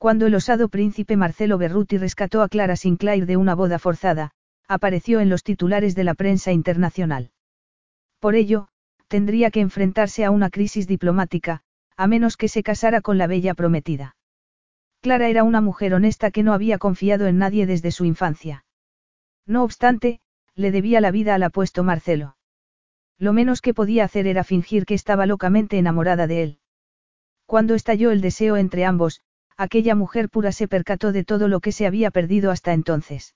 Cuando el osado príncipe Marcelo Berruti rescató a Clara Sinclair de una boda forzada, apareció en los titulares de la prensa internacional. Por ello, tendría que enfrentarse a una crisis diplomática, a menos que se casara con la bella prometida. Clara era una mujer honesta que no había confiado en nadie desde su infancia. No obstante, le debía la vida al apuesto Marcelo. Lo menos que podía hacer era fingir que estaba locamente enamorada de él. Cuando estalló el deseo entre ambos, aquella mujer pura se percató de todo lo que se había perdido hasta entonces.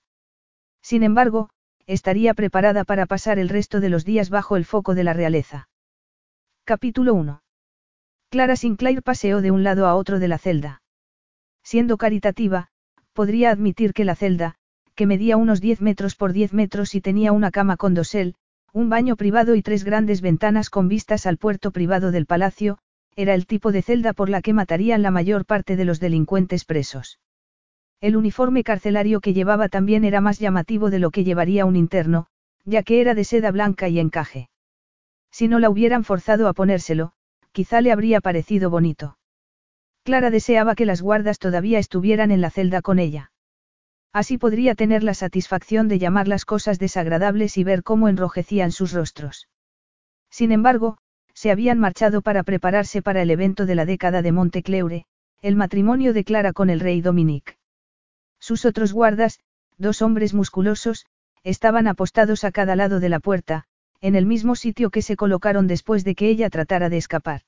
Sin embargo, estaría preparada para pasar el resto de los días bajo el foco de la realeza. Capítulo 1. Clara Sinclair paseó de un lado a otro de la celda. Siendo caritativa, podría admitir que la celda, que medía unos 10 metros por 10 metros y tenía una cama con dosel, un baño privado y tres grandes ventanas con vistas al puerto privado del palacio, era el tipo de celda por la que matarían la mayor parte de los delincuentes presos. El uniforme carcelario que llevaba también era más llamativo de lo que llevaría un interno, ya que era de seda blanca y encaje. Si no la hubieran forzado a ponérselo, quizá le habría parecido bonito. Clara deseaba que las guardas todavía estuvieran en la celda con ella. Así podría tener la satisfacción de llamar las cosas desagradables y ver cómo enrojecían sus rostros. Sin embargo, se habían marchado para prepararse para el evento de la década de Montecleure, el matrimonio de Clara con el rey Dominique. Sus otros guardas, dos hombres musculosos, estaban apostados a cada lado de la puerta, en el mismo sitio que se colocaron después de que ella tratara de escapar.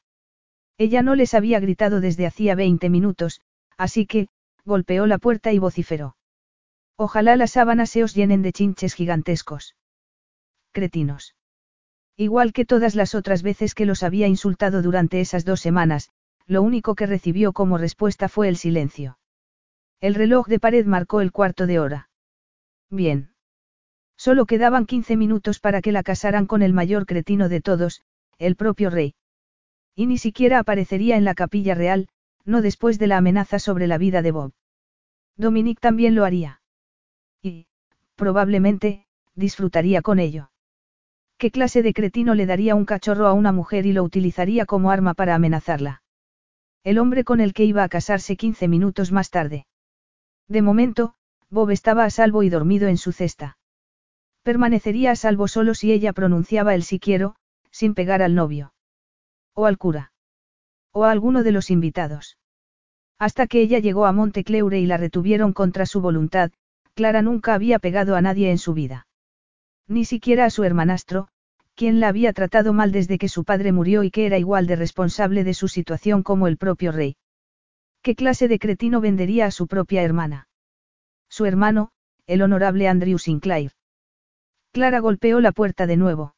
Ella no les había gritado desde hacía 20 minutos, así que, golpeó la puerta y vociferó. Ojalá las sábanas se os llenen de chinches gigantescos. Cretinos. Igual que todas las otras veces que los había insultado durante esas dos semanas, lo único que recibió como respuesta fue el silencio. El reloj de pared marcó el cuarto de hora. Bien. Solo quedaban 15 minutos para que la casaran con el mayor cretino de todos, el propio rey. Y ni siquiera aparecería en la capilla real, no después de la amenaza sobre la vida de Bob. Dominique también lo haría. Y, probablemente, disfrutaría con ello. ¿Qué clase de cretino le daría un cachorro a una mujer y lo utilizaría como arma para amenazarla? El hombre con el que iba a casarse 15 minutos más tarde. De momento, Bob estaba a salvo y dormido en su cesta. Permanecería a salvo solo si ella pronunciaba el si quiero, sin pegar al novio. O al cura. O a alguno de los invitados. Hasta que ella llegó a Montecleure y la retuvieron contra su voluntad, Clara nunca había pegado a nadie en su vida. Ni siquiera a su hermanastro, quien la había tratado mal desde que su padre murió y que era igual de responsable de su situación como el propio rey. ¿Qué clase de cretino vendería a su propia hermana? Su hermano, el honorable Andrew Sinclair. Clara golpeó la puerta de nuevo.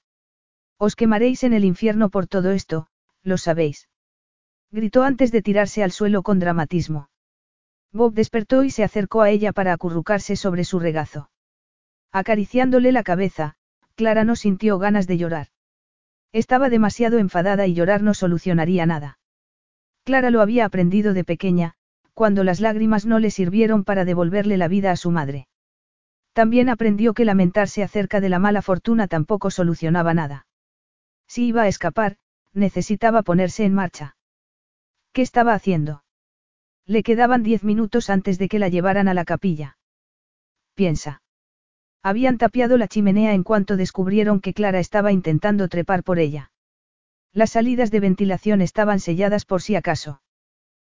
Os quemaréis en el infierno por todo esto, lo sabéis. Gritó antes de tirarse al suelo con dramatismo. Bob despertó y se acercó a ella para acurrucarse sobre su regazo. Acariciándole la cabeza, Clara no sintió ganas de llorar. Estaba demasiado enfadada y llorar no solucionaría nada. Clara lo había aprendido de pequeña, cuando las lágrimas no le sirvieron para devolverle la vida a su madre. También aprendió que lamentarse acerca de la mala fortuna tampoco solucionaba nada. Si iba a escapar, necesitaba ponerse en marcha. ¿Qué estaba haciendo? Le quedaban diez minutos antes de que la llevaran a la capilla. Piensa. Habían tapiado la chimenea en cuanto descubrieron que Clara estaba intentando trepar por ella. Las salidas de ventilación estaban selladas por si acaso.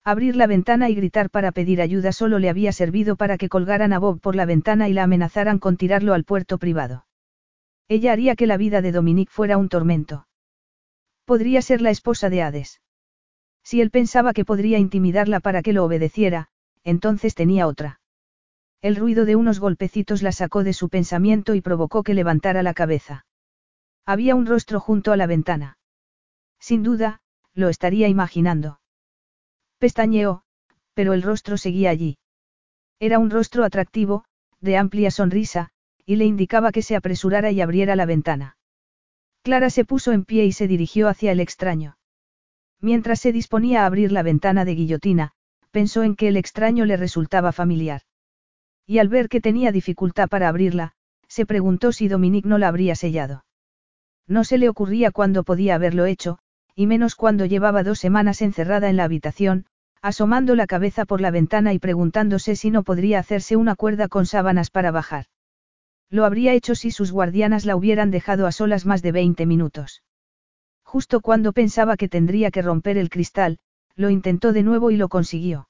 Abrir la ventana y gritar para pedir ayuda solo le había servido para que colgaran a Bob por la ventana y la amenazaran con tirarlo al puerto privado. Ella haría que la vida de Dominique fuera un tormento. Podría ser la esposa de Hades. Si él pensaba que podría intimidarla para que lo obedeciera, entonces tenía otra. El ruido de unos golpecitos la sacó de su pensamiento y provocó que levantara la cabeza. Había un rostro junto a la ventana. Sin duda, lo estaría imaginando. Pestañeó, pero el rostro seguía allí. Era un rostro atractivo, de amplia sonrisa, y le indicaba que se apresurara y abriera la ventana. Clara se puso en pie y se dirigió hacia el extraño. Mientras se disponía a abrir la ventana de guillotina, pensó en que el extraño le resultaba familiar. Y al ver que tenía dificultad para abrirla, se preguntó si Dominique no la habría sellado. No se le ocurría cuándo podía haberlo hecho, y menos cuando llevaba dos semanas encerrada en la habitación, asomando la cabeza por la ventana y preguntándose si no podría hacerse una cuerda con sábanas para bajar. Lo habría hecho si sus guardianas la hubieran dejado a solas más de 20 minutos. Justo cuando pensaba que tendría que romper el cristal, lo intentó de nuevo y lo consiguió.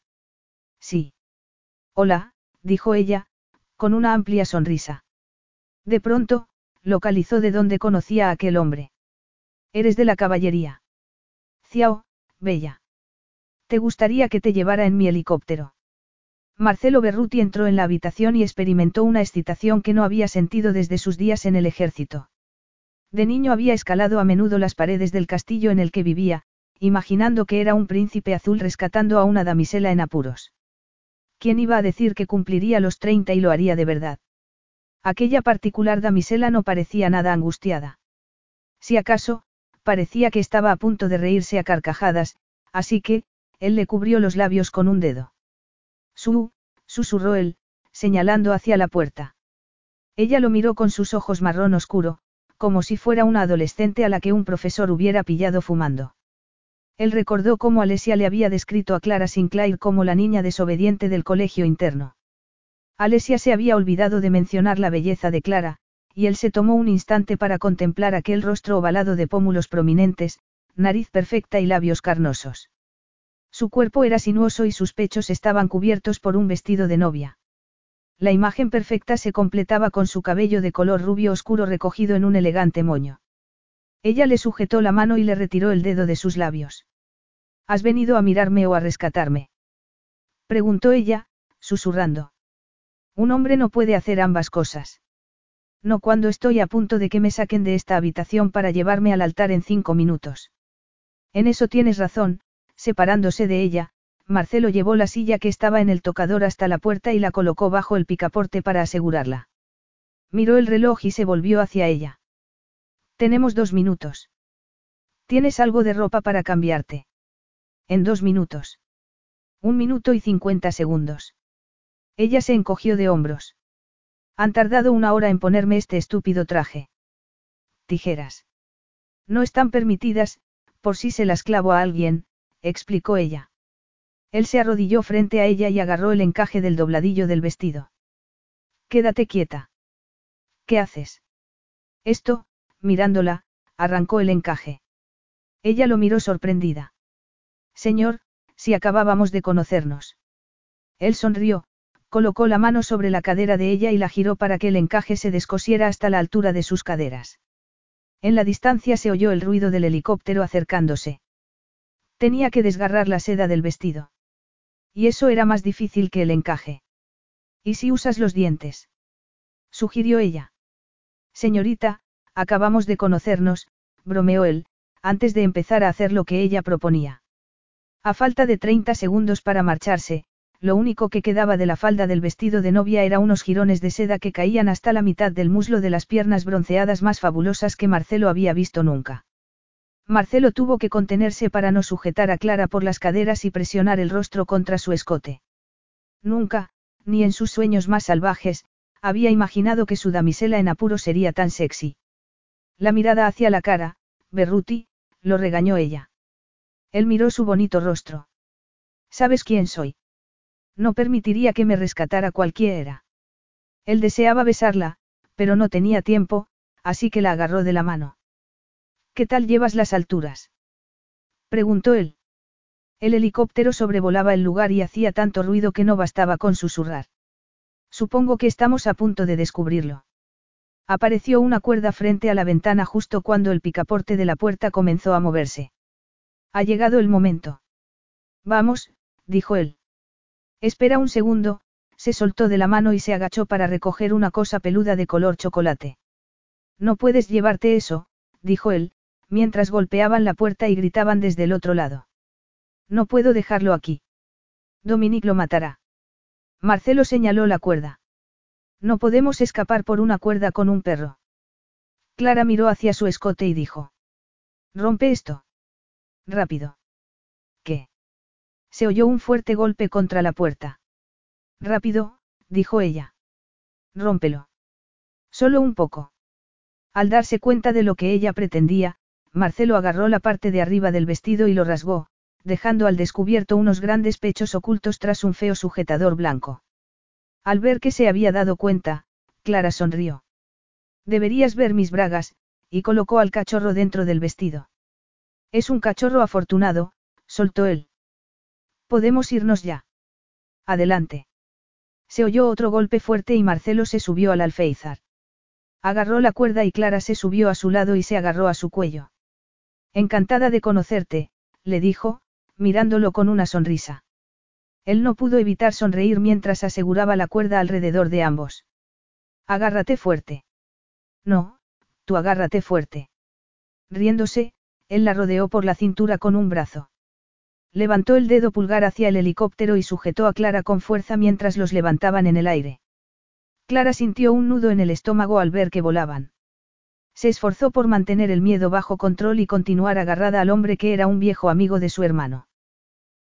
Sí. Hola, dijo ella, con una amplia sonrisa. De pronto, localizó de dónde conocía a aquel hombre. Eres de la caballería. Ciao, bella. ¿Te gustaría que te llevara en mi helicóptero? Marcelo Berruti entró en la habitación y experimentó una excitación que no había sentido desde sus días en el ejército. De niño había escalado a menudo las paredes del castillo en el que vivía, imaginando que era un príncipe azul rescatando a una damisela en apuros. ¿Quién iba a decir que cumpliría los 30 y lo haría de verdad? Aquella particular damisela no parecía nada angustiada. Si acaso, parecía que estaba a punto de reírse a carcajadas, así que, él le cubrió los labios con un dedo. Su, susurró él, señalando hacia la puerta. Ella lo miró con sus ojos marrón oscuro, como si fuera una adolescente a la que un profesor hubiera pillado fumando. Él recordó cómo Alesia le había descrito a Clara Sinclair como la niña desobediente del colegio interno. Alesia se había olvidado de mencionar la belleza de Clara, y él se tomó un instante para contemplar aquel rostro ovalado de pómulos prominentes, nariz perfecta y labios carnosos. Su cuerpo era sinuoso y sus pechos estaban cubiertos por un vestido de novia. La imagen perfecta se completaba con su cabello de color rubio oscuro recogido en un elegante moño. Ella le sujetó la mano y le retiró el dedo de sus labios. ¿Has venido a mirarme o a rescatarme? Preguntó ella, susurrando. Un hombre no puede hacer ambas cosas. No cuando estoy a punto de que me saquen de esta habitación para llevarme al altar en cinco minutos. En eso tienes razón, separándose de ella, Marcelo llevó la silla que estaba en el tocador hasta la puerta y la colocó bajo el picaporte para asegurarla. Miró el reloj y se volvió hacia ella. Tenemos dos minutos. ¿Tienes algo de ropa para cambiarte? En dos minutos. Un minuto y cincuenta segundos. Ella se encogió de hombros. Han tardado una hora en ponerme este estúpido traje. Tijeras. No están permitidas, por si se las clavo a alguien, explicó ella. Él se arrodilló frente a ella y agarró el encaje del dobladillo del vestido. Quédate quieta. ¿Qué haces? Esto, mirándola, arrancó el encaje. Ella lo miró sorprendida. Señor, si acabábamos de conocernos. Él sonrió, colocó la mano sobre la cadera de ella y la giró para que el encaje se descosiera hasta la altura de sus caderas. En la distancia se oyó el ruido del helicóptero acercándose. Tenía que desgarrar la seda del vestido. Y eso era más difícil que el encaje. ¿Y si usas los dientes? sugirió ella. Señorita, acabamos de conocernos, bromeó él, antes de empezar a hacer lo que ella proponía. A falta de 30 segundos para marcharse, lo único que quedaba de la falda del vestido de novia era unos jirones de seda que caían hasta la mitad del muslo de las piernas bronceadas más fabulosas que Marcelo había visto nunca. Marcelo tuvo que contenerse para no sujetar a Clara por las caderas y presionar el rostro contra su escote. Nunca, ni en sus sueños más salvajes, había imaginado que su damisela en apuro sería tan sexy. La mirada hacia la cara, Berruti, lo regañó ella. Él miró su bonito rostro. ¿Sabes quién soy? No permitiría que me rescatara cualquiera. Él deseaba besarla, pero no tenía tiempo, así que la agarró de la mano. ¿Qué tal llevas las alturas? preguntó él. El helicóptero sobrevolaba el lugar y hacía tanto ruido que no bastaba con susurrar. Supongo que estamos a punto de descubrirlo. Apareció una cuerda frente a la ventana justo cuando el picaporte de la puerta comenzó a moverse. Ha llegado el momento. Vamos, dijo él. Espera un segundo, se soltó de la mano y se agachó para recoger una cosa peluda de color chocolate. No puedes llevarte eso, dijo él, mientras golpeaban la puerta y gritaban desde el otro lado. No puedo dejarlo aquí. Dominique lo matará. Marcelo señaló la cuerda. No podemos escapar por una cuerda con un perro. Clara miró hacia su escote y dijo. Rompe esto. Rápido. ¿Qué? Se oyó un fuerte golpe contra la puerta. Rápido, dijo ella. Rómpelo. Solo un poco. Al darse cuenta de lo que ella pretendía, Marcelo agarró la parte de arriba del vestido y lo rasgó, dejando al descubierto unos grandes pechos ocultos tras un feo sujetador blanco. Al ver que se había dado cuenta, Clara sonrió. Deberías ver mis bragas, y colocó al cachorro dentro del vestido. Es un cachorro afortunado, soltó él. Podemos irnos ya. Adelante. Se oyó otro golpe fuerte y Marcelo se subió al alféizar. Agarró la cuerda y Clara se subió a su lado y se agarró a su cuello. Encantada de conocerte, le dijo, mirándolo con una sonrisa. Él no pudo evitar sonreír mientras aseguraba la cuerda alrededor de ambos. Agárrate fuerte. No, tú agárrate fuerte. Riéndose, él la rodeó por la cintura con un brazo. Levantó el dedo pulgar hacia el helicóptero y sujetó a Clara con fuerza mientras los levantaban en el aire. Clara sintió un nudo en el estómago al ver que volaban. Se esforzó por mantener el miedo bajo control y continuar agarrada al hombre que era un viejo amigo de su hermano.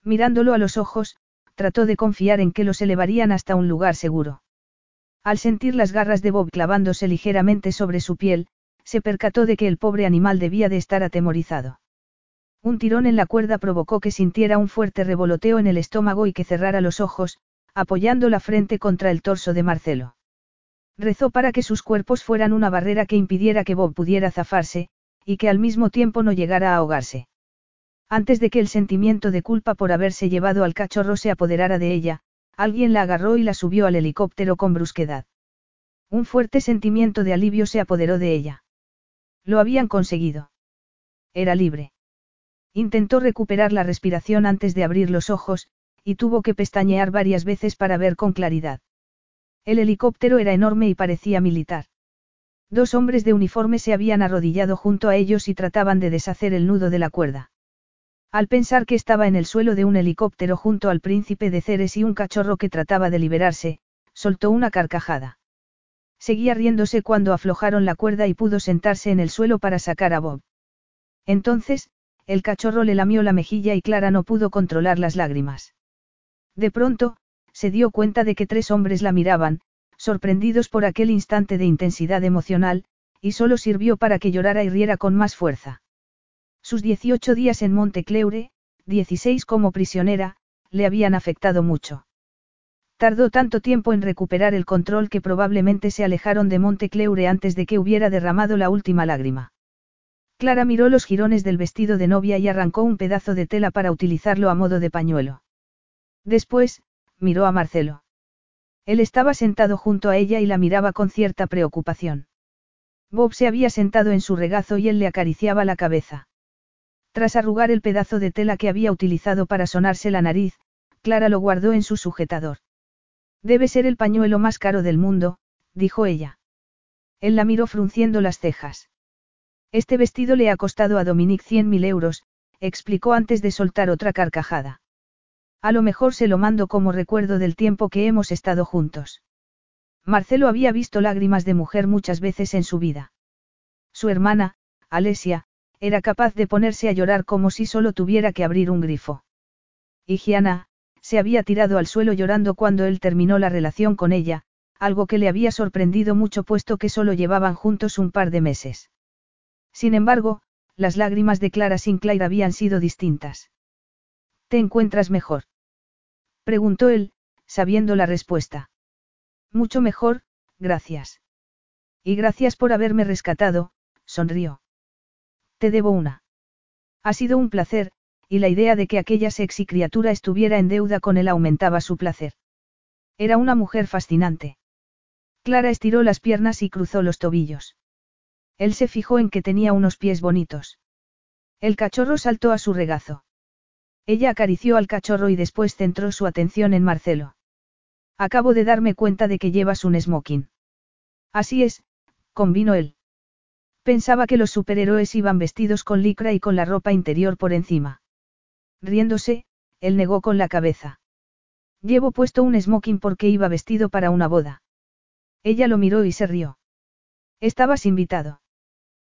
Mirándolo a los ojos, trató de confiar en que los elevarían hasta un lugar seguro. Al sentir las garras de Bob clavándose ligeramente sobre su piel, se percató de que el pobre animal debía de estar atemorizado. Un tirón en la cuerda provocó que sintiera un fuerte revoloteo en el estómago y que cerrara los ojos, apoyando la frente contra el torso de Marcelo. Rezó para que sus cuerpos fueran una barrera que impidiera que Bob pudiera zafarse, y que al mismo tiempo no llegara a ahogarse. Antes de que el sentimiento de culpa por haberse llevado al cachorro se apoderara de ella, alguien la agarró y la subió al helicóptero con brusquedad. Un fuerte sentimiento de alivio se apoderó de ella. Lo habían conseguido. Era libre. Intentó recuperar la respiración antes de abrir los ojos, y tuvo que pestañear varias veces para ver con claridad. El helicóptero era enorme y parecía militar. Dos hombres de uniforme se habían arrodillado junto a ellos y trataban de deshacer el nudo de la cuerda. Al pensar que estaba en el suelo de un helicóptero junto al príncipe de Ceres y un cachorro que trataba de liberarse, soltó una carcajada. Seguía riéndose cuando aflojaron la cuerda y pudo sentarse en el suelo para sacar a Bob. Entonces, el cachorro le lamió la mejilla y Clara no pudo controlar las lágrimas. De pronto, se dio cuenta de que tres hombres la miraban, sorprendidos por aquel instante de intensidad emocional, y solo sirvió para que llorara y riera con más fuerza. Sus 18 días en Montecleure, 16 como prisionera, le habían afectado mucho. Tardó tanto tiempo en recuperar el control que probablemente se alejaron de Montecleure antes de que hubiera derramado la última lágrima. Clara miró los jirones del vestido de novia y arrancó un pedazo de tela para utilizarlo a modo de pañuelo. Después, miró a Marcelo. Él estaba sentado junto a ella y la miraba con cierta preocupación. Bob se había sentado en su regazo y él le acariciaba la cabeza. Tras arrugar el pedazo de tela que había utilizado para sonarse la nariz, Clara lo guardó en su sujetador. Debe ser el pañuelo más caro del mundo, dijo ella. Él la miró frunciendo las cejas. Este vestido le ha costado a Dominique cien mil euros, explicó antes de soltar otra carcajada. A lo mejor se lo mando como recuerdo del tiempo que hemos estado juntos. Marcelo había visto lágrimas de mujer muchas veces en su vida. Su hermana, Alesia, era capaz de ponerse a llorar como si solo tuviera que abrir un grifo. Y Gianna, se había tirado al suelo llorando cuando él terminó la relación con ella, algo que le había sorprendido mucho puesto que solo llevaban juntos un par de meses. Sin embargo, las lágrimas de Clara Sinclair habían sido distintas. ¿Te encuentras mejor? Preguntó él, sabiendo la respuesta. Mucho mejor, gracias. Y gracias por haberme rescatado, sonrió. Te debo una. Ha sido un placer, y la idea de que aquella sexy criatura estuviera en deuda con él aumentaba su placer. Era una mujer fascinante. Clara estiró las piernas y cruzó los tobillos. Él se fijó en que tenía unos pies bonitos. El cachorro saltó a su regazo. Ella acarició al cachorro y después centró su atención en Marcelo. Acabo de darme cuenta de que llevas un smoking. Así es, convino él. Pensaba que los superhéroes iban vestidos con licra y con la ropa interior por encima. Riéndose, él negó con la cabeza. Llevo puesto un smoking porque iba vestido para una boda. Ella lo miró y se rió. Estabas invitado.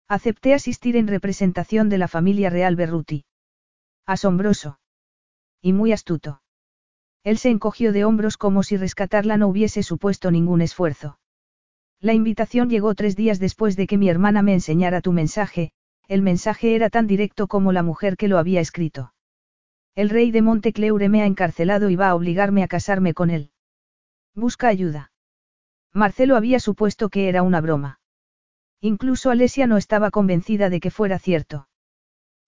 Acepté asistir en representación de la familia real Berruti. Asombroso. Y muy astuto. Él se encogió de hombros como si rescatarla no hubiese supuesto ningún esfuerzo. La invitación llegó tres días después de que mi hermana me enseñara tu mensaje, el mensaje era tan directo como la mujer que lo había escrito. El rey de Montecleure me ha encarcelado y va a obligarme a casarme con él. Busca ayuda. Marcelo había supuesto que era una broma. Incluso Alesia no estaba convencida de que fuera cierto.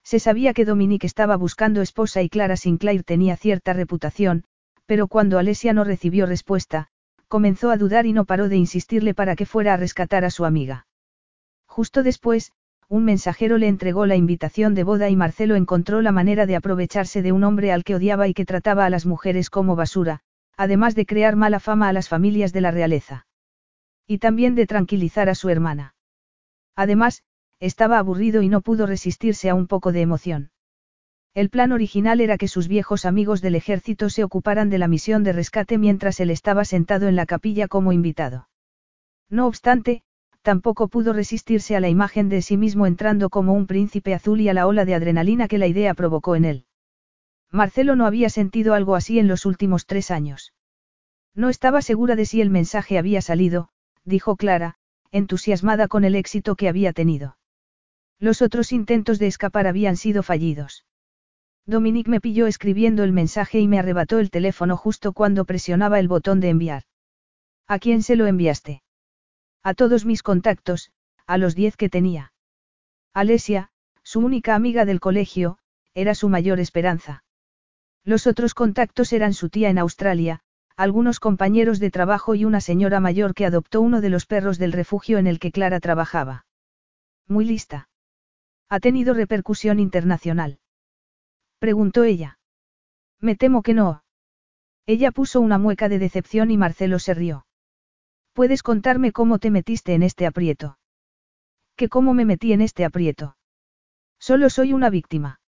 Se sabía que Dominique estaba buscando esposa y Clara Sinclair tenía cierta reputación, pero cuando Alesia no recibió respuesta, comenzó a dudar y no paró de insistirle para que fuera a rescatar a su amiga. Justo después, un mensajero le entregó la invitación de boda y Marcelo encontró la manera de aprovecharse de un hombre al que odiaba y que trataba a las mujeres como basura, además de crear mala fama a las familias de la realeza. Y también de tranquilizar a su hermana. Además, estaba aburrido y no pudo resistirse a un poco de emoción. El plan original era que sus viejos amigos del ejército se ocuparan de la misión de rescate mientras él estaba sentado en la capilla como invitado. No obstante, tampoco pudo resistirse a la imagen de sí mismo entrando como un príncipe azul y a la ola de adrenalina que la idea provocó en él. Marcelo no había sentido algo así en los últimos tres años. No estaba segura de si el mensaje había salido, dijo Clara, entusiasmada con el éxito que había tenido. Los otros intentos de escapar habían sido fallidos. Dominique me pilló escribiendo el mensaje y me arrebató el teléfono justo cuando presionaba el botón de enviar. ¿A quién se lo enviaste? A todos mis contactos, a los diez que tenía. Alesia, su única amiga del colegio, era su mayor esperanza. Los otros contactos eran su tía en Australia, algunos compañeros de trabajo y una señora mayor que adoptó uno de los perros del refugio en el que Clara trabajaba. Muy lista. Ha tenido repercusión internacional. Preguntó ella. Me temo que no. Ella puso una mueca de decepción y Marcelo se rió. ¿Puedes contarme cómo te metiste en este aprieto? ¿Que cómo me metí en este aprieto? Solo soy una víctima.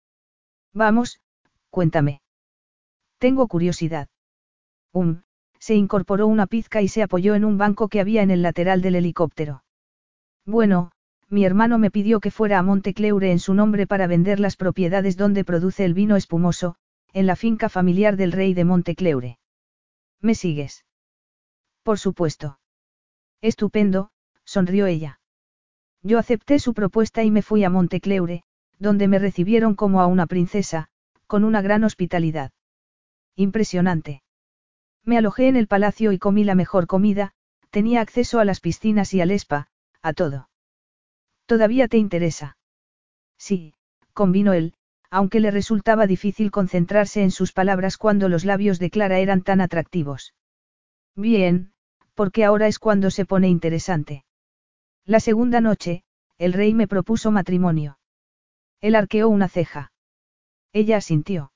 Vamos, cuéntame. Tengo curiosidad. Um, se incorporó una pizca y se apoyó en un banco que había en el lateral del helicóptero. Bueno, mi hermano me pidió que fuera a Montecleure en su nombre para vender las propiedades donde produce el vino espumoso, en la finca familiar del rey de Montecleure. ¿Me sigues? Por supuesto. Estupendo, sonrió ella. Yo acepté su propuesta y me fui a Montecleure, donde me recibieron como a una princesa, con una gran hospitalidad. Impresionante. Me alojé en el palacio y comí la mejor comida, tenía acceso a las piscinas y al spa, a todo. ¿Todavía te interesa? Sí, convino él, aunque le resultaba difícil concentrarse en sus palabras cuando los labios de Clara eran tan atractivos. Bien, porque ahora es cuando se pone interesante. La segunda noche, el rey me propuso matrimonio. Él arqueó una ceja. Ella asintió.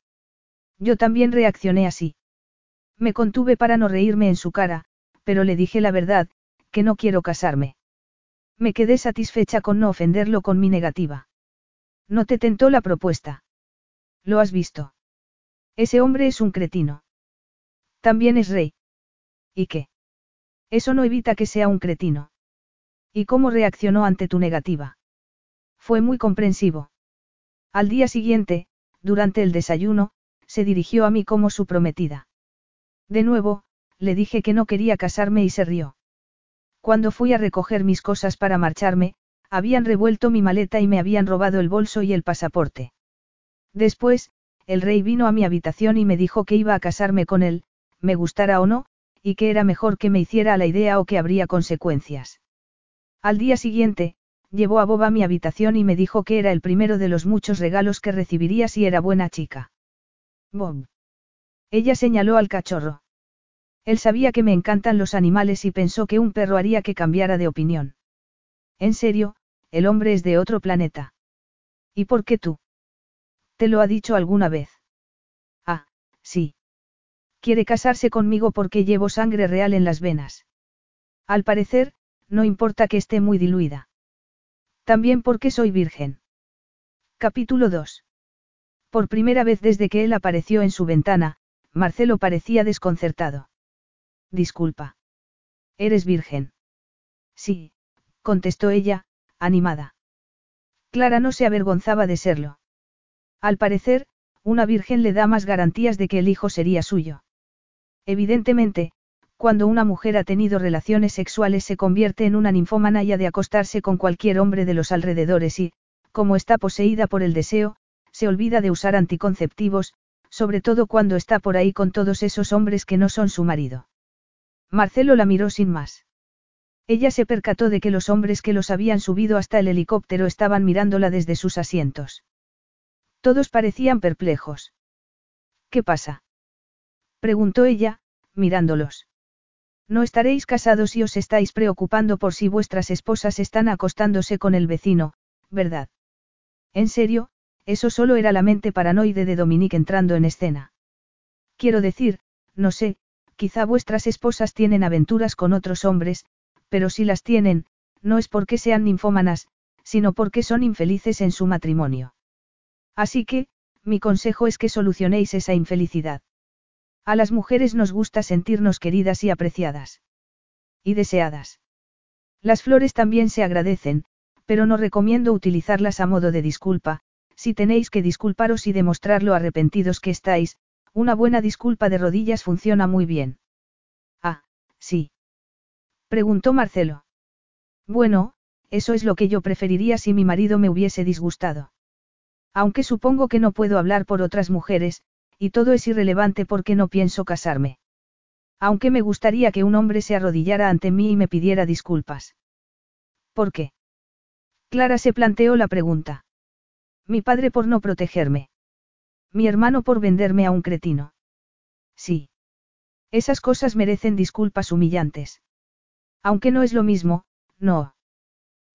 Yo también reaccioné así. Me contuve para no reírme en su cara, pero le dije la verdad, que no quiero casarme. Me quedé satisfecha con no ofenderlo con mi negativa. ¿No te tentó la propuesta? ¿Lo has visto? Ese hombre es un cretino. También es rey. ¿Y qué? Eso no evita que sea un cretino. ¿Y cómo reaccionó ante tu negativa? Fue muy comprensivo. Al día siguiente, durante el desayuno, se dirigió a mí como su prometida. De nuevo, le dije que no quería casarme y se rió. Cuando fui a recoger mis cosas para marcharme, habían revuelto mi maleta y me habían robado el bolso y el pasaporte. Después, el rey vino a mi habitación y me dijo que iba a casarme con él, me gustara o no, y que era mejor que me hiciera la idea o que habría consecuencias. Al día siguiente, llevó a Bob a mi habitación y me dijo que era el primero de los muchos regalos que recibiría si era buena chica. Bob. Ella señaló al cachorro. Él sabía que me encantan los animales y pensó que un perro haría que cambiara de opinión. En serio, el hombre es de otro planeta. ¿Y por qué tú? ¿Te lo ha dicho alguna vez? Ah, sí. Quiere casarse conmigo porque llevo sangre real en las venas. Al parecer, no importa que esté muy diluida. También porque soy virgen. Capítulo 2. Por primera vez desde que él apareció en su ventana, Marcelo parecía desconcertado. Disculpa. ¿Eres virgen? Sí, contestó ella, animada. Clara no se avergonzaba de serlo. Al parecer, una virgen le da más garantías de que el hijo sería suyo. Evidentemente, cuando una mujer ha tenido relaciones sexuales se convierte en una ninfómana y ha de acostarse con cualquier hombre de los alrededores y, como está poseída por el deseo, se olvida de usar anticonceptivos, sobre todo cuando está por ahí con todos esos hombres que no son su marido. Marcelo la miró sin más. Ella se percató de que los hombres que los habían subido hasta el helicóptero estaban mirándola desde sus asientos. Todos parecían perplejos. ¿Qué pasa? preguntó ella, mirándolos. No estaréis casados y os estáis preocupando por si vuestras esposas están acostándose con el vecino, ¿verdad? En serio, eso solo era la mente paranoide de Dominique entrando en escena. Quiero decir, no sé, quizá vuestras esposas tienen aventuras con otros hombres, pero si las tienen, no es porque sean ninfómanas, sino porque son infelices en su matrimonio. Así que, mi consejo es que solucionéis esa infelicidad. A las mujeres nos gusta sentirnos queridas y apreciadas. Y deseadas. Las flores también se agradecen, pero no recomiendo utilizarlas a modo de disculpa, si tenéis que disculparos y demostrar lo arrepentidos que estáis, una buena disculpa de rodillas funciona muy bien. Ah, sí. Preguntó Marcelo. Bueno, eso es lo que yo preferiría si mi marido me hubiese disgustado. Aunque supongo que no puedo hablar por otras mujeres, y todo es irrelevante porque no pienso casarme. Aunque me gustaría que un hombre se arrodillara ante mí y me pidiera disculpas. ¿Por qué? Clara se planteó la pregunta. Mi padre por no protegerme. Mi hermano por venderme a un cretino. Sí. Esas cosas merecen disculpas humillantes. Aunque no es lo mismo, no.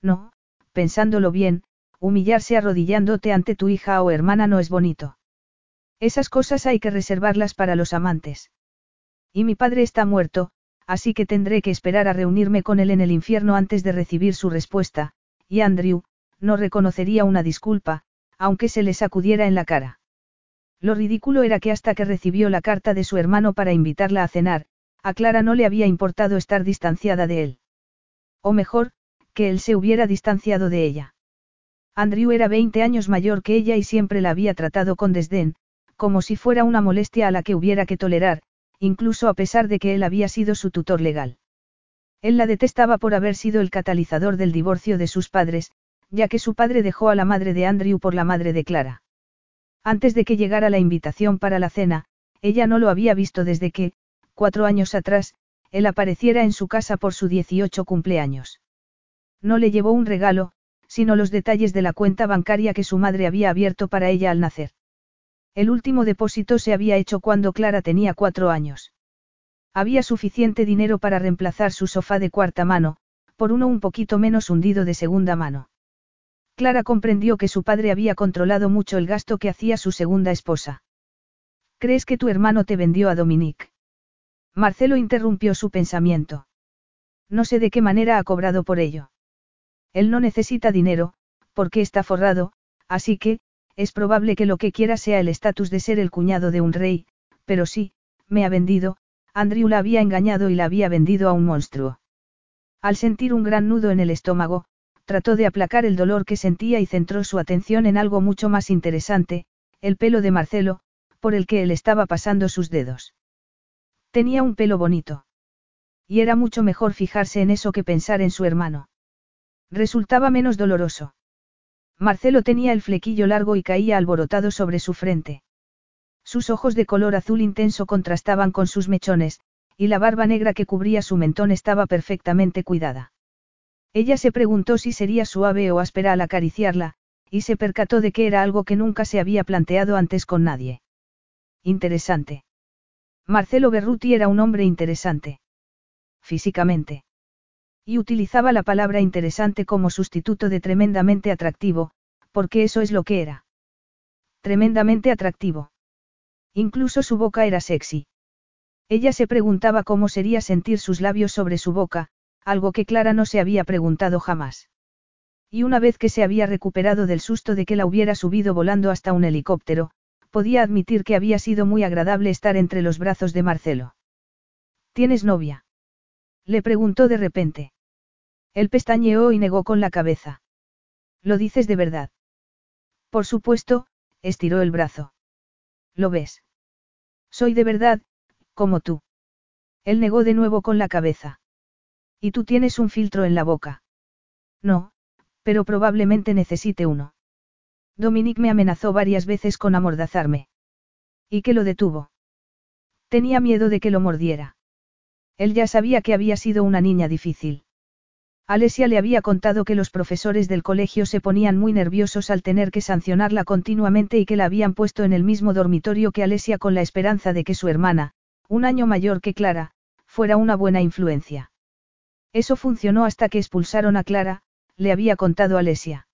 No, pensándolo bien, humillarse arrodillándote ante tu hija o hermana no es bonito. Esas cosas hay que reservarlas para los amantes. Y mi padre está muerto, así que tendré que esperar a reunirme con él en el infierno antes de recibir su respuesta, y Andrew, no reconocería una disculpa, aunque se le sacudiera en la cara. Lo ridículo era que hasta que recibió la carta de su hermano para invitarla a cenar, a Clara no le había importado estar distanciada de él. O mejor, que él se hubiera distanciado de ella. Andrew era 20 años mayor que ella y siempre la había tratado con desdén, como si fuera una molestia a la que hubiera que tolerar, incluso a pesar de que él había sido su tutor legal. Él la detestaba por haber sido el catalizador del divorcio de sus padres, ya que su padre dejó a la madre de Andrew por la madre de Clara. Antes de que llegara la invitación para la cena, ella no lo había visto desde que, cuatro años atrás, él apareciera en su casa por su 18 cumpleaños. No le llevó un regalo, sino los detalles de la cuenta bancaria que su madre había abierto para ella al nacer. El último depósito se había hecho cuando Clara tenía cuatro años. Había suficiente dinero para reemplazar su sofá de cuarta mano, por uno un poquito menos hundido de segunda mano. Clara comprendió que su padre había controlado mucho el gasto que hacía su segunda esposa. ¿Crees que tu hermano te vendió a Dominique? Marcelo interrumpió su pensamiento. No sé de qué manera ha cobrado por ello. Él no necesita dinero, porque está forrado, así que, es probable que lo que quiera sea el estatus de ser el cuñado de un rey, pero sí, me ha vendido, Andrew la había engañado y la había vendido a un monstruo. Al sentir un gran nudo en el estómago, trató de aplacar el dolor que sentía y centró su atención en algo mucho más interesante, el pelo de Marcelo, por el que él estaba pasando sus dedos. Tenía un pelo bonito. Y era mucho mejor fijarse en eso que pensar en su hermano. Resultaba menos doloroso. Marcelo tenía el flequillo largo y caía alborotado sobre su frente. Sus ojos de color azul intenso contrastaban con sus mechones, y la barba negra que cubría su mentón estaba perfectamente cuidada. Ella se preguntó si sería suave o áspera al acariciarla, y se percató de que era algo que nunca se había planteado antes con nadie. Interesante. Marcelo Berruti era un hombre interesante. Físicamente. Y utilizaba la palabra interesante como sustituto de tremendamente atractivo, porque eso es lo que era. Tremendamente atractivo. Incluso su boca era sexy. Ella se preguntaba cómo sería sentir sus labios sobre su boca, algo que Clara no se había preguntado jamás. Y una vez que se había recuperado del susto de que la hubiera subido volando hasta un helicóptero, podía admitir que había sido muy agradable estar entre los brazos de Marcelo. ¿Tienes novia? Le preguntó de repente. Él pestañeó y negó con la cabeza. ¿Lo dices de verdad? Por supuesto, estiró el brazo. ¿Lo ves? Soy de verdad, como tú. Él negó de nuevo con la cabeza. ¿Y tú tienes un filtro en la boca? No, pero probablemente necesite uno. Dominique me amenazó varias veces con amordazarme. ¿Y qué lo detuvo? Tenía miedo de que lo mordiera. Él ya sabía que había sido una niña difícil. Alesia le había contado que los profesores del colegio se ponían muy nerviosos al tener que sancionarla continuamente y que la habían puesto en el mismo dormitorio que Alesia con la esperanza de que su hermana, un año mayor que Clara, fuera una buena influencia. Eso funcionó hasta que expulsaron a Clara, le había contado Alesia.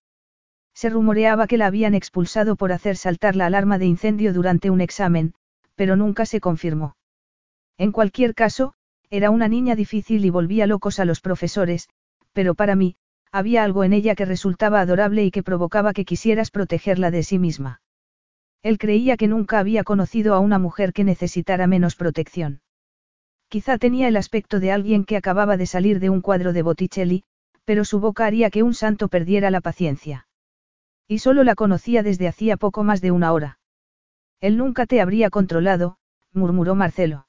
Se rumoreaba que la habían expulsado por hacer saltar la alarma de incendio durante un examen, pero nunca se confirmó. En cualquier caso, era una niña difícil y volvía locos a los profesores, pero para mí, había algo en ella que resultaba adorable y que provocaba que quisieras protegerla de sí misma. Él creía que nunca había conocido a una mujer que necesitara menos protección. Quizá tenía el aspecto de alguien que acababa de salir de un cuadro de Botticelli, pero su boca haría que un santo perdiera la paciencia. Y solo la conocía desde hacía poco más de una hora. Él nunca te habría controlado, murmuró Marcelo.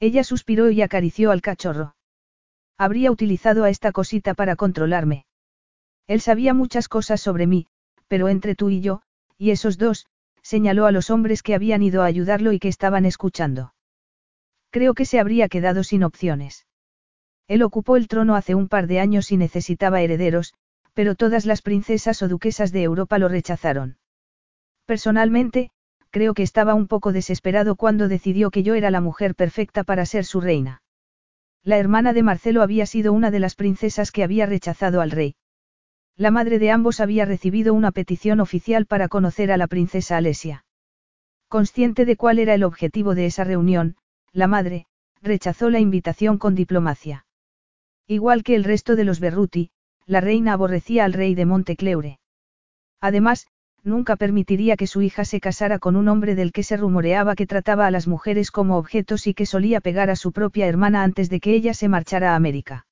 Ella suspiró y acarició al cachorro. Habría utilizado a esta cosita para controlarme. Él sabía muchas cosas sobre mí, pero entre tú y yo, y esos dos, señaló a los hombres que habían ido a ayudarlo y que estaban escuchando. Creo que se habría quedado sin opciones. Él ocupó el trono hace un par de años y necesitaba herederos, pero todas las princesas o duquesas de Europa lo rechazaron. Personalmente, creo que estaba un poco desesperado cuando decidió que yo era la mujer perfecta para ser su reina. La hermana de Marcelo había sido una de las princesas que había rechazado al rey. La madre de ambos había recibido una petición oficial para conocer a la princesa Alesia. Consciente de cuál era el objetivo de esa reunión, la madre, rechazó la invitación con diplomacia. Igual que el resto de los Berruti, la reina aborrecía al rey de Montecleure. Además, nunca permitiría que su hija se casara con un hombre del que se rumoreaba que trataba a las mujeres como objetos y que solía pegar a su propia hermana antes de que ella se marchara a América.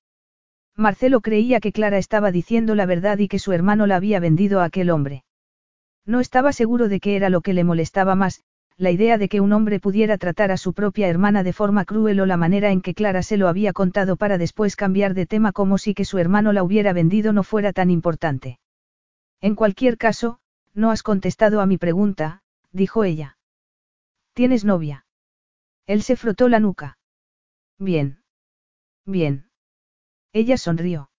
Marcelo creía que Clara estaba diciendo la verdad y que su hermano la había vendido a aquel hombre. No estaba seguro de qué era lo que le molestaba más, la idea de que un hombre pudiera tratar a su propia hermana de forma cruel o la manera en que Clara se lo había contado para después cambiar de tema como si que su hermano la hubiera vendido no fuera tan importante. En cualquier caso, no has contestado a mi pregunta, dijo ella. ¿Tienes novia? Él se frotó la nuca. Bien. Bien. Ella sonrió.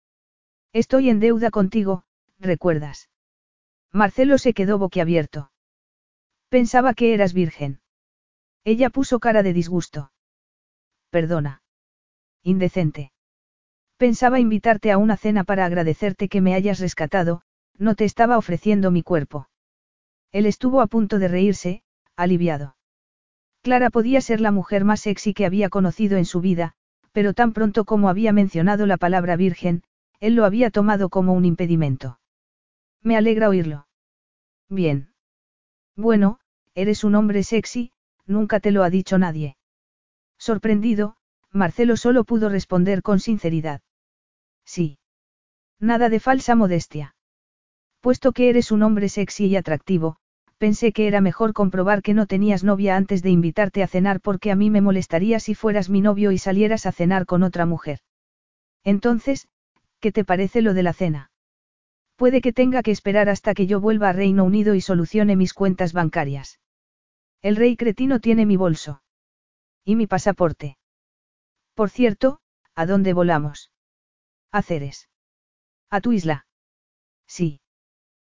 Estoy en deuda contigo, ¿recuerdas? Marcelo se quedó boquiabierto. Pensaba que eras virgen. Ella puso cara de disgusto. Perdona. Indecente. Pensaba invitarte a una cena para agradecerte que me hayas rescatado, no te estaba ofreciendo mi cuerpo. Él estuvo a punto de reírse, aliviado. Clara podía ser la mujer más sexy que había conocido en su vida, pero tan pronto como había mencionado la palabra virgen, él lo había tomado como un impedimento. Me alegra oírlo. Bien. Bueno, eres un hombre sexy, nunca te lo ha dicho nadie. Sorprendido, Marcelo solo pudo responder con sinceridad. Sí. Nada de falsa modestia. Puesto que eres un hombre sexy y atractivo, pensé que era mejor comprobar que no tenías novia antes de invitarte a cenar porque a mí me molestaría si fueras mi novio y salieras a cenar con otra mujer. Entonces, ¿qué te parece lo de la cena? Puede que tenga que esperar hasta que yo vuelva a Reino Unido y solucione mis cuentas bancarias. El rey cretino tiene mi bolso. Y mi pasaporte. Por cierto, ¿a dónde volamos? A Ceres. ¿A tu isla? Sí.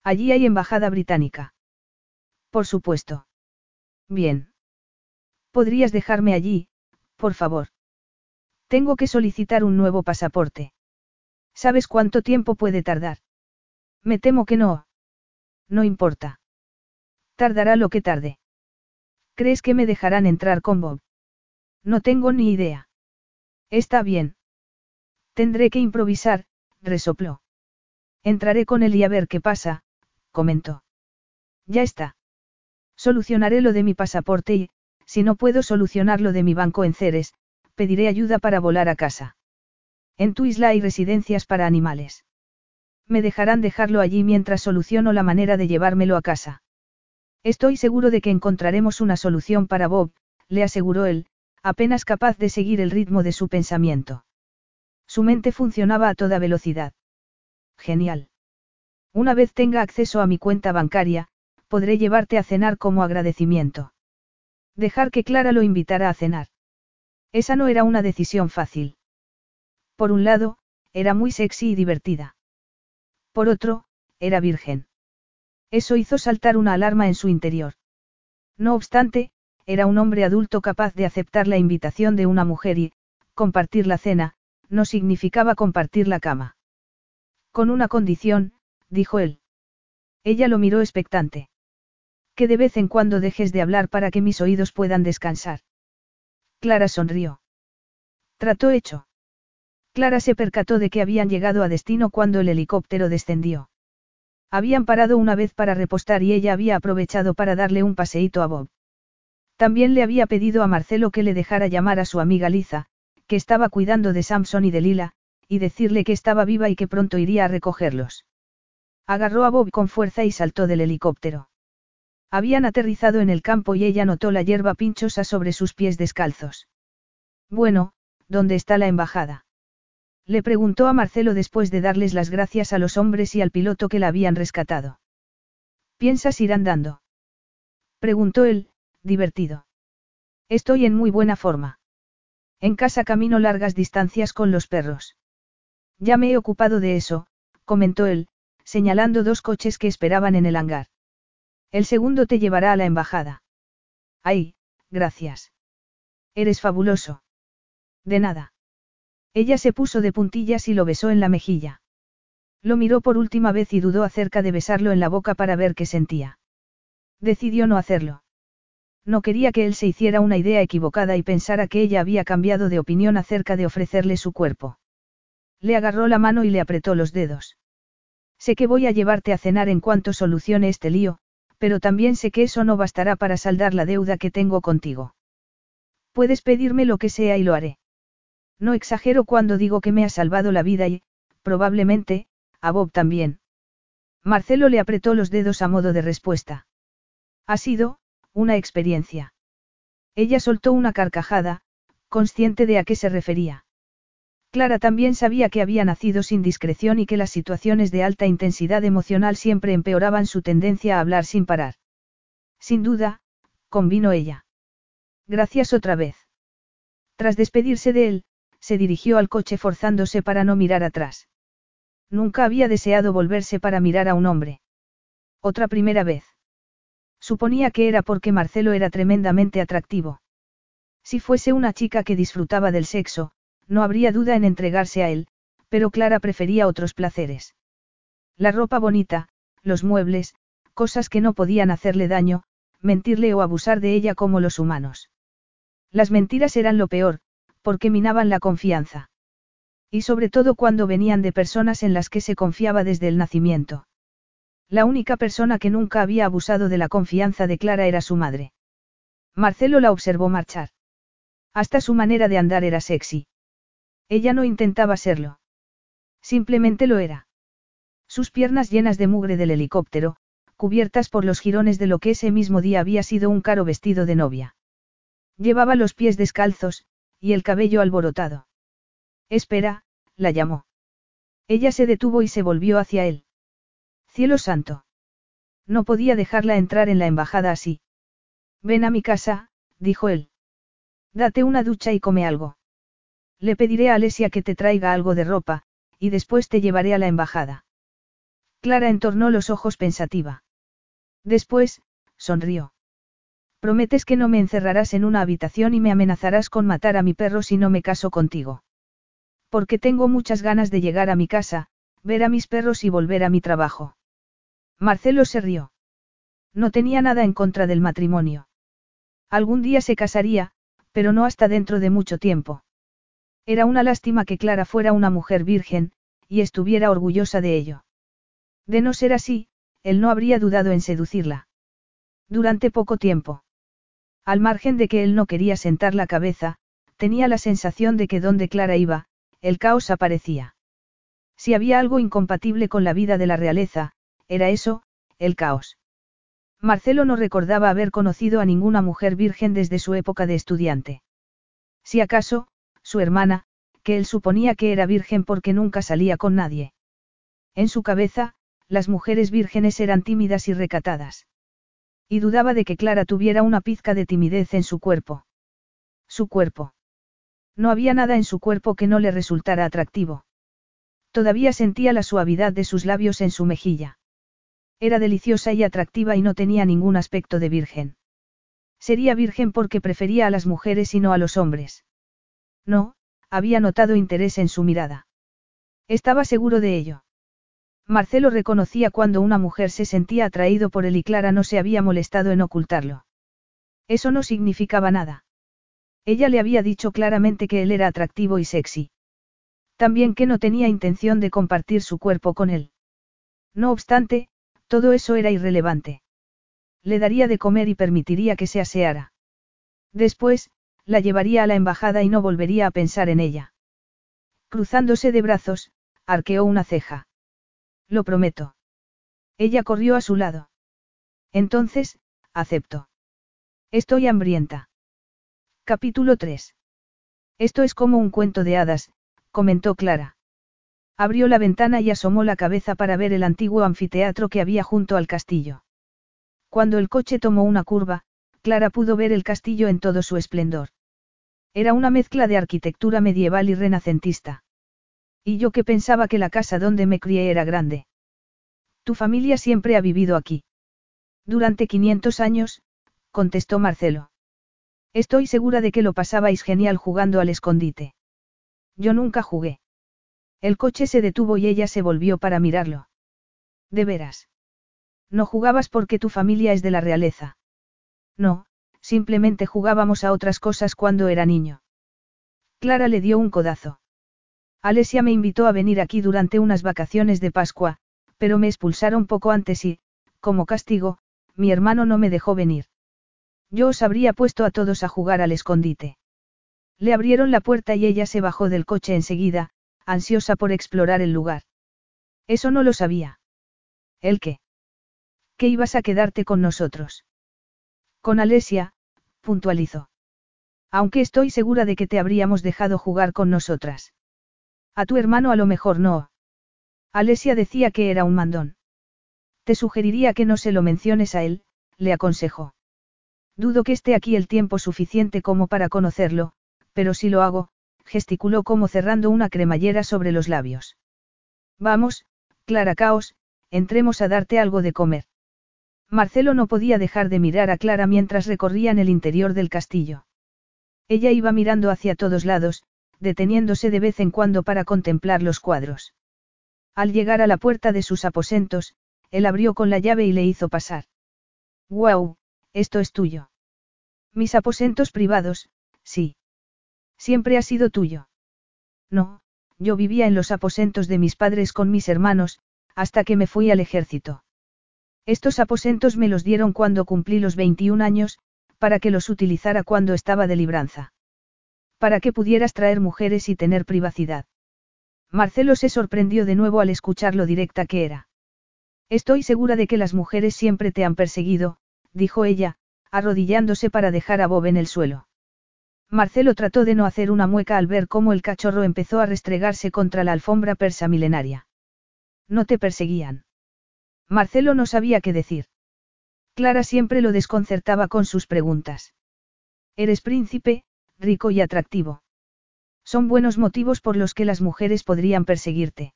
Allí hay embajada británica. Por supuesto. Bien. ¿Podrías dejarme allí, por favor? Tengo que solicitar un nuevo pasaporte. ¿Sabes cuánto tiempo puede tardar? Me temo que no. No importa. Tardará lo que tarde. ¿Crees que me dejarán entrar con Bob? No tengo ni idea. Está bien. Tendré que improvisar, resopló. Entraré con él y a ver qué pasa, comentó. Ya está. Solucionaré lo de mi pasaporte y, si no puedo solucionar lo de mi banco en Ceres, pediré ayuda para volar a casa. En tu isla hay residencias para animales. Me dejarán dejarlo allí mientras soluciono la manera de llevármelo a casa. Estoy seguro de que encontraremos una solución para Bob, le aseguró él, apenas capaz de seguir el ritmo de su pensamiento. Su mente funcionaba a toda velocidad. Genial. Una vez tenga acceso a mi cuenta bancaria, podré llevarte a cenar como agradecimiento. Dejar que Clara lo invitara a cenar. Esa no era una decisión fácil. Por un lado, era muy sexy y divertida. Por otro, era virgen. Eso hizo saltar una alarma en su interior. No obstante, era un hombre adulto capaz de aceptar la invitación de una mujer y, compartir la cena, no significaba compartir la cama. Con una condición, dijo él. Ella lo miró expectante. Que de vez en cuando dejes de hablar para que mis oídos puedan descansar. Clara sonrió. Trató hecho. Clara se percató de que habían llegado a destino cuando el helicóptero descendió. Habían parado una vez para repostar y ella había aprovechado para darle un paseíto a Bob. También le había pedido a Marcelo que le dejara llamar a su amiga Liza, que estaba cuidando de Samson y de Lila, y decirle que estaba viva y que pronto iría a recogerlos. Agarró a Bob con fuerza y saltó del helicóptero. Habían aterrizado en el campo y ella notó la hierba pinchosa sobre sus pies descalzos. Bueno, ¿dónde está la embajada? Le preguntó a Marcelo después de darles las gracias a los hombres y al piloto que la habían rescatado. ¿Piensas ir andando? Preguntó él, divertido. Estoy en muy buena forma. En casa camino largas distancias con los perros. Ya me he ocupado de eso, comentó él, señalando dos coches que esperaban en el hangar. El segundo te llevará a la embajada. Ay, gracias. Eres fabuloso. De nada. Ella se puso de puntillas y lo besó en la mejilla. Lo miró por última vez y dudó acerca de besarlo en la boca para ver qué sentía. Decidió no hacerlo. No quería que él se hiciera una idea equivocada y pensara que ella había cambiado de opinión acerca de ofrecerle su cuerpo. Le agarró la mano y le apretó los dedos. Sé que voy a llevarte a cenar en cuanto solucione este lío, pero también sé que eso no bastará para saldar la deuda que tengo contigo. Puedes pedirme lo que sea y lo haré. No exagero cuando digo que me ha salvado la vida y, probablemente, a Bob también. Marcelo le apretó los dedos a modo de respuesta. Ha sido, una experiencia. Ella soltó una carcajada, consciente de a qué se refería. Clara también sabía que había nacido sin discreción y que las situaciones de alta intensidad emocional siempre empeoraban su tendencia a hablar sin parar. Sin duda, convino ella. Gracias otra vez. Tras despedirse de él, se dirigió al coche forzándose para no mirar atrás. Nunca había deseado volverse para mirar a un hombre. Otra primera vez. Suponía que era porque Marcelo era tremendamente atractivo. Si fuese una chica que disfrutaba del sexo, no habría duda en entregarse a él, pero Clara prefería otros placeres. La ropa bonita, los muebles, cosas que no podían hacerle daño, mentirle o abusar de ella como los humanos. Las mentiras eran lo peor, porque minaban la confianza. Y sobre todo cuando venían de personas en las que se confiaba desde el nacimiento. La única persona que nunca había abusado de la confianza de Clara era su madre. Marcelo la observó marchar. Hasta su manera de andar era sexy. Ella no intentaba serlo. Simplemente lo era. Sus piernas llenas de mugre del helicóptero, cubiertas por los jirones de lo que ese mismo día había sido un caro vestido de novia. Llevaba los pies descalzos, y el cabello alborotado. Espera, la llamó. Ella se detuvo y se volvió hacia él. Cielo santo. No podía dejarla entrar en la embajada así. Ven a mi casa, dijo él. Date una ducha y come algo. Le pediré a Alesia que te traiga algo de ropa, y después te llevaré a la embajada. Clara entornó los ojos pensativa. Después, sonrió. Prometes que no me encerrarás en una habitación y me amenazarás con matar a mi perro si no me caso contigo. Porque tengo muchas ganas de llegar a mi casa, ver a mis perros y volver a mi trabajo. Marcelo se rió. No tenía nada en contra del matrimonio. Algún día se casaría, pero no hasta dentro de mucho tiempo. Era una lástima que Clara fuera una mujer virgen, y estuviera orgullosa de ello. De no ser así, él no habría dudado en seducirla. Durante poco tiempo. Al margen de que él no quería sentar la cabeza, tenía la sensación de que donde Clara iba, el caos aparecía. Si había algo incompatible con la vida de la realeza, era eso, el caos. Marcelo no recordaba haber conocido a ninguna mujer virgen desde su época de estudiante. Si acaso, su hermana, que él suponía que era virgen porque nunca salía con nadie. En su cabeza, las mujeres vírgenes eran tímidas y recatadas. Y dudaba de que Clara tuviera una pizca de timidez en su cuerpo. Su cuerpo. No había nada en su cuerpo que no le resultara atractivo. Todavía sentía la suavidad de sus labios en su mejilla. Era deliciosa y atractiva y no tenía ningún aspecto de virgen. Sería virgen porque prefería a las mujeres y no a los hombres. No, había notado interés en su mirada. Estaba seguro de ello. Marcelo reconocía cuando una mujer se sentía atraído por él y Clara no se había molestado en ocultarlo. Eso no significaba nada. Ella le había dicho claramente que él era atractivo y sexy. También que no tenía intención de compartir su cuerpo con él. No obstante, todo eso era irrelevante. Le daría de comer y permitiría que se aseara. Después, la llevaría a la embajada y no volvería a pensar en ella. Cruzándose de brazos, arqueó una ceja. Lo prometo. Ella corrió a su lado. Entonces, acepto. Estoy hambrienta. Capítulo 3. Esto es como un cuento de hadas, comentó Clara. Abrió la ventana y asomó la cabeza para ver el antiguo anfiteatro que había junto al castillo. Cuando el coche tomó una curva, Clara pudo ver el castillo en todo su esplendor. Era una mezcla de arquitectura medieval y renacentista. Y yo que pensaba que la casa donde me crié era grande. Tu familia siempre ha vivido aquí. Durante 500 años, contestó Marcelo. Estoy segura de que lo pasabais genial jugando al escondite. Yo nunca jugué. El coche se detuvo y ella se volvió para mirarlo. ¿De veras? No jugabas porque tu familia es de la realeza. No, simplemente jugábamos a otras cosas cuando era niño. Clara le dio un codazo. Alesia me invitó a venir aquí durante unas vacaciones de Pascua, pero me expulsaron poco antes y, como castigo, mi hermano no me dejó venir. Yo os habría puesto a todos a jugar al escondite. Le abrieron la puerta y ella se bajó del coche enseguida, ansiosa por explorar el lugar. Eso no lo sabía. ¿El qué? ¿Qué ibas a quedarte con nosotros? Con Alesia, puntualizó. Aunque estoy segura de que te habríamos dejado jugar con nosotras. A tu hermano a lo mejor no. Alesia decía que era un mandón. Te sugeriría que no se lo menciones a él, le aconsejó. Dudo que esté aquí el tiempo suficiente como para conocerlo, pero si lo hago, gesticuló como cerrando una cremallera sobre los labios. Vamos, Clara Caos, entremos a darte algo de comer. Marcelo no podía dejar de mirar a Clara mientras recorrían el interior del castillo. Ella iba mirando hacia todos lados, deteniéndose de vez en cuando para contemplar los cuadros. Al llegar a la puerta de sus aposentos, él abrió con la llave y le hizo pasar. ¡Guau! Esto es tuyo. Mis aposentos privados, sí. Siempre ha sido tuyo. No, yo vivía en los aposentos de mis padres con mis hermanos, hasta que me fui al ejército. Estos aposentos me los dieron cuando cumplí los 21 años, para que los utilizara cuando estaba de libranza. Para que pudieras traer mujeres y tener privacidad. Marcelo se sorprendió de nuevo al escuchar lo directa que era. Estoy segura de que las mujeres siempre te han perseguido, dijo ella, arrodillándose para dejar a Bob en el suelo. Marcelo trató de no hacer una mueca al ver cómo el cachorro empezó a restregarse contra la alfombra persa milenaria. No te perseguían. Marcelo no sabía qué decir. Clara siempre lo desconcertaba con sus preguntas. Eres príncipe, rico y atractivo. Son buenos motivos por los que las mujeres podrían perseguirte.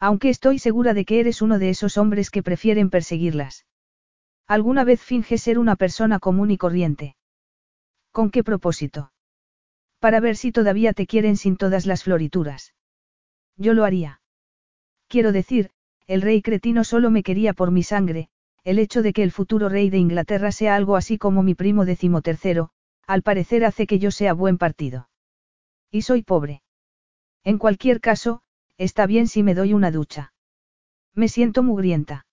Aunque estoy segura de que eres uno de esos hombres que prefieren perseguirlas. ¿Alguna vez finges ser una persona común y corriente? ¿Con qué propósito? Para ver si todavía te quieren sin todas las florituras. Yo lo haría. Quiero decir, el rey cretino solo me quería por mi sangre, el hecho de que el futuro rey de Inglaterra sea algo así como mi primo decimotercero, al parecer hace que yo sea buen partido. Y soy pobre. En cualquier caso, está bien si me doy una ducha. Me siento mugrienta.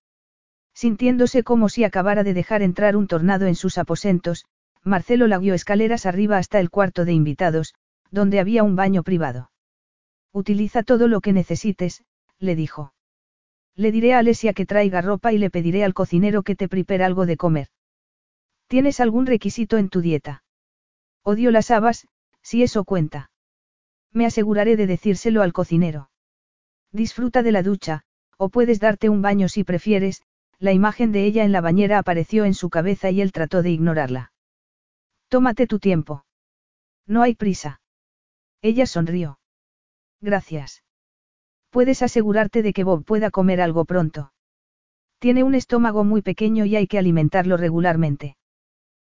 Sintiéndose como si acabara de dejar entrar un tornado en sus aposentos, Marcelo la guió escaleras arriba hasta el cuarto de invitados, donde había un baño privado. Utiliza todo lo que necesites, le dijo. Le diré a Alesia que traiga ropa y le pediré al cocinero que te prepare algo de comer. ¿Tienes algún requisito en tu dieta? Odio las habas, si eso cuenta. Me aseguraré de decírselo al cocinero. Disfruta de la ducha, o puedes darte un baño si prefieres, la imagen de ella en la bañera apareció en su cabeza y él trató de ignorarla. Tómate tu tiempo. No hay prisa. Ella sonrió. Gracias. Puedes asegurarte de que Bob pueda comer algo pronto. Tiene un estómago muy pequeño y hay que alimentarlo regularmente.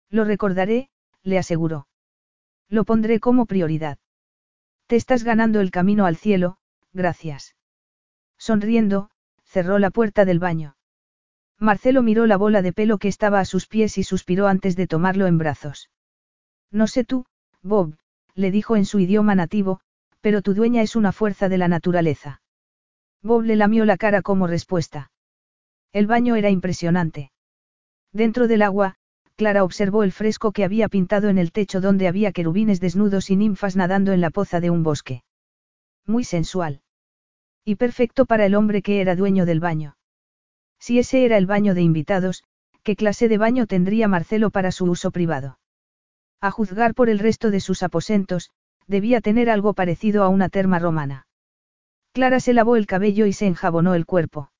Lo recordaré, le aseguró. Lo pondré como prioridad. Te estás ganando el camino al cielo, gracias. Sonriendo, cerró la puerta del baño. Marcelo miró la bola de pelo que estaba a sus pies y suspiró antes de tomarlo en brazos. No sé tú, Bob, le dijo en su idioma nativo, pero tu dueña es una fuerza de la naturaleza. Bob le lamió la cara como respuesta. El baño era impresionante. Dentro del agua, Clara observó el fresco que había pintado en el techo donde había querubines desnudos y ninfas nadando en la poza de un bosque. Muy sensual. Y perfecto para el hombre que era dueño del baño. Si ese era el baño de invitados, ¿qué clase de baño tendría Marcelo para su uso privado? A juzgar por el resto de sus aposentos, debía tener algo parecido a una terma romana. Clara se lavó el cabello y se enjabonó el cuerpo.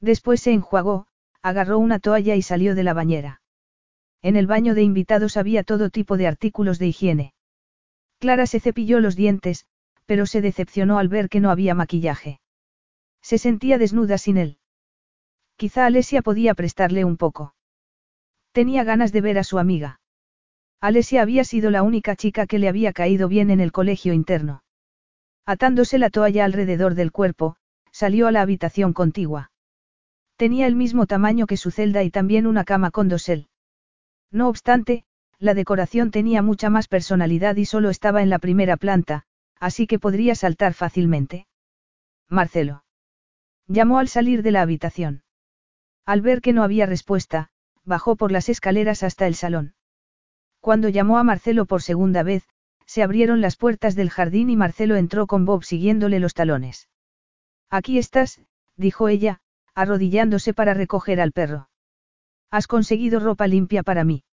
Después se enjuagó, agarró una toalla y salió de la bañera. En el baño de invitados había todo tipo de artículos de higiene. Clara se cepilló los dientes, pero se decepcionó al ver que no había maquillaje. Se sentía desnuda sin él. Quizá Alesia podía prestarle un poco. Tenía ganas de ver a su amiga. Alesia había sido la única chica que le había caído bien en el colegio interno. Atándose la toalla alrededor del cuerpo, salió a la habitación contigua. Tenía el mismo tamaño que su celda y también una cama con dosel. No obstante, la decoración tenía mucha más personalidad y solo estaba en la primera planta, así que podría saltar fácilmente. Marcelo. Llamó al salir de la habitación. Al ver que no había respuesta, bajó por las escaleras hasta el salón. Cuando llamó a Marcelo por segunda vez, se abrieron las puertas del jardín y Marcelo entró con Bob siguiéndole los talones. Aquí estás, dijo ella, arrodillándose para recoger al perro. Has conseguido ropa limpia para mí.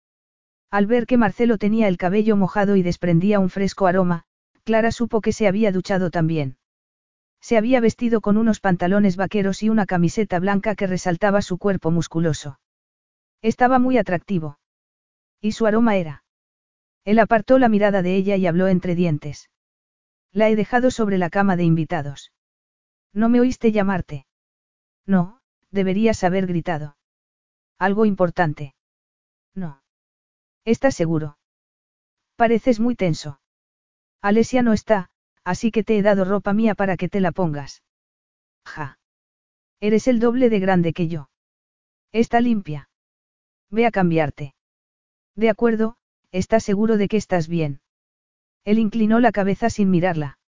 Al ver que Marcelo tenía el cabello mojado y desprendía un fresco aroma, Clara supo que se había duchado también. Se había vestido con unos pantalones vaqueros y una camiseta blanca que resaltaba su cuerpo musculoso. Estaba muy atractivo. Y su aroma era. Él apartó la mirada de ella y habló entre dientes. La he dejado sobre la cama de invitados. ¿No me oíste llamarte? No, deberías haber gritado. Algo importante. No. ¿Estás seguro? Pareces muy tenso. Alesia no está, así que te he dado ropa mía para que te la pongas. Ja. Eres el doble de grande que yo. Está limpia. Ve a cambiarte. De acuerdo, ¿estás seguro de que estás bien? Él inclinó la cabeza sin mirarla.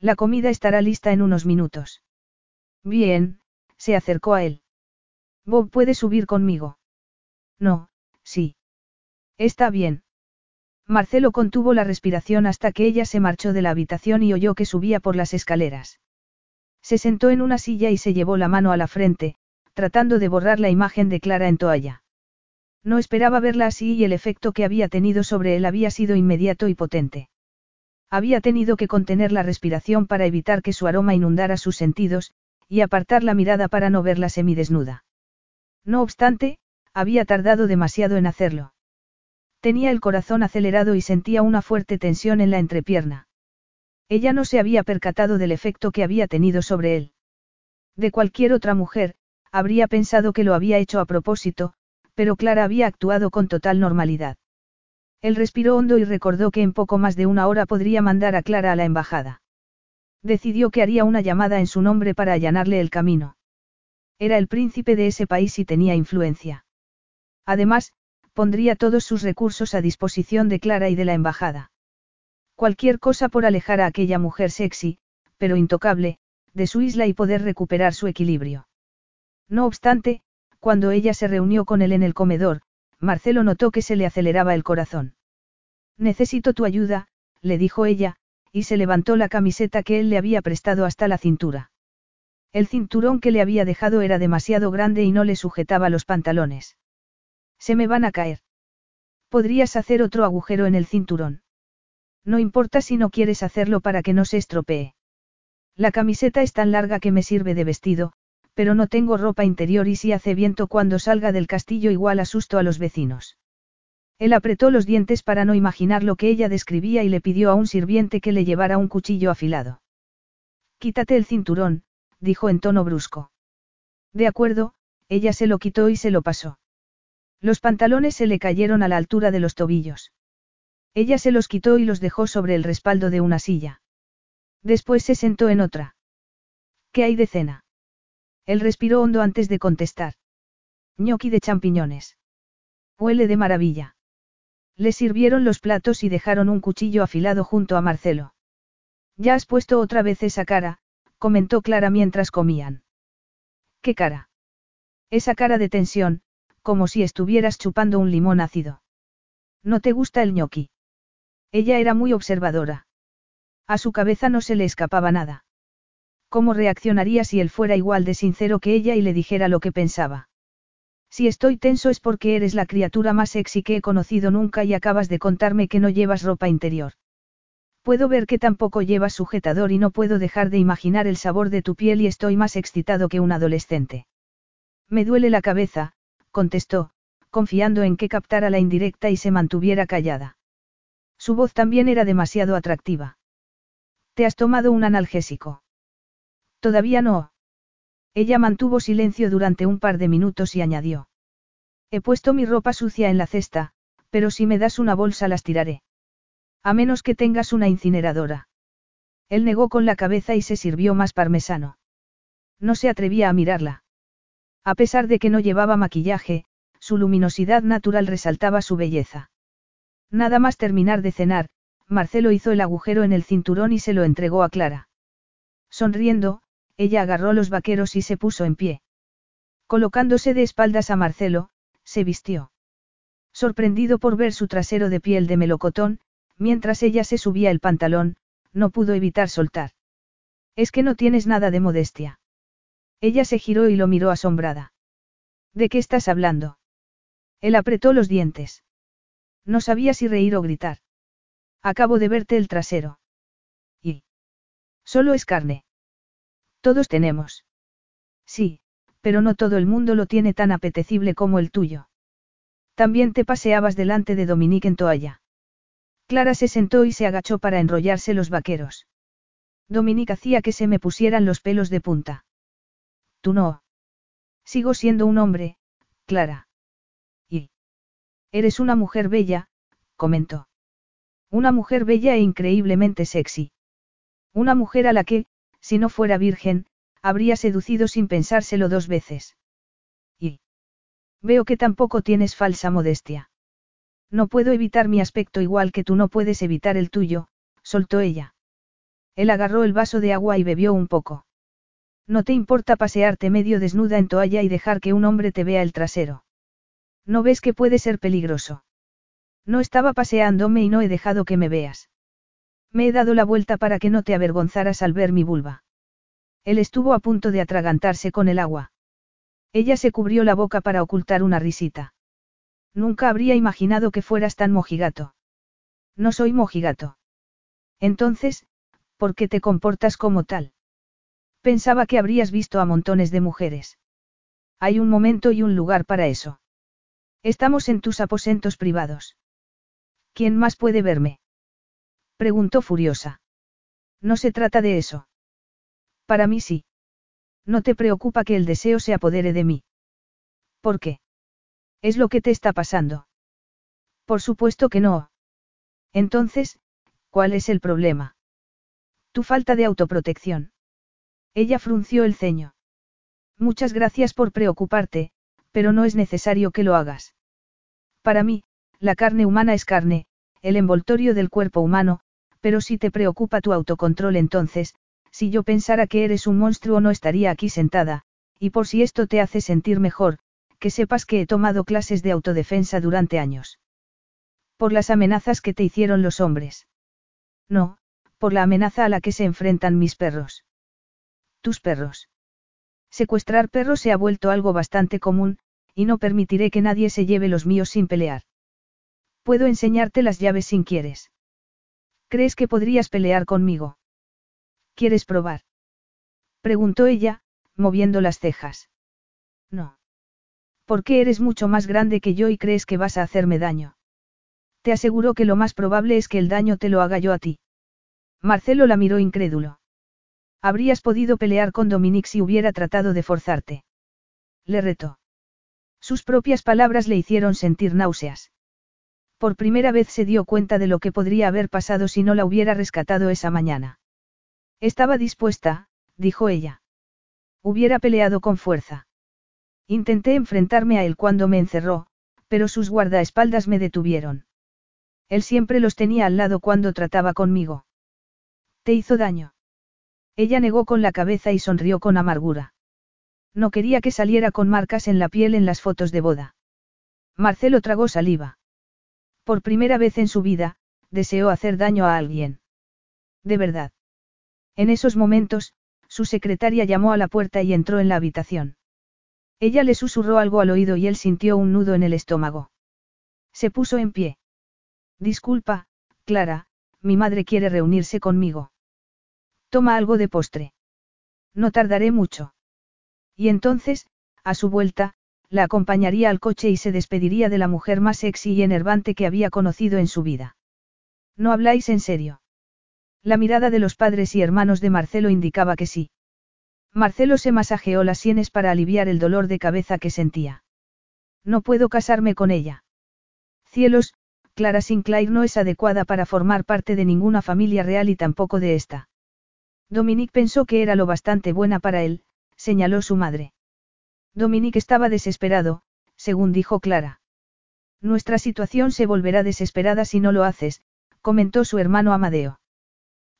La comida estará lista en unos minutos. Bien, se acercó a él. Bob puede subir conmigo. No, sí. Está bien. Marcelo contuvo la respiración hasta que ella se marchó de la habitación y oyó que subía por las escaleras. Se sentó en una silla y se llevó la mano a la frente, tratando de borrar la imagen de Clara en toalla. No esperaba verla así y el efecto que había tenido sobre él había sido inmediato y potente. Había tenido que contener la respiración para evitar que su aroma inundara sus sentidos, y apartar la mirada para no verla semidesnuda. No obstante, había tardado demasiado en hacerlo. Tenía el corazón acelerado y sentía una fuerte tensión en la entrepierna. Ella no se había percatado del efecto que había tenido sobre él. De cualquier otra mujer, habría pensado que lo había hecho a propósito, pero Clara había actuado con total normalidad. Él respiró hondo y recordó que en poco más de una hora podría mandar a Clara a la embajada. Decidió que haría una llamada en su nombre para allanarle el camino. Era el príncipe de ese país y tenía influencia. Además, pondría todos sus recursos a disposición de Clara y de la embajada. Cualquier cosa por alejar a aquella mujer sexy, pero intocable, de su isla y poder recuperar su equilibrio. No obstante, Cuando ella se reunió con él en el comedor, Marcelo notó que se le aceleraba el corazón. Necesito tu ayuda, le dijo ella, y se levantó la camiseta que él le había prestado hasta la cintura. El cinturón que le había dejado era demasiado grande y no le sujetaba los pantalones. Se me van a caer. Podrías hacer otro agujero en el cinturón. No importa si no quieres hacerlo para que no se estropee. La camiseta es tan larga que me sirve de vestido, pero no tengo ropa interior y si hace viento cuando salga del castillo igual asusto a los vecinos. Él apretó los dientes para no imaginar lo que ella describía y le pidió a un sirviente que le llevara un cuchillo afilado. Quítate el cinturón, dijo en tono brusco. De acuerdo, ella se lo quitó y se lo pasó. Los pantalones se le cayeron a la altura de los tobillos. Ella se los quitó y los dejó sobre el respaldo de una silla. Después se sentó en otra. ¿Qué hay de cena? Él respiró hondo antes de contestar. Ñoqui de champiñones. Huele de maravilla. Le sirvieron los platos y dejaron un cuchillo afilado junto a Marcelo. Ya has puesto otra vez esa cara, comentó Clara mientras comían. ¿Qué cara? Esa cara de tensión, como si estuvieras chupando un limón ácido. ¿No te gusta el ñoqui? Ella era muy observadora. A su cabeza no se le escapaba nada. ¿Cómo reaccionaría si él fuera igual de sincero que ella y le dijera lo que pensaba? Si estoy tenso es porque eres la criatura más sexy que he conocido nunca y acabas de contarme que no llevas ropa interior. Puedo ver que tampoco llevas sujetador y no puedo dejar de imaginar el sabor de tu piel y estoy más excitado que un adolescente. Me duele la cabeza, contestó, confiando en que captara la indirecta y se mantuviera callada. Su voz también era demasiado atractiva. ¿Te has tomado un analgésico? Todavía no. Ella mantuvo silencio durante un par de minutos y añadió. He puesto mi ropa sucia en la cesta, pero si me das una bolsa las tiraré. A menos que tengas una incineradora. Él negó con la cabeza y se sirvió más parmesano. No se atrevía a mirarla. A pesar de que no llevaba maquillaje, su luminosidad natural resaltaba su belleza. Nada más terminar de cenar, Marcelo hizo el agujero en el cinturón y se lo entregó a Clara. Sonriendo, ella agarró los vaqueros y se puso en pie. Colocándose de espaldas a Marcelo, se vistió. Sorprendido por ver su trasero de piel de melocotón, mientras ella se subía el pantalón, no pudo evitar soltar. Es que no tienes nada de modestia. Ella se giró y lo miró asombrada. ¿De qué estás hablando? Él apretó los dientes. No sabía si reír o gritar. Acabo de verte el trasero. Y. Solo es carne. Todos tenemos. Sí, pero no todo el mundo lo tiene tan apetecible como el tuyo. También te paseabas delante de Dominique en toalla. Clara se sentó y se agachó para enrollarse los vaqueros. Dominique hacía que se me pusieran los pelos de punta. Tú no. Sigo siendo un hombre, Clara. Y. Eres una mujer bella, comentó. Una mujer bella e increíblemente sexy. Una mujer a la que, si no fuera virgen, habría seducido sin pensárselo dos veces. Y. Veo que tampoco tienes falsa modestia. No puedo evitar mi aspecto igual que tú no puedes evitar el tuyo, soltó ella. Él agarró el vaso de agua y bebió un poco. No te importa pasearte medio desnuda en toalla y dejar que un hombre te vea el trasero. ¿No ves que puede ser peligroso? No estaba paseándome y no he dejado que me veas. Me he dado la vuelta para que no te avergonzaras al ver mi vulva. Él estuvo a punto de atragantarse con el agua. Ella se cubrió la boca para ocultar una risita. Nunca habría imaginado que fueras tan mojigato. No soy mojigato. Entonces, ¿por qué te comportas como tal? Pensaba que habrías visto a montones de mujeres. Hay un momento y un lugar para eso. Estamos en tus aposentos privados. ¿Quién más puede verme? Preguntó furiosa. No se trata de eso. Para mí sí. No te preocupa que el deseo se apodere de mí. ¿Por qué? Es lo que te está pasando. Por supuesto que no. Entonces, ¿cuál es el problema? Tu falta de autoprotección. Ella frunció el ceño. Muchas gracias por preocuparte, pero no es necesario que lo hagas. Para mí, la carne humana es carne, el envoltorio del cuerpo humano, pero si te preocupa tu autocontrol entonces, si yo pensara que eres un monstruo no estaría aquí sentada, y por si esto te hace sentir mejor, que sepas que he tomado clases de autodefensa durante años. Por las amenazas que te hicieron los hombres. No, por la amenaza a la que se enfrentan mis perros. Tus perros. Secuestrar perros se ha vuelto algo bastante común, y no permitiré que nadie se lleve los míos sin pelear. Puedo enseñarte las llaves sin quieres. ¿Crees que podrías pelear conmigo? ¿Quieres probar? Preguntó ella, moviendo las cejas. No. Porque eres mucho más grande que yo y crees que vas a hacerme daño. Te aseguro que lo más probable es que el daño te lo haga yo a ti. Marcelo la miró incrédulo. Habrías podido pelear con Dominique si hubiera tratado de forzarte. Le retó. Sus propias palabras le hicieron sentir náuseas. Por primera vez se dio cuenta de lo que podría haber pasado si no la hubiera rescatado esa mañana. Estaba dispuesta, dijo ella. Hubiera peleado con fuerza. Intenté enfrentarme a él cuando me encerró, pero sus guardaespaldas me detuvieron. Él siempre los tenía al lado cuando trataba conmigo. ¿Te hizo daño? Ella negó con la cabeza y sonrió con amargura. No quería que saliera con marcas en la piel en las fotos de boda. Marcelo tragó saliva. Por primera vez en su vida, deseó hacer daño a alguien. De verdad. En esos momentos, su secretaria llamó a la puerta y entró en la habitación. Ella le susurró algo al oído y él sintió un nudo en el estómago. Se puso en pie. Disculpa, Clara, mi madre quiere reunirse conmigo. Toma algo de postre. No tardaré mucho. Y entonces, a su vuelta, la acompañaría al coche y se despediría de la mujer más sexy y enervante que había conocido en su vida. ¿No habláis en serio? La mirada de los padres y hermanos de Marcelo indicaba que sí. Marcelo se masajeó las sienes para aliviar el dolor de cabeza que sentía. No puedo casarme con ella. Cielos, Clara Sinclair no es adecuada para formar parte de ninguna familia real y tampoco de esta. Dominique pensó que era lo bastante buena para él, señaló su madre. Dominique estaba desesperado, según dijo Clara. Nuestra situación se volverá desesperada si no lo haces, comentó su hermano Amadeo.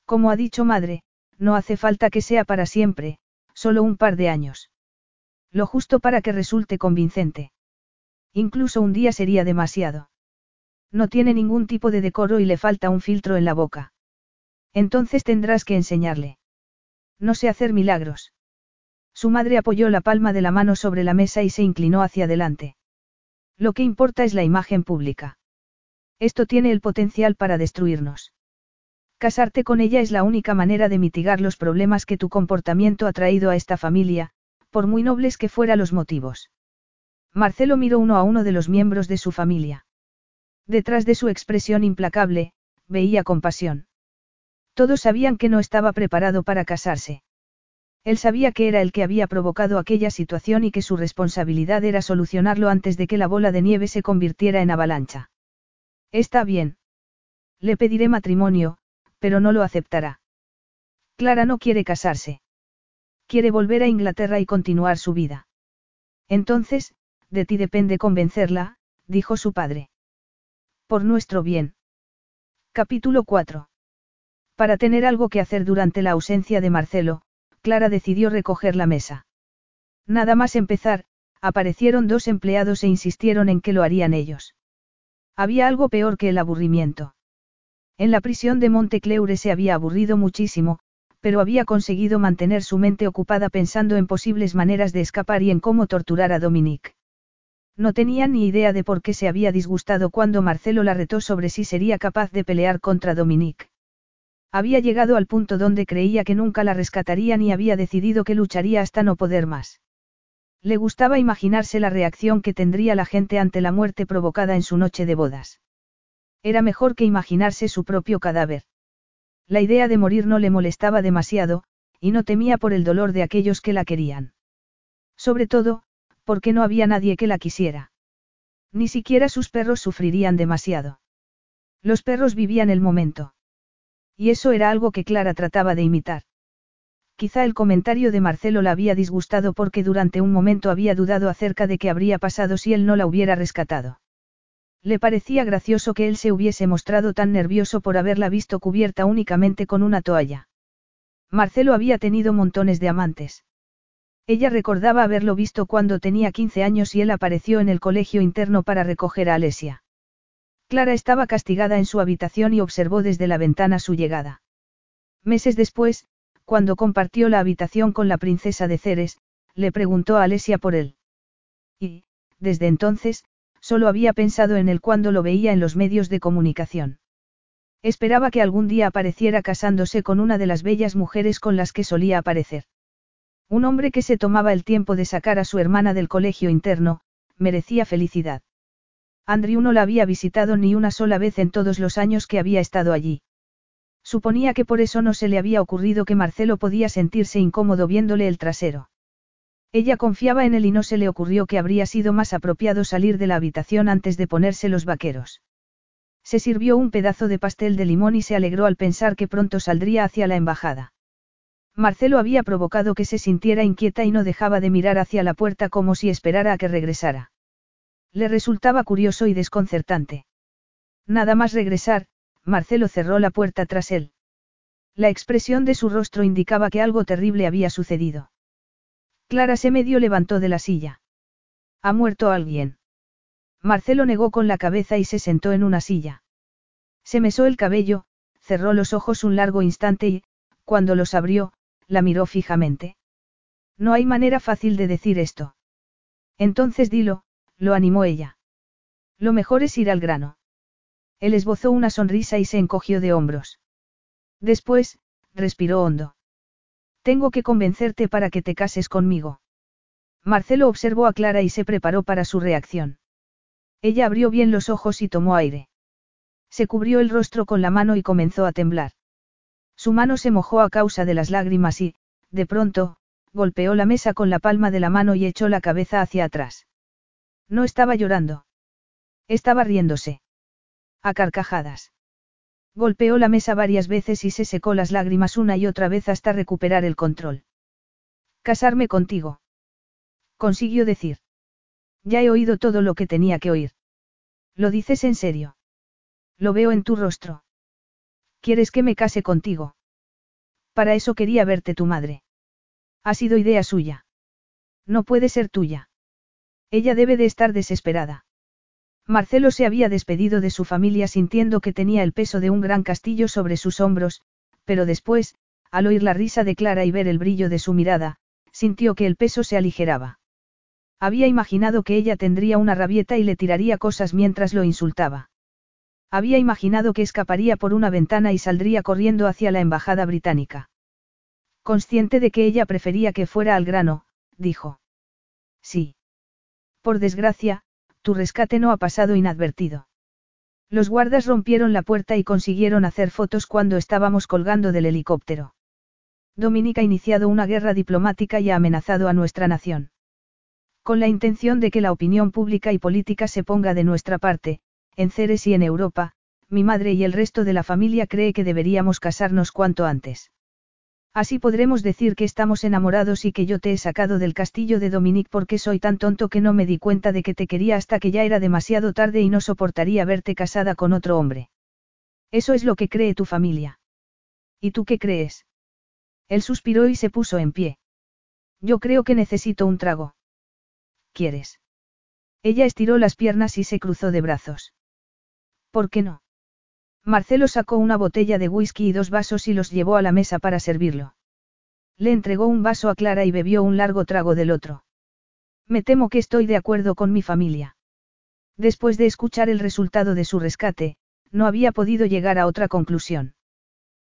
Como ha dicho madre, no hace falta que sea para siempre, solo un par de años. Lo justo para que resulte convincente. Incluso un día sería demasiado. No tiene ningún tipo de decoro y le falta un filtro en la boca. Entonces tendrás que enseñarle. No sé hacer milagros. Su madre apoyó la palma de la mano sobre la mesa y se inclinó hacia adelante. Lo que importa es la imagen pública. Esto tiene el potencial para destruirnos. Casarte con ella es la única manera de mitigar los problemas que tu comportamiento ha traído a esta familia, por muy nobles que fueran los motivos. Marcelo miró uno a uno de los miembros de su familia. Detrás de su expresión implacable, veía compasión. Todos sabían que no estaba preparado para casarse. Él sabía que era el que había provocado aquella situación y que su responsabilidad era solucionarlo antes de que la bola de nieve se convirtiera en avalancha. Está bien. Le pediré matrimonio, pero no lo aceptará. Clara no quiere casarse. Quiere volver a Inglaterra y continuar su vida. Entonces, de ti depende convencerla, dijo su padre. Por nuestro bien. Capítulo 4. Para tener algo que hacer durante la ausencia de Marcelo, Clara decidió recoger la mesa. Nada más empezar, aparecieron dos empleados e insistieron en que lo harían ellos. Había algo peor que el aburrimiento. En la prisión de Montecleure se había aburrido muchísimo, pero había conseguido mantener su mente ocupada pensando en posibles maneras de escapar y en cómo torturar a Dominique. No tenía ni idea de por qué se había disgustado cuando Marcelo la retó sobre si sería capaz de pelear contra Dominique. Había llegado al punto donde creía que nunca la rescatarían y había decidido que lucharía hasta no poder más. Le gustaba imaginarse la reacción que tendría la gente ante la muerte provocada en su noche de bodas. Era mejor que imaginarse su propio cadáver. La idea de morir no le molestaba demasiado, y no temía por el dolor de aquellos que la querían. Sobre todo, porque no había nadie que la quisiera. Ni siquiera sus perros sufrirían demasiado. Los perros vivían el momento. Y eso era algo que Clara trataba de imitar. Quizá el comentario de Marcelo la había disgustado porque durante un momento había dudado acerca de qué habría pasado si él no la hubiera rescatado. Le parecía gracioso que él se hubiese mostrado tan nervioso por haberla visto cubierta únicamente con una toalla. Marcelo había tenido montones de amantes. Ella recordaba haberlo visto cuando tenía 15 años y él apareció en el colegio interno para recoger a Alesia. Clara estaba castigada en su habitación y observó desde la ventana su llegada. Meses después, cuando compartió la habitación con la princesa de Ceres, le preguntó a Alesia por él. Y, desde entonces, solo había pensado en él cuando lo veía en los medios de comunicación. Esperaba que algún día apareciera casándose con una de las bellas mujeres con las que solía aparecer. Un hombre que se tomaba el tiempo de sacar a su hermana del colegio interno, merecía felicidad. Andrew no la había visitado ni una sola vez en todos los años que había estado allí. Suponía que por eso no se le había ocurrido que Marcelo podía sentirse incómodo viéndole el trasero. Ella confiaba en él y no se le ocurrió que habría sido más apropiado salir de la habitación antes de ponerse los vaqueros. Se sirvió un pedazo de pastel de limón y se alegró al pensar que pronto saldría hacia la embajada. Marcelo había provocado que se sintiera inquieta y no dejaba de mirar hacia la puerta como si esperara a que regresara. Le resultaba curioso y desconcertante. Nada más regresar, Marcelo cerró la puerta tras él. La expresión de su rostro indicaba que algo terrible había sucedido. Clara se medio levantó de la silla. ¿Ha muerto alguien? Marcelo negó con la cabeza y se sentó en una silla. Se mesó el cabello, cerró los ojos un largo instante y, cuando los abrió, la miró fijamente. No hay manera fácil de decir esto. Entonces dilo, lo animó ella. Lo mejor es ir al grano. Él esbozó una sonrisa y se encogió de hombros. Después, respiró hondo. Tengo que convencerte para que te cases conmigo. Marcelo observó a Clara y se preparó para su reacción. Ella abrió bien los ojos y tomó aire. Se cubrió el rostro con la mano y comenzó a temblar. Su mano se mojó a causa de las lágrimas y, de pronto, golpeó la mesa con la palma de la mano y echó la cabeza hacia atrás. No estaba llorando. Estaba riéndose. A carcajadas. Golpeó la mesa varias veces y se secó las lágrimas una y otra vez hasta recuperar el control. Casarme contigo. Consiguió decir. Ya he oído todo lo que tenía que oír. ¿Lo dices en serio? Lo veo en tu rostro. ¿Quieres que me case contigo? Para eso quería verte tu madre. Ha sido idea suya. No puede ser tuya. Ella debe de estar desesperada. Marcelo se había despedido de su familia sintiendo que tenía el peso de un gran castillo sobre sus hombros, pero después, al oír la risa de Clara y ver el brillo de su mirada, sintió que el peso se aligeraba. Había imaginado que ella tendría una rabieta y le tiraría cosas mientras lo insultaba. Había imaginado que escaparía por una ventana y saldría corriendo hacia la embajada británica. Consciente de que ella prefería que fuera al grano, dijo. Sí. Por desgracia, tu rescate no ha pasado inadvertido. Los guardas rompieron la puerta y consiguieron hacer fotos cuando estábamos colgando del helicóptero. Dominica ha iniciado una guerra diplomática y ha amenazado a nuestra nación. Con la intención de que la opinión pública y política se ponga de nuestra parte, en Ceres y en Europa, mi madre y el resto de la familia cree que deberíamos casarnos cuanto antes. Así podremos decir que estamos enamorados y que yo te he sacado del castillo de Dominique porque soy tan tonto que no me di cuenta de que te quería hasta que ya era demasiado tarde y no soportaría verte casada con otro hombre. Eso es lo que cree tu familia. ¿Y tú qué crees? Él suspiró y se puso en pie. Yo creo que necesito un trago. ¿Quieres? Ella estiró las piernas y se cruzó de brazos. ¿Por qué no? Marcelo sacó una botella de whisky y dos vasos y los llevó a la mesa para servirlo. Le entregó un vaso a Clara y bebió un largo trago del otro. Me temo que estoy de acuerdo con mi familia. Después de escuchar el resultado de su rescate, no había podido llegar a otra conclusión.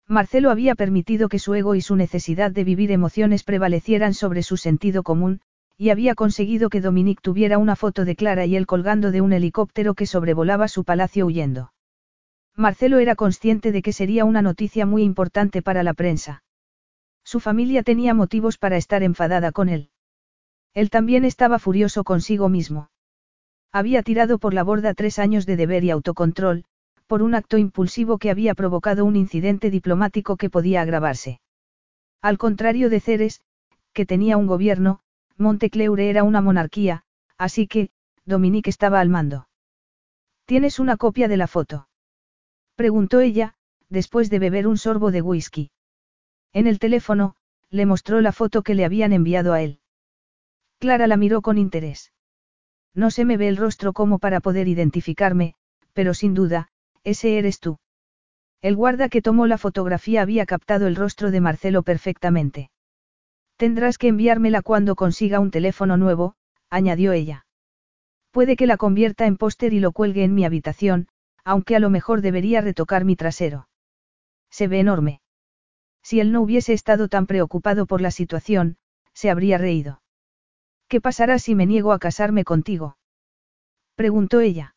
Marcelo había permitido que su ego y su necesidad de vivir emociones prevalecieran sobre su sentido común, y había conseguido que Dominique tuviera una foto de Clara y él colgando de un helicóptero que sobrevolaba su palacio huyendo. Marcelo era consciente de que sería una noticia muy importante para la prensa. Su familia tenía motivos para estar enfadada con él. Él también estaba furioso consigo mismo. Había tirado por la borda tres años de deber y autocontrol, por un acto impulsivo que había provocado un incidente diplomático que podía agravarse. Al contrario de Ceres, que tenía un gobierno, Montecleure era una monarquía, así que, Dominique estaba al mando. ¿Tienes una copia de la foto? Preguntó ella, después de beber un sorbo de whisky. En el teléfono, le mostró la foto que le habían enviado a él. Clara la miró con interés. No se me ve el rostro como para poder identificarme, pero sin duda, ese eres tú. El guarda que tomó la fotografía había captado el rostro de Marcelo perfectamente. Tendrás que enviármela cuando consiga un teléfono nuevo, añadió ella. Puede que la convierta en póster y lo cuelgue en mi habitación, aunque a lo mejor debería retocar mi trasero. Se ve enorme. Si él no hubiese estado tan preocupado por la situación, se habría reído. ¿Qué pasará si me niego a casarme contigo? preguntó ella.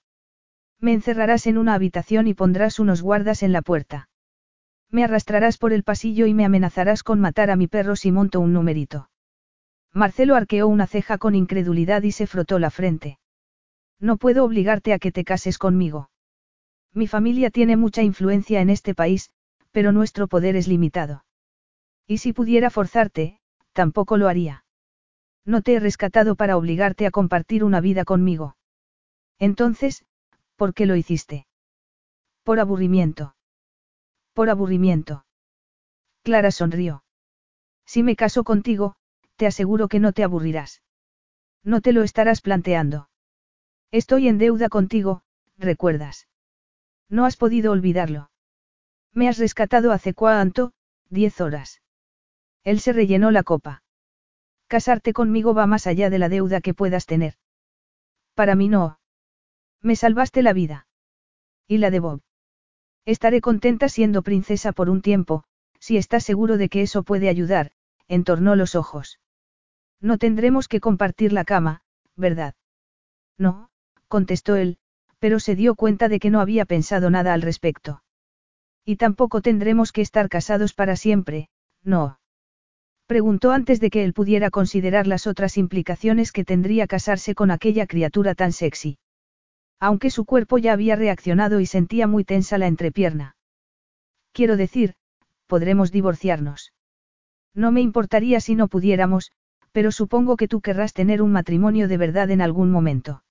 Me encerrarás en una habitación y pondrás unos guardas en la puerta. Me arrastrarás por el pasillo y me amenazarás con matar a mi perro si monto un numerito. Marcelo arqueó una ceja con incredulidad y se frotó la frente. No puedo obligarte a que te cases conmigo. Mi familia tiene mucha influencia en este país, pero nuestro poder es limitado. Y si pudiera forzarte, tampoco lo haría. No te he rescatado para obligarte a compartir una vida conmigo. Entonces, ¿por qué lo hiciste? Por aburrimiento. Por aburrimiento. Clara sonrió. Si me caso contigo, te aseguro que no te aburrirás. No te lo estarás planteando. Estoy en deuda contigo, recuerdas. No has podido olvidarlo. Me has rescatado hace cuánto, diez horas. Él se rellenó la copa. Casarte conmigo va más allá de la deuda que puedas tener. Para mí no. Me salvaste la vida. Y la de Bob. Estaré contenta siendo princesa por un tiempo, si estás seguro de que eso puede ayudar, entornó los ojos. No tendremos que compartir la cama, ¿verdad? No, contestó él, pero se dio cuenta de que no había pensado nada al respecto. Y tampoco tendremos que estar casados para siempre, no. Preguntó antes de que él pudiera considerar las otras implicaciones que tendría casarse con aquella criatura tan sexy. Aunque su cuerpo ya había reaccionado y sentía muy tensa la entrepierna. Quiero decir, podremos divorciarnos. No me importaría si no pudiéramos, pero supongo que tú querrás tener un matrimonio de verdad en algún momento.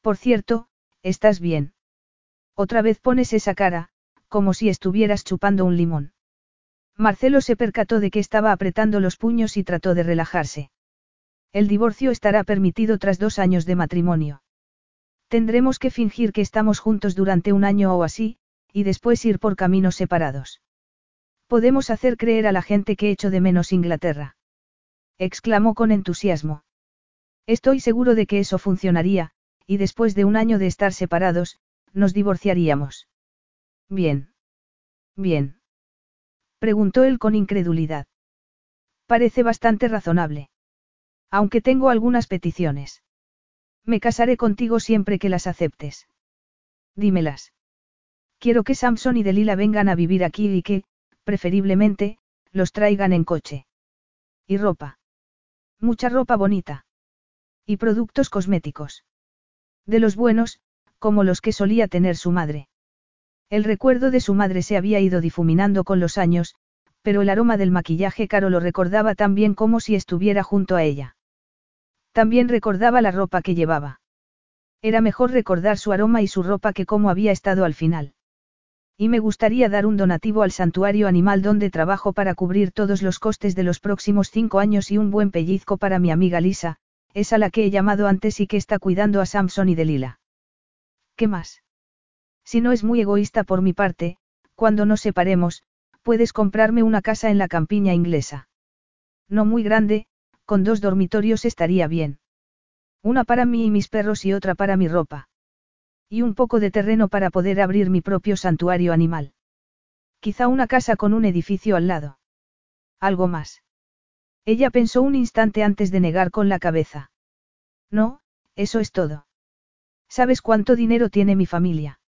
Por cierto, ¿estás bien? Otra vez pones esa cara, como si estuvieras chupando un limón. Marcelo se percató de que estaba apretando los puños y trató de relajarse. El divorcio estará permitido tras dos años de matrimonio. Tendremos que fingir que estamos juntos durante un año o así, y después ir por caminos separados. Podemos hacer creer a la gente que echo de menos Inglaterra. Exclamó con entusiasmo. Estoy seguro de que eso funcionaría, y después de un año de estar separados, nos divorciaríamos. Bien. Bien. Preguntó él con incredulidad. Parece bastante razonable. Aunque tengo algunas peticiones. Me casaré contigo siempre que las aceptes. Dímelas. Quiero que Samson y Delila vengan a vivir aquí y que, preferiblemente, los traigan en coche. Y ropa. Mucha ropa bonita. Y productos cosméticos. De los buenos, como los que solía tener su madre. El recuerdo de su madre se había ido difuminando con los años, pero el aroma del maquillaje caro lo recordaba tan bien como si estuviera junto a ella. También recordaba la ropa que llevaba. Era mejor recordar su aroma y su ropa que cómo había estado al final. Y me gustaría dar un donativo al santuario animal donde trabajo para cubrir todos los costes de los próximos cinco años y un buen pellizco para mi amiga Lisa, esa la que he llamado antes y que está cuidando a Samson y Delila. ¿Qué más? Si no es muy egoísta por mi parte, cuando nos separemos, puedes comprarme una casa en la campiña inglesa. No muy grande, con dos dormitorios estaría bien. Una para mí y mis perros y otra para mi ropa. Y un poco de terreno para poder abrir mi propio santuario animal. Quizá una casa con un edificio al lado. Algo más. Ella pensó un instante antes de negar con la cabeza. No, eso es todo. ¿Sabes cuánto dinero tiene mi familia?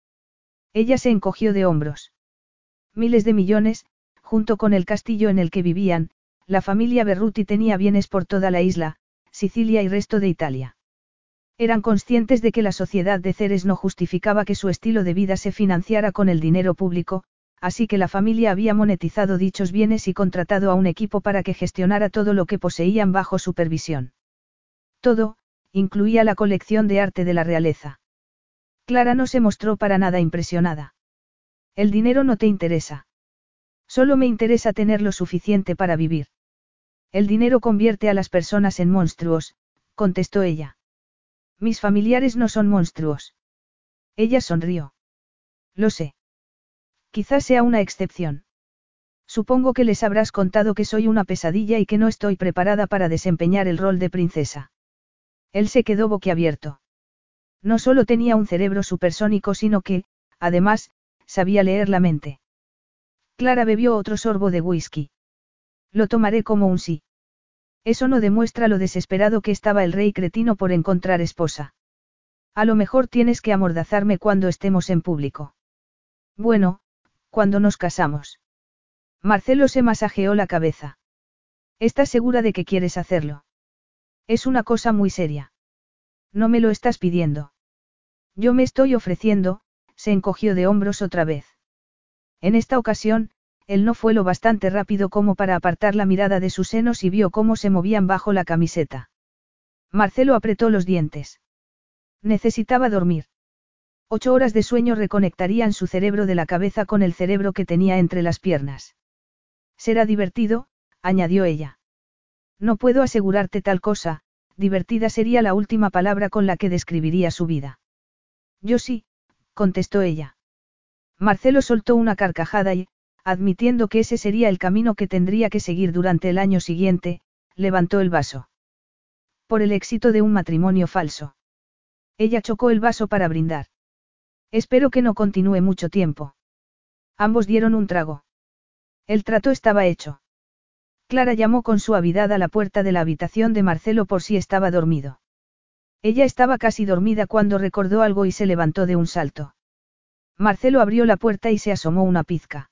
Ella se encogió de hombros. Miles de millones, junto con el castillo en el que vivían, la familia Berruti tenía bienes por toda la isla, Sicilia y resto de Italia. Eran conscientes de que la sociedad de Ceres no justificaba que su estilo de vida se financiara con el dinero público, así que la familia había monetizado dichos bienes y contratado a un equipo para que gestionara todo lo que poseían bajo supervisión. Todo, incluía la colección de arte de la realeza. Clara no se mostró para nada impresionada. El dinero no te interesa. Solo me interesa tener lo suficiente para vivir. El dinero convierte a las personas en monstruos, contestó ella. Mis familiares no son monstruos. Ella sonrió. Lo sé. Quizás sea una excepción. Supongo que les habrás contado que soy una pesadilla y que no estoy preparada para desempeñar el rol de princesa. Él se quedó boquiabierto. No solo tenía un cerebro supersónico, sino que, además, sabía leer la mente. Clara bebió otro sorbo de whisky. Lo tomaré como un sí. Eso no demuestra lo desesperado que estaba el rey cretino por encontrar esposa. A lo mejor tienes que amordazarme cuando estemos en público. Bueno, cuando nos casamos. Marcelo se masajeó la cabeza. ¿Estás segura de que quieres hacerlo? Es una cosa muy seria. No me lo estás pidiendo. Yo me estoy ofreciendo, se encogió de hombros otra vez. En esta ocasión, él no fue lo bastante rápido como para apartar la mirada de sus senos y vio cómo se movían bajo la camiseta. Marcelo apretó los dientes. Necesitaba dormir. Ocho horas de sueño reconectarían su cerebro de la cabeza con el cerebro que tenía entre las piernas. Será divertido, añadió ella. No puedo asegurarte tal cosa, divertida sería la última palabra con la que describiría su vida. Yo sí, contestó ella. Marcelo soltó una carcajada y, admitiendo que ese sería el camino que tendría que seguir durante el año siguiente, levantó el vaso. Por el éxito de un matrimonio falso. Ella chocó el vaso para brindar. Espero que no continúe mucho tiempo. Ambos dieron un trago. El trato estaba hecho. Clara llamó con suavidad a la puerta de la habitación de Marcelo por si estaba dormido. Ella estaba casi dormida cuando recordó algo y se levantó de un salto. Marcelo abrió la puerta y se asomó una pizca.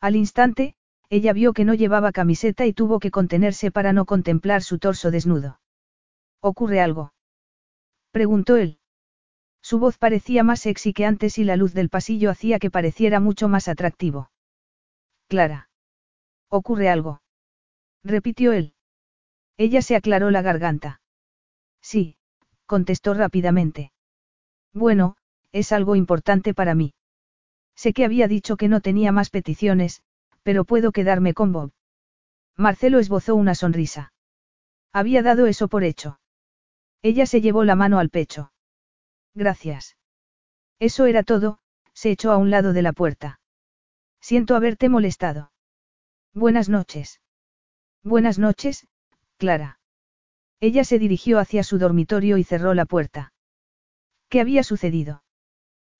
Al instante, ella vio que no llevaba camiseta y tuvo que contenerse para no contemplar su torso desnudo. ¿Ocurre algo? preguntó él. Su voz parecía más sexy que antes y la luz del pasillo hacía que pareciera mucho más atractivo. Clara. ¿Ocurre algo? repitió él. Ella se aclaró la garganta. Sí, contestó rápidamente. Bueno, es algo importante para mí. Sé que había dicho que no tenía más peticiones, pero puedo quedarme con Bob. Marcelo esbozó una sonrisa. Había dado eso por hecho. Ella se llevó la mano al pecho. Gracias. Eso era todo, se echó a un lado de la puerta. Siento haberte molestado. Buenas noches. Buenas noches, Clara. Ella se dirigió hacia su dormitorio y cerró la puerta. ¿Qué había sucedido?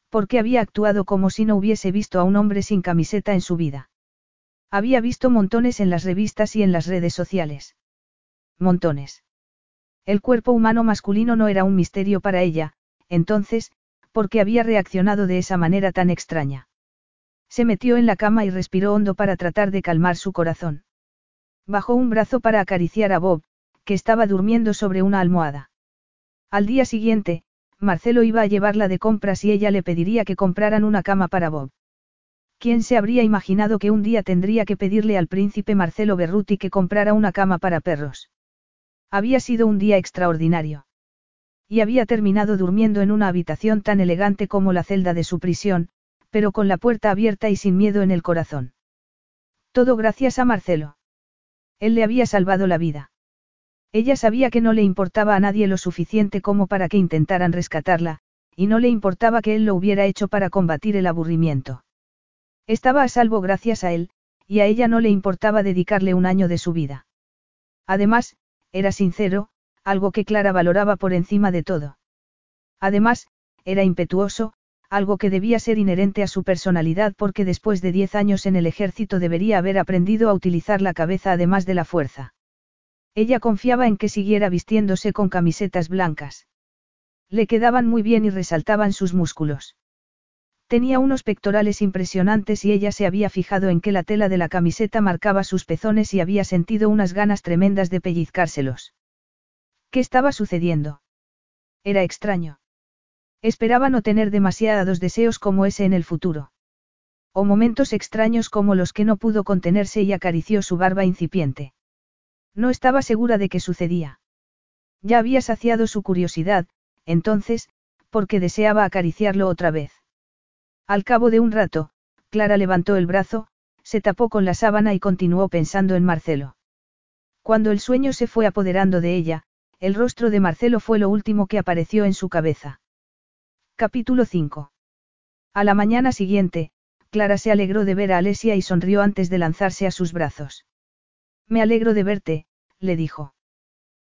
¿Por qué había actuado como si no hubiese visto a un hombre sin camiseta en su vida? Había visto montones en las revistas y en las redes sociales. Montones. El cuerpo humano masculino no era un misterio para ella, entonces, ¿por qué había reaccionado de esa manera tan extraña? Se metió en la cama y respiró hondo para tratar de calmar su corazón. Bajó un brazo para acariciar a Bob, que estaba durmiendo sobre una almohada. Al día siguiente, Marcelo iba a llevarla de compras y ella le pediría que compraran una cama para Bob. ¿Quién se habría imaginado que un día tendría que pedirle al príncipe Marcelo Berruti que comprara una cama para perros? Había sido un día extraordinario. Y había terminado durmiendo en una habitación tan elegante como la celda de su prisión, pero con la puerta abierta y sin miedo en el corazón. Todo gracias a Marcelo. Él le había salvado la vida. Ella sabía que no le importaba a nadie lo suficiente como para que intentaran rescatarla, y no le importaba que él lo hubiera hecho para combatir el aburrimiento. Estaba a salvo gracias a él, y a ella no le importaba dedicarle un año de su vida. Además, era sincero, algo que Clara valoraba por encima de todo. Además, era impetuoso, algo que debía ser inherente a su personalidad porque después de diez años en el ejército debería haber aprendido a utilizar la cabeza además de la fuerza. Ella confiaba en que siguiera vistiéndose con camisetas blancas. Le quedaban muy bien y resaltaban sus músculos. Tenía unos pectorales impresionantes y ella se había fijado en que la tela de la camiseta marcaba sus pezones y había sentido unas ganas tremendas de pellizcárselos. ¿Qué estaba sucediendo? Era extraño. Esperaba no tener demasiados deseos como ese en el futuro. O momentos extraños como los que no pudo contenerse y acarició su barba incipiente. No estaba segura de qué sucedía. Ya había saciado su curiosidad, entonces, porque deseaba acariciarlo otra vez. Al cabo de un rato, Clara levantó el brazo, se tapó con la sábana y continuó pensando en Marcelo. Cuando el sueño se fue apoderando de ella, el rostro de Marcelo fue lo último que apareció en su cabeza. Capítulo 5. A la mañana siguiente, Clara se alegró de ver a Alesia y sonrió antes de lanzarse a sus brazos. Me alegro de verte, le dijo.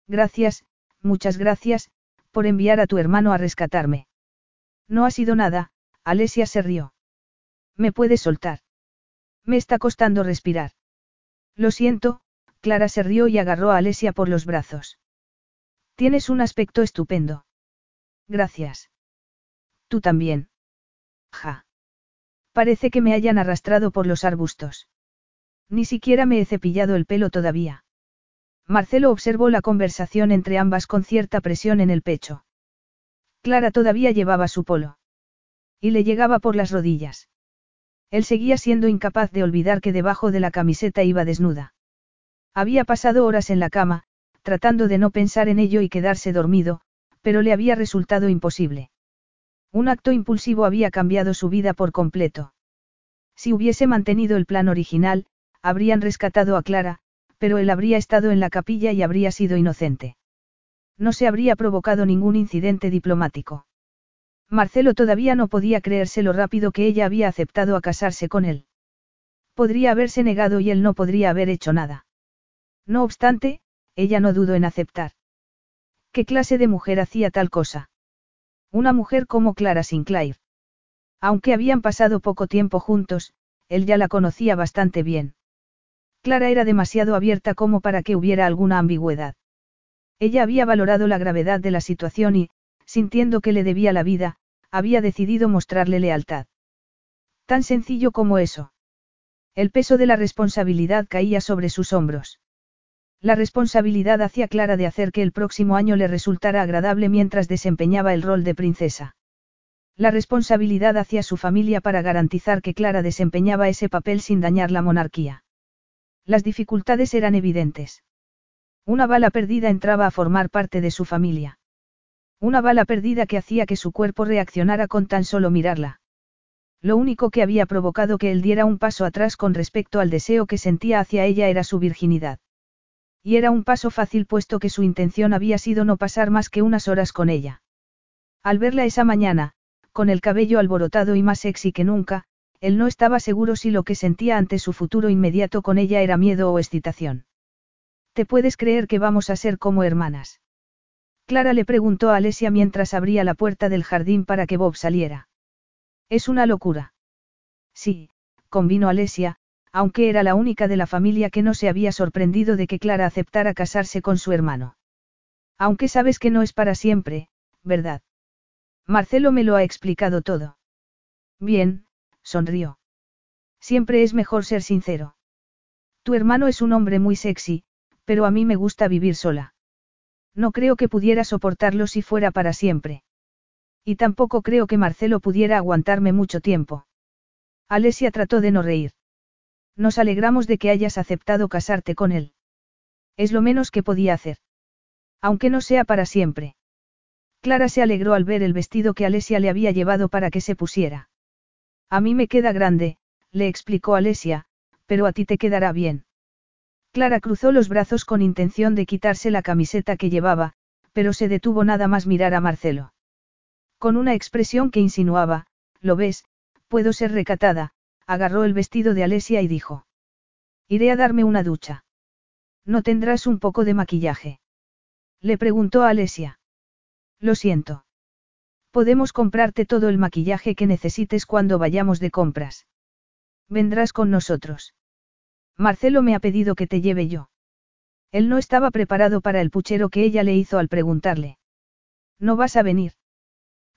Gracias, muchas gracias, por enviar a tu hermano a rescatarme. No ha sido nada, Alesia se rió. ¿Me puedes soltar? Me está costando respirar. Lo siento, Clara se rió y agarró a Alesia por los brazos. Tienes un aspecto estupendo. Gracias. Tú también. Ja. Parece que me hayan arrastrado por los arbustos. Ni siquiera me he cepillado el pelo todavía. Marcelo observó la conversación entre ambas con cierta presión en el pecho. Clara todavía llevaba su polo. Y le llegaba por las rodillas. Él seguía siendo incapaz de olvidar que debajo de la camiseta iba desnuda. Había pasado horas en la cama, tratando de no pensar en ello y quedarse dormido, pero le había resultado imposible. Un acto impulsivo había cambiado su vida por completo. Si hubiese mantenido el plan original, habrían rescatado a Clara, pero él habría estado en la capilla y habría sido inocente. No se habría provocado ningún incidente diplomático. Marcelo todavía no podía creerse lo rápido que ella había aceptado a casarse con él. Podría haberse negado y él no podría haber hecho nada. No obstante, ella no dudó en aceptar. ¿Qué clase de mujer hacía tal cosa? Una mujer como Clara Sinclair. Aunque habían pasado poco tiempo juntos, él ya la conocía bastante bien. Clara era demasiado abierta como para que hubiera alguna ambigüedad. Ella había valorado la gravedad de la situación y, sintiendo que le debía la vida, había decidido mostrarle lealtad. Tan sencillo como eso. El peso de la responsabilidad caía sobre sus hombros. La responsabilidad hacía Clara de hacer que el próximo año le resultara agradable mientras desempeñaba el rol de princesa. La responsabilidad hacia su familia para garantizar que Clara desempeñaba ese papel sin dañar la monarquía. Las dificultades eran evidentes. Una bala perdida entraba a formar parte de su familia. Una bala perdida que hacía que su cuerpo reaccionara con tan solo mirarla. Lo único que había provocado que él diera un paso atrás con respecto al deseo que sentía hacia ella era su virginidad. Y era un paso fácil puesto que su intención había sido no pasar más que unas horas con ella. Al verla esa mañana, con el cabello alborotado y más sexy que nunca, él no estaba seguro si lo que sentía ante su futuro inmediato con ella era miedo o excitación. ¿Te puedes creer que vamos a ser como hermanas? Clara le preguntó a Alesia mientras abría la puerta del jardín para que Bob saliera. Es una locura. Sí, convino Alesia, aunque era la única de la familia que no se había sorprendido de que Clara aceptara casarse con su hermano. Aunque sabes que no es para siempre, ¿verdad? Marcelo me lo ha explicado todo. Bien, sonrió. Siempre es mejor ser sincero. Tu hermano es un hombre muy sexy, pero a mí me gusta vivir sola. No creo que pudiera soportarlo si fuera para siempre. Y tampoco creo que Marcelo pudiera aguantarme mucho tiempo. Alesia trató de no reír. Nos alegramos de que hayas aceptado casarte con él. Es lo menos que podía hacer. Aunque no sea para siempre. Clara se alegró al ver el vestido que Alesia le había llevado para que se pusiera. A mí me queda grande, le explicó Alesia, pero a ti te quedará bien. Clara cruzó los brazos con intención de quitarse la camiseta que llevaba, pero se detuvo nada más mirar a Marcelo. Con una expresión que insinuaba, lo ves, puedo ser recatada, agarró el vestido de Alesia y dijo. Iré a darme una ducha. ¿No tendrás un poco de maquillaje? Le preguntó a Alesia. Lo siento. Podemos comprarte todo el maquillaje que necesites cuando vayamos de compras. Vendrás con nosotros. Marcelo me ha pedido que te lleve yo. Él no estaba preparado para el puchero que ella le hizo al preguntarle. ¿No vas a venir?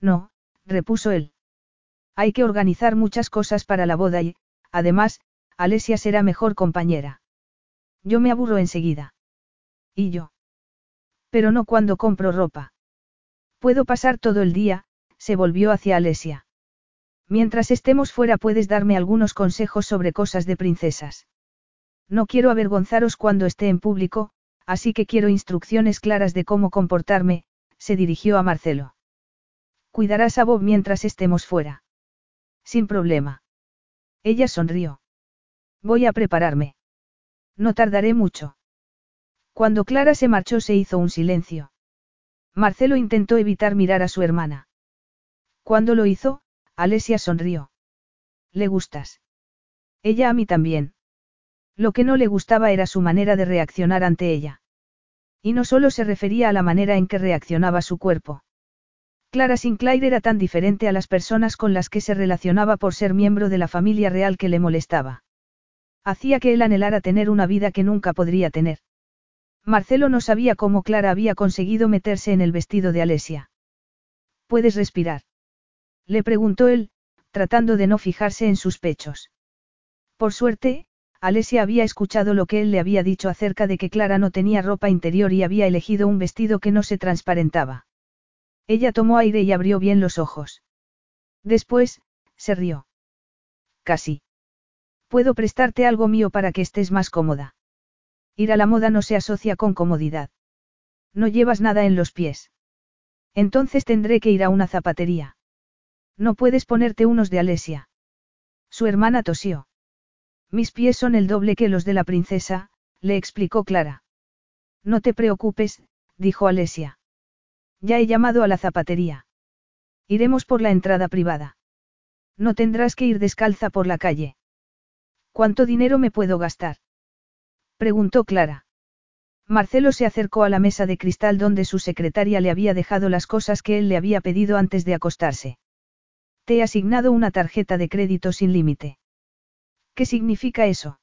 No, repuso él. Hay que organizar muchas cosas para la boda y, además, Alesia será mejor compañera. Yo me aburro enseguida. ¿Y yo? Pero no cuando compro ropa. Puedo pasar todo el día, se volvió hacia Alesia. Mientras estemos fuera puedes darme algunos consejos sobre cosas de princesas. No quiero avergonzaros cuando esté en público, así que quiero instrucciones claras de cómo comportarme, se dirigió a Marcelo. Cuidarás a Bob mientras estemos fuera. Sin problema. Ella sonrió. Voy a prepararme. No tardaré mucho. Cuando Clara se marchó se hizo un silencio. Marcelo intentó evitar mirar a su hermana. Cuando lo hizo, Alesia sonrió. ¿Le gustas? Ella a mí también. Lo que no le gustaba era su manera de reaccionar ante ella. Y no solo se refería a la manera en que reaccionaba su cuerpo. Clara Sinclair era tan diferente a las personas con las que se relacionaba por ser miembro de la familia real que le molestaba. Hacía que él anhelara tener una vida que nunca podría tener. Marcelo no sabía cómo Clara había conseguido meterse en el vestido de Alesia. ¿Puedes respirar? Le preguntó él, tratando de no fijarse en sus pechos. Por suerte, Alesia había escuchado lo que él le había dicho acerca de que Clara no tenía ropa interior y había elegido un vestido que no se transparentaba. Ella tomó aire y abrió bien los ojos. Después, se rió. Casi. Puedo prestarte algo mío para que estés más cómoda. Ir a la moda no se asocia con comodidad. No llevas nada en los pies. Entonces tendré que ir a una zapatería. No puedes ponerte unos de Alesia. Su hermana tosió. Mis pies son el doble que los de la princesa, le explicó Clara. No te preocupes, dijo Alesia. Ya he llamado a la zapatería. Iremos por la entrada privada. No tendrás que ir descalza por la calle. ¿Cuánto dinero me puedo gastar? preguntó Clara. Marcelo se acercó a la mesa de cristal donde su secretaria le había dejado las cosas que él le había pedido antes de acostarse. Te he asignado una tarjeta de crédito sin límite. ¿Qué significa eso?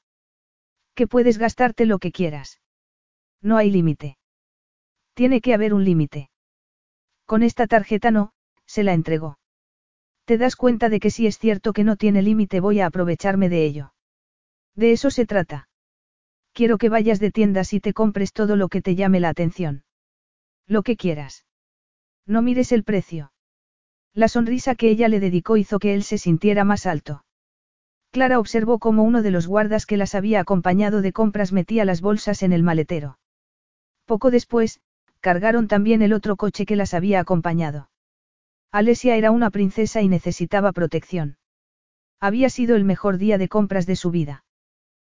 Que puedes gastarte lo que quieras. No hay límite. Tiene que haber un límite. Con esta tarjeta no, se la entregó. Te das cuenta de que si es cierto que no tiene límite voy a aprovecharme de ello. De eso se trata. Quiero que vayas de tiendas y te compres todo lo que te llame la atención. Lo que quieras. No mires el precio. La sonrisa que ella le dedicó hizo que él se sintiera más alto. Clara observó cómo uno de los guardas que las había acompañado de compras metía las bolsas en el maletero. Poco después, cargaron también el otro coche que las había acompañado. Alesia era una princesa y necesitaba protección. Había sido el mejor día de compras de su vida.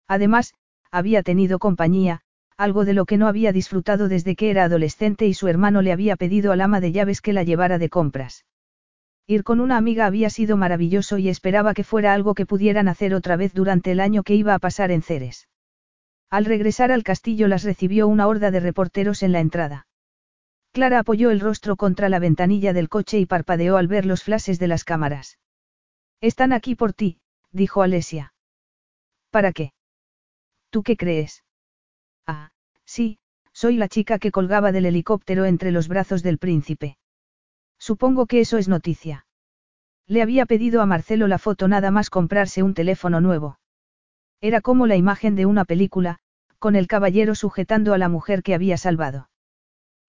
Además, había tenido compañía, algo de lo que no había disfrutado desde que era adolescente y su hermano le había pedido al ama de llaves que la llevara de compras. Ir con una amiga había sido maravilloso y esperaba que fuera algo que pudieran hacer otra vez durante el año que iba a pasar en Ceres. Al regresar al castillo las recibió una horda de reporteros en la entrada. Clara apoyó el rostro contra la ventanilla del coche y parpadeó al ver los flashes de las cámaras. Están aquí por ti, dijo Alesia. ¿Para qué? ¿Tú qué crees? Ah, sí, soy la chica que colgaba del helicóptero entre los brazos del príncipe. Supongo que eso es noticia. Le había pedido a Marcelo la foto nada más comprarse un teléfono nuevo. Era como la imagen de una película, con el caballero sujetando a la mujer que había salvado.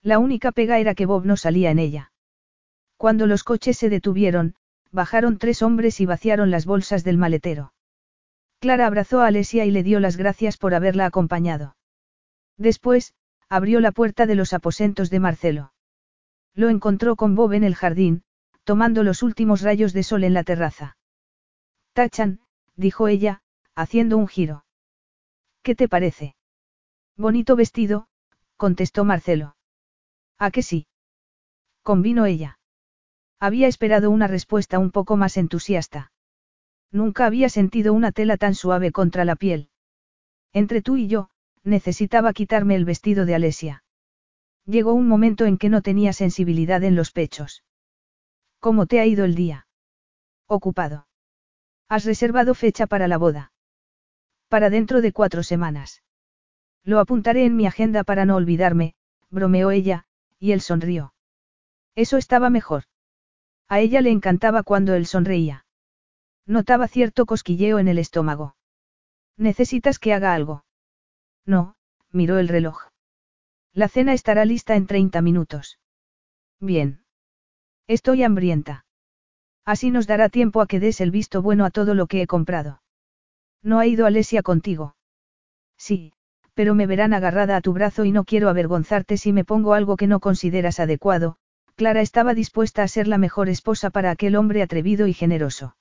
La única pega era que Bob no salía en ella. Cuando los coches se detuvieron, bajaron tres hombres y vaciaron las bolsas del maletero. Clara abrazó a Alesia y le dio las gracias por haberla acompañado. Después, abrió la puerta de los aposentos de Marcelo. Lo encontró con Bob en el jardín, tomando los últimos rayos de sol en la terraza. Tachan, dijo ella, haciendo un giro. ¿Qué te parece? Bonito vestido, contestó Marcelo. ¿A qué sí? Convino ella. Había esperado una respuesta un poco más entusiasta. Nunca había sentido una tela tan suave contra la piel. Entre tú y yo, necesitaba quitarme el vestido de Alesia. Llegó un momento en que no tenía sensibilidad en los pechos. ¿Cómo te ha ido el día? Ocupado. ¿Has reservado fecha para la boda? Para dentro de cuatro semanas. Lo apuntaré en mi agenda para no olvidarme, bromeó ella, y él sonrió. Eso estaba mejor. A ella le encantaba cuando él sonreía. Notaba cierto cosquilleo en el estómago. ¿Necesitas que haga algo? No, miró el reloj. La cena estará lista en 30 minutos. Bien. Estoy hambrienta. Así nos dará tiempo a que des el visto bueno a todo lo que he comprado. ¿No ha ido Alesia contigo? Sí, pero me verán agarrada a tu brazo y no quiero avergonzarte si me pongo algo que no consideras adecuado. Clara estaba dispuesta a ser la mejor esposa para aquel hombre atrevido y generoso.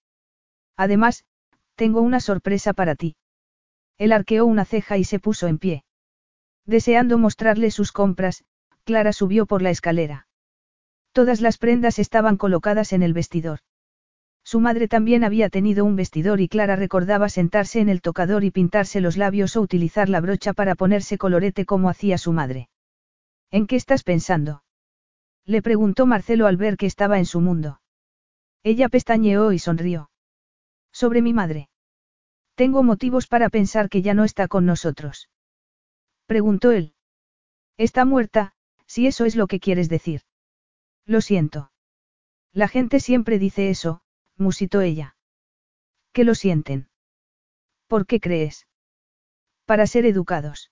Además, tengo una sorpresa para ti. Él arqueó una ceja y se puso en pie. Deseando mostrarle sus compras, Clara subió por la escalera. Todas las prendas estaban colocadas en el vestidor. Su madre también había tenido un vestidor y Clara recordaba sentarse en el tocador y pintarse los labios o utilizar la brocha para ponerse colorete como hacía su madre. ¿En qué estás pensando? Le preguntó Marcelo al ver que estaba en su mundo. Ella pestañeó y sonrió. Sobre mi madre. Tengo motivos para pensar que ya no está con nosotros. Preguntó él. Está muerta, si eso es lo que quieres decir. Lo siento. La gente siempre dice eso, musitó ella. ¿Qué lo sienten? ¿Por qué crees? Para ser educados.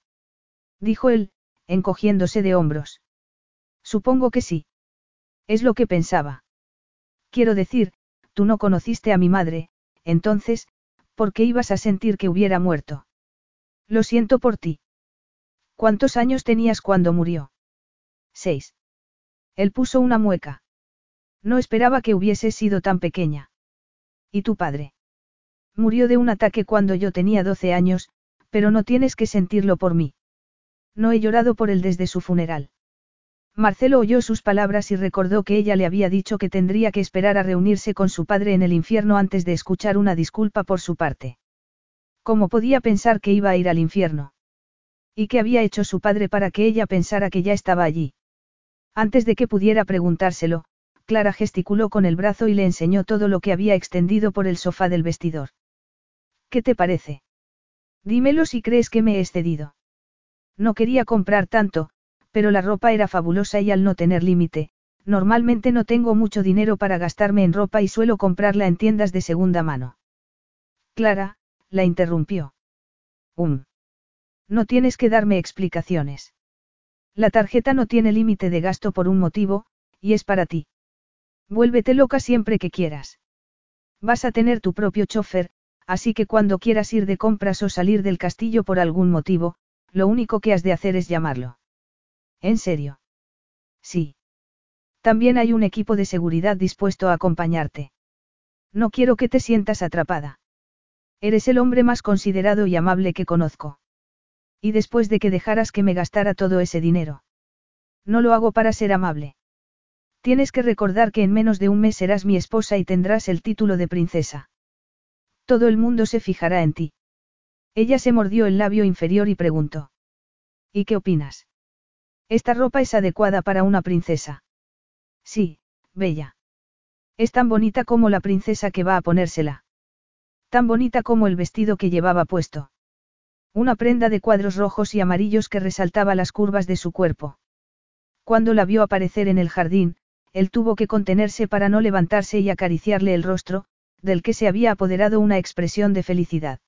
Dijo él, encogiéndose de hombros. Supongo que sí. Es lo que pensaba. Quiero decir, tú no conociste a mi madre, entonces, ¿por qué ibas a sentir que hubiera muerto? Lo siento por ti. ¿Cuántos años tenías cuando murió? Seis. Él puso una mueca. No esperaba que hubiese sido tan pequeña. ¿Y tu padre? Murió de un ataque cuando yo tenía 12 años, pero no tienes que sentirlo por mí. No he llorado por él desde su funeral. Marcelo oyó sus palabras y recordó que ella le había dicho que tendría que esperar a reunirse con su padre en el infierno antes de escuchar una disculpa por su parte. ¿Cómo podía pensar que iba a ir al infierno? ¿Y qué había hecho su padre para que ella pensara que ya estaba allí? Antes de que pudiera preguntárselo, Clara gesticuló con el brazo y le enseñó todo lo que había extendido por el sofá del vestidor. ¿Qué te parece? Dímelo si crees que me he excedido. No quería comprar tanto, pero la ropa era fabulosa y al no tener límite, normalmente no tengo mucho dinero para gastarme en ropa y suelo comprarla en tiendas de segunda mano. Clara, la interrumpió. Um. No tienes que darme explicaciones. La tarjeta no tiene límite de gasto por un motivo, y es para ti. Vuélvete loca siempre que quieras. Vas a tener tu propio chofer, así que cuando quieras ir de compras o salir del castillo por algún motivo, lo único que has de hacer es llamarlo. ¿En serio? Sí. También hay un equipo de seguridad dispuesto a acompañarte. No quiero que te sientas atrapada. Eres el hombre más considerado y amable que conozco. Y después de que dejaras que me gastara todo ese dinero. No lo hago para ser amable. Tienes que recordar que en menos de un mes serás mi esposa y tendrás el título de princesa. Todo el mundo se fijará en ti. Ella se mordió el labio inferior y preguntó. ¿Y qué opinas? Esta ropa es adecuada para una princesa. Sí, bella. Es tan bonita como la princesa que va a ponérsela. Tan bonita como el vestido que llevaba puesto. Una prenda de cuadros rojos y amarillos que resaltaba las curvas de su cuerpo. Cuando la vio aparecer en el jardín, él tuvo que contenerse para no levantarse y acariciarle el rostro, del que se había apoderado una expresión de felicidad.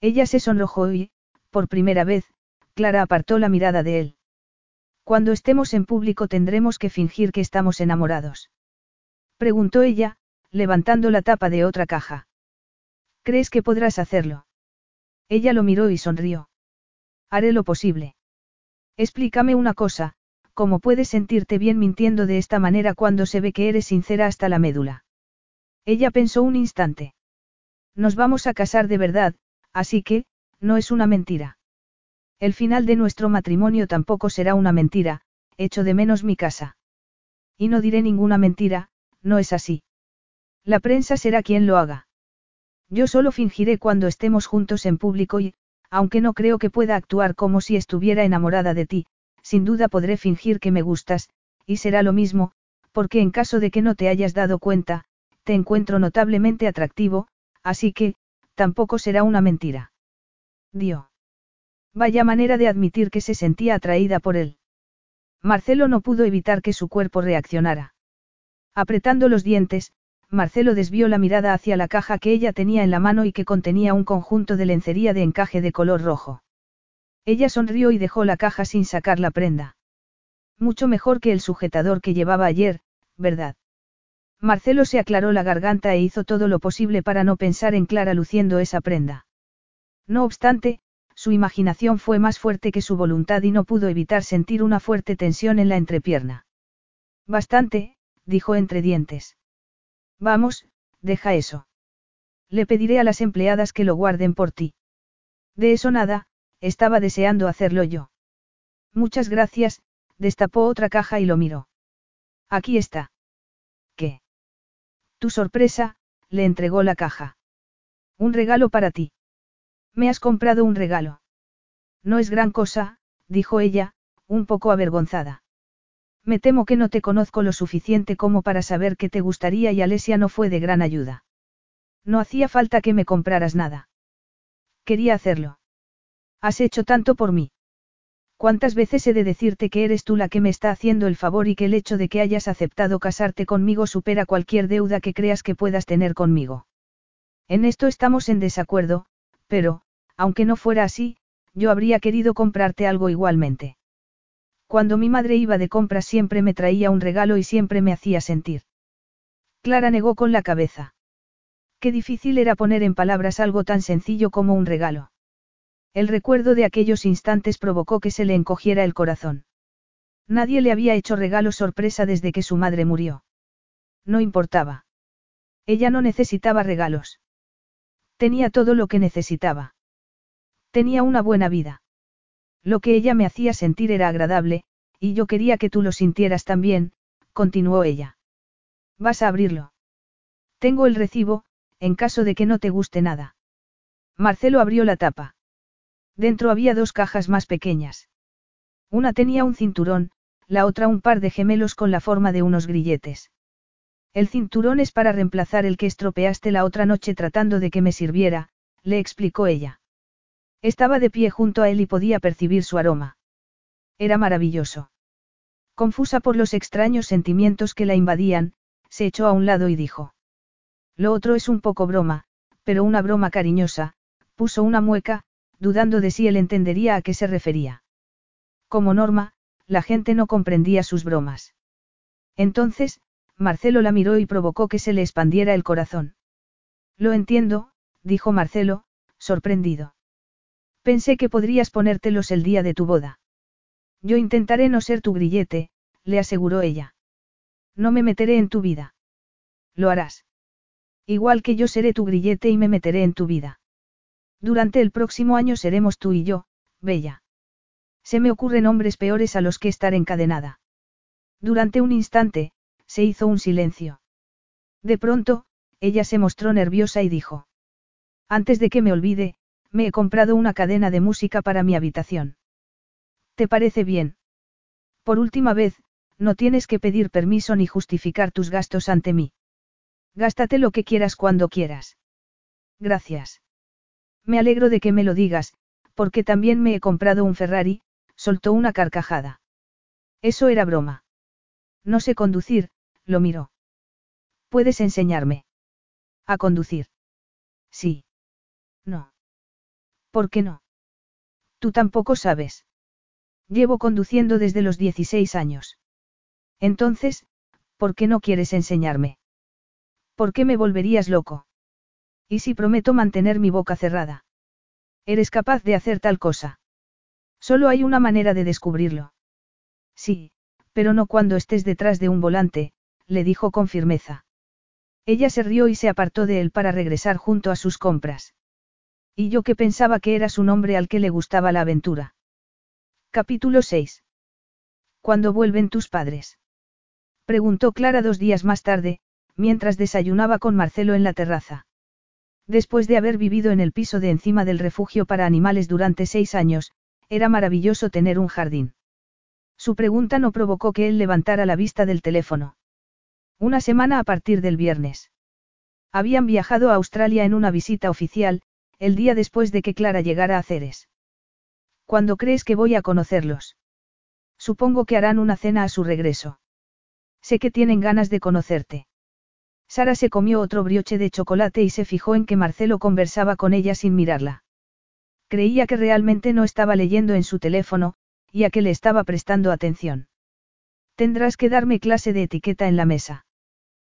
Ella se sonrojó y, por primera vez, Clara apartó la mirada de él. Cuando estemos en público tendremos que fingir que estamos enamorados. Preguntó ella, levantando la tapa de otra caja. ¿Crees que podrás hacerlo? Ella lo miró y sonrió. Haré lo posible. Explícame una cosa, ¿cómo puedes sentirte bien mintiendo de esta manera cuando se ve que eres sincera hasta la médula? Ella pensó un instante. Nos vamos a casar de verdad, así que, no es una mentira. El final de nuestro matrimonio tampoco será una mentira, echo de menos mi casa. Y no diré ninguna mentira, no es así. La prensa será quien lo haga. Yo solo fingiré cuando estemos juntos en público y, aunque no creo que pueda actuar como si estuviera enamorada de ti, sin duda podré fingir que me gustas, y será lo mismo, porque en caso de que no te hayas dado cuenta, te encuentro notablemente atractivo, así que, tampoco será una mentira. Dio. Vaya manera de admitir que se sentía atraída por él. Marcelo no pudo evitar que su cuerpo reaccionara. Apretando los dientes, Marcelo desvió la mirada hacia la caja que ella tenía en la mano y que contenía un conjunto de lencería de encaje de color rojo. Ella sonrió y dejó la caja sin sacar la prenda. Mucho mejor que el sujetador que llevaba ayer, ¿verdad? Marcelo se aclaró la garganta e hizo todo lo posible para no pensar en Clara luciendo esa prenda. No obstante, su imaginación fue más fuerte que su voluntad y no pudo evitar sentir una fuerte tensión en la entrepierna. Bastante, dijo entre dientes. Vamos, deja eso. Le pediré a las empleadas que lo guarden por ti. De eso nada, estaba deseando hacerlo yo. Muchas gracias, destapó otra caja y lo miró. Aquí está. ¿Qué? Tu sorpresa, le entregó la caja. Un regalo para ti. Me has comprado un regalo. No es gran cosa, dijo ella, un poco avergonzada. Me temo que no te conozco lo suficiente como para saber qué te gustaría y Alesia no fue de gran ayuda. No hacía falta que me compraras nada. Quería hacerlo. Has hecho tanto por mí. ¿Cuántas veces he de decirte que eres tú la que me está haciendo el favor y que el hecho de que hayas aceptado casarte conmigo supera cualquier deuda que creas que puedas tener conmigo? En esto estamos en desacuerdo, pero, aunque no fuera así, yo habría querido comprarte algo igualmente. Cuando mi madre iba de compras siempre me traía un regalo y siempre me hacía sentir. Clara negó con la cabeza. Qué difícil era poner en palabras algo tan sencillo como un regalo. El recuerdo de aquellos instantes provocó que se le encogiera el corazón. Nadie le había hecho regalo sorpresa desde que su madre murió. No importaba. Ella no necesitaba regalos. Tenía todo lo que necesitaba. Tenía una buena vida. Lo que ella me hacía sentir era agradable, y yo quería que tú lo sintieras también, continuó ella. Vas a abrirlo. Tengo el recibo, en caso de que no te guste nada. Marcelo abrió la tapa. Dentro había dos cajas más pequeñas. Una tenía un cinturón, la otra un par de gemelos con la forma de unos grilletes. El cinturón es para reemplazar el que estropeaste la otra noche tratando de que me sirviera, le explicó ella. Estaba de pie junto a él y podía percibir su aroma. Era maravilloso. Confusa por los extraños sentimientos que la invadían, se echó a un lado y dijo. Lo otro es un poco broma, pero una broma cariñosa, puso una mueca, dudando de si él entendería a qué se refería. Como norma, la gente no comprendía sus bromas. Entonces, Marcelo la miró y provocó que se le expandiera el corazón. Lo entiendo, dijo Marcelo, sorprendido. Pensé que podrías ponértelos el día de tu boda. Yo intentaré no ser tu grillete, le aseguró ella. No me meteré en tu vida. Lo harás. Igual que yo seré tu grillete y me meteré en tu vida. Durante el próximo año seremos tú y yo, Bella. Se me ocurren hombres peores a los que estar encadenada. Durante un instante, se hizo un silencio. De pronto, ella se mostró nerviosa y dijo. Antes de que me olvide, me he comprado una cadena de música para mi habitación. ¿Te parece bien? Por última vez, no tienes que pedir permiso ni justificar tus gastos ante mí. Gástate lo que quieras cuando quieras. Gracias. Me alegro de que me lo digas, porque también me he comprado un Ferrari, soltó una carcajada. Eso era broma. No sé conducir, lo miró. ¿Puedes enseñarme? ¿A conducir? Sí. No. ¿Por qué no? Tú tampoco sabes. Llevo conduciendo desde los 16 años. Entonces, ¿por qué no quieres enseñarme? ¿Por qué me volverías loco? ¿Y si prometo mantener mi boca cerrada? ¿Eres capaz de hacer tal cosa? Solo hay una manera de descubrirlo. Sí, pero no cuando estés detrás de un volante, le dijo con firmeza. Ella se rió y se apartó de él para regresar junto a sus compras. Y yo que pensaba que eras un hombre al que le gustaba la aventura. Capítulo 6. ¿Cuándo vuelven tus padres? Preguntó Clara dos días más tarde, mientras desayunaba con Marcelo en la terraza. Después de haber vivido en el piso de encima del refugio para animales durante seis años, era maravilloso tener un jardín. Su pregunta no provocó que él levantara la vista del teléfono. Una semana a partir del viernes. Habían viajado a Australia en una visita oficial, el día después de que Clara llegara a Ceres. ¿Cuándo crees que voy a conocerlos? Supongo que harán una cena a su regreso. Sé que tienen ganas de conocerte. Sara se comió otro brioche de chocolate y se fijó en que Marcelo conversaba con ella sin mirarla. Creía que realmente no estaba leyendo en su teléfono, y a que le estaba prestando atención. Tendrás que darme clase de etiqueta en la mesa.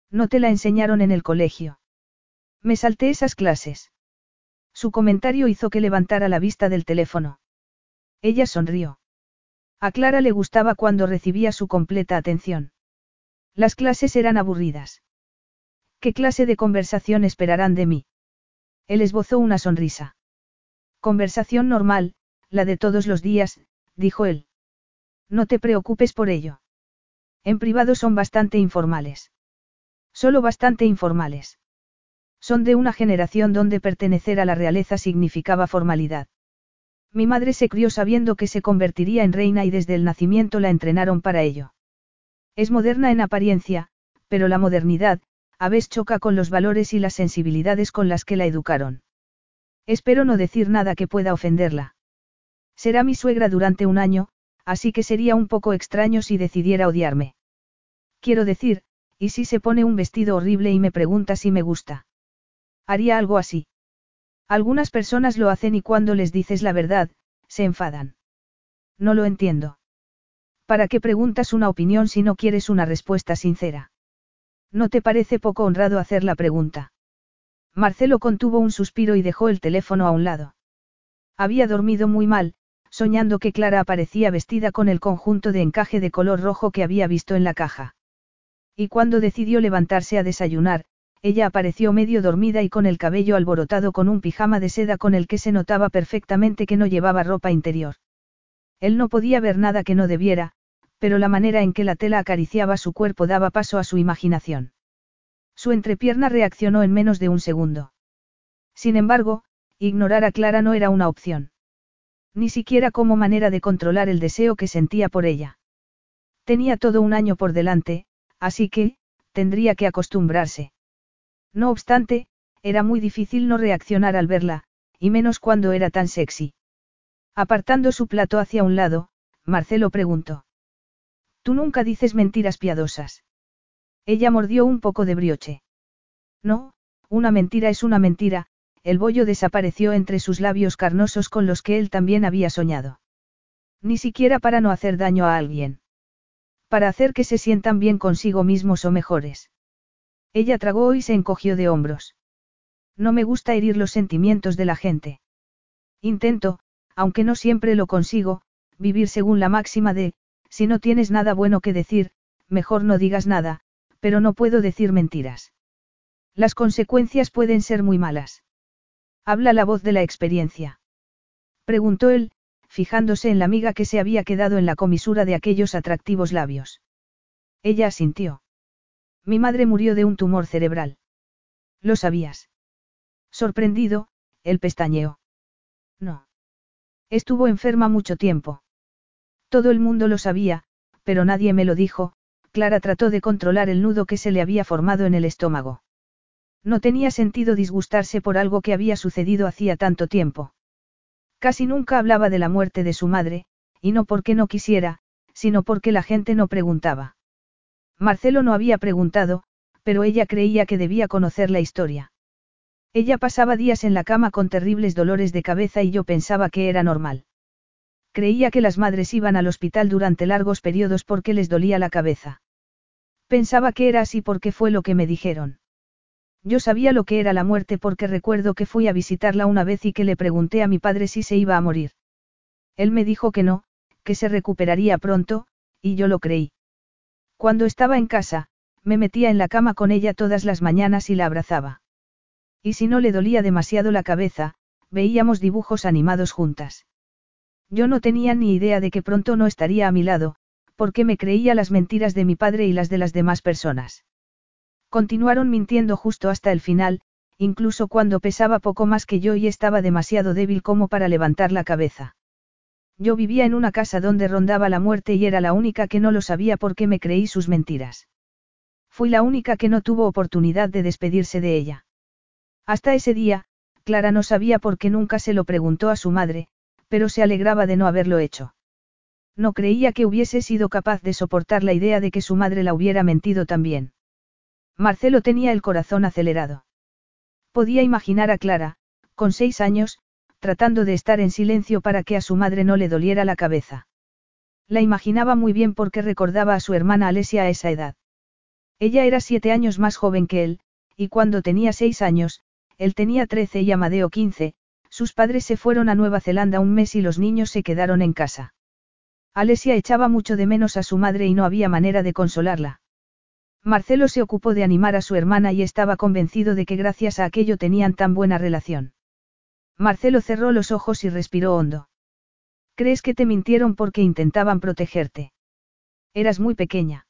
No te la enseñaron en el colegio. Me salté esas clases. Su comentario hizo que levantara la vista del teléfono. Ella sonrió. A Clara le gustaba cuando recibía su completa atención. Las clases eran aburridas. ¿Qué clase de conversación esperarán de mí? Él esbozó una sonrisa. Conversación normal, la de todos los días, dijo él. No te preocupes por ello. En privado son bastante informales. Solo bastante informales. Son de una generación donde pertenecer a la realeza significaba formalidad. Mi madre se crió sabiendo que se convertiría en reina y desde el nacimiento la entrenaron para ello. Es moderna en apariencia, pero la modernidad, a veces choca con los valores y las sensibilidades con las que la educaron. Espero no decir nada que pueda ofenderla. Será mi suegra durante un año, así que sería un poco extraño si decidiera odiarme. Quiero decir, ¿y si se pone un vestido horrible y me pregunta si me gusta? Haría algo así. Algunas personas lo hacen y cuando les dices la verdad, se enfadan. No lo entiendo. ¿Para qué preguntas una opinión si no quieres una respuesta sincera? ¿No te parece poco honrado hacer la pregunta? Marcelo contuvo un suspiro y dejó el teléfono a un lado. Había dormido muy mal, soñando que Clara aparecía vestida con el conjunto de encaje de color rojo que había visto en la caja. Y cuando decidió levantarse a desayunar, ella apareció medio dormida y con el cabello alborotado con un pijama de seda con el que se notaba perfectamente que no llevaba ropa interior. Él no podía ver nada que no debiera, pero la manera en que la tela acariciaba su cuerpo daba paso a su imaginación. Su entrepierna reaccionó en menos de un segundo. Sin embargo, ignorar a Clara no era una opción. Ni siquiera como manera de controlar el deseo que sentía por ella. Tenía todo un año por delante, así que, tendría que acostumbrarse. No obstante, era muy difícil no reaccionar al verla, y menos cuando era tan sexy. Apartando su plato hacia un lado, Marcelo preguntó. Tú nunca dices mentiras piadosas. Ella mordió un poco de brioche. No, una mentira es una mentira, el bollo desapareció entre sus labios carnosos con los que él también había soñado. Ni siquiera para no hacer daño a alguien. Para hacer que se sientan bien consigo mismos o mejores. Ella tragó y se encogió de hombros. No me gusta herir los sentimientos de la gente. Intento, aunque no siempre lo consigo, vivir según la máxima de, si no tienes nada bueno que decir, mejor no digas nada, pero no puedo decir mentiras. Las consecuencias pueden ser muy malas. Habla la voz de la experiencia. Preguntó él, fijándose en la amiga que se había quedado en la comisura de aquellos atractivos labios. Ella asintió. Mi madre murió de un tumor cerebral. ¿Lo sabías? Sorprendido, él pestañeó. No. Estuvo enferma mucho tiempo. Todo el mundo lo sabía, pero nadie me lo dijo, Clara trató de controlar el nudo que se le había formado en el estómago. No tenía sentido disgustarse por algo que había sucedido hacía tanto tiempo. Casi nunca hablaba de la muerte de su madre, y no porque no quisiera, sino porque la gente no preguntaba. Marcelo no había preguntado, pero ella creía que debía conocer la historia. Ella pasaba días en la cama con terribles dolores de cabeza y yo pensaba que era normal. Creía que las madres iban al hospital durante largos periodos porque les dolía la cabeza. Pensaba que era así porque fue lo que me dijeron. Yo sabía lo que era la muerte porque recuerdo que fui a visitarla una vez y que le pregunté a mi padre si se iba a morir. Él me dijo que no, que se recuperaría pronto, y yo lo creí. Cuando estaba en casa, me metía en la cama con ella todas las mañanas y la abrazaba. Y si no le dolía demasiado la cabeza, veíamos dibujos animados juntas. Yo no tenía ni idea de que pronto no estaría a mi lado, porque me creía las mentiras de mi padre y las de las demás personas. Continuaron mintiendo justo hasta el final, incluso cuando pesaba poco más que yo y estaba demasiado débil como para levantar la cabeza. Yo vivía en una casa donde rondaba la muerte y era la única que no lo sabía porque me creí sus mentiras. Fui la única que no tuvo oportunidad de despedirse de ella. Hasta ese día, Clara no sabía por qué nunca se lo preguntó a su madre, pero se alegraba de no haberlo hecho. No creía que hubiese sido capaz de soportar la idea de que su madre la hubiera mentido también. Marcelo tenía el corazón acelerado. Podía imaginar a Clara, con seis años, tratando de estar en silencio para que a su madre no le doliera la cabeza. La imaginaba muy bien porque recordaba a su hermana Alesia a esa edad. Ella era siete años más joven que él, y cuando tenía seis años, él tenía trece y Amadeo quince, sus padres se fueron a Nueva Zelanda un mes y los niños se quedaron en casa. Alesia echaba mucho de menos a su madre y no había manera de consolarla. Marcelo se ocupó de animar a su hermana y estaba convencido de que gracias a aquello tenían tan buena relación. Marcelo cerró los ojos y respiró hondo. ¿Crees que te mintieron porque intentaban protegerte? Eras muy pequeña.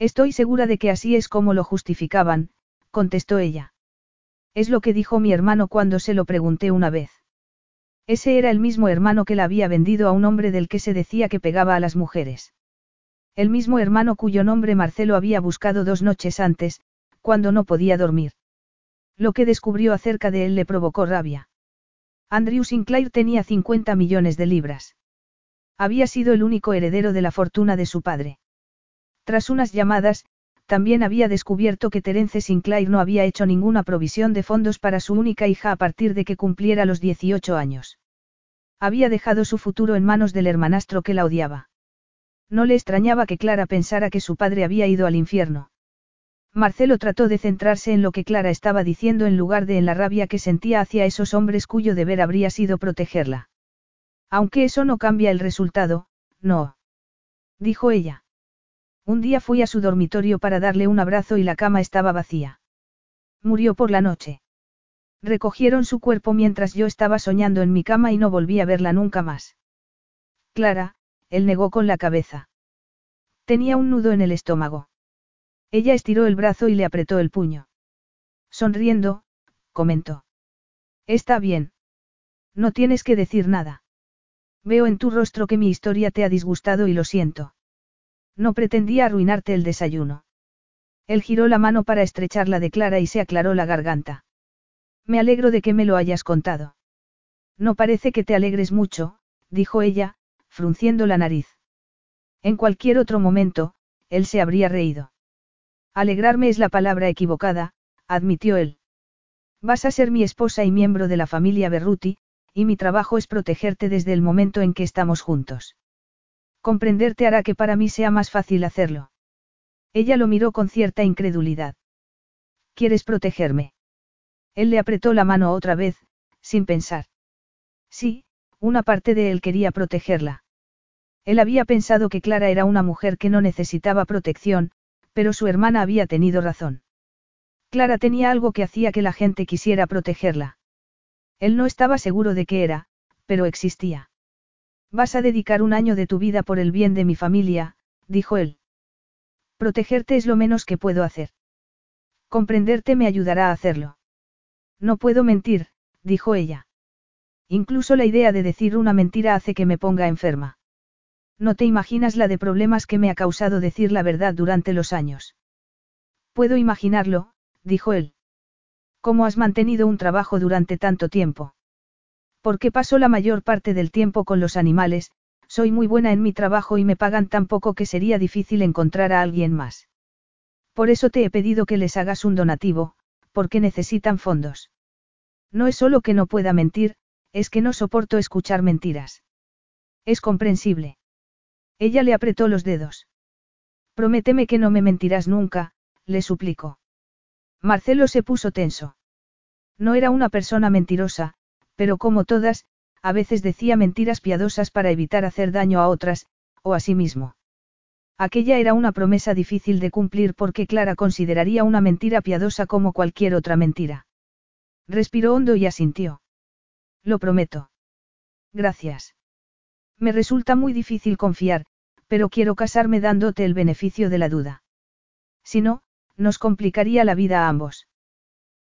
Estoy segura de que así es como lo justificaban, contestó ella. Es lo que dijo mi hermano cuando se lo pregunté una vez. Ese era el mismo hermano que la había vendido a un hombre del que se decía que pegaba a las mujeres. El mismo hermano cuyo nombre Marcelo había buscado dos noches antes, cuando no podía dormir. Lo que descubrió acerca de él le provocó rabia. Andrew Sinclair tenía 50 millones de libras. Había sido el único heredero de la fortuna de su padre. Tras unas llamadas, también había descubierto que Terence Sinclair no había hecho ninguna provisión de fondos para su única hija a partir de que cumpliera los 18 años. Había dejado su futuro en manos del hermanastro que la odiaba. No le extrañaba que Clara pensara que su padre había ido al infierno. Marcelo trató de centrarse en lo que Clara estaba diciendo en lugar de en la rabia que sentía hacia esos hombres cuyo deber habría sido protegerla. Aunque eso no cambia el resultado, no. Dijo ella. Un día fui a su dormitorio para darle un abrazo y la cama estaba vacía. Murió por la noche. Recogieron su cuerpo mientras yo estaba soñando en mi cama y no volví a verla nunca más. Clara, él negó con la cabeza. Tenía un nudo en el estómago. Ella estiró el brazo y le apretó el puño. Sonriendo, comentó. Está bien. No tienes que decir nada. Veo en tu rostro que mi historia te ha disgustado y lo siento. No pretendía arruinarte el desayuno. Él giró la mano para estrecharla de Clara y se aclaró la garganta. Me alegro de que me lo hayas contado. No parece que te alegres mucho, dijo ella, frunciendo la nariz. En cualquier otro momento, él se habría reído. Alegrarme es la palabra equivocada, admitió él. Vas a ser mi esposa y miembro de la familia Berruti, y mi trabajo es protegerte desde el momento en que estamos juntos. Comprenderte hará que para mí sea más fácil hacerlo. Ella lo miró con cierta incredulidad. ¿Quieres protegerme? Él le apretó la mano otra vez, sin pensar. Sí, una parte de él quería protegerla. Él había pensado que Clara era una mujer que no necesitaba protección, pero su hermana había tenido razón. Clara tenía algo que hacía que la gente quisiera protegerla. Él no estaba seguro de qué era, pero existía. Vas a dedicar un año de tu vida por el bien de mi familia, dijo él. Protegerte es lo menos que puedo hacer. Comprenderte me ayudará a hacerlo. No puedo mentir, dijo ella. Incluso la idea de decir una mentira hace que me ponga enferma. No te imaginas la de problemas que me ha causado decir la verdad durante los años. Puedo imaginarlo, dijo él. ¿Cómo has mantenido un trabajo durante tanto tiempo? Porque paso la mayor parte del tiempo con los animales, soy muy buena en mi trabajo y me pagan tan poco que sería difícil encontrar a alguien más. Por eso te he pedido que les hagas un donativo, porque necesitan fondos. No es solo que no pueda mentir, es que no soporto escuchar mentiras. Es comprensible. Ella le apretó los dedos. Prométeme que no me mentirás nunca, le suplicó. Marcelo se puso tenso. No era una persona mentirosa, pero como todas, a veces decía mentiras piadosas para evitar hacer daño a otras, o a sí mismo. Aquella era una promesa difícil de cumplir porque Clara consideraría una mentira piadosa como cualquier otra mentira. Respiró hondo y asintió. Lo prometo. Gracias. Me resulta muy difícil confiar, pero quiero casarme dándote el beneficio de la duda. Si no, nos complicaría la vida a ambos.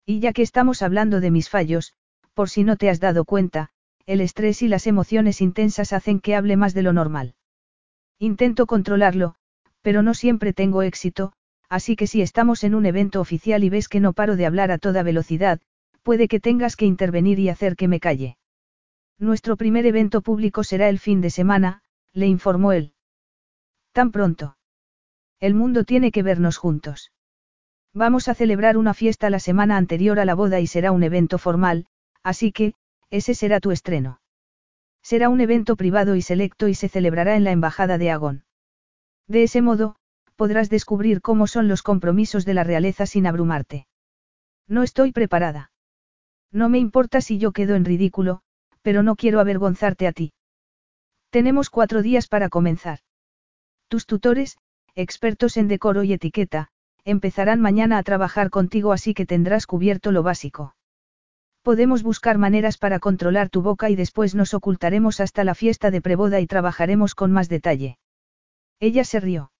Y ya que estamos hablando de mis fallos, por si no te has dado cuenta, el estrés y las emociones intensas hacen que hable más de lo normal. Intento controlarlo, pero no siempre tengo éxito, así que si estamos en un evento oficial y ves que no paro de hablar a toda velocidad, puede que tengas que intervenir y hacer que me calle. Nuestro primer evento público será el fin de semana, le informó él. Tan pronto. El mundo tiene que vernos juntos. Vamos a celebrar una fiesta la semana anterior a la boda y será un evento formal, así que, ese será tu estreno. Será un evento privado y selecto y se celebrará en la Embajada de Agón. De ese modo, podrás descubrir cómo son los compromisos de la realeza sin abrumarte. No estoy preparada. No me importa si yo quedo en ridículo, pero no quiero avergonzarte a ti. Tenemos cuatro días para comenzar. Tus tutores, expertos en decoro y etiqueta, empezarán mañana a trabajar contigo así que tendrás cubierto lo básico. Podemos buscar maneras para controlar tu boca y después nos ocultaremos hasta la fiesta de preboda y trabajaremos con más detalle. Ella se rió.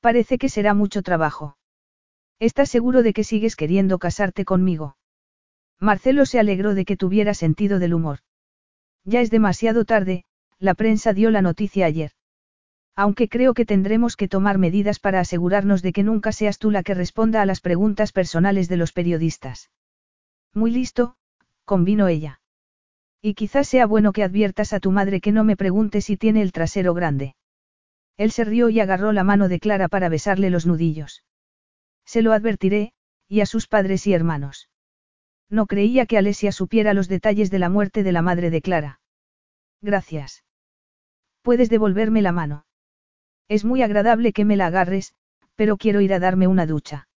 Parece que será mucho trabajo. ¿Estás seguro de que sigues queriendo casarte conmigo? Marcelo se alegró de que tuviera sentido del humor. Ya es demasiado tarde, la prensa dio la noticia ayer. Aunque creo que tendremos que tomar medidas para asegurarnos de que nunca seas tú la que responda a las preguntas personales de los periodistas. Muy listo, convino ella. Y quizás sea bueno que adviertas a tu madre que no me pregunte si tiene el trasero grande. Él se rió y agarró la mano de Clara para besarle los nudillos. Se lo advertiré, y a sus padres y hermanos. No creía que Alesia supiera los detalles de la muerte de la madre de Clara. Gracias. Puedes devolverme la mano. Es muy agradable que me la agarres, pero quiero ir a darme una ducha.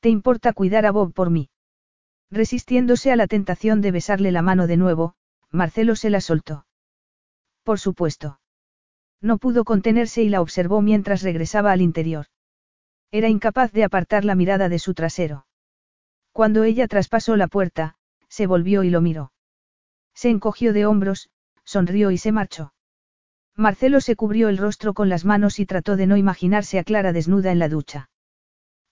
¿Te importa cuidar a Bob por mí? Resistiéndose a la tentación de besarle la mano de nuevo, Marcelo se la soltó. Por supuesto. No pudo contenerse y la observó mientras regresaba al interior. Era incapaz de apartar la mirada de su trasero. Cuando ella traspasó la puerta, se volvió y lo miró. Se encogió de hombros, sonrió y se marchó. Marcelo se cubrió el rostro con las manos y trató de no imaginarse a Clara desnuda en la ducha.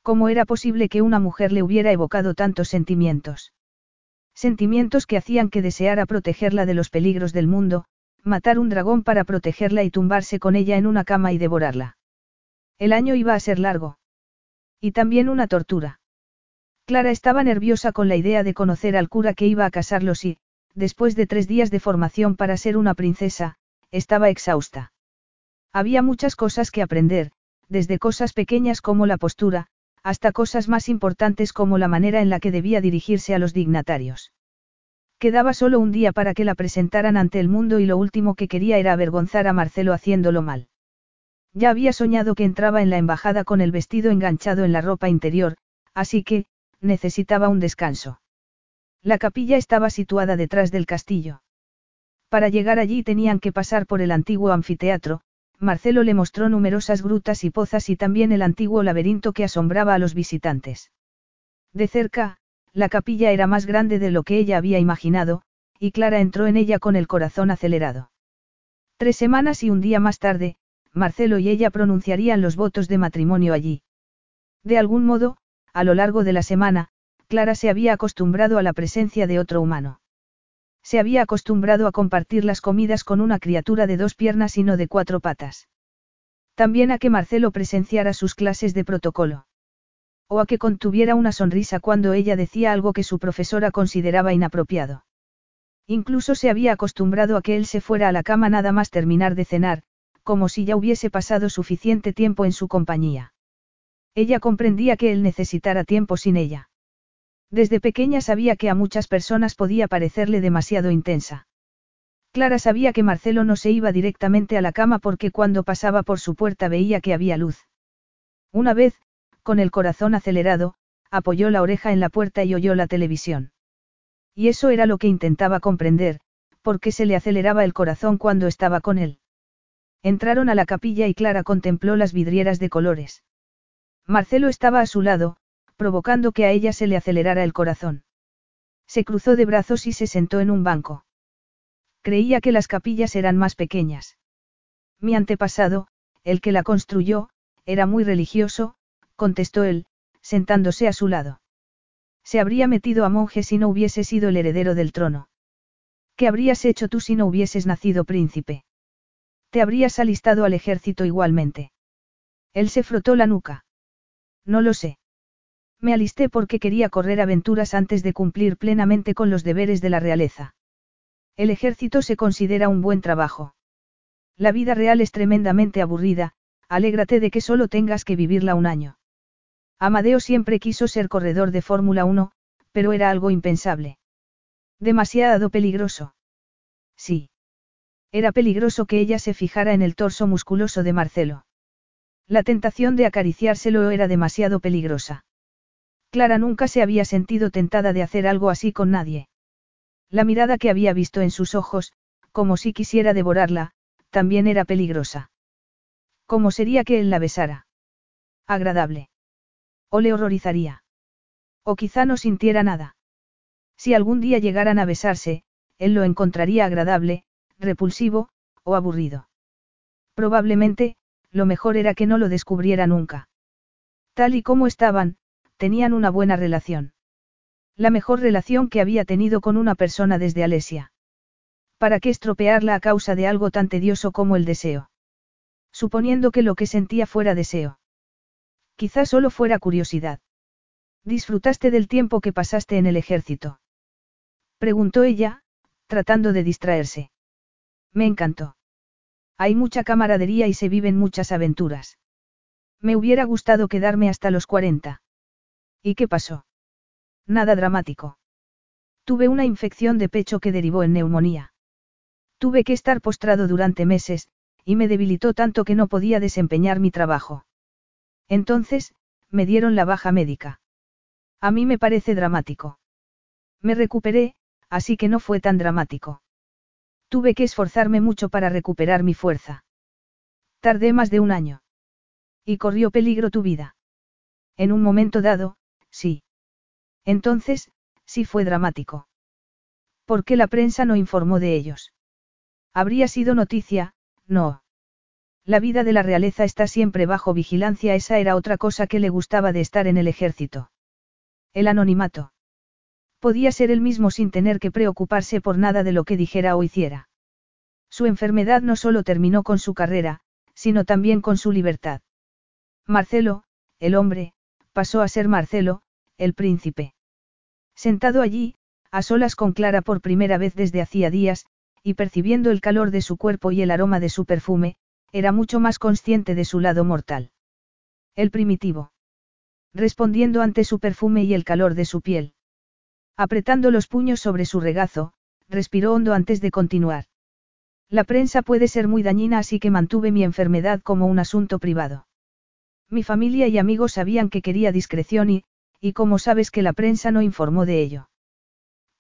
¿Cómo era posible que una mujer le hubiera evocado tantos sentimientos? Sentimientos que hacían que deseara protegerla de los peligros del mundo, matar un dragón para protegerla y tumbarse con ella en una cama y devorarla. El año iba a ser largo. Y también una tortura. Clara estaba nerviosa con la idea de conocer al cura que iba a casarlos y, después de tres días de formación para ser una princesa, estaba exhausta. Había muchas cosas que aprender, desde cosas pequeñas como la postura, hasta cosas más importantes como la manera en la que debía dirigirse a los dignatarios. Quedaba solo un día para que la presentaran ante el mundo y lo último que quería era avergonzar a Marcelo haciéndolo mal. Ya había soñado que entraba en la embajada con el vestido enganchado en la ropa interior, así que, necesitaba un descanso. La capilla estaba situada detrás del castillo. Para llegar allí tenían que pasar por el antiguo anfiteatro, Marcelo le mostró numerosas grutas y pozas y también el antiguo laberinto que asombraba a los visitantes. De cerca, la capilla era más grande de lo que ella había imaginado, y Clara entró en ella con el corazón acelerado. Tres semanas y un día más tarde, Marcelo y ella pronunciarían los votos de matrimonio allí. De algún modo, a lo largo de la semana, Clara se había acostumbrado a la presencia de otro humano. Se había acostumbrado a compartir las comidas con una criatura de dos piernas y no de cuatro patas. También a que Marcelo presenciara sus clases de protocolo. O a que contuviera una sonrisa cuando ella decía algo que su profesora consideraba inapropiado. Incluso se había acostumbrado a que él se fuera a la cama nada más terminar de cenar, como si ya hubiese pasado suficiente tiempo en su compañía. Ella comprendía que él necesitara tiempo sin ella. Desde pequeña sabía que a muchas personas podía parecerle demasiado intensa. Clara sabía que Marcelo no se iba directamente a la cama porque cuando pasaba por su puerta veía que había luz. Una vez, con el corazón acelerado, apoyó la oreja en la puerta y oyó la televisión. Y eso era lo que intentaba comprender, porque se le aceleraba el corazón cuando estaba con él. Entraron a la capilla y Clara contempló las vidrieras de colores. Marcelo estaba a su lado, provocando que a ella se le acelerara el corazón. Se cruzó de brazos y se sentó en un banco. Creía que las capillas eran más pequeñas. Mi antepasado, el que la construyó, era muy religioso, contestó él, sentándose a su lado. Se habría metido a monje si no hubiese sido el heredero del trono. ¿Qué habrías hecho tú si no hubieses nacido príncipe? Te habrías alistado al ejército igualmente. Él se frotó la nuca. No lo sé. Me alisté porque quería correr aventuras antes de cumplir plenamente con los deberes de la realeza. El ejército se considera un buen trabajo. La vida real es tremendamente aburrida, alégrate de que solo tengas que vivirla un año. Amadeo siempre quiso ser corredor de Fórmula 1, pero era algo impensable. Demasiado peligroso. Sí. Era peligroso que ella se fijara en el torso musculoso de Marcelo. La tentación de acariciárselo era demasiado peligrosa. Clara nunca se había sentido tentada de hacer algo así con nadie. La mirada que había visto en sus ojos, como si quisiera devorarla, también era peligrosa. ¿Cómo sería que él la besara? Agradable. O le horrorizaría. O quizá no sintiera nada. Si algún día llegaran a besarse, él lo encontraría agradable, repulsivo, o aburrido. Probablemente, lo mejor era que no lo descubriera nunca. Tal y como estaban, tenían una buena relación. La mejor relación que había tenido con una persona desde Alesia. ¿Para qué estropearla a causa de algo tan tedioso como el deseo? Suponiendo que lo que sentía fuera deseo. Quizás solo fuera curiosidad. ¿Disfrutaste del tiempo que pasaste en el ejército? Preguntó ella, tratando de distraerse. Me encantó. Hay mucha camaradería y se viven muchas aventuras. Me hubiera gustado quedarme hasta los 40. ¿Y qué pasó? Nada dramático. Tuve una infección de pecho que derivó en neumonía. Tuve que estar postrado durante meses, y me debilitó tanto que no podía desempeñar mi trabajo. Entonces, me dieron la baja médica. A mí me parece dramático. Me recuperé, así que no fue tan dramático. Tuve que esforzarme mucho para recuperar mi fuerza. Tardé más de un año. Y corrió peligro tu vida. En un momento dado, sí. Entonces, sí fue dramático. ¿Por qué la prensa no informó de ellos? Habría sido noticia, no. La vida de la realeza está siempre bajo vigilancia, esa era otra cosa que le gustaba de estar en el ejército. El anonimato. Podía ser el mismo sin tener que preocuparse por nada de lo que dijera o hiciera. Su enfermedad no solo terminó con su carrera, sino también con su libertad. Marcelo, el hombre, pasó a ser Marcelo, el príncipe. Sentado allí, a solas con Clara por primera vez desde hacía días, y percibiendo el calor de su cuerpo y el aroma de su perfume, era mucho más consciente de su lado mortal. El primitivo. Respondiendo ante su perfume y el calor de su piel. Apretando los puños sobre su regazo, respiró hondo antes de continuar. La prensa puede ser muy dañina así que mantuve mi enfermedad como un asunto privado. Mi familia y amigos sabían que quería discreción y, y como sabes que la prensa no informó de ello.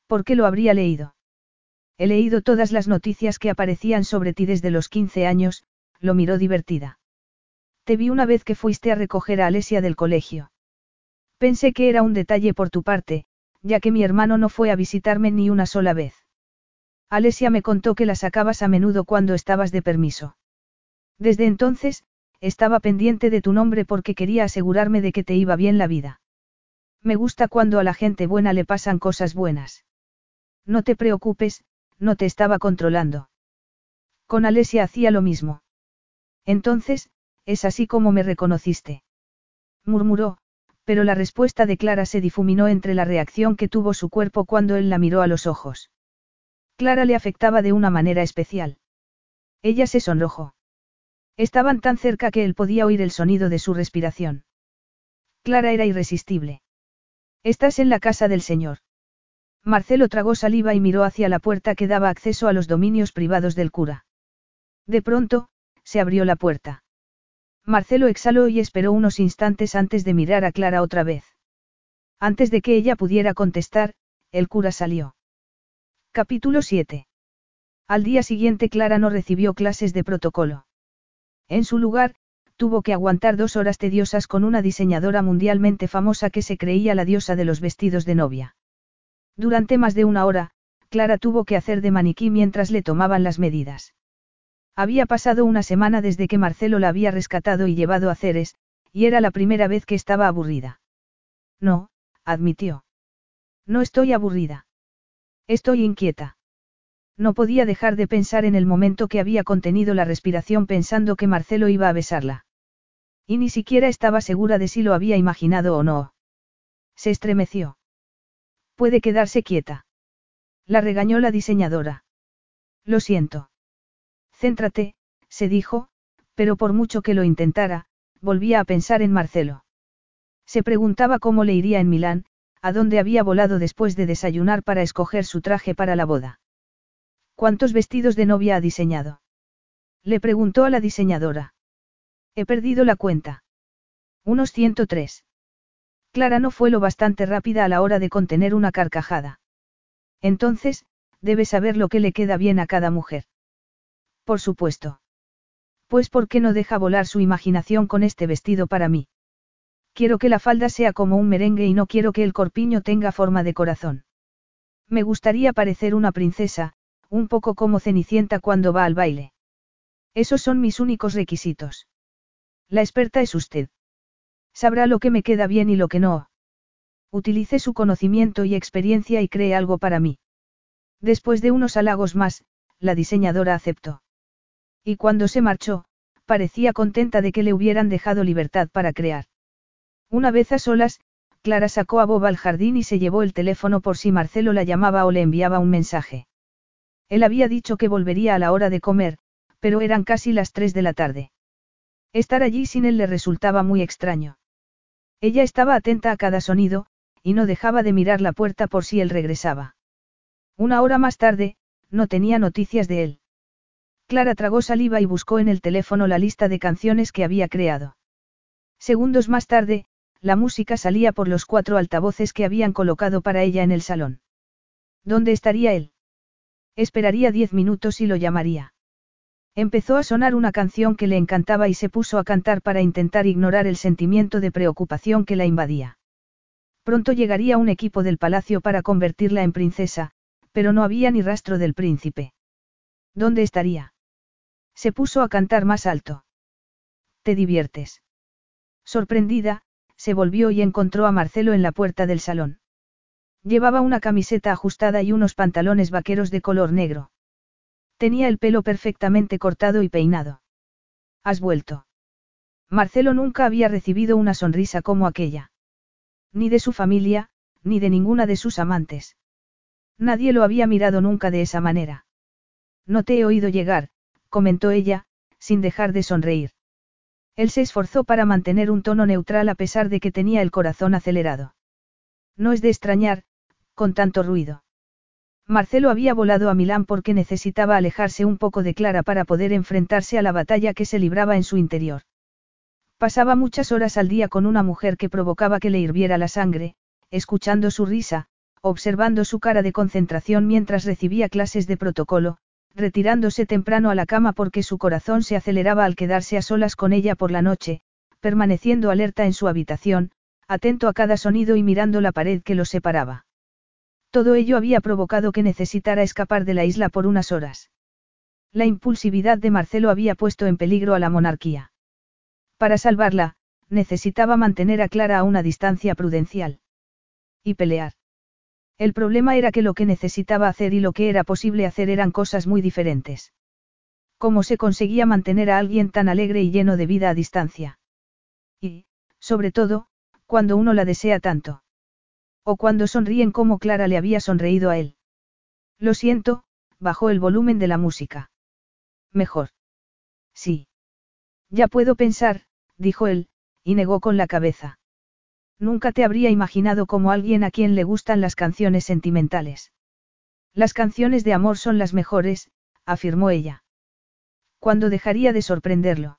¿Por qué lo habría leído? He leído todas las noticias que aparecían sobre ti desde los 15 años, lo miró divertida. Te vi una vez que fuiste a recoger a Alesia del colegio. Pensé que era un detalle por tu parte, ya que mi hermano no fue a visitarme ni una sola vez. Alesia me contó que la sacabas a menudo cuando estabas de permiso. Desde entonces, estaba pendiente de tu nombre porque quería asegurarme de que te iba bien la vida. Me gusta cuando a la gente buena le pasan cosas buenas. No te preocupes, no te estaba controlando. Con Alesia hacía lo mismo. Entonces, es así como me reconociste. Murmuró, pero la respuesta de Clara se difuminó entre la reacción que tuvo su cuerpo cuando él la miró a los ojos. Clara le afectaba de una manera especial. Ella se sonrojó. Estaban tan cerca que él podía oír el sonido de su respiración. Clara era irresistible. Estás en la casa del señor. Marcelo tragó saliva y miró hacia la puerta que daba acceso a los dominios privados del cura. De pronto, se abrió la puerta. Marcelo exhaló y esperó unos instantes antes de mirar a Clara otra vez. Antes de que ella pudiera contestar, el cura salió. Capítulo 7. Al día siguiente Clara no recibió clases de protocolo. En su lugar, tuvo que aguantar dos horas tediosas con una diseñadora mundialmente famosa que se creía la diosa de los vestidos de novia. Durante más de una hora, Clara tuvo que hacer de maniquí mientras le tomaban las medidas. Había pasado una semana desde que Marcelo la había rescatado y llevado a Ceres, y era la primera vez que estaba aburrida. No, admitió. No estoy aburrida. Estoy inquieta. No podía dejar de pensar en el momento que había contenido la respiración pensando que Marcelo iba a besarla. Y ni siquiera estaba segura de si lo había imaginado o no. Se estremeció. Puede quedarse quieta. La regañó la diseñadora. Lo siento. Céntrate, se dijo, pero por mucho que lo intentara, volvía a pensar en Marcelo. Se preguntaba cómo le iría en Milán, a dónde había volado después de desayunar para escoger su traje para la boda. ¿Cuántos vestidos de novia ha diseñado? Le preguntó a la diseñadora. He perdido la cuenta. Unos 103. Clara no fue lo bastante rápida a la hora de contener una carcajada. Entonces, debe saber lo que le queda bien a cada mujer. Por supuesto. Pues ¿por qué no deja volar su imaginación con este vestido para mí? Quiero que la falda sea como un merengue y no quiero que el corpiño tenga forma de corazón. Me gustaría parecer una princesa, un poco como Cenicienta cuando va al baile. Esos son mis únicos requisitos. La experta es usted. Sabrá lo que me queda bien y lo que no. Utilice su conocimiento y experiencia y cree algo para mí. Después de unos halagos más, la diseñadora aceptó. Y cuando se marchó, parecía contenta de que le hubieran dejado libertad para crear. Una vez a solas, Clara sacó a Bob al jardín y se llevó el teléfono por si Marcelo la llamaba o le enviaba un mensaje. Él había dicho que volvería a la hora de comer, pero eran casi las tres de la tarde. Estar allí sin él le resultaba muy extraño. Ella estaba atenta a cada sonido, y no dejaba de mirar la puerta por si él regresaba. Una hora más tarde, no tenía noticias de él. Clara tragó saliva y buscó en el teléfono la lista de canciones que había creado. Segundos más tarde, la música salía por los cuatro altavoces que habían colocado para ella en el salón. ¿Dónde estaría él? Esperaría diez minutos y lo llamaría. Empezó a sonar una canción que le encantaba y se puso a cantar para intentar ignorar el sentimiento de preocupación que la invadía. Pronto llegaría un equipo del palacio para convertirla en princesa, pero no había ni rastro del príncipe. ¿Dónde estaría? Se puso a cantar más alto. ¿Te diviertes? Sorprendida, se volvió y encontró a Marcelo en la puerta del salón. Llevaba una camiseta ajustada y unos pantalones vaqueros de color negro. Tenía el pelo perfectamente cortado y peinado. ¿Has vuelto? Marcelo nunca había recibido una sonrisa como aquella. Ni de su familia, ni de ninguna de sus amantes. Nadie lo había mirado nunca de esa manera. No te he oído llegar, comentó ella, sin dejar de sonreír. Él se esforzó para mantener un tono neutral a pesar de que tenía el corazón acelerado. No es de extrañar, con tanto ruido. Marcelo había volado a Milán porque necesitaba alejarse un poco de Clara para poder enfrentarse a la batalla que se libraba en su interior. Pasaba muchas horas al día con una mujer que provocaba que le hirviera la sangre, escuchando su risa, observando su cara de concentración mientras recibía clases de protocolo, retirándose temprano a la cama porque su corazón se aceleraba al quedarse a solas con ella por la noche, permaneciendo alerta en su habitación, atento a cada sonido y mirando la pared que los separaba. Todo ello había provocado que necesitara escapar de la isla por unas horas. La impulsividad de Marcelo había puesto en peligro a la monarquía. Para salvarla, necesitaba mantener a Clara a una distancia prudencial. Y pelear. El problema era que lo que necesitaba hacer y lo que era posible hacer eran cosas muy diferentes. ¿Cómo se conseguía mantener a alguien tan alegre y lleno de vida a distancia? Y, sobre todo, cuando uno la desea tanto. O cuando sonríen como Clara le había sonreído a él. Lo siento, bajó el volumen de la música. Mejor. Sí. Ya puedo pensar, dijo él, y negó con la cabeza. Nunca te habría imaginado como alguien a quien le gustan las canciones sentimentales. Las canciones de amor son las mejores, afirmó ella. ¿Cuándo dejaría de sorprenderlo?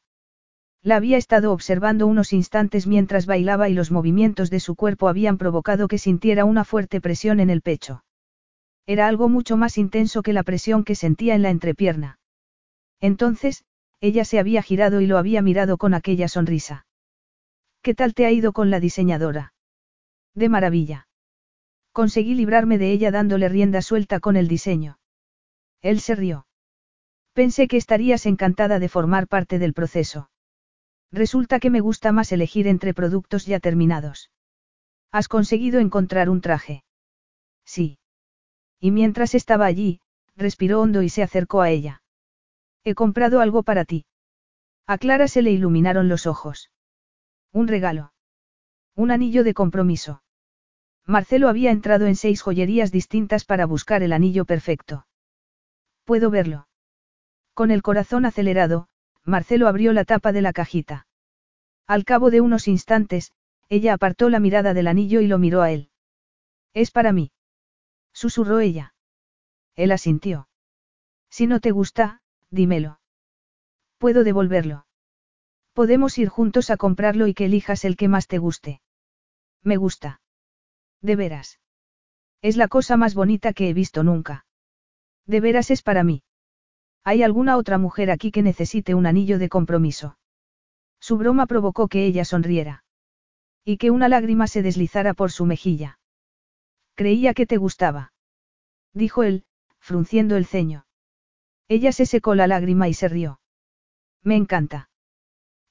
La había estado observando unos instantes mientras bailaba y los movimientos de su cuerpo habían provocado que sintiera una fuerte presión en el pecho. Era algo mucho más intenso que la presión que sentía en la entrepierna. Entonces, ella se había girado y lo había mirado con aquella sonrisa. ¿Qué tal te ha ido con la diseñadora? De maravilla. Conseguí librarme de ella dándole rienda suelta con el diseño. Él se rió. Pensé que estarías encantada de formar parte del proceso. Resulta que me gusta más elegir entre productos ya terminados. ¿Has conseguido encontrar un traje? Sí. Y mientras estaba allí, respiró hondo y se acercó a ella. He comprado algo para ti. A Clara se le iluminaron los ojos. Un regalo. Un anillo de compromiso. Marcelo había entrado en seis joyerías distintas para buscar el anillo perfecto. ¿Puedo verlo? Con el corazón acelerado, Marcelo abrió la tapa de la cajita. Al cabo de unos instantes, ella apartó la mirada del anillo y lo miró a él. Es para mí. Susurró ella. Él asintió. Si no te gusta, dímelo. Puedo devolverlo. Podemos ir juntos a comprarlo y que elijas el que más te guste. Me gusta. De veras. Es la cosa más bonita que he visto nunca. De veras es para mí. ¿Hay alguna otra mujer aquí que necesite un anillo de compromiso? Su broma provocó que ella sonriera. Y que una lágrima se deslizara por su mejilla. Creía que te gustaba. Dijo él, frunciendo el ceño. Ella se secó la lágrima y se rió. Me encanta.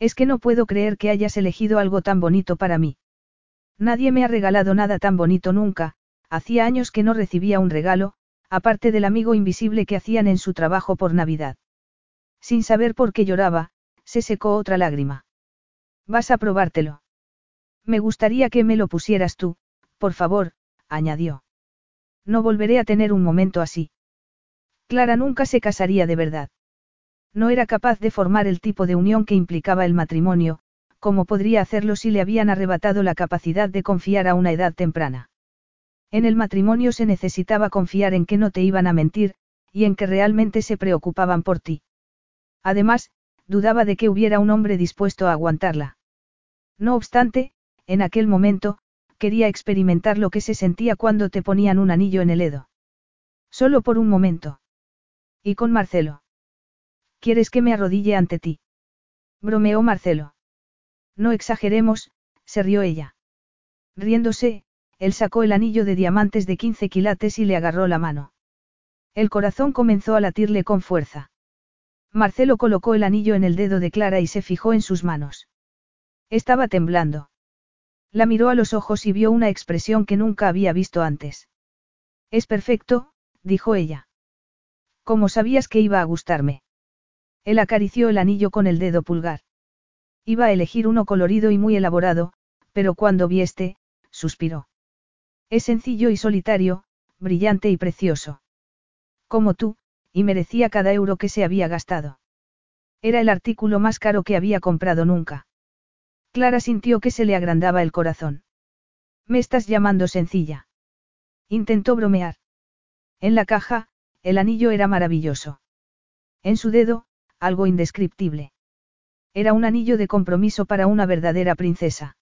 Es que no puedo creer que hayas elegido algo tan bonito para mí. Nadie me ha regalado nada tan bonito nunca, hacía años que no recibía un regalo, aparte del amigo invisible que hacían en su trabajo por Navidad. Sin saber por qué lloraba, se secó otra lágrima. Vas a probártelo. Me gustaría que me lo pusieras tú, por favor, añadió. No volveré a tener un momento así. Clara nunca se casaría de verdad. No era capaz de formar el tipo de unión que implicaba el matrimonio, como podría hacerlo si le habían arrebatado la capacidad de confiar a una edad temprana. En el matrimonio se necesitaba confiar en que no te iban a mentir, y en que realmente se preocupaban por ti. Además, dudaba de que hubiera un hombre dispuesto a aguantarla. No obstante, en aquel momento, quería experimentar lo que se sentía cuando te ponían un anillo en el dedo. Solo por un momento. Y con Marcelo. ¿Quieres que me arrodille ante ti? Bromeó Marcelo. No exageremos, se rió ella. Riéndose, él sacó el anillo de diamantes de 15 quilates y le agarró la mano. El corazón comenzó a latirle con fuerza. Marcelo colocó el anillo en el dedo de Clara y se fijó en sus manos. Estaba temblando. La miró a los ojos y vio una expresión que nunca había visto antes. Es perfecto, dijo ella. ¿Cómo sabías que iba a gustarme? Él acarició el anillo con el dedo pulgar. Iba a elegir uno colorido y muy elaborado, pero cuando vi este, suspiró. Es sencillo y solitario, brillante y precioso. Como tú, y merecía cada euro que se había gastado. Era el artículo más caro que había comprado nunca. Clara sintió que se le agrandaba el corazón. Me estás llamando sencilla. Intentó bromear. En la caja, el anillo era maravilloso. En su dedo, algo indescriptible. Era un anillo de compromiso para una verdadera princesa.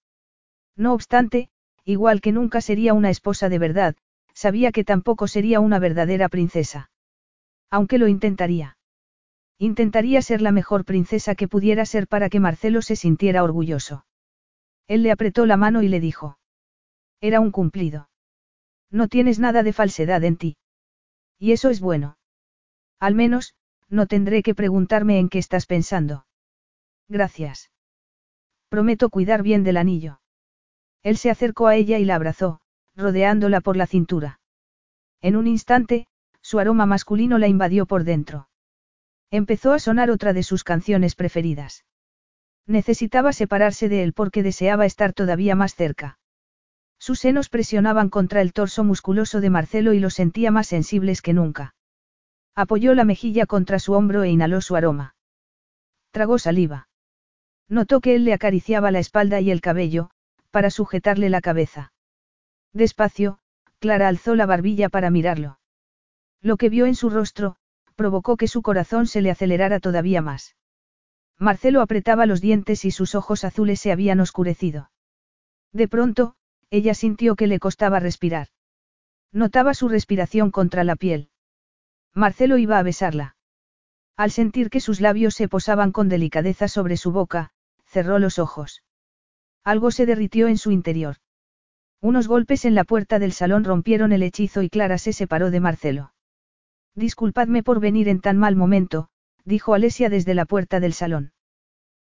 No obstante, igual que nunca sería una esposa de verdad, sabía que tampoco sería una verdadera princesa. Aunque lo intentaría. Intentaría ser la mejor princesa que pudiera ser para que Marcelo se sintiera orgulloso. Él le apretó la mano y le dijo. Era un cumplido. No tienes nada de falsedad en ti. Y eso es bueno. Al menos, no tendré que preguntarme en qué estás pensando. Gracias. Prometo cuidar bien del anillo. Él se acercó a ella y la abrazó, rodeándola por la cintura. En un instante, su aroma masculino la invadió por dentro. Empezó a sonar otra de sus canciones preferidas. Necesitaba separarse de él porque deseaba estar todavía más cerca. Sus senos presionaban contra el torso musculoso de Marcelo y los sentía más sensibles que nunca. Apoyó la mejilla contra su hombro e inhaló su aroma. Tragó saliva. Notó que él le acariciaba la espalda y el cabello, para sujetarle la cabeza. Despacio, Clara alzó la barbilla para mirarlo. Lo que vio en su rostro, provocó que su corazón se le acelerara todavía más. Marcelo apretaba los dientes y sus ojos azules se habían oscurecido. De pronto, ella sintió que le costaba respirar. Notaba su respiración contra la piel. Marcelo iba a besarla. Al sentir que sus labios se posaban con delicadeza sobre su boca, cerró los ojos. Algo se derritió en su interior. Unos golpes en la puerta del salón rompieron el hechizo y Clara se separó de Marcelo. Disculpadme por venir en tan mal momento, dijo Alesia desde la puerta del salón.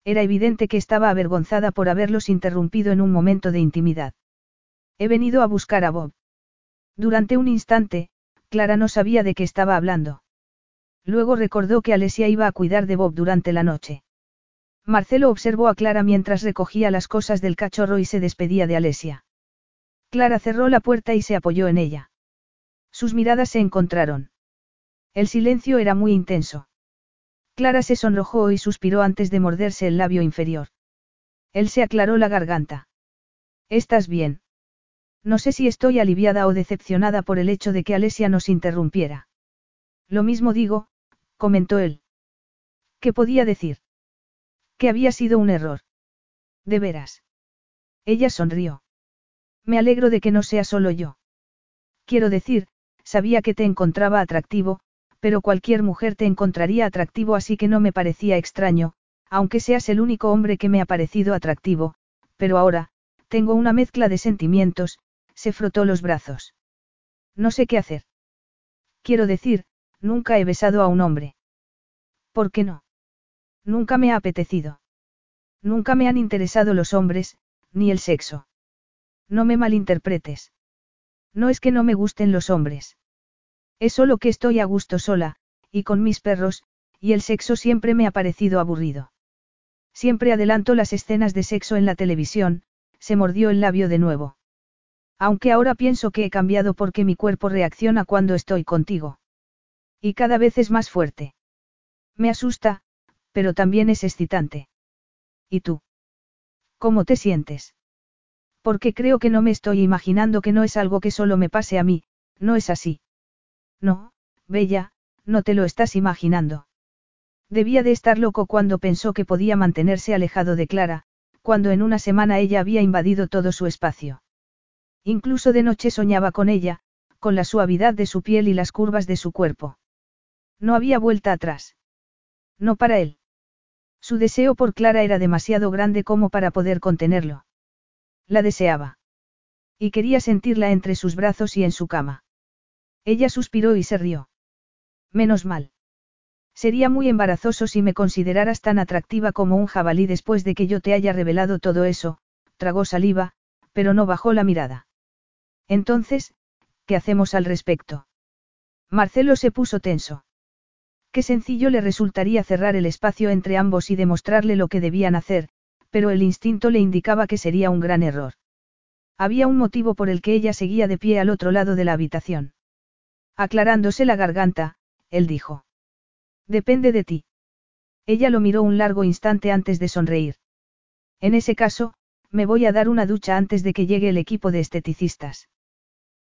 Era evidente que estaba avergonzada por haberlos interrumpido en un momento de intimidad. He venido a buscar a Bob. Durante un instante, Clara no sabía de qué estaba hablando. Luego recordó que Alesia iba a cuidar de Bob durante la noche. Marcelo observó a Clara mientras recogía las cosas del cachorro y se despedía de Alesia. Clara cerró la puerta y se apoyó en ella. Sus miradas se encontraron. El silencio era muy intenso. Clara se sonrojó y suspiró antes de morderse el labio inferior. Él se aclaró la garganta. ¿Estás bien? No sé si estoy aliviada o decepcionada por el hecho de que Alesia nos interrumpiera. Lo mismo digo, comentó él. ¿Qué podía decir? Que había sido un error. De veras. Ella sonrió. Me alegro de que no sea solo yo. Quiero decir, sabía que te encontraba atractivo, pero cualquier mujer te encontraría atractivo así que no me parecía extraño, aunque seas el único hombre que me ha parecido atractivo, pero ahora, tengo una mezcla de sentimientos, se frotó los brazos. No sé qué hacer. Quiero decir, nunca he besado a un hombre. ¿Por qué no? Nunca me ha apetecido. Nunca me han interesado los hombres, ni el sexo. No me malinterpretes. No es que no me gusten los hombres. Es solo que estoy a gusto sola, y con mis perros, y el sexo siempre me ha parecido aburrido. Siempre adelanto las escenas de sexo en la televisión, se mordió el labio de nuevo. Aunque ahora pienso que he cambiado porque mi cuerpo reacciona cuando estoy contigo. Y cada vez es más fuerte. Me asusta, pero también es excitante. ¿Y tú? ¿Cómo te sientes? Porque creo que no me estoy imaginando que no es algo que solo me pase a mí, no es así. No, Bella, no te lo estás imaginando. Debía de estar loco cuando pensó que podía mantenerse alejado de Clara, cuando en una semana ella había invadido todo su espacio. Incluso de noche soñaba con ella, con la suavidad de su piel y las curvas de su cuerpo. No había vuelta atrás. No para él. Su deseo por Clara era demasiado grande como para poder contenerlo. La deseaba. Y quería sentirla entre sus brazos y en su cama. Ella suspiró y se rió. Menos mal. Sería muy embarazoso si me consideraras tan atractiva como un jabalí después de que yo te haya revelado todo eso, tragó saliva, pero no bajó la mirada. Entonces, ¿qué hacemos al respecto? Marcelo se puso tenso. Qué sencillo le resultaría cerrar el espacio entre ambos y demostrarle lo que debían hacer, pero el instinto le indicaba que sería un gran error. Había un motivo por el que ella seguía de pie al otro lado de la habitación. Aclarándose la garganta, él dijo. Depende de ti. Ella lo miró un largo instante antes de sonreír. En ese caso, me voy a dar una ducha antes de que llegue el equipo de esteticistas.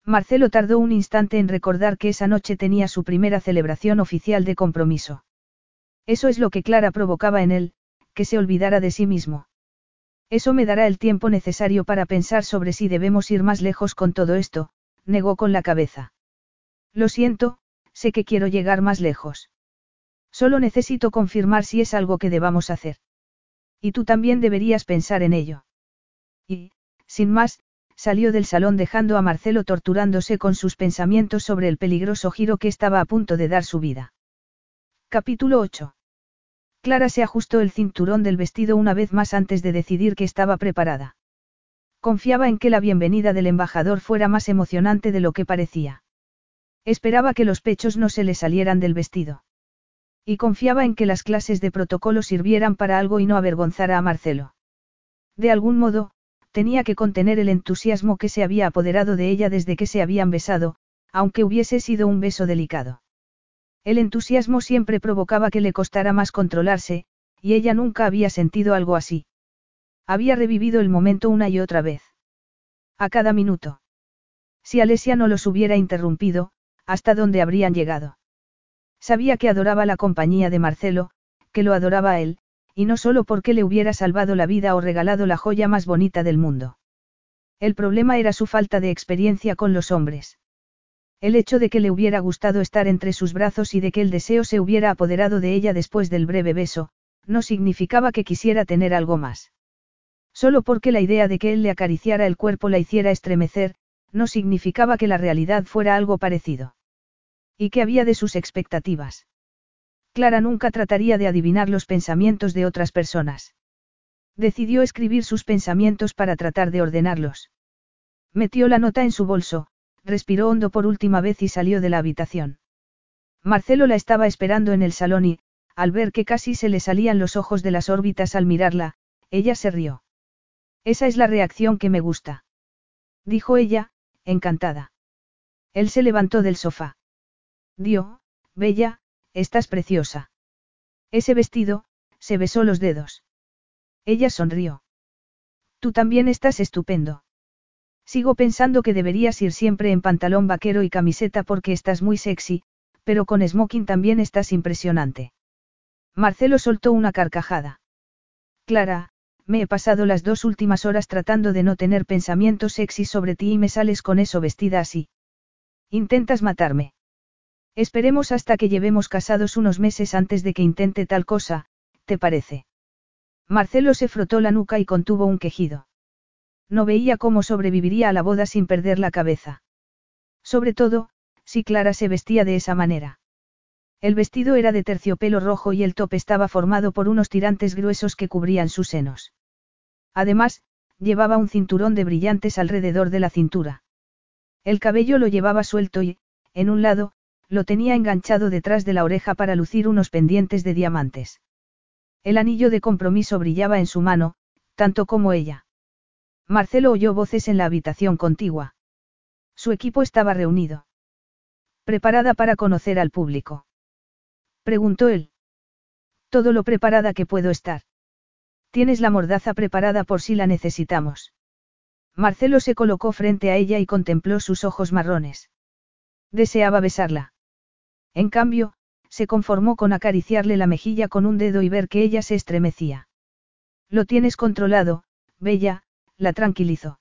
Marcelo tardó un instante en recordar que esa noche tenía su primera celebración oficial de compromiso. Eso es lo que Clara provocaba en él, que se olvidara de sí mismo. Eso me dará el tiempo necesario para pensar sobre si debemos ir más lejos con todo esto, negó con la cabeza. Lo siento, sé que quiero llegar más lejos. Solo necesito confirmar si es algo que debamos hacer. Y tú también deberías pensar en ello. Y, sin más, salió del salón dejando a Marcelo torturándose con sus pensamientos sobre el peligroso giro que estaba a punto de dar su vida. Capítulo 8. Clara se ajustó el cinturón del vestido una vez más antes de decidir que estaba preparada. Confiaba en que la bienvenida del embajador fuera más emocionante de lo que parecía. Esperaba que los pechos no se le salieran del vestido. Y confiaba en que las clases de protocolo sirvieran para algo y no avergonzara a Marcelo. De algún modo, tenía que contener el entusiasmo que se había apoderado de ella desde que se habían besado, aunque hubiese sido un beso delicado. El entusiasmo siempre provocaba que le costara más controlarse, y ella nunca había sentido algo así. Había revivido el momento una y otra vez. A cada minuto. Si Alesia no los hubiera interrumpido, hasta dónde habrían llegado. Sabía que adoraba la compañía de Marcelo, que lo adoraba a él, y no solo porque le hubiera salvado la vida o regalado la joya más bonita del mundo. El problema era su falta de experiencia con los hombres. El hecho de que le hubiera gustado estar entre sus brazos y de que el deseo se hubiera apoderado de ella después del breve beso, no significaba que quisiera tener algo más. Solo porque la idea de que él le acariciara el cuerpo la hiciera estremecer, no significaba que la realidad fuera algo parecido. ¿Y qué había de sus expectativas? Clara nunca trataría de adivinar los pensamientos de otras personas. Decidió escribir sus pensamientos para tratar de ordenarlos. Metió la nota en su bolso, respiró hondo por última vez y salió de la habitación. Marcelo la estaba esperando en el salón y, al ver que casi se le salían los ojos de las órbitas al mirarla, ella se rió. Esa es la reacción que me gusta. Dijo ella, encantada. Él se levantó del sofá. Dio, bella, Estás preciosa. Ese vestido, se besó los dedos. Ella sonrió. Tú también estás estupendo. Sigo pensando que deberías ir siempre en pantalón vaquero y camiseta porque estás muy sexy, pero con smoking también estás impresionante. Marcelo soltó una carcajada. Clara, me he pasado las dos últimas horas tratando de no tener pensamientos sexy sobre ti y me sales con eso vestida así. Intentas matarme. Esperemos hasta que llevemos casados unos meses antes de que intente tal cosa, ¿te parece? Marcelo se frotó la nuca y contuvo un quejido. No veía cómo sobreviviría a la boda sin perder la cabeza. Sobre todo, si Clara se vestía de esa manera. El vestido era de terciopelo rojo y el top estaba formado por unos tirantes gruesos que cubrían sus senos. Además, llevaba un cinturón de brillantes alrededor de la cintura. El cabello lo llevaba suelto y, en un lado, lo tenía enganchado detrás de la oreja para lucir unos pendientes de diamantes. El anillo de compromiso brillaba en su mano, tanto como ella. Marcelo oyó voces en la habitación contigua. Su equipo estaba reunido. ¿Preparada para conocer al público? Preguntó él. Todo lo preparada que puedo estar. Tienes la mordaza preparada por si la necesitamos. Marcelo se colocó frente a ella y contempló sus ojos marrones. Deseaba besarla. En cambio, se conformó con acariciarle la mejilla con un dedo y ver que ella se estremecía. Lo tienes controlado, Bella, la tranquilizó.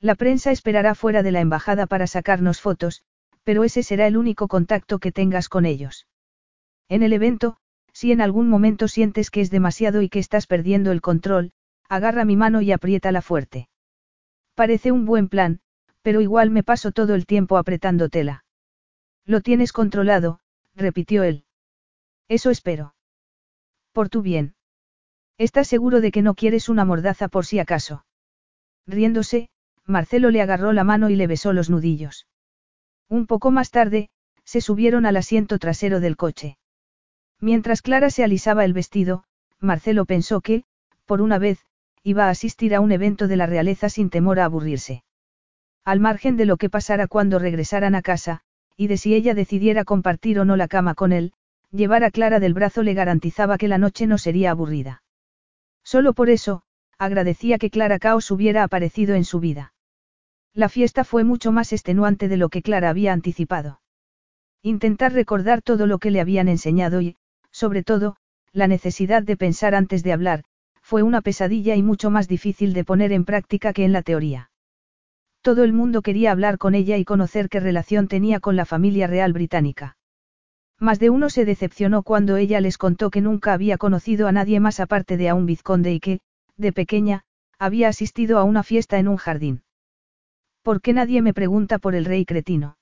La prensa esperará fuera de la embajada para sacarnos fotos, pero ese será el único contacto que tengas con ellos. En el evento, si en algún momento sientes que es demasiado y que estás perdiendo el control, agarra mi mano y apriétala fuerte. Parece un buen plan, pero igual me paso todo el tiempo apretando tela. Lo tienes controlado, repitió él. Eso espero. Por tu bien. ¿Estás seguro de que no quieres una mordaza por si acaso? Riéndose, Marcelo le agarró la mano y le besó los nudillos. Un poco más tarde, se subieron al asiento trasero del coche. Mientras Clara se alisaba el vestido, Marcelo pensó que, por una vez, iba a asistir a un evento de la realeza sin temor a aburrirse. Al margen de lo que pasara cuando regresaran a casa, y de si ella decidiera compartir o no la cama con él, llevar a Clara del brazo le garantizaba que la noche no sería aburrida. Solo por eso, agradecía que Clara Caos hubiera aparecido en su vida. La fiesta fue mucho más extenuante de lo que Clara había anticipado. Intentar recordar todo lo que le habían enseñado y, sobre todo, la necesidad de pensar antes de hablar, fue una pesadilla y mucho más difícil de poner en práctica que en la teoría. Todo el mundo quería hablar con ella y conocer qué relación tenía con la familia real británica. Más de uno se decepcionó cuando ella les contó que nunca había conocido a nadie más aparte de a un vizconde y que, de pequeña, había asistido a una fiesta en un jardín. ¿Por qué nadie me pregunta por el rey cretino?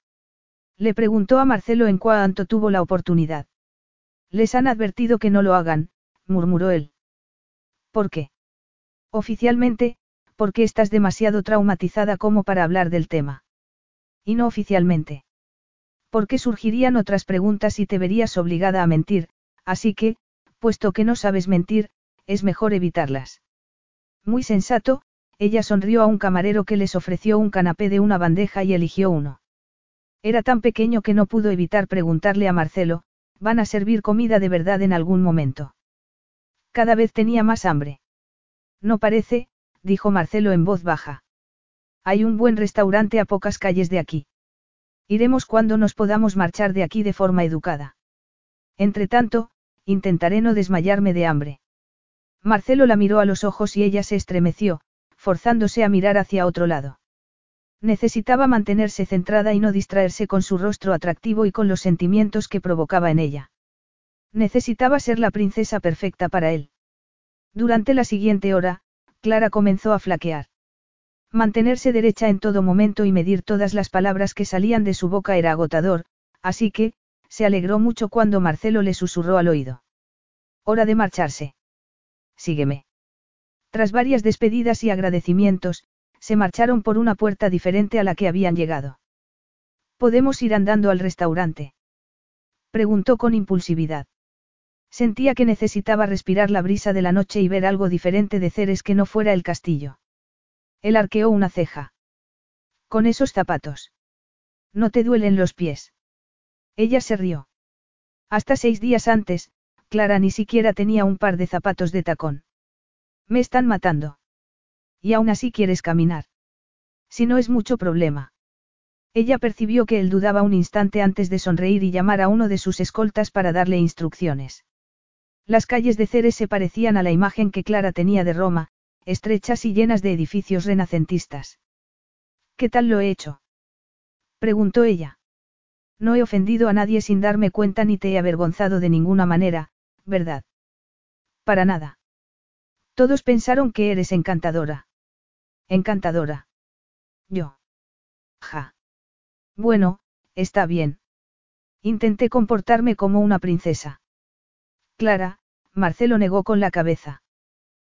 Le preguntó a Marcelo en cuanto tuvo la oportunidad. Les han advertido que no lo hagan, murmuró él. ¿Por qué? Oficialmente, porque estás demasiado traumatizada como para hablar del tema. Y no oficialmente. Porque surgirían otras preguntas y te verías obligada a mentir, así que, puesto que no sabes mentir, es mejor evitarlas. Muy sensato, ella sonrió a un camarero que les ofreció un canapé de una bandeja y eligió uno. Era tan pequeño que no pudo evitar preguntarle a Marcelo, Van a servir comida de verdad en algún momento. Cada vez tenía más hambre. No parece, dijo Marcelo en voz baja. Hay un buen restaurante a pocas calles de aquí. Iremos cuando nos podamos marchar de aquí de forma educada. Entretanto, intentaré no desmayarme de hambre. Marcelo la miró a los ojos y ella se estremeció, forzándose a mirar hacia otro lado. Necesitaba mantenerse centrada y no distraerse con su rostro atractivo y con los sentimientos que provocaba en ella. Necesitaba ser la princesa perfecta para él. Durante la siguiente hora, Clara comenzó a flaquear. Mantenerse derecha en todo momento y medir todas las palabras que salían de su boca era agotador, así que, se alegró mucho cuando Marcelo le susurró al oído. Hora de marcharse. Sígueme. Tras varias despedidas y agradecimientos, se marcharon por una puerta diferente a la que habían llegado. ¿Podemos ir andando al restaurante? Preguntó con impulsividad. Sentía que necesitaba respirar la brisa de la noche y ver algo diferente de Ceres que no fuera el castillo. Él arqueó una ceja. Con esos zapatos. ¿No te duelen los pies? Ella se rió. Hasta seis días antes, Clara ni siquiera tenía un par de zapatos de tacón. Me están matando. Y aún así quieres caminar. Si no es mucho problema. Ella percibió que él dudaba un instante antes de sonreír y llamar a uno de sus escoltas para darle instrucciones. Las calles de Ceres se parecían a la imagen que Clara tenía de Roma, estrechas y llenas de edificios renacentistas. ¿Qué tal lo he hecho? preguntó ella. No he ofendido a nadie sin darme cuenta ni te he avergonzado de ninguna manera, ¿verdad? Para nada. Todos pensaron que eres encantadora. Encantadora. Yo. Ja. Bueno, está bien. Intenté comportarme como una princesa. Clara, Marcelo negó con la cabeza.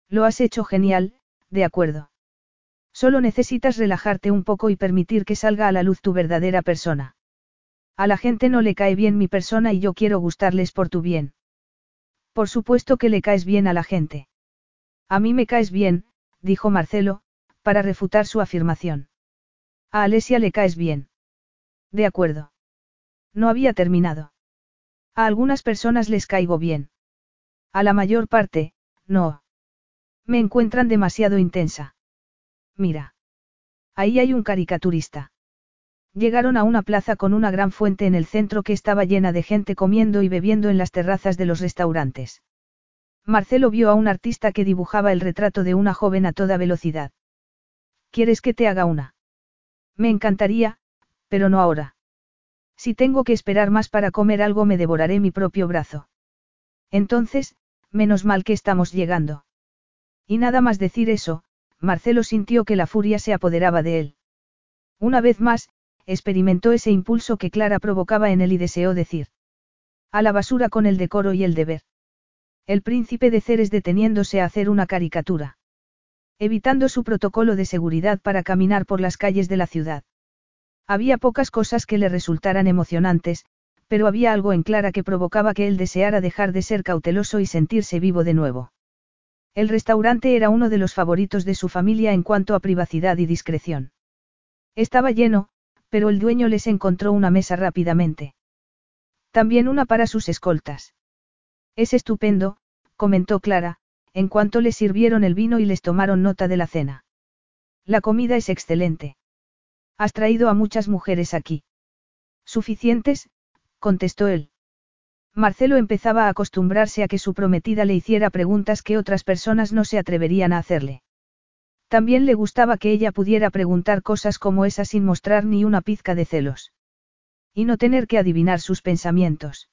Lo has hecho genial, de acuerdo. Solo necesitas relajarte un poco y permitir que salga a la luz tu verdadera persona. A la gente no le cae bien mi persona y yo quiero gustarles por tu bien. Por supuesto que le caes bien a la gente. A mí me caes bien, dijo Marcelo, para refutar su afirmación. A Alesia le caes bien. De acuerdo. No había terminado. A algunas personas les caigo bien. A la mayor parte, no. Me encuentran demasiado intensa. Mira. Ahí hay un caricaturista. Llegaron a una plaza con una gran fuente en el centro que estaba llena de gente comiendo y bebiendo en las terrazas de los restaurantes. Marcelo vio a un artista que dibujaba el retrato de una joven a toda velocidad. ¿Quieres que te haga una? Me encantaría, pero no ahora. Si tengo que esperar más para comer algo me devoraré mi propio brazo. Entonces, menos mal que estamos llegando. Y nada más decir eso, Marcelo sintió que la furia se apoderaba de él. Una vez más, experimentó ese impulso que Clara provocaba en él y deseó decir. A la basura con el decoro y el deber. El príncipe de Ceres deteniéndose a hacer una caricatura. Evitando su protocolo de seguridad para caminar por las calles de la ciudad. Había pocas cosas que le resultaran emocionantes, pero había algo en Clara que provocaba que él deseara dejar de ser cauteloso y sentirse vivo de nuevo. El restaurante era uno de los favoritos de su familia en cuanto a privacidad y discreción. Estaba lleno, pero el dueño les encontró una mesa rápidamente. También una para sus escoltas. Es estupendo, comentó Clara, en cuanto les sirvieron el vino y les tomaron nota de la cena. La comida es excelente. Has traído a muchas mujeres aquí. Suficientes, contestó él. Marcelo empezaba a acostumbrarse a que su prometida le hiciera preguntas que otras personas no se atreverían a hacerle. También le gustaba que ella pudiera preguntar cosas como esa sin mostrar ni una pizca de celos. Y no tener que adivinar sus pensamientos.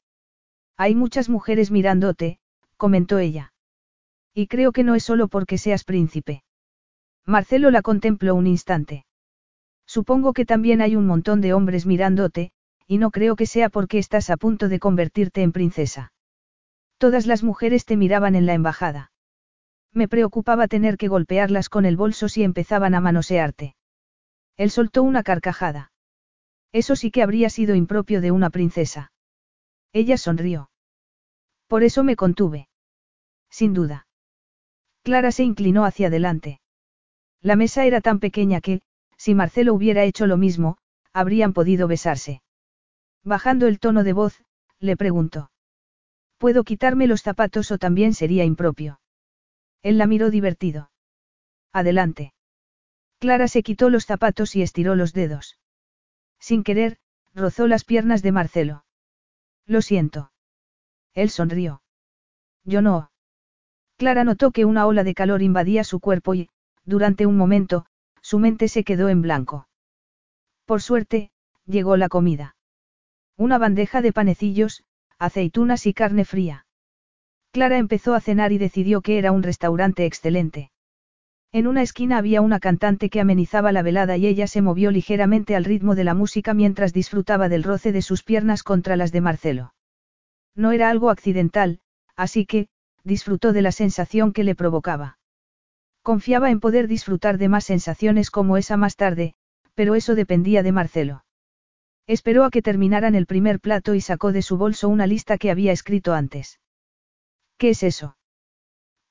Hay muchas mujeres mirándote, comentó ella. Y creo que no es solo porque seas príncipe. Marcelo la contempló un instante. Supongo que también hay un montón de hombres mirándote, y no creo que sea porque estás a punto de convertirte en princesa. Todas las mujeres te miraban en la embajada. Me preocupaba tener que golpearlas con el bolso si empezaban a manosearte. Él soltó una carcajada. Eso sí que habría sido impropio de una princesa. Ella sonrió. Por eso me contuve. Sin duda. Clara se inclinó hacia adelante. La mesa era tan pequeña que, si Marcelo hubiera hecho lo mismo, habrían podido besarse. Bajando el tono de voz, le preguntó. ¿Puedo quitarme los zapatos o también sería impropio? Él la miró divertido. Adelante. Clara se quitó los zapatos y estiró los dedos. Sin querer, rozó las piernas de Marcelo. Lo siento. Él sonrió. Yo no. Clara notó que una ola de calor invadía su cuerpo y, durante un momento, su mente se quedó en blanco. Por suerte, llegó la comida. Una bandeja de panecillos, aceitunas y carne fría. Clara empezó a cenar y decidió que era un restaurante excelente. En una esquina había una cantante que amenizaba la velada y ella se movió ligeramente al ritmo de la música mientras disfrutaba del roce de sus piernas contra las de Marcelo. No era algo accidental, así que, disfrutó de la sensación que le provocaba. Confiaba en poder disfrutar de más sensaciones como esa más tarde, pero eso dependía de Marcelo. Esperó a que terminaran el primer plato y sacó de su bolso una lista que había escrito antes. ¿Qué es eso?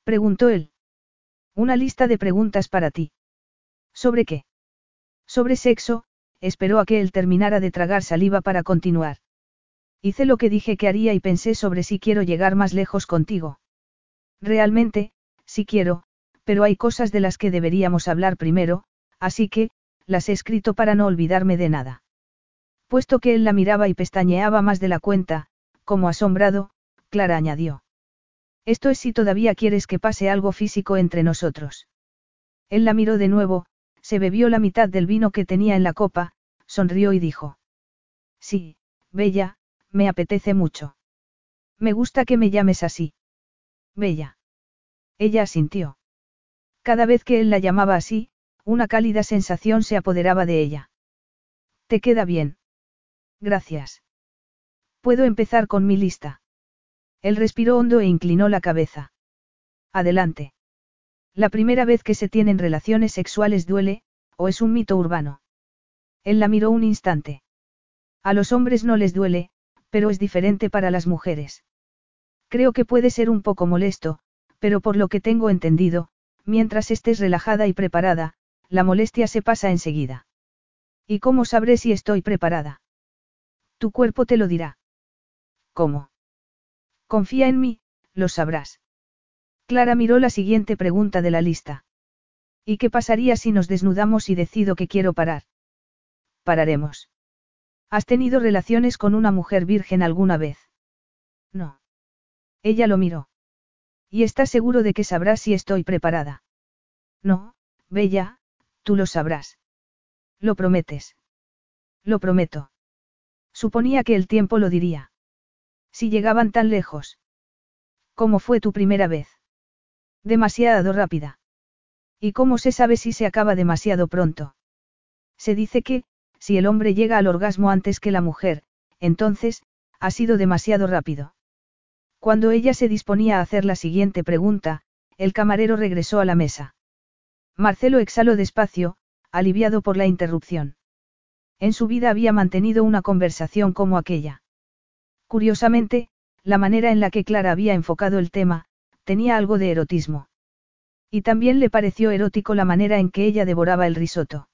preguntó él. Una lista de preguntas para ti. ¿Sobre qué? Sobre sexo, esperó a que él terminara de tragar saliva para continuar. Hice lo que dije que haría y pensé sobre si quiero llegar más lejos contigo. Realmente, sí quiero, pero hay cosas de las que deberíamos hablar primero, así que, las he escrito para no olvidarme de nada. Puesto que él la miraba y pestañeaba más de la cuenta, como asombrado, Clara añadió. Esto es si todavía quieres que pase algo físico entre nosotros. Él la miró de nuevo, se bebió la mitad del vino que tenía en la copa, sonrió y dijo. Sí, Bella, me apetece mucho. Me gusta que me llames así. Bella. Ella asintió. Cada vez que él la llamaba así, una cálida sensación se apoderaba de ella. ¿Te queda bien? Gracias. Puedo empezar con mi lista. Él respiró hondo e inclinó la cabeza. Adelante. La primera vez que se tienen relaciones sexuales duele, o es un mito urbano. Él la miró un instante. A los hombres no les duele, pero es diferente para las mujeres. Creo que puede ser un poco molesto, pero por lo que tengo entendido, mientras estés relajada y preparada, la molestia se pasa enseguida. ¿Y cómo sabré si estoy preparada? Tu cuerpo te lo dirá. ¿Cómo? Confía en mí, lo sabrás. Clara miró la siguiente pregunta de la lista. ¿Y qué pasaría si nos desnudamos y decido que quiero parar? Pararemos. ¿Has tenido relaciones con una mujer virgen alguna vez? No. Ella lo miró. ¿Y estás seguro de que sabrás si estoy preparada? No, Bella, tú lo sabrás. ¿Lo prometes? Lo prometo. Suponía que el tiempo lo diría. Si llegaban tan lejos. ¿Cómo fue tu primera vez? Demasiado rápida. ¿Y cómo se sabe si se acaba demasiado pronto? Se dice que, si el hombre llega al orgasmo antes que la mujer, entonces, ha sido demasiado rápido. Cuando ella se disponía a hacer la siguiente pregunta, el camarero regresó a la mesa. Marcelo exhaló despacio, aliviado por la interrupción. En su vida había mantenido una conversación como aquella. Curiosamente, la manera en la que Clara había enfocado el tema, tenía algo de erotismo. Y también le pareció erótico la manera en que ella devoraba el risoto.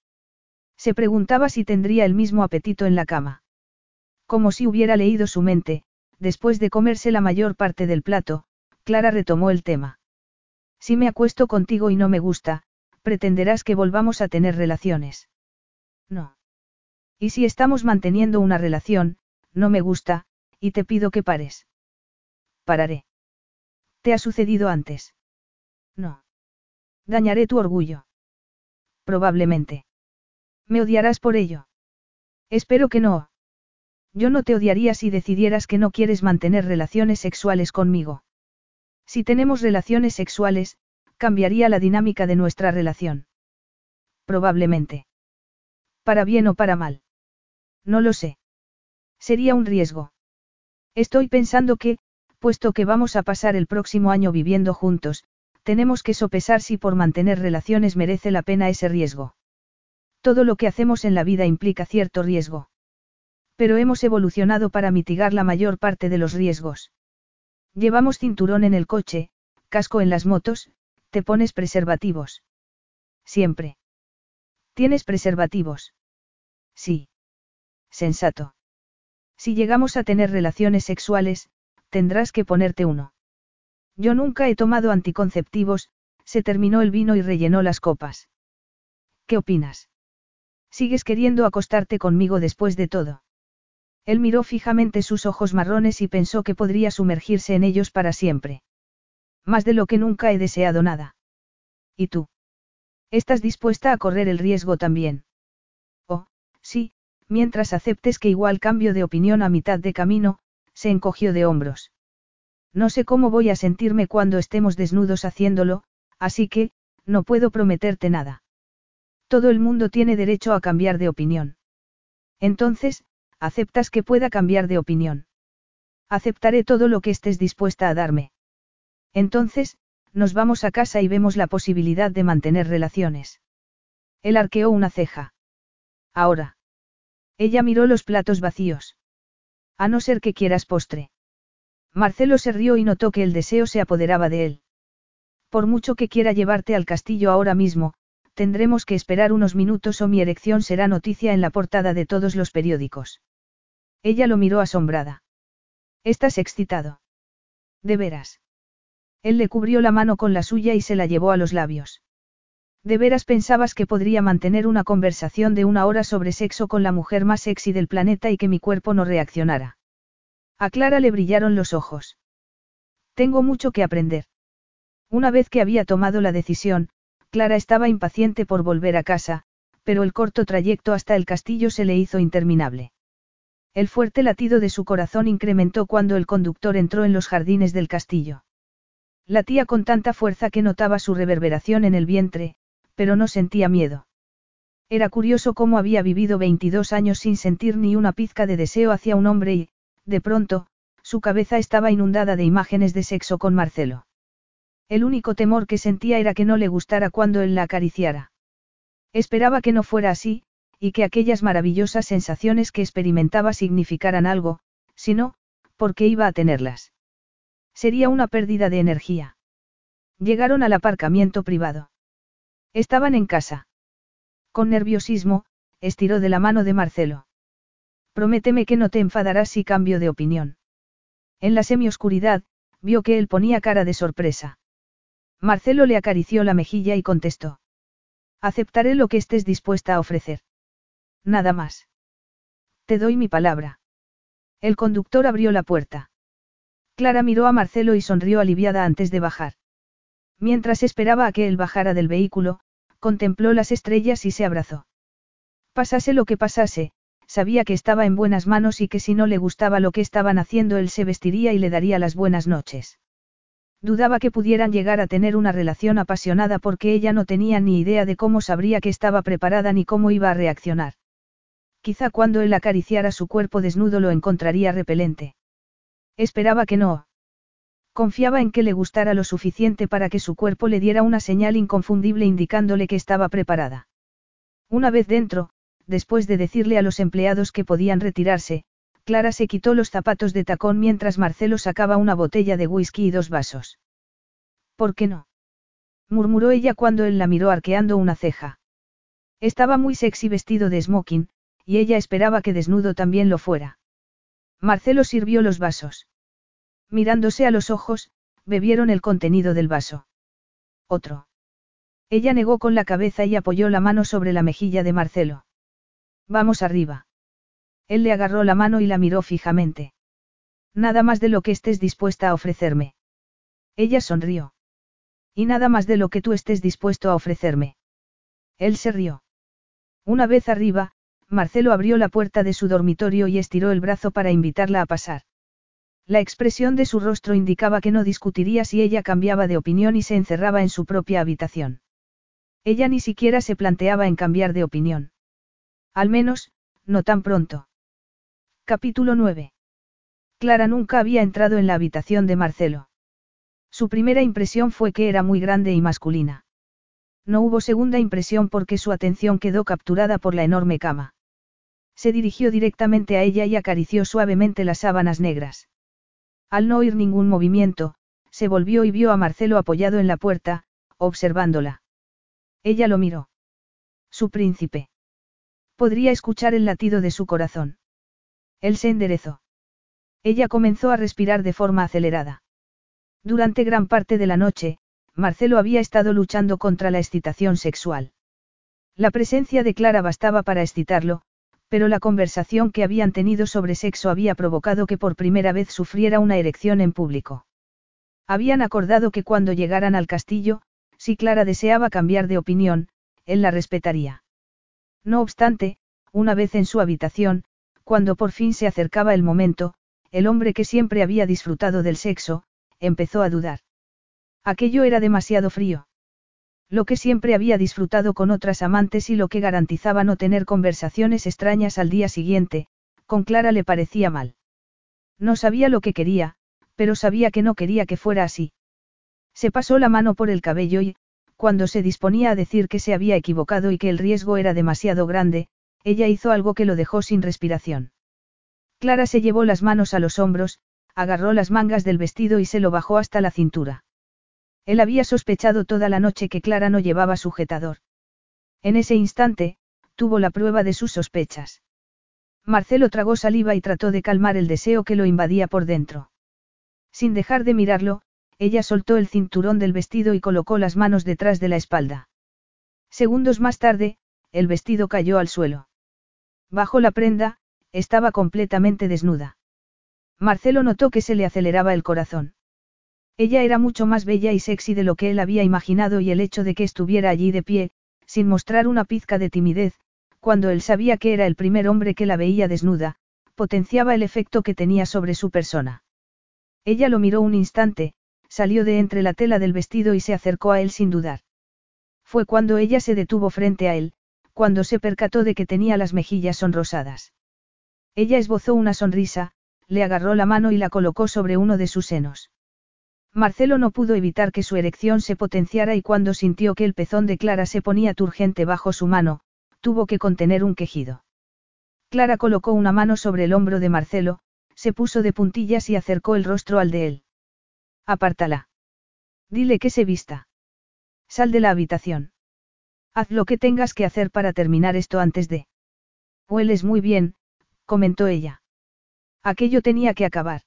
Se preguntaba si tendría el mismo apetito en la cama. Como si hubiera leído su mente, después de comerse la mayor parte del plato, Clara retomó el tema. Si me acuesto contigo y no me gusta, pretenderás que volvamos a tener relaciones. No. Y si estamos manteniendo una relación, no me gusta, y te pido que pares. Pararé. ¿Te ha sucedido antes? No. Dañaré tu orgullo. Probablemente. ¿Me odiarás por ello? Espero que no. Yo no te odiaría si decidieras que no quieres mantener relaciones sexuales conmigo. Si tenemos relaciones sexuales, cambiaría la dinámica de nuestra relación. Probablemente. Para bien o para mal. No lo sé. Sería un riesgo. Estoy pensando que, puesto que vamos a pasar el próximo año viviendo juntos, tenemos que sopesar si por mantener relaciones merece la pena ese riesgo. Todo lo que hacemos en la vida implica cierto riesgo. Pero hemos evolucionado para mitigar la mayor parte de los riesgos. Llevamos cinturón en el coche, casco en las motos, te pones preservativos. Siempre. ¿Tienes preservativos? Sí. Sensato. Si llegamos a tener relaciones sexuales, tendrás que ponerte uno. Yo nunca he tomado anticonceptivos, se terminó el vino y rellenó las copas. ¿Qué opinas? ¿Sigues queriendo acostarte conmigo después de todo? Él miró fijamente sus ojos marrones y pensó que podría sumergirse en ellos para siempre. Más de lo que nunca he deseado nada. ¿Y tú? ¿Estás dispuesta a correr el riesgo también? Oh, sí, mientras aceptes que igual cambio de opinión a mitad de camino, se encogió de hombros. No sé cómo voy a sentirme cuando estemos desnudos haciéndolo, así que, no puedo prometerte nada. Todo el mundo tiene derecho a cambiar de opinión. Entonces, aceptas que pueda cambiar de opinión. Aceptaré todo lo que estés dispuesta a darme. Entonces, nos vamos a casa y vemos la posibilidad de mantener relaciones. Él arqueó una ceja. Ahora. Ella miró los platos vacíos. A no ser que quieras postre. Marcelo se rió y notó que el deseo se apoderaba de él. Por mucho que quiera llevarte al castillo ahora mismo, tendremos que esperar unos minutos o mi erección será noticia en la portada de todos los periódicos. Ella lo miró asombrada. ¿Estás excitado? De veras. Él le cubrió la mano con la suya y se la llevó a los labios. ¿De veras pensabas que podría mantener una conversación de una hora sobre sexo con la mujer más sexy del planeta y que mi cuerpo no reaccionara? A Clara le brillaron los ojos. Tengo mucho que aprender. Una vez que había tomado la decisión, Clara estaba impaciente por volver a casa, pero el corto trayecto hasta el castillo se le hizo interminable. El fuerte latido de su corazón incrementó cuando el conductor entró en los jardines del castillo. Latía con tanta fuerza que notaba su reverberación en el vientre, pero no sentía miedo. Era curioso cómo había vivido 22 años sin sentir ni una pizca de deseo hacia un hombre y, De pronto, su cabeza estaba inundada de imágenes de sexo con Marcelo. El único temor que sentía era que no le gustara cuando él la acariciara. Esperaba que no fuera así, y que aquellas maravillosas sensaciones que experimentaba significaran algo, si no, porque iba a tenerlas. Sería una pérdida de energía. Llegaron al aparcamiento privado. Estaban en casa. Con nerviosismo, estiró de la mano de Marcelo. Prométeme que no te enfadarás si cambio de opinión. En la semioscuridad, vio que él ponía cara de sorpresa. Marcelo le acarició la mejilla y contestó. Aceptaré lo que estés dispuesta a ofrecer. Nada más. Te doy mi palabra. El conductor abrió la puerta. Clara miró a Marcelo y sonrió aliviada antes de bajar. Mientras esperaba a que él bajara del vehículo, contempló las estrellas y se abrazó. Pasase lo que pasase, sabía que estaba en buenas manos y que si no le gustaba lo que estaban haciendo él se vestiría y le daría las buenas noches. Dudaba que pudieran llegar a tener una relación apasionada porque ella no tenía ni idea de cómo sabría que estaba preparada ni cómo iba a reaccionar. Quizá cuando él acariciara su cuerpo desnudo lo encontraría repelente. Esperaba que no. Confiaba en que le gustara lo suficiente para que su cuerpo le diera una señal inconfundible indicándole que estaba preparada. Una vez dentro, después de decirle a los empleados que podían retirarse, Clara se quitó los zapatos de tacón mientras Marcelo sacaba una botella de whisky y dos vasos. ¿Por qué no? murmuró ella cuando él la miró arqueando una ceja. Estaba muy sexy vestido de smoking, y ella esperaba que desnudo también lo fuera. Marcelo sirvió los vasos. Mirándose a los ojos, bebieron el contenido del vaso. Otro. Ella negó con la cabeza y apoyó la mano sobre la mejilla de Marcelo. Vamos arriba. Él le agarró la mano y la miró fijamente. Nada más de lo que estés dispuesta a ofrecerme. Ella sonrió. Y nada más de lo que tú estés dispuesto a ofrecerme. Él se rió. Una vez arriba, Marcelo abrió la puerta de su dormitorio y estiró el brazo para invitarla a pasar. La expresión de su rostro indicaba que no discutiría si ella cambiaba de opinión y se encerraba en su propia habitación. Ella ni siquiera se planteaba en cambiar de opinión. Al menos, no tan pronto. Capítulo 9. Clara nunca había entrado en la habitación de Marcelo. Su primera impresión fue que era muy grande y masculina. No hubo segunda impresión porque su atención quedó capturada por la enorme cama. Se dirigió directamente a ella y acarició suavemente las sábanas negras. Al no oír ningún movimiento, se volvió y vio a Marcelo apoyado en la puerta, observándola. Ella lo miró. Su príncipe. Podría escuchar el latido de su corazón. Él se enderezó. Ella comenzó a respirar de forma acelerada. Durante gran parte de la noche, Marcelo había estado luchando contra la excitación sexual. La presencia de Clara bastaba para excitarlo, pero la conversación que habían tenido sobre sexo había provocado que por primera vez sufriera una erección en público. Habían acordado que cuando llegaran al castillo, si Clara deseaba cambiar de opinión, él la respetaría. No obstante, una vez en su habitación, cuando por fin se acercaba el momento, el hombre que siempre había disfrutado del sexo, empezó a dudar. Aquello era demasiado frío. Lo que siempre había disfrutado con otras amantes y lo que garantizaba no tener conversaciones extrañas al día siguiente, con Clara le parecía mal. No sabía lo que quería, pero sabía que no quería que fuera así. Se pasó la mano por el cabello y, cuando se disponía a decir que se había equivocado y que el riesgo era demasiado grande, ella hizo algo que lo dejó sin respiración. Clara se llevó las manos a los hombros, agarró las mangas del vestido y se lo bajó hasta la cintura. Él había sospechado toda la noche que Clara no llevaba sujetador. En ese instante, tuvo la prueba de sus sospechas. Marcelo tragó saliva y trató de calmar el deseo que lo invadía por dentro. Sin dejar de mirarlo, ella soltó el cinturón del vestido y colocó las manos detrás de la espalda. Segundos más tarde, el vestido cayó al suelo. Bajo la prenda, estaba completamente desnuda. Marcelo notó que se le aceleraba el corazón. Ella era mucho más bella y sexy de lo que él había imaginado y el hecho de que estuviera allí de pie, sin mostrar una pizca de timidez, cuando él sabía que era el primer hombre que la veía desnuda, potenciaba el efecto que tenía sobre su persona. Ella lo miró un instante, salió de entre la tela del vestido y se acercó a él sin dudar. Fue cuando ella se detuvo frente a él, cuando se percató de que tenía las mejillas sonrosadas. Ella esbozó una sonrisa, le agarró la mano y la colocó sobre uno de sus senos. Marcelo no pudo evitar que su erección se potenciara y cuando sintió que el pezón de Clara se ponía turgente bajo su mano, tuvo que contener un quejido. Clara colocó una mano sobre el hombro de Marcelo, se puso de puntillas y acercó el rostro al de él. Apártala. Dile que se vista. Sal de la habitación. Haz lo que tengas que hacer para terminar esto antes de. Hueles muy bien, comentó ella. Aquello tenía que acabar.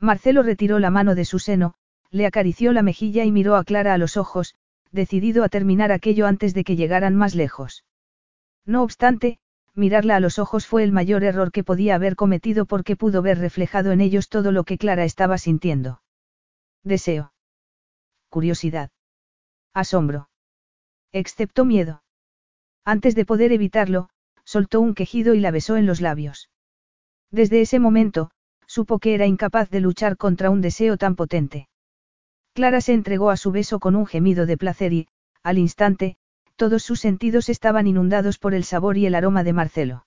Marcelo retiró la mano de su seno, le acarició la mejilla y miró a Clara a los ojos, decidido a terminar aquello antes de que llegaran más lejos. No obstante, mirarla a los ojos fue el mayor error que podía haber cometido porque pudo ver reflejado en ellos todo lo que Clara estaba sintiendo. Deseo. Curiosidad. Asombro. Excepto miedo. Antes de poder evitarlo, soltó un quejido y la besó en los labios. Desde ese momento, supo que era incapaz de luchar contra un deseo tan potente. Clara se entregó a su beso con un gemido de placer y, al instante, todos sus sentidos estaban inundados por el sabor y el aroma de Marcelo.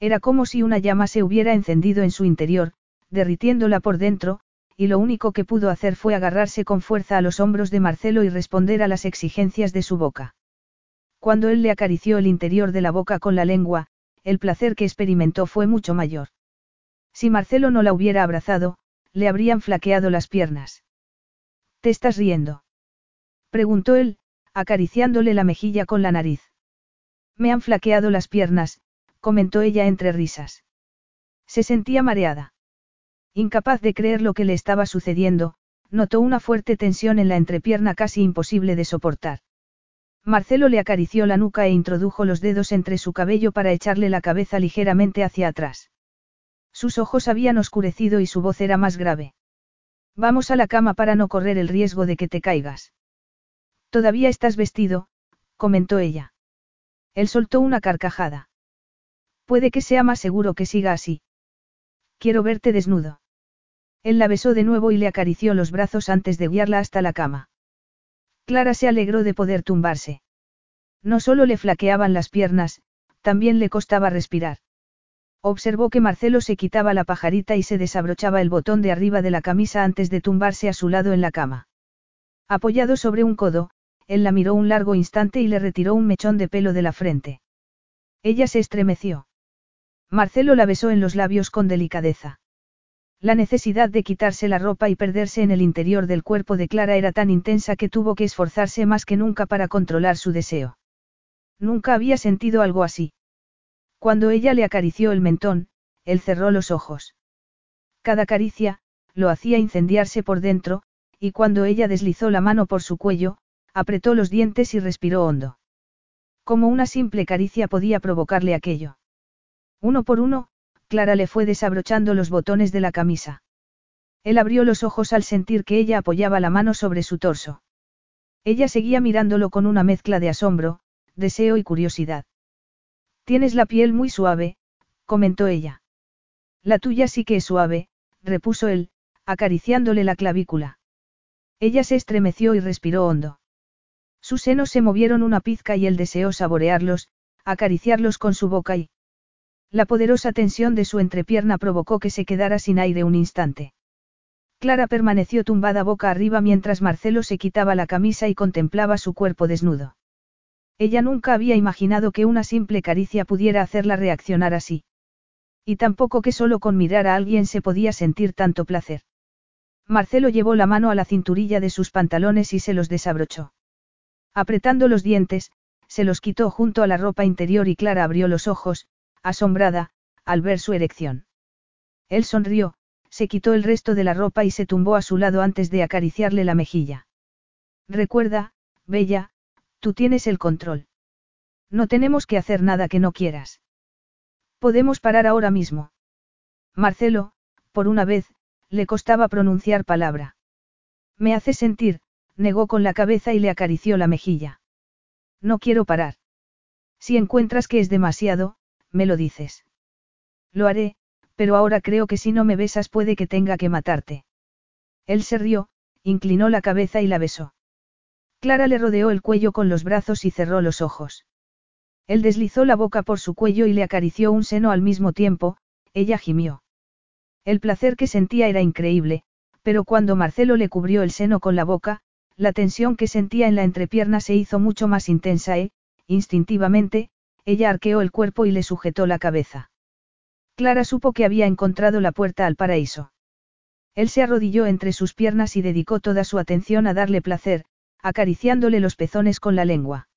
Era como si una llama se hubiera encendido en su interior, derritiéndola por dentro, y lo único que pudo hacer fue agarrarse con fuerza a los hombros de Marcelo y responder a las exigencias de su boca. Cuando él le acarició el interior de la boca con la lengua, el placer que experimentó fue mucho mayor. Si Marcelo no la hubiera abrazado, le habrían flaqueado las piernas. ¿Te estás riendo? preguntó él, acariciándole la mejilla con la nariz. Me han flaqueado las piernas, comentó ella entre risas. Se sentía mareada. Incapaz de creer lo que le estaba sucediendo, notó una fuerte tensión en la entrepierna casi imposible de soportar. Marcelo le acarició la nuca e introdujo los dedos entre su cabello para echarle la cabeza ligeramente hacia atrás. Sus ojos habían oscurecido y su voz era más grave. Vamos a la cama para no correr el riesgo de que te caigas. Todavía estás vestido, comentó ella. Él soltó una carcajada. Puede que sea más seguro que siga así. Quiero verte desnudo. Él la besó de nuevo y le acarició los brazos antes de guiarla hasta la cama. Clara se alegró de poder tumbarse. No solo le flaqueaban las piernas, también le costaba respirar. Observó que Marcelo se quitaba la pajarita y se desabrochaba el botón de arriba de la camisa antes de tumbarse a su lado en la cama. Apoyado sobre un codo, él la miró un largo instante y le retiró un mechón de pelo de la frente. Ella se estremeció. Marcelo la besó en los labios con delicadeza. La necesidad de quitarse la ropa y perderse en el interior del cuerpo de Clara era tan intensa que tuvo que esforzarse más que nunca para controlar su deseo. Nunca había sentido algo así. Cuando ella le acarició el mentón, él cerró los ojos. Cada caricia, lo hacía incendiarse por dentro, y cuando ella deslizó la mano por su cuello, apretó los dientes y respiró hondo. Como una simple caricia podía provocarle aquello. Uno por uno, Clara le fue desabrochando los botones de la camisa. Él abrió los ojos al sentir que ella apoyaba la mano sobre su torso. Ella seguía mirándolo con una mezcla de asombro, deseo y curiosidad. Tienes la piel muy suave, comentó ella. La tuya sí que es suave, repuso él, acariciándole la clavícula. Ella se estremeció y respiró hondo. Sus senos se movieron una pizca y él deseó saborearlos, acariciarlos con su boca y, la poderosa tensión de su entrepierna provocó que se quedara sin aire un instante. Clara permaneció tumbada boca arriba mientras Marcelo se quitaba la camisa y contemplaba su cuerpo desnudo. Ella nunca había imaginado que una simple caricia pudiera hacerla reaccionar así. Y tampoco que solo con mirar a alguien se podía sentir tanto placer. Marcelo llevó la mano a la cinturilla de sus pantalones y se los desabrochó. Apretando los dientes, se los quitó junto a la ropa interior y Clara abrió los ojos, asombrada, al ver su erección. Él sonrió, se quitó el resto de la ropa y se tumbó a su lado antes de acariciarle la mejilla. Recuerda, Bella, tú tienes el control. No tenemos que hacer nada que no quieras. Podemos parar ahora mismo. Marcelo, por una vez, le costaba pronunciar palabra. Me hace sentir, negó con la cabeza y le acarició la mejilla. No quiero parar. Si encuentras que es demasiado, me lo dices. Lo haré, pero ahora creo que si no me besas puede que tenga que matarte. Él se rió, inclinó la cabeza y la besó. Clara le rodeó el cuello con los brazos y cerró los ojos. Él deslizó la boca por su cuello y le acarició un seno al mismo tiempo, ella gimió. El placer que sentía era increíble, pero cuando Marcelo le cubrió el seno con la boca, la tensión que sentía en la entrepierna se hizo mucho más intensa e, instintivamente, ella arqueó el cuerpo y le sujetó la cabeza. Clara supo que había encontrado la puerta al paraíso. Él se arrodilló entre sus piernas y dedicó toda su atención a darle placer, acariciándole los pezones con la lengua.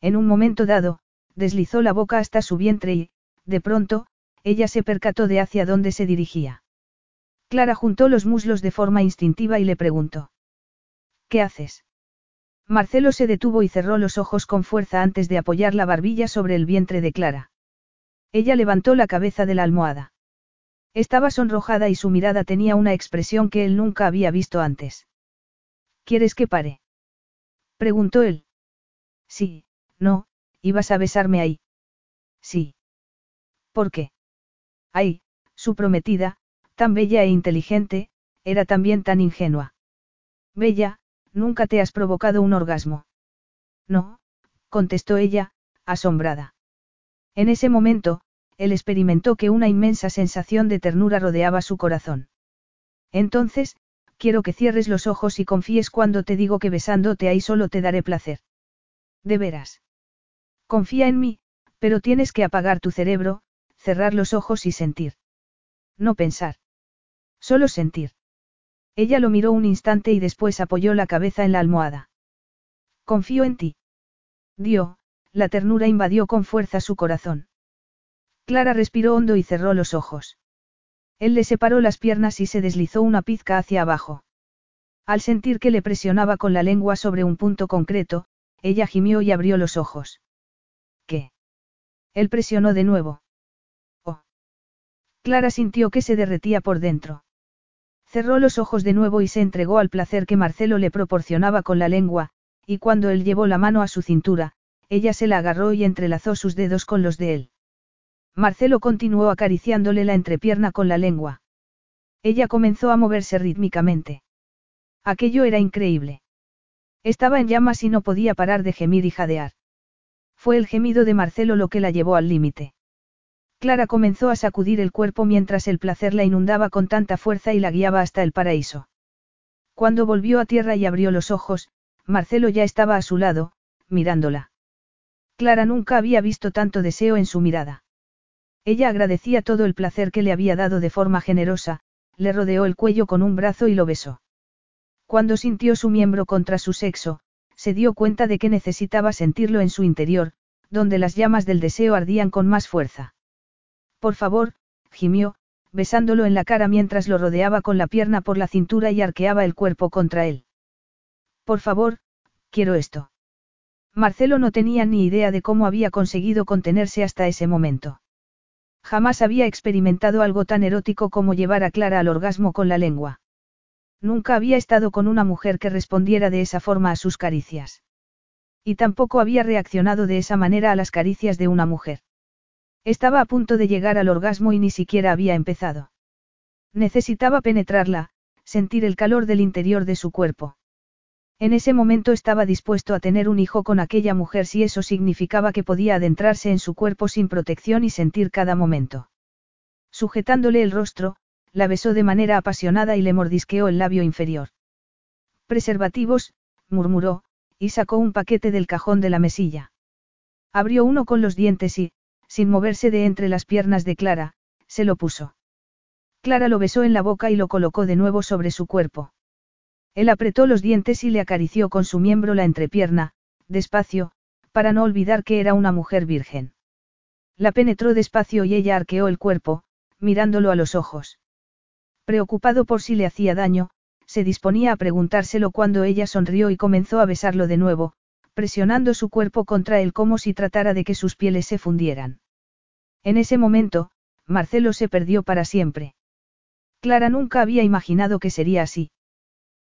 En un momento dado, deslizó la boca hasta su vientre y, de pronto, ella se percató de hacia dónde se dirigía. Clara juntó los muslos de forma instintiva y le preguntó. ¿Qué haces? Marcelo se detuvo y cerró los ojos con fuerza antes de apoyar la barbilla sobre el vientre de Clara. Ella levantó la cabeza de la almohada. Estaba sonrojada y su mirada tenía una expresión que él nunca había visto antes. ¿Quieres que pare? Preguntó él. Sí, no, ibas a besarme ahí. Sí. ¿Por qué? Ay, su prometida, tan bella e inteligente, era también tan ingenua. Bella, nunca te has provocado un orgasmo. No, contestó ella, asombrada. En ese momento, él experimentó que una inmensa sensación de ternura rodeaba su corazón. Entonces, quiero que cierres los ojos y confíes cuando te digo que besándote ahí solo te daré placer. De veras. Confía en mí, pero tienes que apagar tu cerebro, cerrar los ojos y sentir. No pensar. Solo sentir. Ella lo miró un instante y después apoyó la cabeza en la almohada. Confío en ti. Dio, la ternura invadió con fuerza su corazón. Clara respiró hondo y cerró los ojos. Él le separó las piernas y se deslizó una pizca hacia abajo. Al sentir que le presionaba con la lengua sobre un punto concreto, ella gimió y abrió los ojos. ¿Qué? Él presionó de nuevo. Oh. Clara sintió que se derretía por dentro. Cerró los ojos de nuevo y se entregó al placer que Marcelo le proporcionaba con la lengua, y cuando él llevó la mano a su cintura, ella se la agarró y entrelazó sus dedos con los de él. Marcelo continuó acariciándole la entrepierna con la lengua. Ella comenzó a moverse rítmicamente. Aquello era increíble. Estaba en llamas y no podía parar de gemir y jadear. Fue el gemido de Marcelo lo que la llevó al límite. Clara comenzó a sacudir el cuerpo mientras el placer la inundaba con tanta fuerza y la guiaba hasta el paraíso. Cuando volvió a tierra y abrió los ojos, Marcelo ya estaba a su lado, mirándola. Clara nunca había visto tanto deseo en su mirada. Ella agradecía todo el placer que le había dado de forma generosa, le rodeó el cuello con un brazo y lo besó. Cuando sintió su miembro contra su sexo, se dio cuenta de que necesitaba sentirlo en su interior, donde las llamas del deseo ardían con más fuerza. Por favor, gimió, besándolo en la cara mientras lo rodeaba con la pierna por la cintura y arqueaba el cuerpo contra él. Por favor, quiero esto. Marcelo no tenía ni idea de cómo había conseguido contenerse hasta ese momento. Jamás había experimentado algo tan erótico como llevar a Clara al orgasmo con la lengua. Nunca había estado con una mujer que respondiera de esa forma a sus caricias. Y tampoco había reaccionado de esa manera a las caricias de una mujer. Estaba a punto de llegar al orgasmo y ni siquiera había empezado. Necesitaba penetrarla, sentir el calor del interior de su cuerpo. En ese momento estaba dispuesto a tener un hijo con aquella mujer si eso significaba que podía adentrarse en su cuerpo sin protección y sentir cada momento. Sujetándole el rostro, la besó de manera apasionada y le mordisqueó el labio inferior. Preservativos, murmuró, y sacó un paquete del cajón de la mesilla. Abrió uno con los dientes y, sin moverse de entre las piernas de Clara, se lo puso. Clara lo besó en la boca y lo colocó de nuevo sobre su cuerpo. Él apretó los dientes y le acarició con su miembro la entrepierna, despacio, para no olvidar que era una mujer virgen. La penetró despacio y ella arqueó el cuerpo, mirándolo a los ojos. Preocupado por si le hacía daño, se disponía a preguntárselo cuando ella sonrió y comenzó a besarlo de nuevo, presionando su cuerpo contra él como si tratara de que sus pieles se fundieran. En ese momento, Marcelo se perdió para siempre. Clara nunca había imaginado que sería así.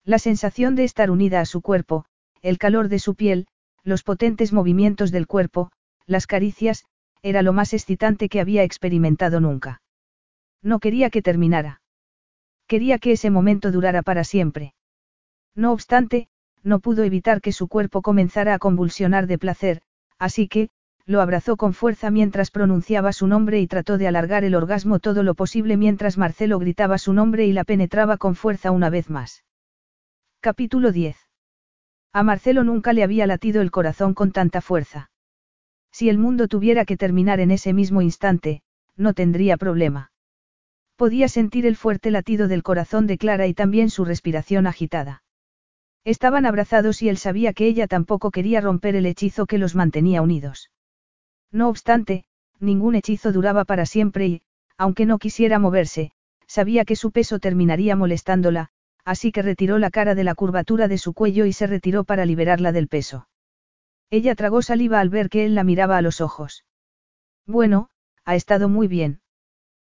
La sensación de estar unida a su cuerpo, el calor de su piel, los potentes movimientos del cuerpo, las caricias, era lo más excitante que había experimentado nunca. No quería que terminara. Quería que ese momento durara para siempre. No obstante, no pudo evitar que su cuerpo comenzara a convulsionar de placer, así que, lo abrazó con fuerza mientras pronunciaba su nombre y trató de alargar el orgasmo todo lo posible mientras Marcelo gritaba su nombre y la penetraba con fuerza una vez más. Capítulo 10. A Marcelo nunca le había latido el corazón con tanta fuerza. Si el mundo tuviera que terminar en ese mismo instante, no tendría problema. Podía sentir el fuerte latido del corazón de Clara y también su respiración agitada. Estaban abrazados y él sabía que ella tampoco quería romper el hechizo que los mantenía unidos. No obstante, ningún hechizo duraba para siempre y, aunque no quisiera moverse, sabía que su peso terminaría molestándola, así que retiró la cara de la curvatura de su cuello y se retiró para liberarla del peso. Ella tragó saliva al ver que él la miraba a los ojos. Bueno, ha estado muy bien.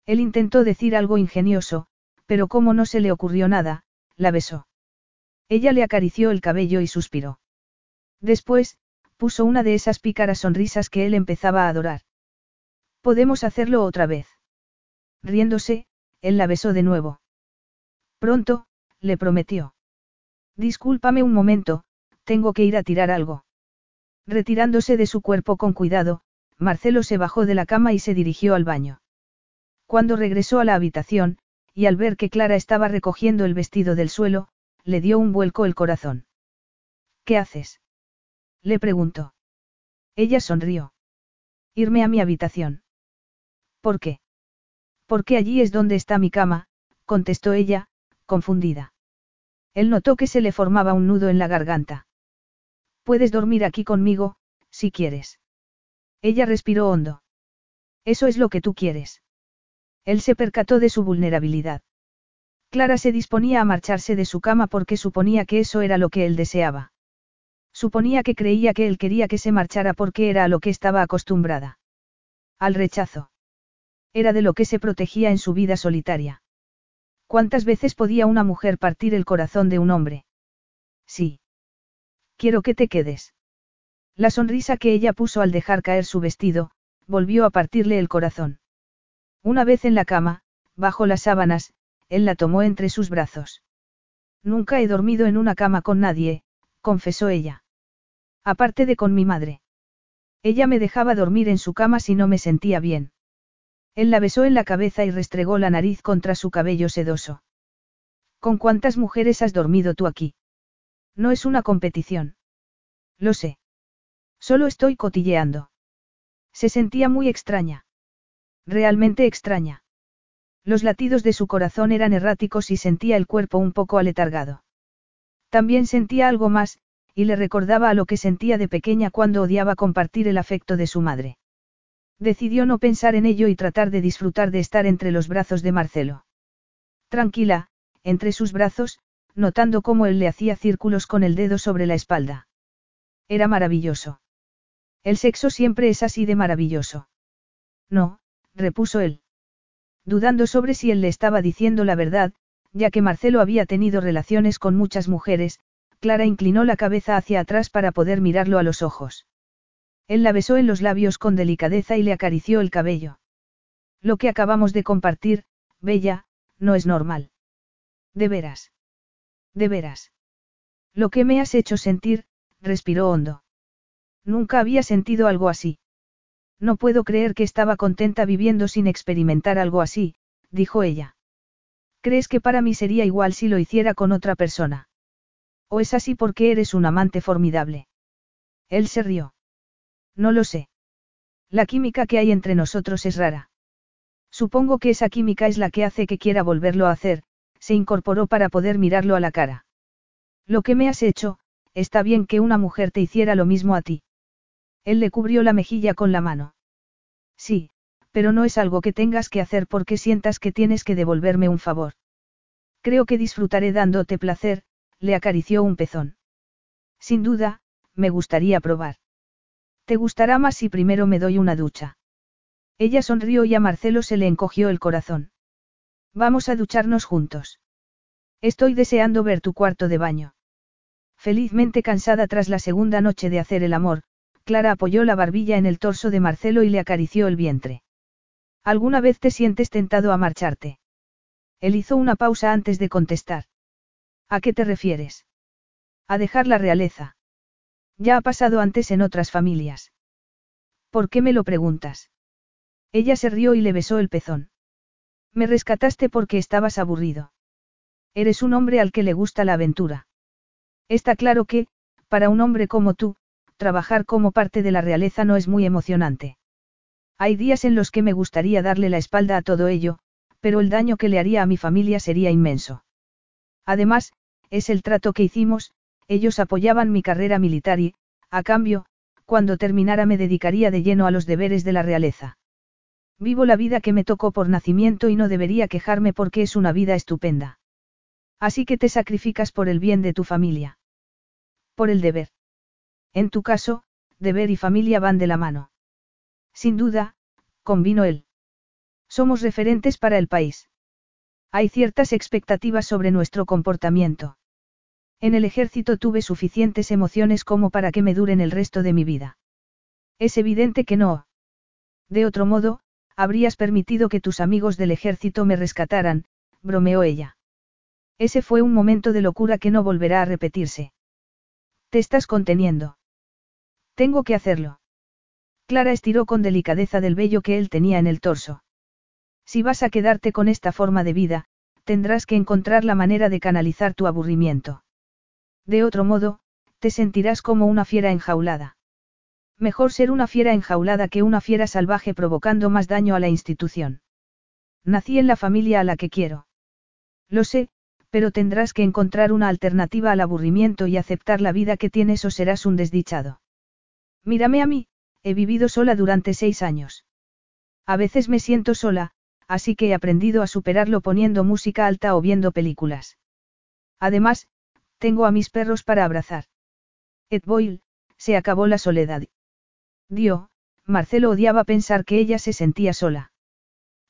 Él intentó decir algo ingenioso, pero como no se le ocurrió nada, la besó. Ella le acarició el cabello y suspiró. Después, puso una de esas pícaras sonrisas que él empezaba a adorar. Podemos hacerlo otra vez. Riéndose, él la besó de nuevo. Pronto, le prometió. Discúlpame un momento, tengo que ir a tirar algo. Retirándose de su cuerpo con cuidado, Marcelo se bajó de la cama y se dirigió al baño. Cuando regresó a la habitación, y al ver que Clara estaba recogiendo el vestido del suelo, le dio un vuelco el corazón. ¿Qué haces? Le preguntó. Ella sonrió. Irme a mi habitación. ¿Por qué? Porque allí es donde está mi cama, contestó ella, confundida. Él notó que se le formaba un nudo en la garganta. Puedes dormir aquí conmigo, si quieres. Ella respiró hondo. Eso es lo que tú quieres. Él se percató de su vulnerabilidad. Clara se disponía a marcharse de su cama porque suponía que eso era lo que él deseaba. Suponía que creía que él quería que se marchara porque era a lo que estaba acostumbrada. Al rechazo. Era de lo que se protegía en su vida solitaria. ¿Cuántas veces podía una mujer partir el corazón de un hombre? Sí. Quiero que te quedes. La sonrisa que ella puso al dejar caer su vestido, volvió a partirle el corazón. Una vez en la cama, bajo las sábanas, él la tomó entre sus brazos. Nunca he dormido en una cama con nadie, confesó ella. Aparte de con mi madre. Ella me dejaba dormir en su cama si no me sentía bien. Él la besó en la cabeza y restregó la nariz contra su cabello sedoso. ¿Con cuántas mujeres has dormido tú aquí? No es una competición. Lo sé. Solo estoy cotilleando. Se sentía muy extraña. Realmente extraña. Los latidos de su corazón eran erráticos y sentía el cuerpo un poco aletargado. También sentía algo más, y le recordaba a lo que sentía de pequeña cuando odiaba compartir el afecto de su madre. Decidió no pensar en ello y tratar de disfrutar de estar entre los brazos de Marcelo. Tranquila, entre sus brazos, notando cómo él le hacía círculos con el dedo sobre la espalda. Era maravilloso. El sexo siempre es así de maravilloso. No, repuso él. Dudando sobre si él le estaba diciendo la verdad, ya que Marcelo había tenido relaciones con muchas mujeres, Clara inclinó la cabeza hacia atrás para poder mirarlo a los ojos. Él la besó en los labios con delicadeza y le acarició el cabello. Lo que acabamos de compartir, Bella, no es normal. De veras. De veras. Lo que me has hecho sentir, respiró hondo. Nunca había sentido algo así. No puedo creer que estaba contenta viviendo sin experimentar algo así, dijo ella. ¿Crees que para mí sería igual si lo hiciera con otra persona? ¿O es así porque eres un amante formidable? Él se rió. No lo sé. La química que hay entre nosotros es rara. Supongo que esa química es la que hace que quiera volverlo a hacer, se incorporó para poder mirarlo a la cara. Lo que me has hecho, está bien que una mujer te hiciera lo mismo a ti. Él le cubrió la mejilla con la mano. Sí, pero no es algo que tengas que hacer porque sientas que tienes que devolverme un favor. Creo que disfrutaré dándote placer, le acarició un pezón. Sin duda, me gustaría probar. Te gustará más si primero me doy una ducha. Ella sonrió y a Marcelo se le encogió el corazón. Vamos a ducharnos juntos. Estoy deseando ver tu cuarto de baño. Felizmente cansada tras la segunda noche de hacer el amor, Clara apoyó la barbilla en el torso de Marcelo y le acarició el vientre. ¿Alguna vez te sientes tentado a marcharte? Él hizo una pausa antes de contestar. ¿A qué te refieres? A dejar la realeza. Ya ha pasado antes en otras familias. ¿Por qué me lo preguntas? Ella se rió y le besó el pezón. Me rescataste porque estabas aburrido. Eres un hombre al que le gusta la aventura. Está claro que, para un hombre como tú, trabajar como parte de la realeza no es muy emocionante. Hay días en los que me gustaría darle la espalda a todo ello, pero el daño que le haría a mi familia sería inmenso. Además, es el trato que hicimos, ellos apoyaban mi carrera militar y, a cambio, cuando terminara me dedicaría de lleno a los deberes de la realeza. Vivo la vida que me tocó por nacimiento y no debería quejarme porque es una vida estupenda. Así que te sacrificas por el bien de tu familia. Por el deber. En tu caso, deber y familia van de la mano. Sin duda, convino él. Somos referentes para el país. Hay ciertas expectativas sobre nuestro comportamiento. En el ejército tuve suficientes emociones como para que me duren el resto de mi vida. Es evidente que no. De otro modo, habrías permitido que tus amigos del ejército me rescataran, bromeó ella. Ese fue un momento de locura que no volverá a repetirse. Te estás conteniendo. Tengo que hacerlo. Clara estiró con delicadeza del vello que él tenía en el torso. Si vas a quedarte con esta forma de vida, tendrás que encontrar la manera de canalizar tu aburrimiento. De otro modo, te sentirás como una fiera enjaulada. Mejor ser una fiera enjaulada que una fiera salvaje provocando más daño a la institución. Nací en la familia a la que quiero. Lo sé, pero tendrás que encontrar una alternativa al aburrimiento y aceptar la vida que tienes o serás un desdichado. Mírame a mí, he vivido sola durante seis años. A veces me siento sola, así que he aprendido a superarlo poniendo música alta o viendo películas. Además, tengo a mis perros para abrazar. Ed Boyle, se acabó la soledad. Dio, Marcelo odiaba pensar que ella se sentía sola.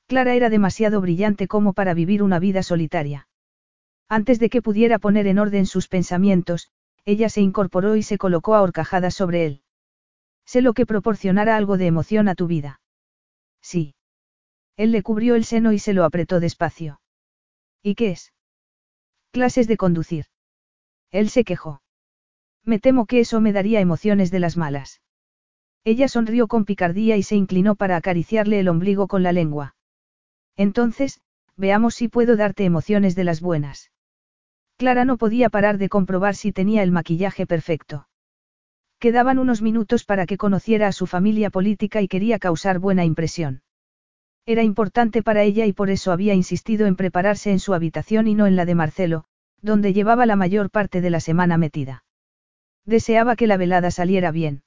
Clara era demasiado brillante como para vivir una vida solitaria. Antes de que pudiera poner en orden sus pensamientos, ella se incorporó y se colocó a horcajadas sobre él. Sé lo que proporcionará algo de emoción a tu vida. Sí. Él le cubrió el seno y se lo apretó despacio. ¿Y qué es? Clases de conducir. Él se quejó. Me temo que eso me daría emociones de las malas. Ella sonrió con picardía y se inclinó para acariciarle el ombligo con la lengua. Entonces, veamos si puedo darte emociones de las buenas. Clara no podía parar de comprobar si tenía el maquillaje perfecto. Quedaban unos minutos para que conociera a su familia política y quería causar buena impresión. Era importante para ella y por eso había insistido en prepararse en su habitación y no en la de Marcelo, donde llevaba la mayor parte de la semana metida. Deseaba que la velada saliera bien.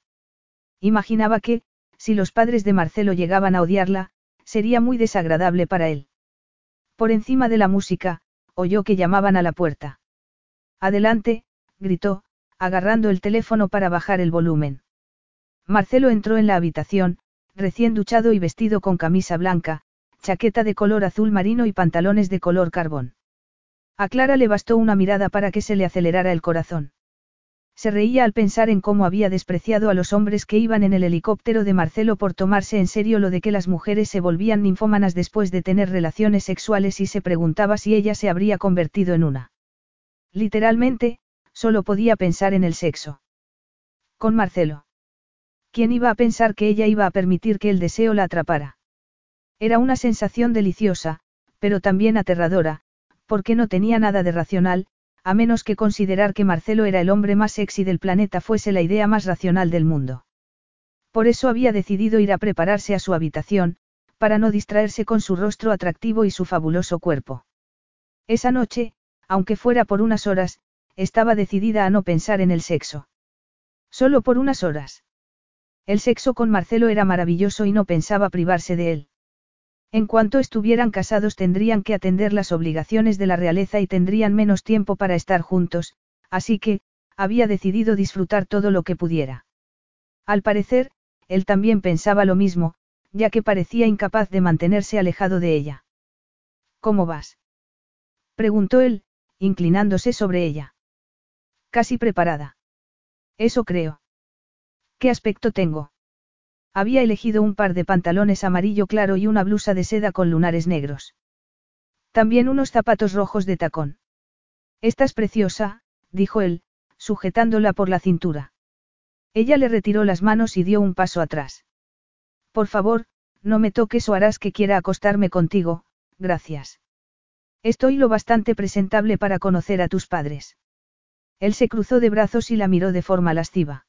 Imaginaba que, si los padres de Marcelo llegaban a odiarla, sería muy desagradable para él. Por encima de la música, oyó que llamaban a la puerta. Adelante, gritó, agarrando el teléfono para bajar el volumen. Marcelo entró en la habitación, recién duchado y vestido con camisa blanca, chaqueta de color azul marino y pantalones de color carbón. A Clara le bastó una mirada para que se le acelerara el corazón. Se reía al pensar en cómo había despreciado a los hombres que iban en el helicóptero de Marcelo por tomarse en serio lo de que las mujeres se volvían ninfómanas después de tener relaciones sexuales y se preguntaba si ella se habría convertido en una. Literalmente, solo podía pensar en el sexo. Con Marcelo. ¿Quién iba a pensar que ella iba a permitir que el deseo la atrapara? Era una sensación deliciosa, pero también aterradora, porque no tenía nada de racional, a menos que considerar que Marcelo era el hombre más sexy del planeta fuese la idea más racional del mundo. Por eso había decidido ir a prepararse a su habitación, para no distraerse con su rostro atractivo y su fabuloso cuerpo. Esa noche, aunque fuera por unas horas, estaba decidida a no pensar en el sexo. Solo por unas horas. El sexo con Marcelo era maravilloso y no pensaba privarse de él. En cuanto estuvieran casados tendrían que atender las obligaciones de la realeza y tendrían menos tiempo para estar juntos, así que, había decidido disfrutar todo lo que pudiera. Al parecer, él también pensaba lo mismo, ya que parecía incapaz de mantenerse alejado de ella. ¿Cómo vas? preguntó él, inclinándose sobre ella. Casi preparada. Eso creo. ¿Qué aspecto tengo? Había elegido un par de pantalones amarillo claro y una blusa de seda con lunares negros. También unos zapatos rojos de tacón. Estás preciosa, dijo él, sujetándola por la cintura. Ella le retiró las manos y dio un paso atrás. Por favor, no me toques o harás que quiera acostarme contigo, gracias. Estoy lo bastante presentable para conocer a tus padres. Él se cruzó de brazos y la miró de forma lasciva.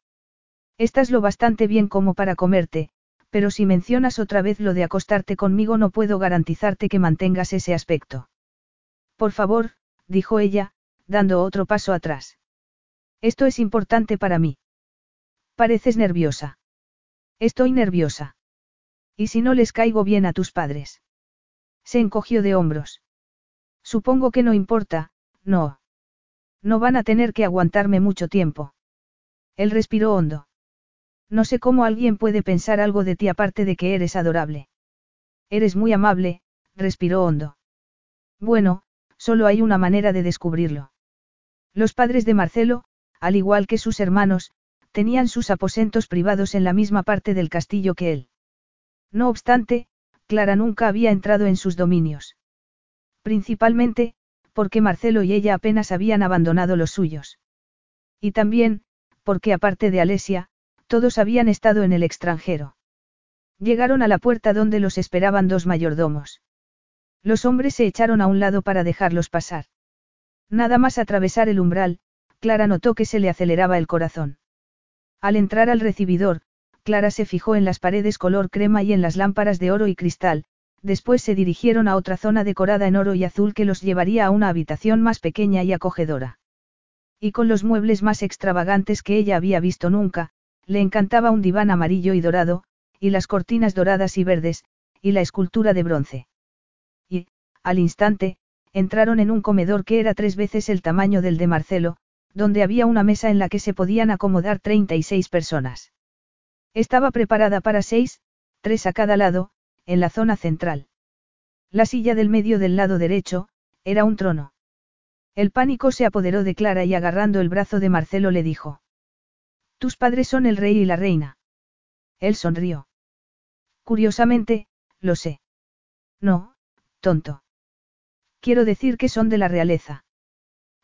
Estás lo bastante bien como para comerte, pero si mencionas otra vez lo de acostarte conmigo no puedo garantizarte que mantengas ese aspecto. Por favor, dijo ella, dando otro paso atrás. Esto es importante para mí. Pareces nerviosa. Estoy nerviosa. ¿Y si no les caigo bien a tus padres? Se encogió de hombros. Supongo que no importa, no. No van a tener que aguantarme mucho tiempo. Él respiró hondo. No sé cómo alguien puede pensar algo de ti aparte de que eres adorable. Eres muy amable, respiró hondo. Bueno, solo hay una manera de descubrirlo. Los padres de Marcelo, al igual que sus hermanos, tenían sus aposentos privados en la misma parte del castillo que él. No obstante, Clara nunca había entrado en sus dominios. Principalmente, porque Marcelo y ella apenas habían abandonado los suyos. Y también, porque aparte de Alesia, todos habían estado en el extranjero. Llegaron a la puerta donde los esperaban dos mayordomos. Los hombres se echaron a un lado para dejarlos pasar. Nada más atravesar el umbral, Clara notó que se le aceleraba el corazón. Al entrar al recibidor, Clara se fijó en las paredes color crema y en las lámparas de oro y cristal, después se dirigieron a otra zona decorada en oro y azul que los llevaría a una habitación más pequeña y acogedora. Y con los muebles más extravagantes que ella había visto nunca, le encantaba un diván amarillo y dorado, y las cortinas doradas y verdes, y la escultura de bronce. Y, al instante, entraron en un comedor que era tres veces el tamaño del de Marcelo, donde había una mesa en la que se podían acomodar 36 personas. Estaba preparada para seis, tres a cada lado, en la zona central. La silla del medio del lado derecho, era un trono. El pánico se apoderó de Clara y agarrando el brazo de Marcelo le dijo. Tus padres son el rey y la reina. Él sonrió. Curiosamente, lo sé. No, tonto. Quiero decir que son de la realeza.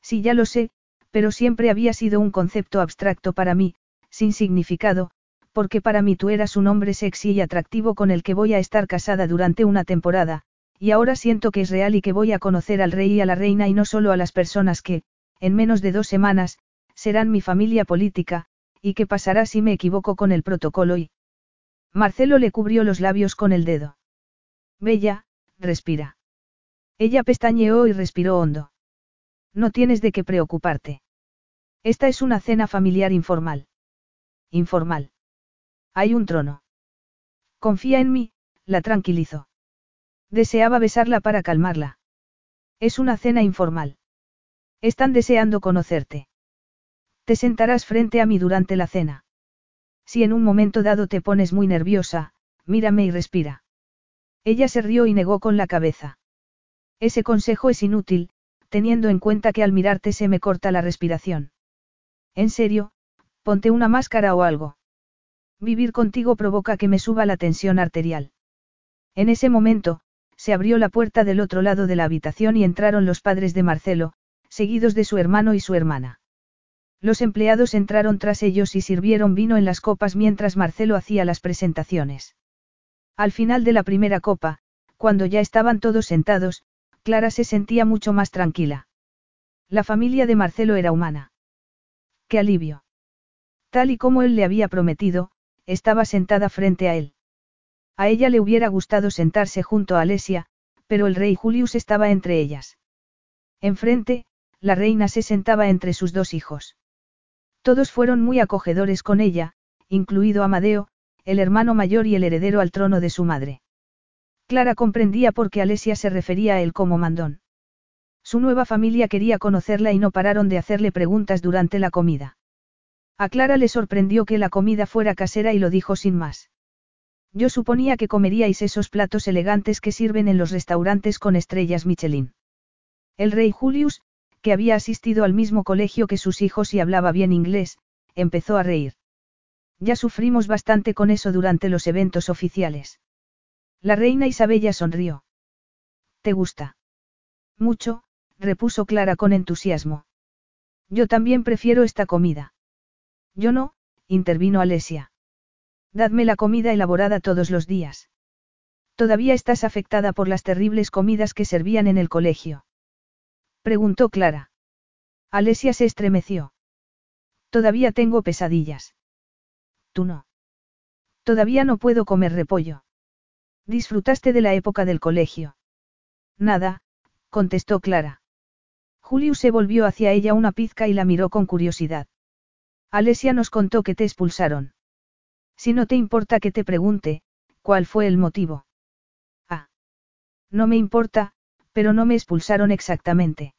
Sí, ya lo sé, pero siempre había sido un concepto abstracto para mí, sin significado, porque para mí tú eras un hombre sexy y atractivo con el que voy a estar casada durante una temporada, y ahora siento que es real y que voy a conocer al rey y a la reina y no solo a las personas que, en menos de dos semanas, serán mi familia política, y qué pasará si me equivoco con el protocolo y... Marcelo le cubrió los labios con el dedo. Bella, respira. Ella pestañeó y respiró hondo. No tienes de qué preocuparte. Esta es una cena familiar informal. Informal. Hay un trono. Confía en mí, la tranquilizó. Deseaba besarla para calmarla. Es una cena informal. Están deseando conocerte. Te sentarás frente a mí durante la cena. Si en un momento dado te pones muy nerviosa, mírame y respira. Ella se rió y negó con la cabeza. Ese consejo es inútil, teniendo en cuenta que al mirarte se me corta la respiración. En serio, ponte una máscara o algo. Vivir contigo provoca que me suba la tensión arterial. En ese momento, se abrió la puerta del otro lado de la habitación y entraron los padres de Marcelo, seguidos de su hermano y su hermana. Los empleados entraron tras ellos y sirvieron vino en las copas mientras Marcelo hacía las presentaciones. Al final de la primera copa, cuando ya estaban todos sentados, Clara se sentía mucho más tranquila. La familia de Marcelo era humana. ¡Qué alivio! Tal y como él le había prometido, estaba sentada frente a él. A ella le hubiera gustado sentarse junto a Alesia, pero el rey Julius estaba entre ellas. Enfrente, la reina se sentaba entre sus dos hijos. Todos fueron muy acogedores con ella, incluido Amadeo, el hermano mayor y el heredero al trono de su madre. Clara comprendía por qué Alesia se refería a él como mandón. Su nueva familia quería conocerla y no pararon de hacerle preguntas durante la comida. A Clara le sorprendió que la comida fuera casera y lo dijo sin más. Yo suponía que comeríais esos platos elegantes que sirven en los restaurantes con estrellas Michelin. El rey Julius, que había asistido al mismo colegio que sus hijos y hablaba bien inglés, empezó a reír. Ya sufrimos bastante con eso durante los eventos oficiales. La reina Isabella sonrió. ¿Te gusta? Mucho, repuso Clara con entusiasmo. Yo también prefiero esta comida. Yo no, intervino Alesia. Dadme la comida elaborada todos los días. ¿Todavía estás afectada por las terribles comidas que servían en el colegio? Preguntó Clara. Alesia se estremeció. Todavía tengo pesadillas. Tú no. Todavía no puedo comer repollo. Disfrutaste de la época del colegio. Nada, contestó Clara. Julius se volvió hacia ella una pizca y la miró con curiosidad. Alesia nos contó que te expulsaron. Si no te importa que te pregunte, ¿cuál fue el motivo? Ah. No me importa, pero no me expulsaron exactamente.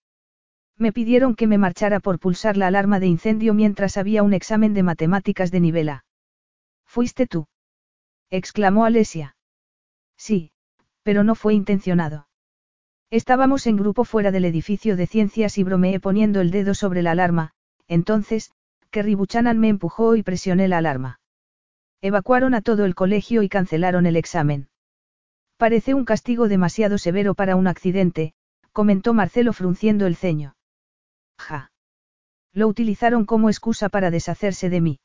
Me pidieron que me marchara por pulsar la alarma de incendio mientras había un examen de matemáticas de nivel A. ¿Fuiste tú? exclamó Alesia. Sí, pero no fue intencionado. Estábamos en grupo fuera del edificio de ciencias y bromeé poniendo el dedo sobre la alarma, entonces, Kerry Buchanan me empujó y presioné la alarma. Evacuaron a todo el colegio y cancelaron el examen. Parece un castigo demasiado severo para un accidente, comentó Marcelo frunciendo el ceño. Ja. Lo utilizaron como excusa para deshacerse de mí.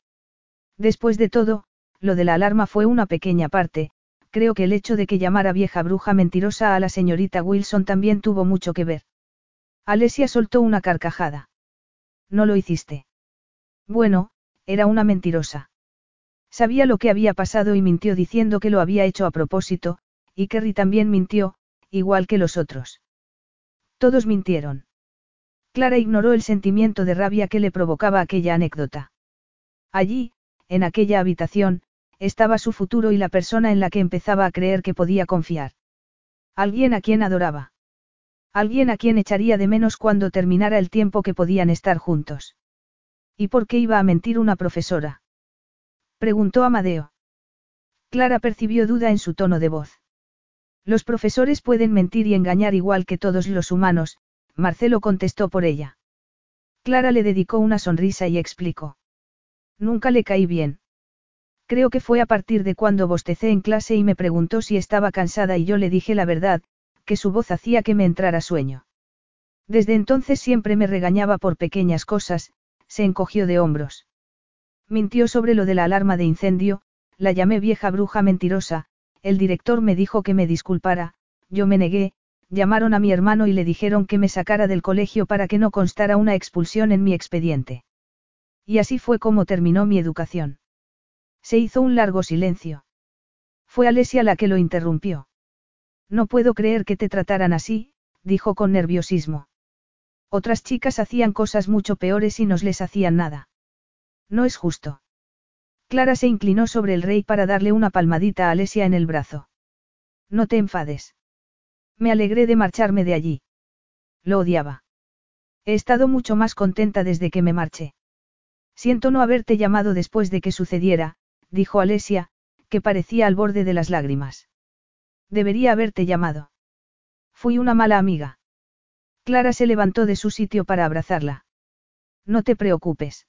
Después de todo, lo de la alarma fue una pequeña parte, creo que el hecho de que llamara vieja bruja mentirosa a la señorita Wilson también tuvo mucho que ver. Alesia soltó una carcajada. No lo hiciste. Bueno, era una mentirosa. Sabía lo que había pasado y mintió diciendo que lo había hecho a propósito, y Kerry también mintió, igual que los otros. Todos mintieron. Clara ignoró el sentimiento de rabia que le provocaba aquella anécdota. Allí, en aquella habitación, estaba su futuro y la persona en la que empezaba a creer que podía confiar. Alguien a quien adoraba. Alguien a quien echaría de menos cuando terminara el tiempo que podían estar juntos. ¿Y por qué iba a mentir una profesora? Preguntó Amadeo. Clara percibió duda en su tono de voz. Los profesores pueden mentir y engañar igual que todos los humanos, Marcelo contestó por ella. Clara le dedicó una sonrisa y explicó. Nunca le caí bien. Creo que fue a partir de cuando bostecé en clase y me preguntó si estaba cansada y yo le dije la verdad, que su voz hacía que me entrara sueño. Desde entonces siempre me regañaba por pequeñas cosas, se encogió de hombros. Mintió sobre lo de la alarma de incendio, la llamé vieja bruja mentirosa, el director me dijo que me disculpara, yo me negué, llamaron a mi hermano y le dijeron que me sacara del colegio para que no constara una expulsión en mi expediente. Y así fue como terminó mi educación. Se hizo un largo silencio. Fue Alesia la que lo interrumpió. No puedo creer que te trataran así, dijo con nerviosismo. Otras chicas hacían cosas mucho peores y nos les hacían nada. No es justo. Clara se inclinó sobre el rey para darle una palmadita a Alesia en el brazo. No te enfades. Me alegré de marcharme de allí. Lo odiaba. He estado mucho más contenta desde que me marché. Siento no haberte llamado después de que sucediera, dijo Alesia, que parecía al borde de las lágrimas. Debería haberte llamado. Fui una mala amiga. Clara se levantó de su sitio para abrazarla. No te preocupes.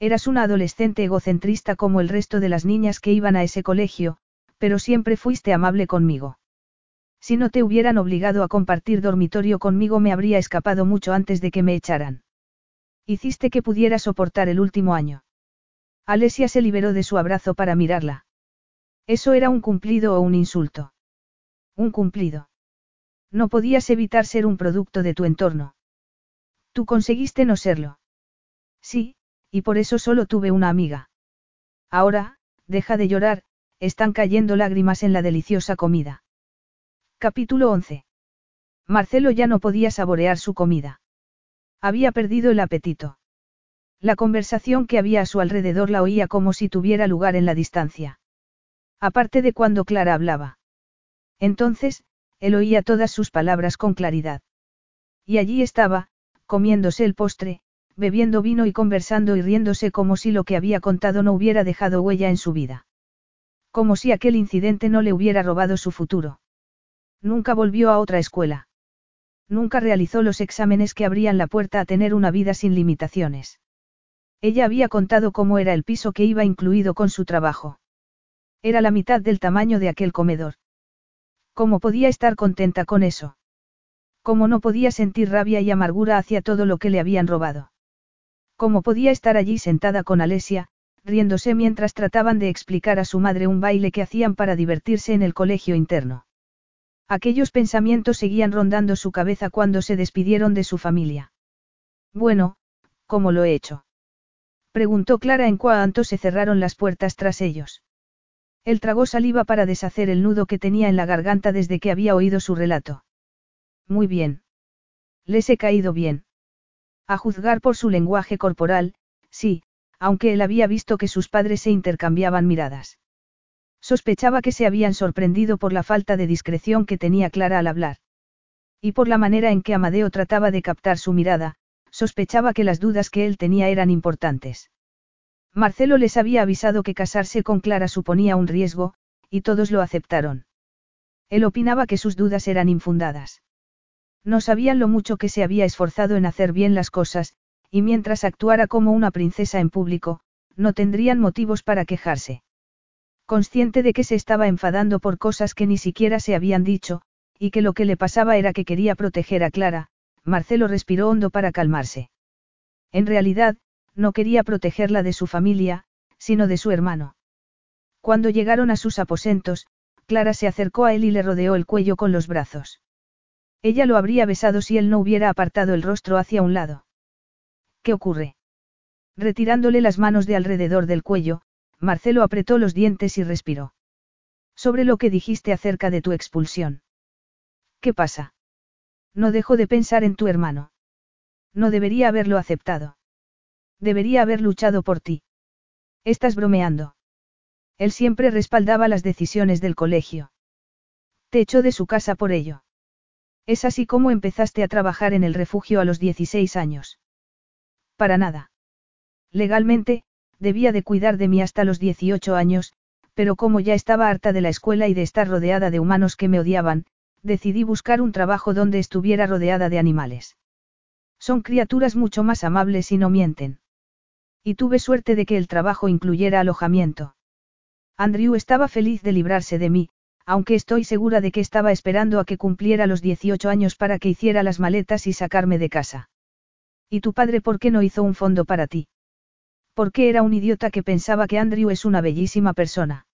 Eras una adolescente egocentrista como el resto de las niñas que iban a ese colegio, pero siempre fuiste amable conmigo. Si no te hubieran obligado a compartir dormitorio conmigo me habría escapado mucho antes de que me echaran. Hiciste que pudiera soportar el último año. Alesia se liberó de su abrazo para mirarla. ¿Eso era un cumplido o un insulto? Un cumplido. No podías evitar ser un producto de tu entorno. Tú conseguiste no serlo. Sí, y por eso solo tuve una amiga. Ahora, deja de llorar, están cayendo lágrimas en la deliciosa comida. Capítulo 11. Marcelo ya no podía saborear su comida. Había perdido el apetito. La conversación que había a su alrededor la oía como si tuviera lugar en la distancia. Aparte de cuando Clara hablaba. Entonces, él oía todas sus palabras con claridad. Y allí estaba, comiéndose el postre, bebiendo vino y conversando y riéndose como si lo que había contado no hubiera dejado huella en su vida. Como si aquel incidente no le hubiera robado su futuro. Nunca volvió a otra escuela. Nunca realizó los exámenes que abrían la puerta a tener una vida sin limitaciones. Ella había contado cómo era el piso que iba incluido con su trabajo. Era la mitad del tamaño de aquel comedor. ¿Cómo podía estar contenta con eso? ¿Cómo no podía sentir rabia y amargura hacia todo lo que le habían robado? ¿Cómo podía estar allí sentada con Alesia, riéndose mientras trataban de explicar a su madre un baile que hacían para divertirse en el colegio interno. Aquellos pensamientos seguían rondando su cabeza cuando se despidieron de su familia. Bueno, ¿cómo lo he hecho? Preguntó Clara en cuanto se cerraron las puertas tras ellos. Él tragó saliva para deshacer el nudo que tenía en la garganta desde que había oído su relato. Muy bien. Les he caído bien. A juzgar por su lenguaje corporal, sí, aunque él había visto que sus padres se intercambiaban miradas. Sospechaba que se habían sorprendido por la falta de discreción que tenía Clara al hablar. Y por la manera en que Amadeo trataba de captar su mirada, sospechaba que las dudas que él tenía eran importantes. Marcelo les había avisado que casarse con Clara suponía un riesgo, y todos lo aceptaron. Él opinaba que sus dudas eran infundadas. No sabían lo mucho que se había esforzado en hacer bien las cosas, y mientras actuara como una princesa en público, no tendrían motivos para quejarse. Consciente de que se estaba enfadando por cosas que ni siquiera se habían dicho, y que lo que le pasaba era que quería proteger a Clara, Marcelo respiró hondo para calmarse. En realidad, no quería protegerla de su familia, sino de su hermano. Cuando llegaron a sus aposentos, Clara se acercó a él y le rodeó el cuello con los brazos. Ella lo habría besado si él no hubiera apartado el rostro hacia un lado. ¿Qué ocurre? Retirándole las manos de alrededor del cuello, Marcelo apretó los dientes y respiró. Sobre lo que dijiste acerca de tu expulsión. ¿Qué pasa? No dejo de pensar en tu hermano. No debería haberlo aceptado. Debería haber luchado por ti. Estás bromeando. Él siempre respaldaba las decisiones del colegio. Te echó de su casa por ello. Es así como empezaste a trabajar en el refugio a los 16 años. Para nada. Legalmente, debía de cuidar de mí hasta los 18 años, pero como ya estaba harta de la escuela y de estar rodeada de humanos que me odiaban, decidí buscar un trabajo donde estuviera rodeada de animales. Son criaturas mucho más amables y no mienten. Y tuve suerte de que el trabajo incluyera alojamiento. Andrew estaba feliz de librarse de mí, aunque estoy segura de que estaba esperando a que cumpliera los 18 años para que hiciera las maletas y sacarme de casa. ¿Y tu padre por qué no hizo un fondo para ti? Porque era un idiota que pensaba que Andrew es una bellísima persona.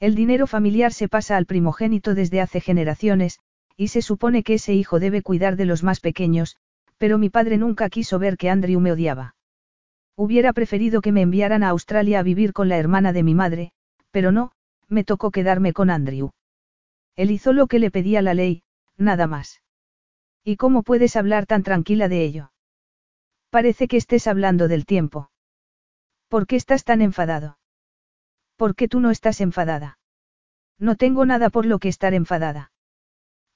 El dinero familiar se pasa al primogénito desde hace generaciones, y se supone que ese hijo debe cuidar de los más pequeños, pero mi padre nunca quiso ver que Andrew me odiaba. Hubiera preferido que me enviaran a Australia a vivir con la hermana de mi madre, pero no, me tocó quedarme con Andrew. Él hizo lo que le pedía la ley, nada más. ¿Y cómo puedes hablar tan tranquila de ello? Parece que estés hablando del tiempo. ¿Por qué estás tan enfadado? ¿Por qué tú no estás enfadada? No tengo nada por lo que estar enfadada.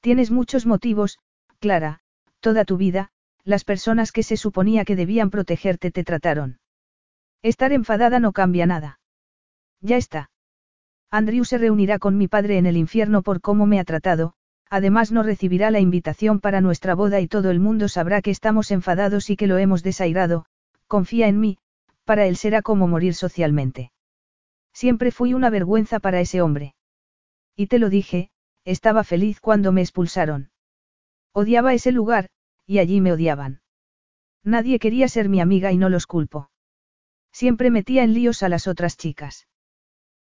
Tienes muchos motivos, Clara, toda tu vida, las personas que se suponía que debían protegerte te trataron. Estar enfadada no cambia nada. Ya está. Andrew se reunirá con mi padre en el infierno por cómo me ha tratado, además no recibirá la invitación para nuestra boda y todo el mundo sabrá que estamos enfadados y que lo hemos desairado, confía en mí, para él será como morir socialmente. Siempre fui una vergüenza para ese hombre. Y te lo dije, estaba feliz cuando me expulsaron. Odiaba ese lugar, y allí me odiaban. Nadie quería ser mi amiga y no los culpo. Siempre metía en líos a las otras chicas.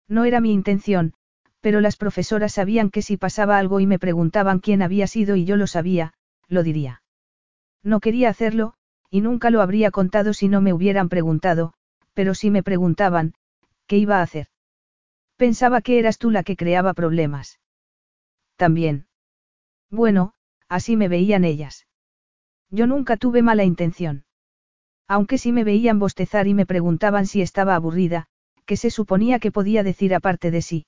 No era mi intención, pero las profesoras sabían que si pasaba algo y me preguntaban quién había sido y yo lo sabía, lo diría. No quería hacerlo, y nunca lo habría contado si no me hubieran preguntado, pero si me preguntaban, ¿qué iba a hacer? Pensaba que eras tú la que creaba problemas. También. Bueno, así me veían ellas. Yo nunca tuve mala intención. Aunque sí me veían bostezar y me preguntaban si estaba aburrida, que se suponía que podía decir aparte de sí.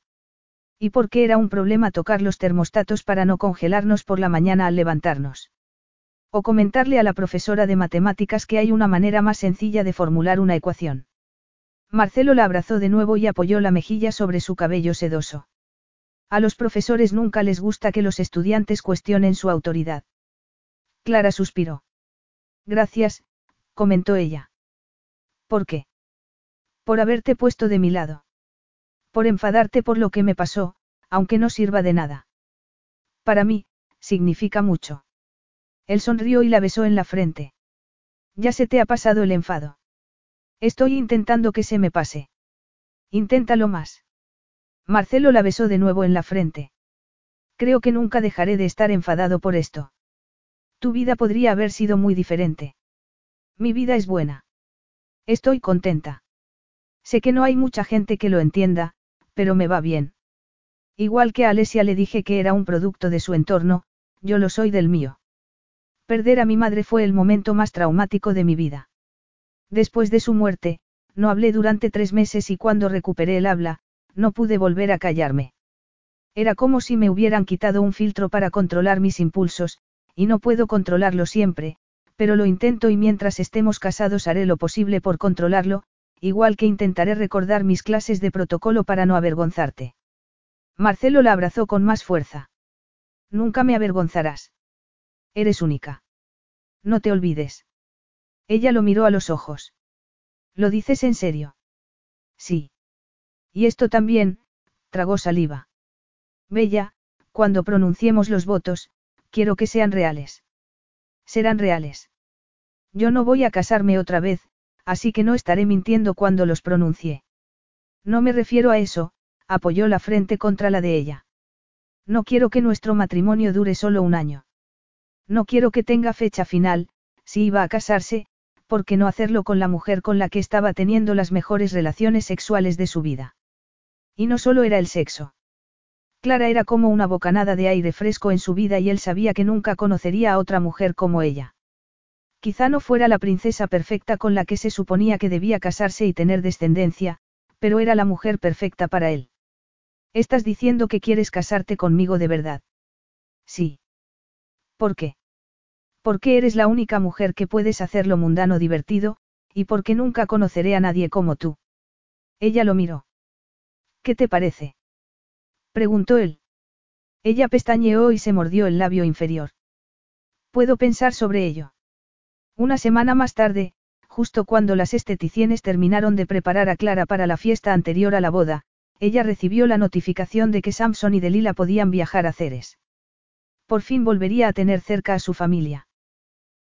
¿Y por qué era un problema tocar los termostatos para no congelarnos por la mañana al levantarnos? O comentarle a la profesora de matemáticas que hay una manera más sencilla de formular una ecuación. Marcelo la abrazó de nuevo y apoyó la mejilla sobre su cabello sedoso. A los profesores nunca les gusta que los estudiantes cuestionen su autoridad. Clara suspiró. Gracias, comentó ella. ¿Por qué? Por haberte puesto de mi lado. Por enfadarte por lo que me pasó, aunque no sirva de nada. Para mí, significa mucho. Él sonrió y la besó en la frente. Ya se te ha pasado el enfado. Estoy intentando que se me pase. Inténtalo más. Marcelo la besó de nuevo en la frente. Creo que nunca dejaré de estar enfadado por esto. Tu vida podría haber sido muy diferente. Mi vida es buena. Estoy contenta. Sé que no hay mucha gente que lo entienda, pero me va bien. Igual que a Alesia le dije que era un producto de su entorno, yo lo soy del mío. Perder a mi madre fue el momento más traumático de mi vida. Después de su muerte, no hablé durante tres meses y cuando recuperé el habla, no pude volver a callarme. Era como si me hubieran quitado un filtro para controlar mis impulsos, y no puedo controlarlo siempre, pero lo intento y mientras estemos casados haré lo posible por controlarlo, igual que intentaré recordar mis clases de protocolo para no avergonzarte. Marcelo la abrazó con más fuerza. Nunca me avergonzarás. Eres única. No te olvides. Ella lo miró a los ojos. ¿Lo dices en serio? Sí. Y esto también, tragó saliva. Bella, cuando pronunciemos los votos, quiero que sean reales. Serán reales. Yo no voy a casarme otra vez, así que no estaré mintiendo cuando los pronuncie. No me refiero a eso, apoyó la frente contra la de ella. No quiero que nuestro matrimonio dure solo un año. No quiero que tenga fecha final, si iba a casarse, ¿por qué no hacerlo con la mujer con la que estaba teniendo las mejores relaciones sexuales de su vida? Y no solo era el sexo. Clara era como una bocanada de aire fresco en su vida y él sabía que nunca conocería a otra mujer como ella. Quizá no fuera la princesa perfecta con la que se suponía que debía casarse y tener descendencia, pero era la mujer perfecta para él. Estás diciendo que quieres casarte conmigo de verdad. Sí. ¿Por qué? Porque eres la única mujer que puedes hacerlo mundano divertido, y porque nunca conoceré a nadie como tú. Ella lo miró. ¿Qué te parece? preguntó él. Ella pestañeó y se mordió el labio inferior. Puedo pensar sobre ello. Una semana más tarde, justo cuando las esteticienes terminaron de preparar a Clara para la fiesta anterior a la boda, ella recibió la notificación de que Samson y Delila podían viajar a Ceres. Por fin volvería a tener cerca a su familia.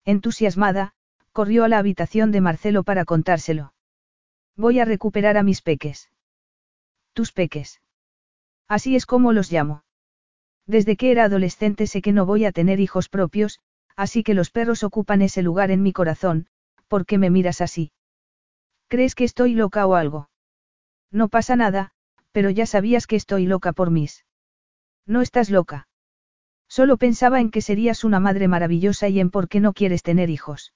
Entusiasmada, corrió a la habitación de Marcelo para contárselo. Voy a recuperar a mis peques. Tus peques. Así es como los llamo. Desde que era adolescente sé que no voy a tener hijos propios, así que los perros ocupan ese lugar en mi corazón, ¿por qué me miras así? ¿Crees que estoy loca o algo? No pasa nada, pero ya sabías que estoy loca por mis. No estás loca. Solo pensaba en que serías una madre maravillosa y en por qué no quieres tener hijos.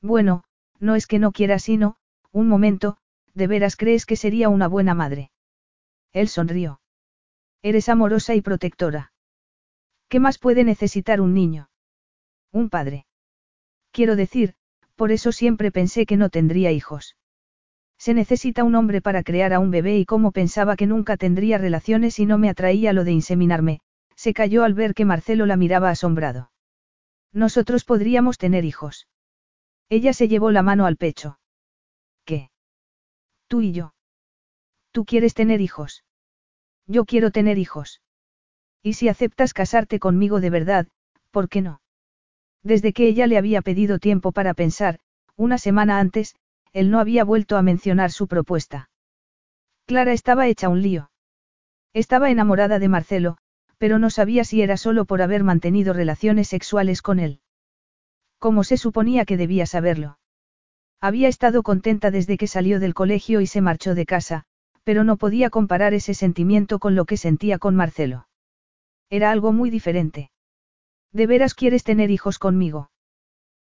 Bueno, no es que no quiera sino, un momento, ¿de veras crees que sería una buena madre? Él sonrió. Eres amorosa y protectora. ¿Qué más puede necesitar un niño? Un padre. Quiero decir, por eso siempre pensé que no tendría hijos. Se necesita un hombre para crear a un bebé y como pensaba que nunca tendría relaciones y no me atraía lo de inseminarme, se cayó al ver que Marcelo la miraba asombrado. Nosotros podríamos tener hijos. Ella se llevó la mano al pecho. ¿Qué? Tú y yo. Tú quieres tener hijos. Yo quiero tener hijos. Y si aceptas casarte conmigo de verdad, ¿por qué no? Desde que ella le había pedido tiempo para pensar, una semana antes, él no había vuelto a mencionar su propuesta. Clara estaba hecha un lío. Estaba enamorada de Marcelo, pero no sabía si era solo por haber mantenido relaciones sexuales con él. ¿Cómo se suponía que debía saberlo? Había estado contenta desde que salió del colegio y se marchó de casa, pero no podía comparar ese sentimiento con lo que sentía con Marcelo. Era algo muy diferente. ¿De veras quieres tener hijos conmigo?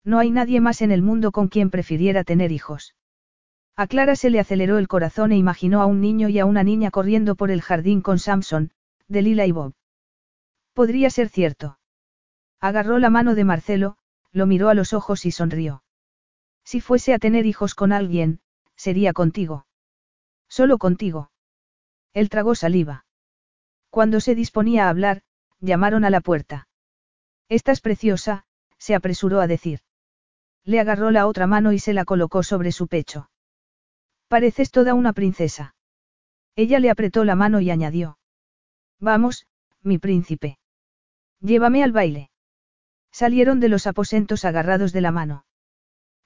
No hay nadie más en el mundo con quien prefiriera tener hijos. A Clara se le aceleró el corazón e imaginó a un niño y a una niña corriendo por el jardín con Samson, Delila y Bob. Podría ser cierto. Agarró la mano de Marcelo, lo miró a los ojos y sonrió. Si fuese a tener hijos con alguien, sería contigo. Solo contigo. Él tragó saliva. Cuando se disponía a hablar, llamaron a la puerta. Estás preciosa, se apresuró a decir. Le agarró la otra mano y se la colocó sobre su pecho. Pareces toda una princesa. Ella le apretó la mano y añadió. Vamos, mi príncipe. Llévame al baile. Salieron de los aposentos agarrados de la mano.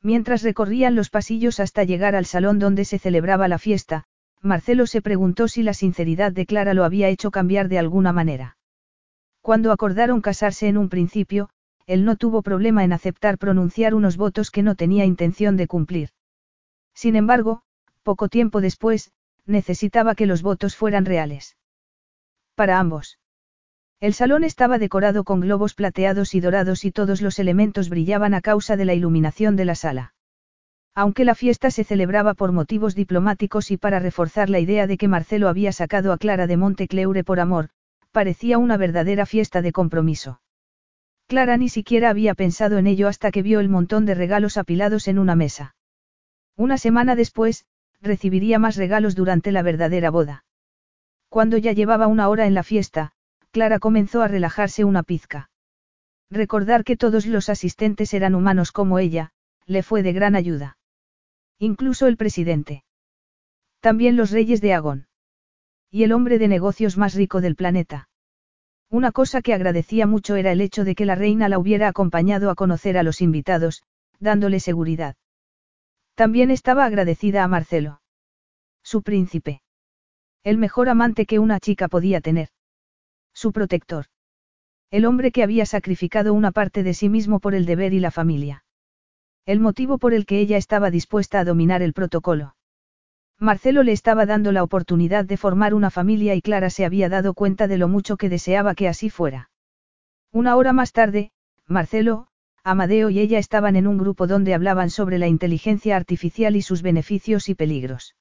Mientras recorrían los pasillos hasta llegar al salón donde se celebraba la fiesta, Marcelo se preguntó si la sinceridad de Clara lo había hecho cambiar de alguna manera. Cuando acordaron casarse en un principio, él no tuvo problema en aceptar pronunciar unos votos que no tenía intención de cumplir. Sin embargo, poco tiempo después, necesitaba que los votos fueran reales. Para ambos. El salón estaba decorado con globos plateados y dorados y todos los elementos brillaban a causa de la iluminación de la sala. Aunque la fiesta se celebraba por motivos diplomáticos y para reforzar la idea de que Marcelo había sacado a Clara de Montecleure por amor, parecía una verdadera fiesta de compromiso. Clara ni siquiera había pensado en ello hasta que vio el montón de regalos apilados en una mesa. Una semana después, recibiría más regalos durante la verdadera boda. Cuando ya llevaba una hora en la fiesta, Clara comenzó a relajarse una pizca. Recordar que todos los asistentes eran humanos como ella, le fue de gran ayuda. Incluso el presidente. También los reyes de Agón. Y el hombre de negocios más rico del planeta. Una cosa que agradecía mucho era el hecho de que la reina la hubiera acompañado a conocer a los invitados, dándole seguridad. También estaba agradecida a Marcelo. Su príncipe. El mejor amante que una chica podía tener. Su protector. El hombre que había sacrificado una parte de sí mismo por el deber y la familia. El motivo por el que ella estaba dispuesta a dominar el protocolo. Marcelo le estaba dando la oportunidad de formar una familia y Clara se había dado cuenta de lo mucho que deseaba que así fuera. Una hora más tarde, Marcelo, Amadeo y ella estaban en un grupo donde hablaban sobre la inteligencia artificial y sus beneficios y peligros.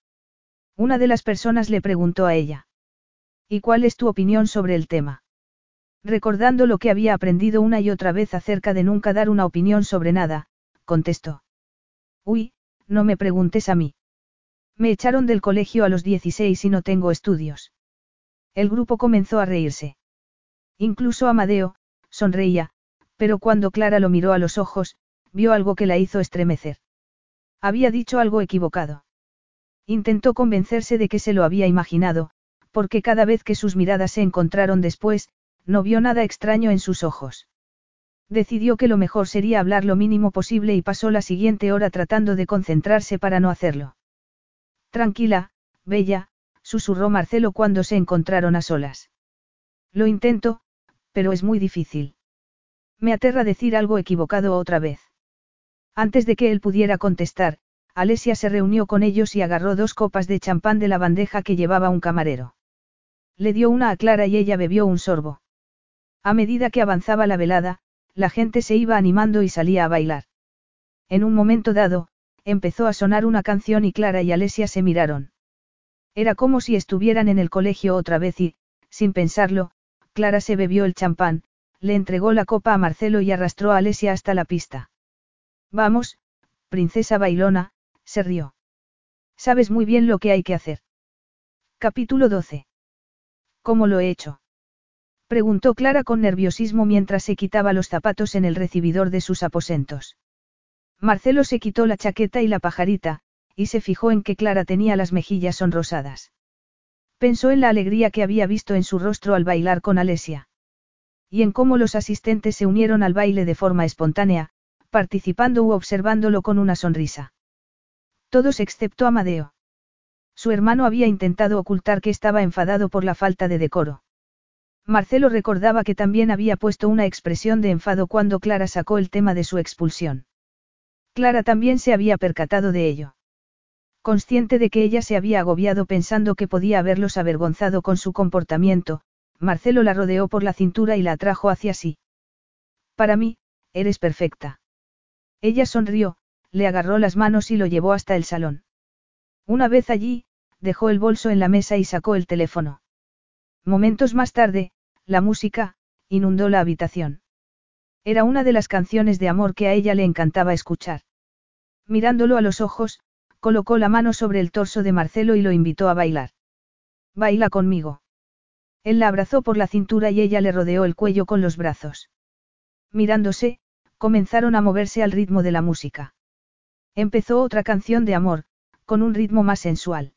Una de las personas le preguntó a ella. ¿Y cuál es tu opinión sobre el tema? Recordando lo que había aprendido una y otra vez acerca de nunca dar una opinión sobre nada, contestó. Uy, no me preguntes a mí. Me echaron del colegio a los 16 y no tengo estudios. El grupo comenzó a reírse. Incluso Amadeo, sonreía, pero cuando Clara lo miró a los ojos, vio algo que la hizo estremecer. Había dicho algo equivocado. Intentó convencerse de que se lo había imaginado, porque cada vez que sus miradas se encontraron después, no vio nada extraño en sus ojos. Decidió que lo mejor sería hablar lo mínimo posible y pasó la siguiente hora tratando de concentrarse para no hacerlo. Tranquila, bella, susurró Marcelo cuando se encontraron a solas. Lo intento, pero es muy difícil. Me aterra decir algo equivocado otra vez. Antes de que él pudiera contestar, Alesia se reunió con ellos y agarró dos copas de champán de la bandeja que llevaba un camarero. Le dio una a Clara y ella bebió un sorbo. A medida que avanzaba la velada, la gente se iba animando y salía a bailar. En un momento dado, empezó a sonar una canción y Clara y Alesia se miraron. Era como si estuvieran en el colegio otra vez y, sin pensarlo, Clara se bebió el champán, le entregó la copa a Marcelo y arrastró a Alesia hasta la pista. Vamos, princesa bailona, se rió. Sabes muy bien lo que hay que hacer. Capítulo 12. ¿Cómo lo he hecho? Preguntó Clara con nerviosismo mientras se quitaba los zapatos en el recibidor de sus aposentos. Marcelo se quitó la chaqueta y la pajarita, y se fijó en que Clara tenía las mejillas sonrosadas. Pensó en la alegría que había visto en su rostro al bailar con Alesia. Y en cómo los asistentes se unieron al baile de forma espontánea, participando u observándolo con una sonrisa. Todos excepto Amadeo. Su hermano había intentado ocultar que estaba enfadado por la falta de decoro. Marcelo recordaba que también había puesto una expresión de enfado cuando Clara sacó el tema de su expulsión. Clara también se había percatado de ello. Consciente de que ella se había agobiado pensando que podía haberlos avergonzado con su comportamiento, Marcelo la rodeó por la cintura y la atrajo hacia sí. Para mí, eres perfecta. Ella sonrió, le agarró las manos y lo llevó hasta el salón. Una vez allí, dejó el bolso en la mesa y sacó el teléfono. Momentos más tarde, la música, inundó la habitación. Era una de las canciones de amor que a ella le encantaba escuchar. Mirándolo a los ojos, colocó la mano sobre el torso de Marcelo y lo invitó a bailar. Baila conmigo. Él la abrazó por la cintura y ella le rodeó el cuello con los brazos. Mirándose, comenzaron a moverse al ritmo de la música. Empezó otra canción de amor, con un ritmo más sensual.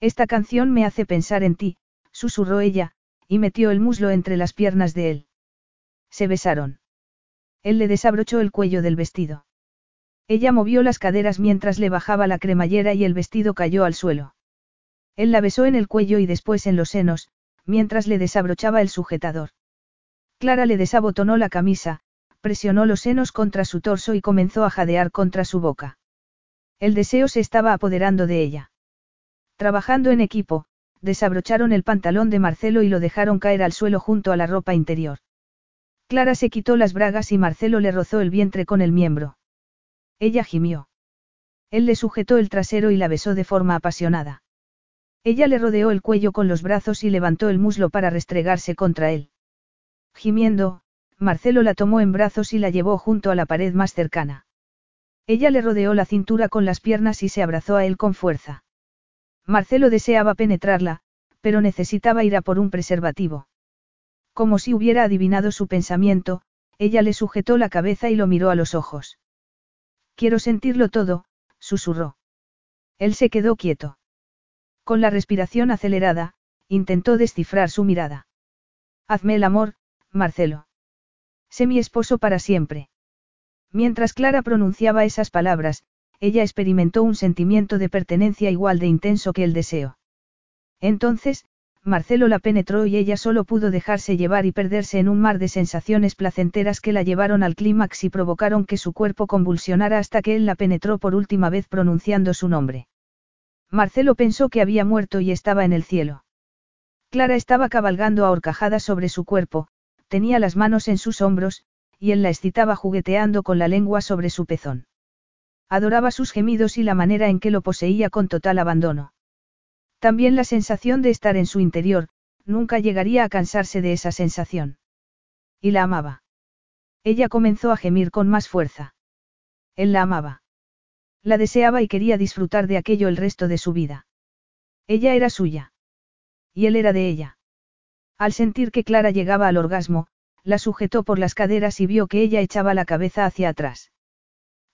Esta canción me hace pensar en ti, susurró ella, y metió el muslo entre las piernas de él. Se besaron. Él le desabrochó el cuello del vestido. Ella movió las caderas mientras le bajaba la cremallera y el vestido cayó al suelo. Él la besó en el cuello y después en los senos, mientras le desabrochaba el sujetador. Clara le desabotonó la camisa, presionó los senos contra su torso y comenzó a jadear contra su boca. El deseo se estaba apoderando de ella. Trabajando en equipo, desabrocharon el pantalón de Marcelo y lo dejaron caer al suelo junto a la ropa interior. Clara se quitó las bragas y Marcelo le rozó el vientre con el miembro. Ella gimió. Él le sujetó el trasero y la besó de forma apasionada. Ella le rodeó el cuello con los brazos y levantó el muslo para restregarse contra él. Gimiendo, Marcelo la tomó en brazos y la llevó junto a la pared más cercana. Ella le rodeó la cintura con las piernas y se abrazó a él con fuerza. Marcelo deseaba penetrarla, pero necesitaba ir a por un preservativo. Como si hubiera adivinado su pensamiento, ella le sujetó la cabeza y lo miró a los ojos. Quiero sentirlo todo, susurró. Él se quedó quieto. Con la respiración acelerada, intentó descifrar su mirada. Hazme el amor, Marcelo. Sé mi esposo para siempre. Mientras Clara pronunciaba esas palabras, ella experimentó un sentimiento de pertenencia igual de intenso que el deseo. Entonces, Marcelo la penetró y ella solo pudo dejarse llevar y perderse en un mar de sensaciones placenteras que la llevaron al clímax y provocaron que su cuerpo convulsionara hasta que él la penetró por última vez pronunciando su nombre. Marcelo pensó que había muerto y estaba en el cielo. Clara estaba cabalgando a horcajadas sobre su cuerpo, tenía las manos en sus hombros, y él la excitaba jugueteando con la lengua sobre su pezón. Adoraba sus gemidos y la manera en que lo poseía con total abandono. También la sensación de estar en su interior, nunca llegaría a cansarse de esa sensación. Y la amaba. Ella comenzó a gemir con más fuerza. Él la amaba. La deseaba y quería disfrutar de aquello el resto de su vida. Ella era suya. Y él era de ella. Al sentir que Clara llegaba al orgasmo, la sujetó por las caderas y vio que ella echaba la cabeza hacia atrás.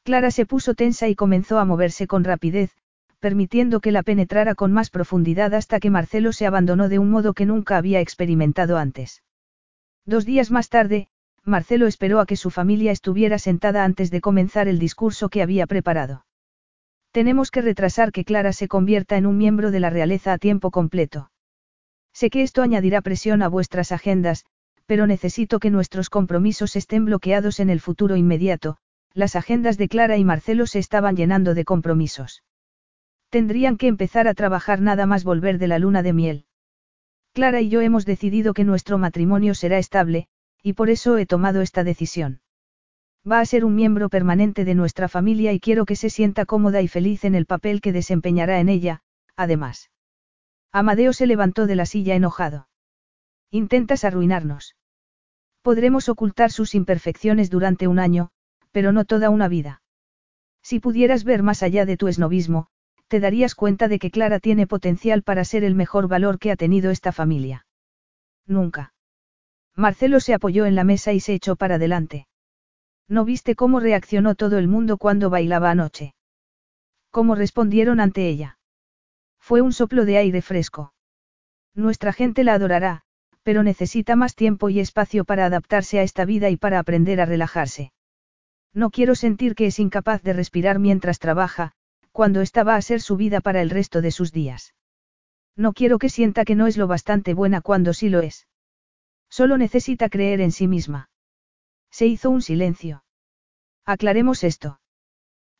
Clara se puso tensa y comenzó a moverse con rapidez, permitiendo que la penetrara con más profundidad hasta que Marcelo se abandonó de un modo que nunca había experimentado antes. Dos días más tarde, Marcelo esperó a que su familia estuviera sentada antes de comenzar el discurso que había preparado. Tenemos que retrasar que Clara se convierta en un miembro de la realeza a tiempo completo. Sé que esto añadirá presión a vuestras agendas, pero necesito que nuestros compromisos estén bloqueados en el futuro inmediato. Las agendas de Clara y Marcelo se estaban llenando de compromisos. Tendrían que empezar a trabajar nada más volver de la luna de miel. Clara y yo hemos decidido que nuestro matrimonio será estable, y por eso he tomado esta decisión. Va a ser un miembro permanente de nuestra familia y quiero que se sienta cómoda y feliz en el papel que desempeñará en ella, además. Amadeo se levantó de la silla enojado. Intentas arruinarnos. Podremos ocultar sus imperfecciones durante un año, pero no toda una vida. Si pudieras ver más allá de tu esnovismo, te darías cuenta de que Clara tiene potencial para ser el mejor valor que ha tenido esta familia. Nunca. Marcelo se apoyó en la mesa y se echó para adelante. ¿No viste cómo reaccionó todo el mundo cuando bailaba anoche? ¿Cómo respondieron ante ella? Fue un soplo de aire fresco. Nuestra gente la adorará, pero necesita más tiempo y espacio para adaptarse a esta vida y para aprender a relajarse. No quiero sentir que es incapaz de respirar mientras trabaja, cuando esta va a ser su vida para el resto de sus días. No quiero que sienta que no es lo bastante buena cuando sí lo es. Solo necesita creer en sí misma. Se hizo un silencio. Aclaremos esto.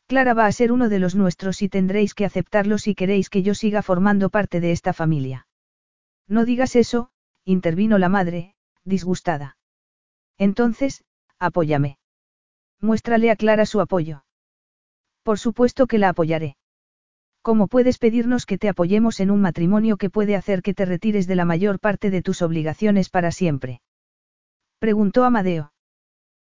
Clara va a ser uno de los nuestros y tendréis que aceptarlo si queréis que yo siga formando parte de esta familia. No digas eso, intervino la madre, disgustada. Entonces, apóyame. Muéstrale a Clara su apoyo. Por supuesto que la apoyaré. ¿Cómo puedes pedirnos que te apoyemos en un matrimonio que puede hacer que te retires de la mayor parte de tus obligaciones para siempre? Preguntó Amadeo.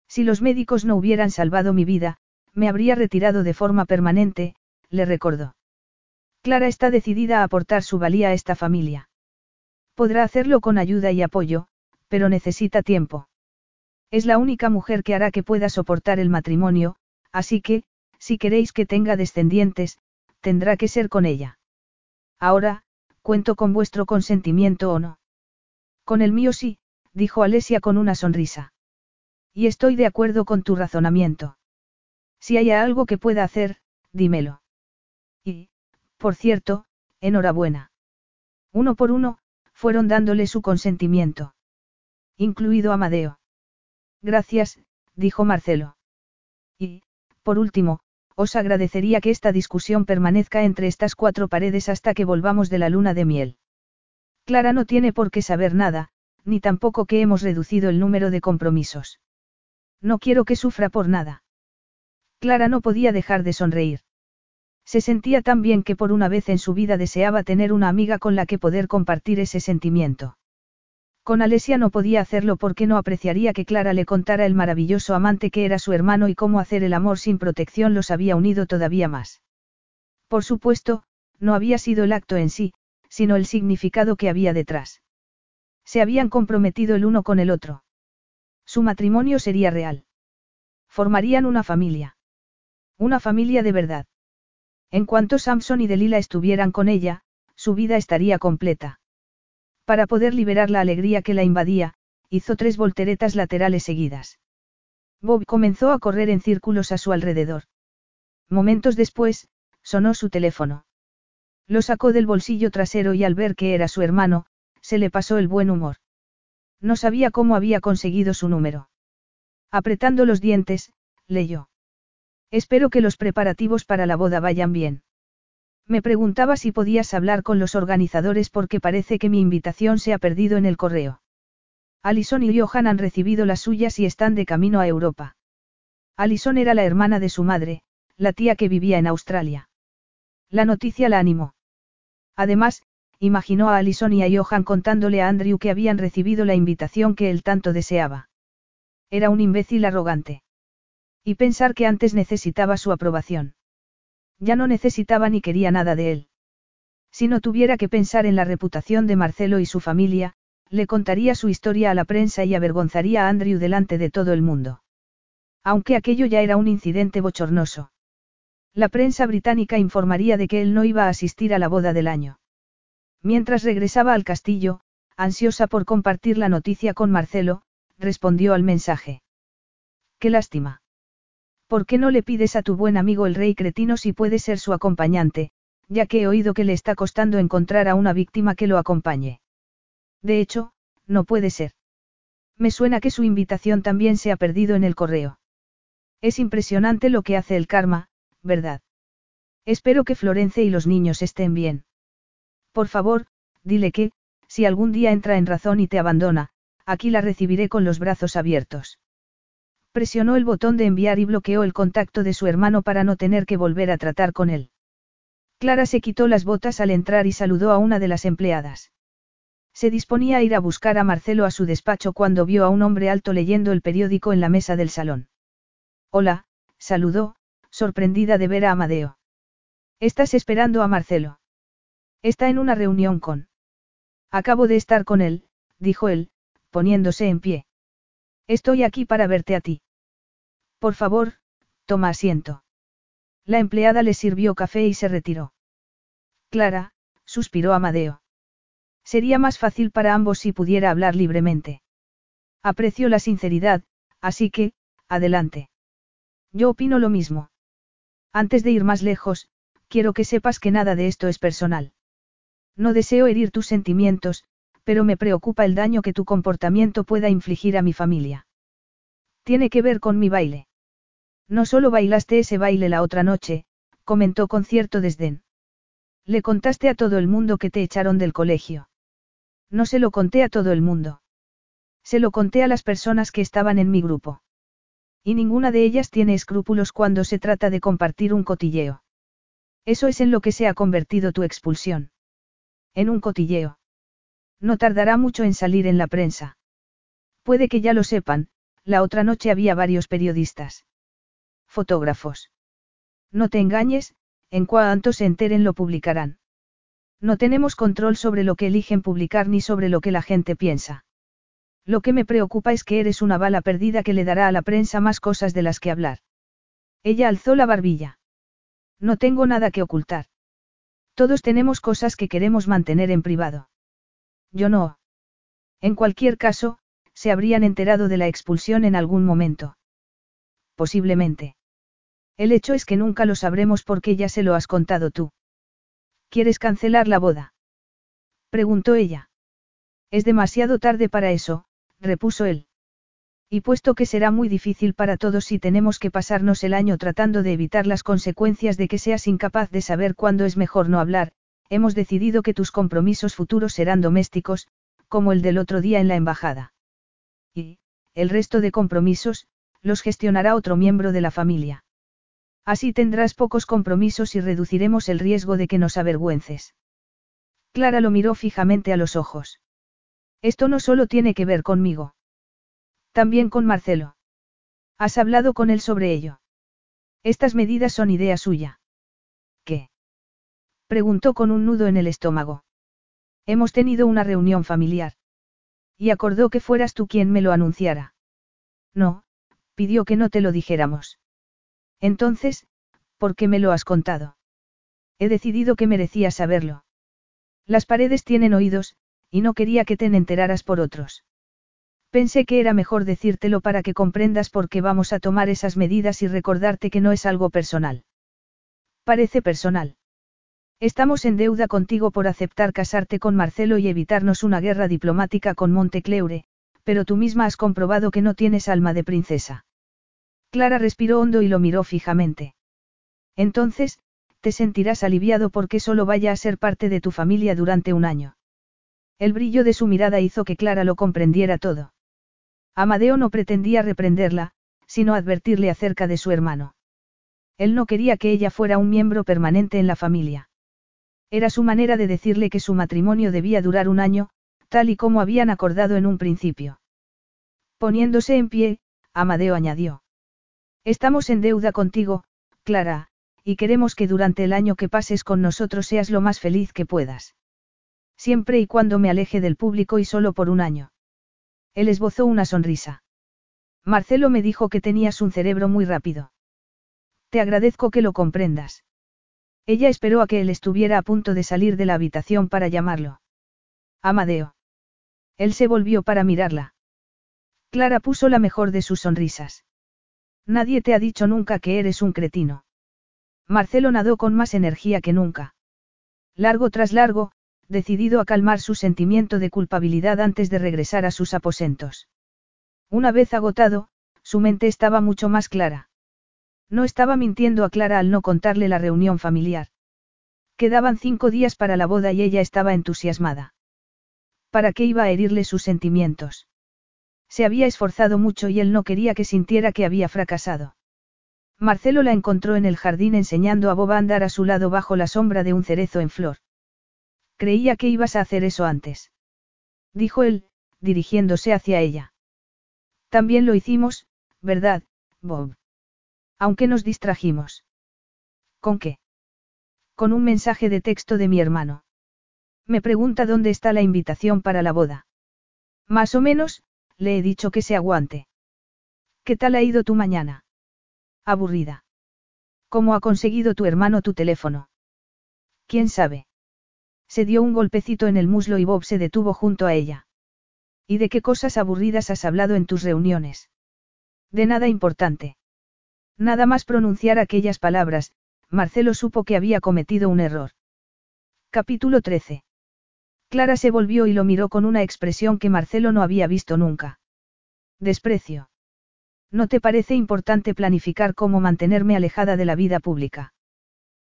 Si los médicos no hubieran salvado mi vida, me habría retirado de forma permanente, le recordó. Clara está decidida a aportar su valía a esta familia. Podrá hacerlo con ayuda y apoyo, pero necesita tiempo. Es la única mujer que hará que pueda soportar el matrimonio, así que, si queréis que tenga descendientes, tendrá que ser con ella. Ahora, cuento con vuestro consentimiento o no. Con el mío sí, dijo Alesia con una sonrisa. Y estoy de acuerdo con tu razonamiento. Si hay algo que pueda hacer, dímelo. Y, por cierto, enhorabuena. Uno por uno, fueron dándole su consentimiento. Incluido Amadeo. Gracias, dijo Marcelo. Y, por último, os agradecería que esta discusión permanezca entre estas cuatro paredes hasta que volvamos de la luna de miel. Clara no tiene por qué saber nada, ni tampoco que hemos reducido el número de compromisos. No quiero que sufra por nada. Clara no podía dejar de sonreír. Se sentía tan bien que por una vez en su vida deseaba tener una amiga con la que poder compartir ese sentimiento. Con Alesia no podía hacerlo porque no apreciaría que Clara le contara el maravilloso amante que era su hermano y cómo hacer el amor sin protección los había unido todavía más. Por supuesto, no había sido el acto en sí, sino el significado que había detrás. Se habían comprometido el uno con el otro. Su matrimonio sería real. Formarían una familia. Una familia de verdad. En cuanto Samson y Delila estuvieran con ella, su vida estaría completa. Para poder liberar la alegría que la invadía, hizo tres volteretas laterales seguidas. Bob comenzó a correr en círculos a su alrededor. Momentos después, sonó su teléfono. Lo sacó del bolsillo trasero y al ver que era su hermano, se le pasó el buen humor. No sabía cómo había conseguido su número. Apretando los dientes, leyó. Espero que los preparativos para la boda vayan bien. Me preguntaba si podías hablar con los organizadores porque parece que mi invitación se ha perdido en el correo. Alison y Johan han recibido las suyas y están de camino a Europa. Alison era la hermana de su madre, la tía que vivía en Australia. La noticia la animó. Además, imaginó a Alison y a Johan contándole a Andrew que habían recibido la invitación que él tanto deseaba. Era un imbécil arrogante. Y pensar que antes necesitaba su aprobación. Ya no necesitaba ni quería nada de él. Si no tuviera que pensar en la reputación de Marcelo y su familia, le contaría su historia a la prensa y avergonzaría a Andrew delante de todo el mundo. Aunque aquello ya era un incidente bochornoso. La prensa británica informaría de que él no iba a asistir a la boda del año. Mientras regresaba al castillo, ansiosa por compartir la noticia con Marcelo, respondió al mensaje. Qué lástima. ¿Por qué no le pides a tu buen amigo el rey cretino si puede ser su acompañante, ya que he oído que le está costando encontrar a una víctima que lo acompañe? De hecho, no puede ser. Me suena que su invitación también se ha perdido en el correo. Es impresionante lo que hace el karma, ¿verdad? Espero que Florence y los niños estén bien. Por favor, dile que, si algún día entra en razón y te abandona, aquí la recibiré con los brazos abiertos. Presionó el botón de enviar y bloqueó el contacto de su hermano para no tener que volver a tratar con él. Clara se quitó las botas al entrar y saludó a una de las empleadas. Se disponía a ir a buscar a Marcelo a su despacho cuando vio a un hombre alto leyendo el periódico en la mesa del salón. Hola, saludó, sorprendida de ver a Amadeo. ¿Estás esperando a Marcelo? Está en una reunión con. Acabo de estar con él, dijo él, poniéndose en pie. Estoy aquí para verte a ti. Por favor, toma asiento. La empleada le sirvió café y se retiró. Clara, suspiró Amadeo. Sería más fácil para ambos si pudiera hablar libremente. Aprecio la sinceridad, así que, adelante. Yo opino lo mismo. Antes de ir más lejos, quiero que sepas que nada de esto es personal. No deseo herir tus sentimientos, pero me preocupa el daño que tu comportamiento pueda infligir a mi familia. Tiene que ver con mi baile. No solo bailaste ese baile la otra noche, comentó con cierto desdén. Le contaste a todo el mundo que te echaron del colegio. No se lo conté a todo el mundo. Se lo conté a las personas que estaban en mi grupo. Y ninguna de ellas tiene escrúpulos cuando se trata de compartir un cotilleo. Eso es en lo que se ha convertido tu expulsión. En un cotilleo. No tardará mucho en salir en la prensa. Puede que ya lo sepan, la otra noche había varios periodistas. Fotógrafos. No te engañes, en cuanto se enteren lo publicarán. No tenemos control sobre lo que eligen publicar ni sobre lo que la gente piensa. Lo que me preocupa es que eres una bala perdida que le dará a la prensa más cosas de las que hablar. Ella alzó la barbilla. No tengo nada que ocultar. Todos tenemos cosas que queremos mantener en privado. Yo no. En cualquier caso, se habrían enterado de la expulsión en algún momento. Posiblemente. El hecho es que nunca lo sabremos porque ya se lo has contado tú. ¿Quieres cancelar la boda? Preguntó ella. Es demasiado tarde para eso, repuso él. Y puesto que será muy difícil para todos si tenemos que pasarnos el año tratando de evitar las consecuencias de que seas incapaz de saber cuándo es mejor no hablar, hemos decidido que tus compromisos futuros serán domésticos, como el del otro día en la embajada. Y, el resto de compromisos, los gestionará otro miembro de la familia. Así tendrás pocos compromisos y reduciremos el riesgo de que nos avergüences. Clara lo miró fijamente a los ojos. Esto no solo tiene que ver conmigo. También con Marcelo. ¿Has hablado con él sobre ello? Estas medidas son idea suya. ¿Qué? Preguntó con un nudo en el estómago. Hemos tenido una reunión familiar. Y acordó que fueras tú quien me lo anunciara. No, pidió que no te lo dijéramos. Entonces, ¿por qué me lo has contado? He decidido que merecías saberlo. Las paredes tienen oídos, y no quería que te enteraras por otros. Pensé que era mejor decírtelo para que comprendas por qué vamos a tomar esas medidas y recordarte que no es algo personal. Parece personal. Estamos en deuda contigo por aceptar casarte con Marcelo y evitarnos una guerra diplomática con Montecleure, pero tú misma has comprobado que no tienes alma de princesa. Clara respiró hondo y lo miró fijamente. Entonces, te sentirás aliviado porque solo vaya a ser parte de tu familia durante un año. El brillo de su mirada hizo que Clara lo comprendiera todo. Amadeo no pretendía reprenderla, sino advertirle acerca de su hermano. Él no quería que ella fuera un miembro permanente en la familia. Era su manera de decirle que su matrimonio debía durar un año, tal y como habían acordado en un principio. Poniéndose en pie, Amadeo añadió. Estamos en deuda contigo, Clara, y queremos que durante el año que pases con nosotros seas lo más feliz que puedas. Siempre y cuando me aleje del público y solo por un año. Él esbozó una sonrisa. Marcelo me dijo que tenías un cerebro muy rápido. Te agradezco que lo comprendas. Ella esperó a que él estuviera a punto de salir de la habitación para llamarlo. Amadeo. Él se volvió para mirarla. Clara puso la mejor de sus sonrisas. Nadie te ha dicho nunca que eres un cretino. Marcelo nadó con más energía que nunca. Largo tras largo, decidido a calmar su sentimiento de culpabilidad antes de regresar a sus aposentos. Una vez agotado, su mente estaba mucho más clara. No estaba mintiendo a Clara al no contarle la reunión familiar. Quedaban cinco días para la boda y ella estaba entusiasmada. ¿Para qué iba a herirle sus sentimientos? Se había esforzado mucho y él no quería que sintiera que había fracasado. Marcelo la encontró en el jardín enseñando a Boba a andar a su lado bajo la sombra de un cerezo en flor. Creía que ibas a hacer eso antes. Dijo él, dirigiéndose hacia ella. También lo hicimos, ¿verdad, Bob? Aunque nos distrajimos. ¿Con qué? Con un mensaje de texto de mi hermano. Me pregunta dónde está la invitación para la boda. Más o menos, le he dicho que se aguante. ¿Qué tal ha ido tu mañana? Aburrida. ¿Cómo ha conseguido tu hermano tu teléfono? ¿Quién sabe? Se dio un golpecito en el muslo y Bob se detuvo junto a ella. ¿Y de qué cosas aburridas has hablado en tus reuniones? De nada importante. Nada más pronunciar aquellas palabras, Marcelo supo que había cometido un error. Capítulo 13. Clara se volvió y lo miró con una expresión que Marcelo no había visto nunca. Desprecio. ¿No te parece importante planificar cómo mantenerme alejada de la vida pública?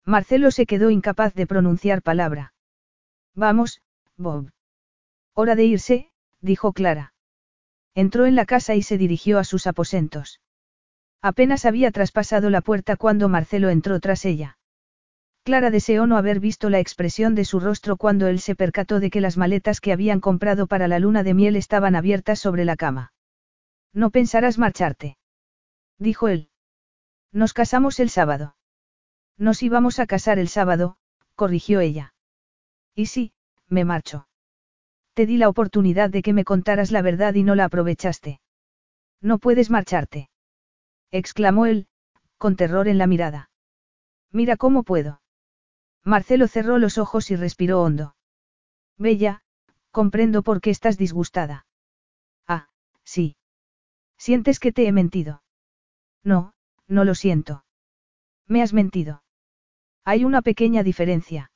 Marcelo se quedó incapaz de pronunciar palabra. Vamos, Bob. Hora de irse, dijo Clara. Entró en la casa y se dirigió a sus aposentos. Apenas había traspasado la puerta cuando Marcelo entró tras ella. Clara deseó no haber visto la expresión de su rostro cuando él se percató de que las maletas que habían comprado para la luna de miel estaban abiertas sobre la cama. No pensarás marcharte. Dijo él. Nos casamos el sábado. Nos íbamos a casar el sábado, corrigió ella. Y sí, me marcho. Te di la oportunidad de que me contaras la verdad y no la aprovechaste. No puedes marcharte. exclamó él, con terror en la mirada. Mira cómo puedo. Marcelo cerró los ojos y respiró hondo. Bella, comprendo por qué estás disgustada. Ah, sí. ¿Sientes que te he mentido? No, no lo siento. Me has mentido. Hay una pequeña diferencia.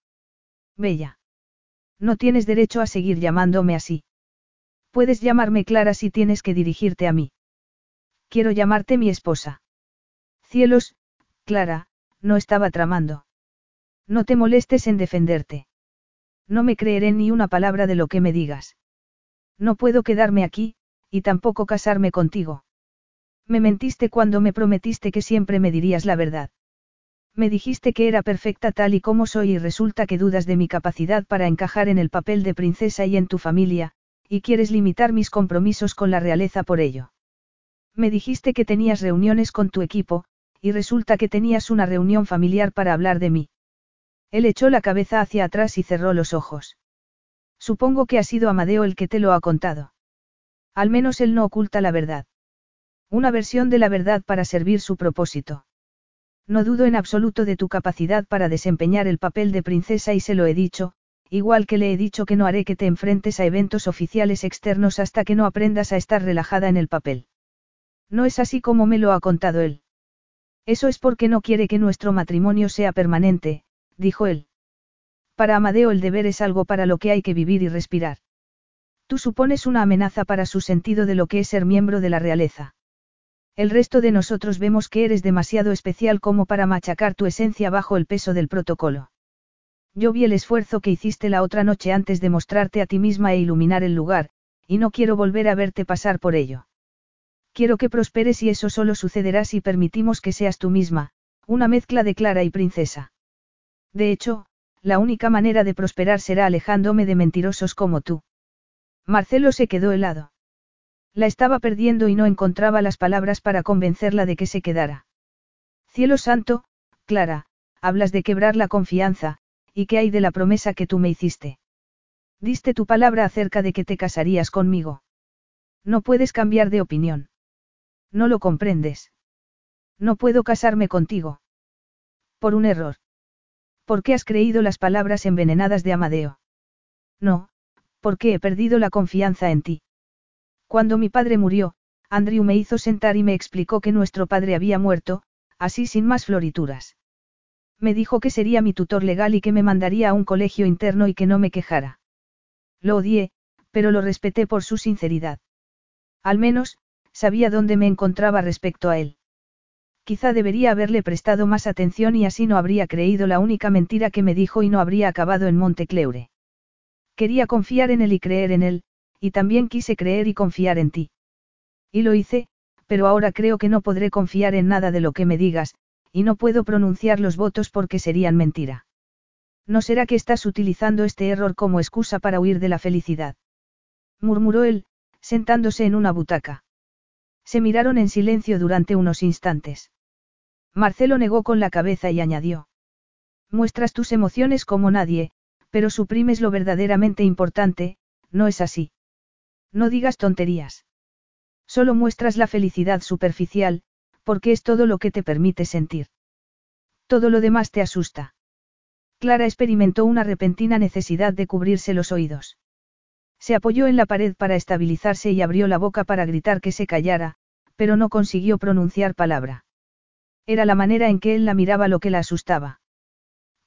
Bella. No tienes derecho a seguir llamándome así. Puedes llamarme Clara si tienes que dirigirte a mí. Quiero llamarte mi esposa. Cielos, Clara, no estaba tramando. No te molestes en defenderte. No me creeré ni una palabra de lo que me digas. No puedo quedarme aquí, y tampoco casarme contigo. Me mentiste cuando me prometiste que siempre me dirías la verdad. Me dijiste que era perfecta tal y como soy y resulta que dudas de mi capacidad para encajar en el papel de princesa y en tu familia, y quieres limitar mis compromisos con la realeza por ello. Me dijiste que tenías reuniones con tu equipo, y resulta que tenías una reunión familiar para hablar de mí. Él echó la cabeza hacia atrás y cerró los ojos. Supongo que ha sido Amadeo el que te lo ha contado. Al menos él no oculta la verdad. Una versión de la verdad para servir su propósito. No dudo en absoluto de tu capacidad para desempeñar el papel de princesa y se lo he dicho, igual que le he dicho que no haré que te enfrentes a eventos oficiales externos hasta que no aprendas a estar relajada en el papel. No es así como me lo ha contado él. Eso es porque no quiere que nuestro matrimonio sea permanente, dijo él. Para Amadeo el deber es algo para lo que hay que vivir y respirar. Tú supones una amenaza para su sentido de lo que es ser miembro de la realeza. El resto de nosotros vemos que eres demasiado especial como para machacar tu esencia bajo el peso del protocolo. Yo vi el esfuerzo que hiciste la otra noche antes de mostrarte a ti misma e iluminar el lugar, y no quiero volver a verte pasar por ello. Quiero que prosperes y eso solo sucederá si permitimos que seas tú misma, una mezcla de Clara y princesa. De hecho, la única manera de prosperar será alejándome de mentirosos como tú. Marcelo se quedó helado. La estaba perdiendo y no encontraba las palabras para convencerla de que se quedara. Cielo santo, Clara, hablas de quebrar la confianza, ¿y qué hay de la promesa que tú me hiciste? Diste tu palabra acerca de que te casarías conmigo. No puedes cambiar de opinión. No lo comprendes. No puedo casarme contigo. Por un error. ¿Por qué has creído las palabras envenenadas de Amadeo? No, porque he perdido la confianza en ti. Cuando mi padre murió, Andrew me hizo sentar y me explicó que nuestro padre había muerto, así sin más florituras. Me dijo que sería mi tutor legal y que me mandaría a un colegio interno y que no me quejara. Lo odié, pero lo respeté por su sinceridad. Al menos, sabía dónde me encontraba respecto a él. Quizá debería haberle prestado más atención y así no habría creído la única mentira que me dijo y no habría acabado en Montecleure. Quería confiar en él y creer en él, y también quise creer y confiar en ti. Y lo hice, pero ahora creo que no podré confiar en nada de lo que me digas, y no puedo pronunciar los votos porque serían mentira. ¿No será que estás utilizando este error como excusa para huir de la felicidad? murmuró él, sentándose en una butaca. Se miraron en silencio durante unos instantes. Marcelo negó con la cabeza y añadió. Muestras tus emociones como nadie, pero suprimes lo verdaderamente importante, ¿no es así? No digas tonterías. Solo muestras la felicidad superficial, porque es todo lo que te permite sentir. Todo lo demás te asusta. Clara experimentó una repentina necesidad de cubrirse los oídos. Se apoyó en la pared para estabilizarse y abrió la boca para gritar que se callara, pero no consiguió pronunciar palabra. Era la manera en que él la miraba lo que la asustaba.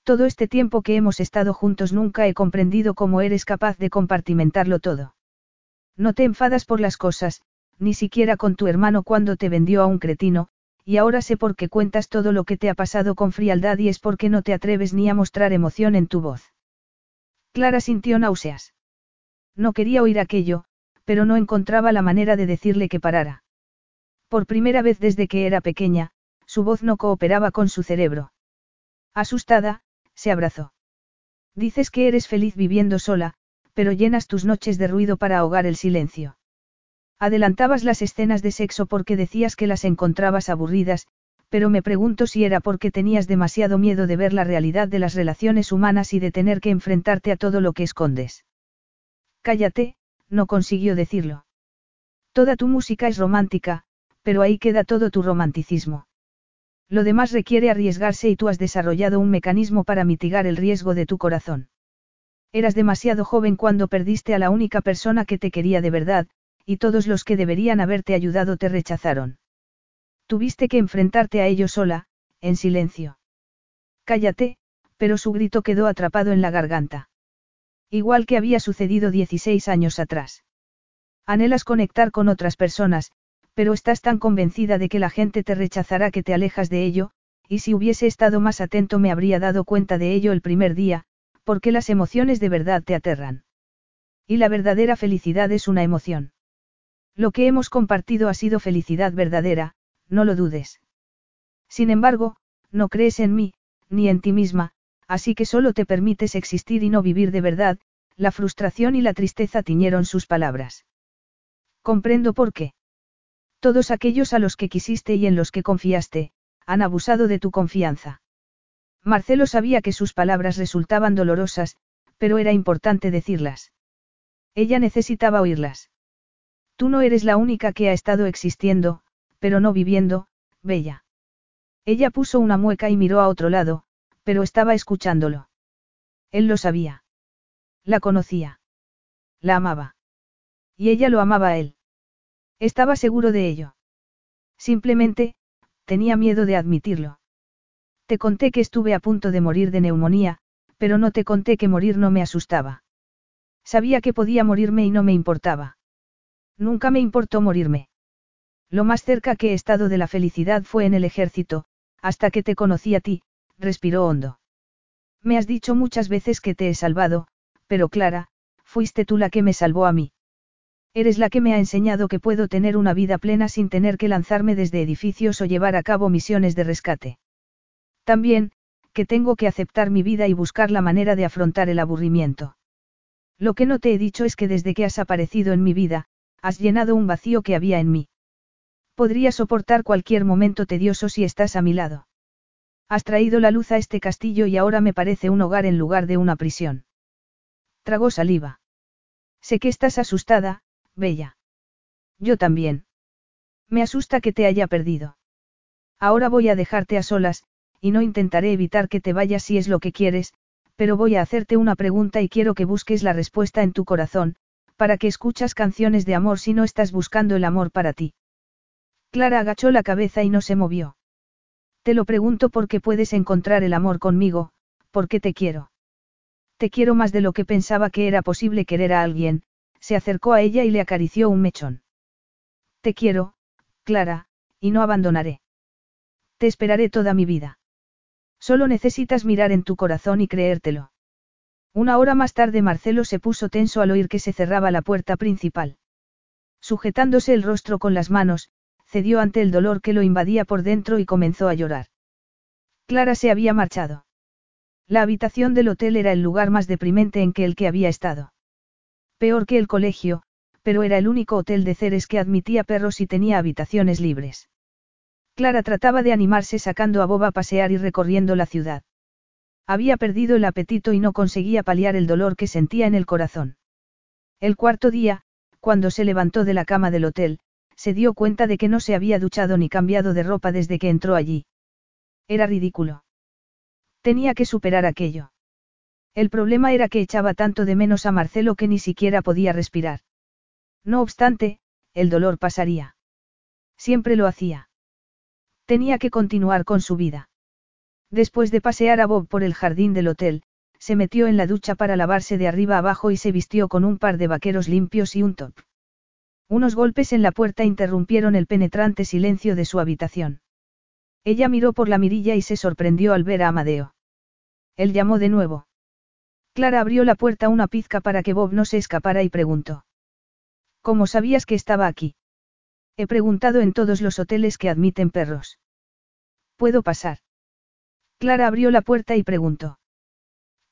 Todo este tiempo que hemos estado juntos nunca he comprendido cómo eres capaz de compartimentarlo todo. No te enfadas por las cosas, ni siquiera con tu hermano cuando te vendió a un cretino, y ahora sé por qué cuentas todo lo que te ha pasado con frialdad y es porque no te atreves ni a mostrar emoción en tu voz. Clara sintió náuseas. No quería oír aquello, pero no encontraba la manera de decirle que parara. Por primera vez desde que era pequeña, su voz no cooperaba con su cerebro. Asustada, se abrazó. Dices que eres feliz viviendo sola, pero llenas tus noches de ruido para ahogar el silencio. Adelantabas las escenas de sexo porque decías que las encontrabas aburridas, pero me pregunto si era porque tenías demasiado miedo de ver la realidad de las relaciones humanas y de tener que enfrentarte a todo lo que escondes. Cállate, no consiguió decirlo. Toda tu música es romántica, pero ahí queda todo tu romanticismo. Lo demás requiere arriesgarse y tú has desarrollado un mecanismo para mitigar el riesgo de tu corazón. Eras demasiado joven cuando perdiste a la única persona que te quería de verdad, y todos los que deberían haberte ayudado te rechazaron. Tuviste que enfrentarte a ello sola, en silencio. Cállate, pero su grito quedó atrapado en la garganta. Igual que había sucedido 16 años atrás. Anhelas conectar con otras personas, pero estás tan convencida de que la gente te rechazará que te alejas de ello, y si hubiese estado más atento me habría dado cuenta de ello el primer día, porque las emociones de verdad te aterran. Y la verdadera felicidad es una emoción. Lo que hemos compartido ha sido felicidad verdadera, no lo dudes. Sin embargo, no crees en mí, ni en ti misma, así que solo te permites existir y no vivir de verdad, la frustración y la tristeza tiñeron sus palabras. Comprendo por qué. Todos aquellos a los que quisiste y en los que confiaste, han abusado de tu confianza. Marcelo sabía que sus palabras resultaban dolorosas, pero era importante decirlas. Ella necesitaba oírlas. Tú no eres la única que ha estado existiendo, pero no viviendo, Bella. Ella puso una mueca y miró a otro lado, pero estaba escuchándolo. Él lo sabía. La conocía. La amaba. Y ella lo amaba a él. Estaba seguro de ello. Simplemente, tenía miedo de admitirlo. Te conté que estuve a punto de morir de neumonía, pero no te conté que morir no me asustaba. Sabía que podía morirme y no me importaba. Nunca me importó morirme. Lo más cerca que he estado de la felicidad fue en el ejército, hasta que te conocí a ti, respiró hondo. Me has dicho muchas veces que te he salvado, pero Clara, fuiste tú la que me salvó a mí. Eres la que me ha enseñado que puedo tener una vida plena sin tener que lanzarme desde edificios o llevar a cabo misiones de rescate. También, que tengo que aceptar mi vida y buscar la manera de afrontar el aburrimiento. Lo que no te he dicho es que desde que has aparecido en mi vida, has llenado un vacío que había en mí. Podría soportar cualquier momento tedioso si estás a mi lado. Has traído la luz a este castillo y ahora me parece un hogar en lugar de una prisión. Tragó saliva. Sé que estás asustada, Bella. Yo también. Me asusta que te haya perdido. Ahora voy a dejarte a solas, y no intentaré evitar que te vayas si es lo que quieres, pero voy a hacerte una pregunta y quiero que busques la respuesta en tu corazón, para que escuchas canciones de amor si no estás buscando el amor para ti. Clara agachó la cabeza y no se movió. Te lo pregunto porque puedes encontrar el amor conmigo, porque te quiero. Te quiero más de lo que pensaba que era posible querer a alguien, se acercó a ella y le acarició un mechón. Te quiero, Clara, y no abandonaré. Te esperaré toda mi vida. Solo necesitas mirar en tu corazón y creértelo. Una hora más tarde Marcelo se puso tenso al oír que se cerraba la puerta principal. Sujetándose el rostro con las manos, cedió ante el dolor que lo invadía por dentro y comenzó a llorar. Clara se había marchado. La habitación del hotel era el lugar más deprimente en que el que había estado. Peor que el colegio, pero era el único hotel de Ceres que admitía perros y tenía habitaciones libres. Clara trataba de animarse sacando a Bob a pasear y recorriendo la ciudad. Había perdido el apetito y no conseguía paliar el dolor que sentía en el corazón. El cuarto día, cuando se levantó de la cama del hotel, se dio cuenta de que no se había duchado ni cambiado de ropa desde que entró allí. Era ridículo. Tenía que superar aquello. El problema era que echaba tanto de menos a Marcelo que ni siquiera podía respirar. No obstante, el dolor pasaría. Siempre lo hacía. Tenía que continuar con su vida. Después de pasear a Bob por el jardín del hotel, se metió en la ducha para lavarse de arriba abajo y se vistió con un par de vaqueros limpios y un top. Unos golpes en la puerta interrumpieron el penetrante silencio de su habitación. Ella miró por la mirilla y se sorprendió al ver a Amadeo. Él llamó de nuevo. Clara abrió la puerta una pizca para que Bob no se escapara y preguntó. ¿Cómo sabías que estaba aquí? He preguntado en todos los hoteles que admiten perros. ¿Puedo pasar? Clara abrió la puerta y preguntó.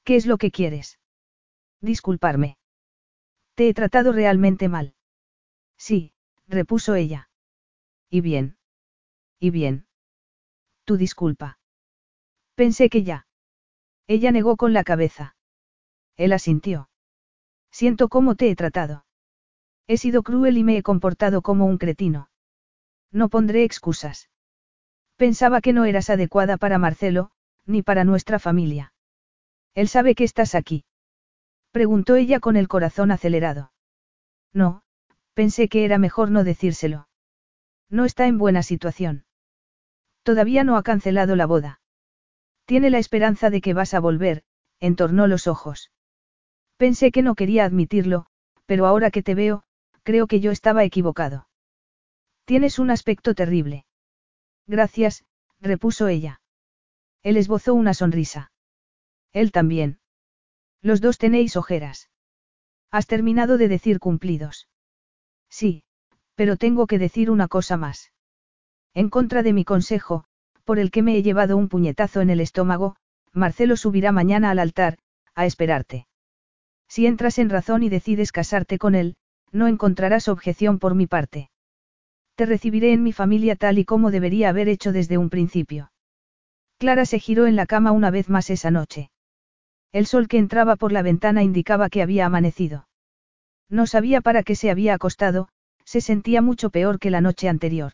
¿Qué es lo que quieres? Disculparme. Te he tratado realmente mal. Sí, repuso ella. ¿Y bien? ¿Y bien? Tu disculpa. Pensé que ya. Ella negó con la cabeza. Él asintió. Siento cómo te he tratado. He sido cruel y me he comportado como un cretino. No pondré excusas. Pensaba que no eras adecuada para Marcelo, ni para nuestra familia. Él sabe que estás aquí. Preguntó ella con el corazón acelerado. No, pensé que era mejor no decírselo. No está en buena situación. Todavía no ha cancelado la boda. Tiene la esperanza de que vas a volver, entornó los ojos. Pensé que no quería admitirlo, pero ahora que te veo, creo que yo estaba equivocado. Tienes un aspecto terrible. Gracias, repuso ella. Él esbozó una sonrisa. Él también. Los dos tenéis ojeras. Has terminado de decir cumplidos. Sí, pero tengo que decir una cosa más. En contra de mi consejo, por el que me he llevado un puñetazo en el estómago, Marcelo subirá mañana al altar, a esperarte. Si entras en razón y decides casarte con él, no encontrarás objeción por mi parte. Te recibiré en mi familia tal y como debería haber hecho desde un principio. Clara se giró en la cama una vez más esa noche. El sol que entraba por la ventana indicaba que había amanecido. No sabía para qué se había acostado, se sentía mucho peor que la noche anterior.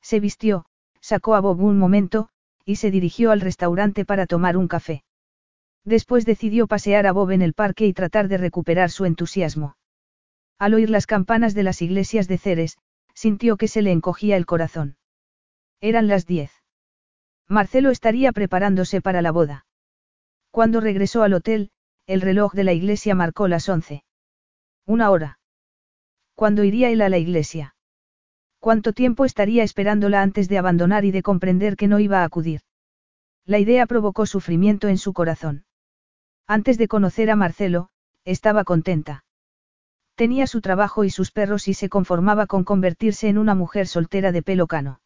Se vistió, sacó a Bob un momento, y se dirigió al restaurante para tomar un café. Después decidió pasear a Bob en el parque y tratar de recuperar su entusiasmo. Al oír las campanas de las iglesias de Ceres, sintió que se le encogía el corazón. Eran las diez. Marcelo estaría preparándose para la boda. Cuando regresó al hotel, el reloj de la iglesia marcó las once. Una hora. ¿Cuándo iría él a la iglesia? ¿Cuánto tiempo estaría esperándola antes de abandonar y de comprender que no iba a acudir? La idea provocó sufrimiento en su corazón. Antes de conocer a Marcelo, estaba contenta. Tenía su trabajo y sus perros y se conformaba con convertirse en una mujer soltera de pelo cano.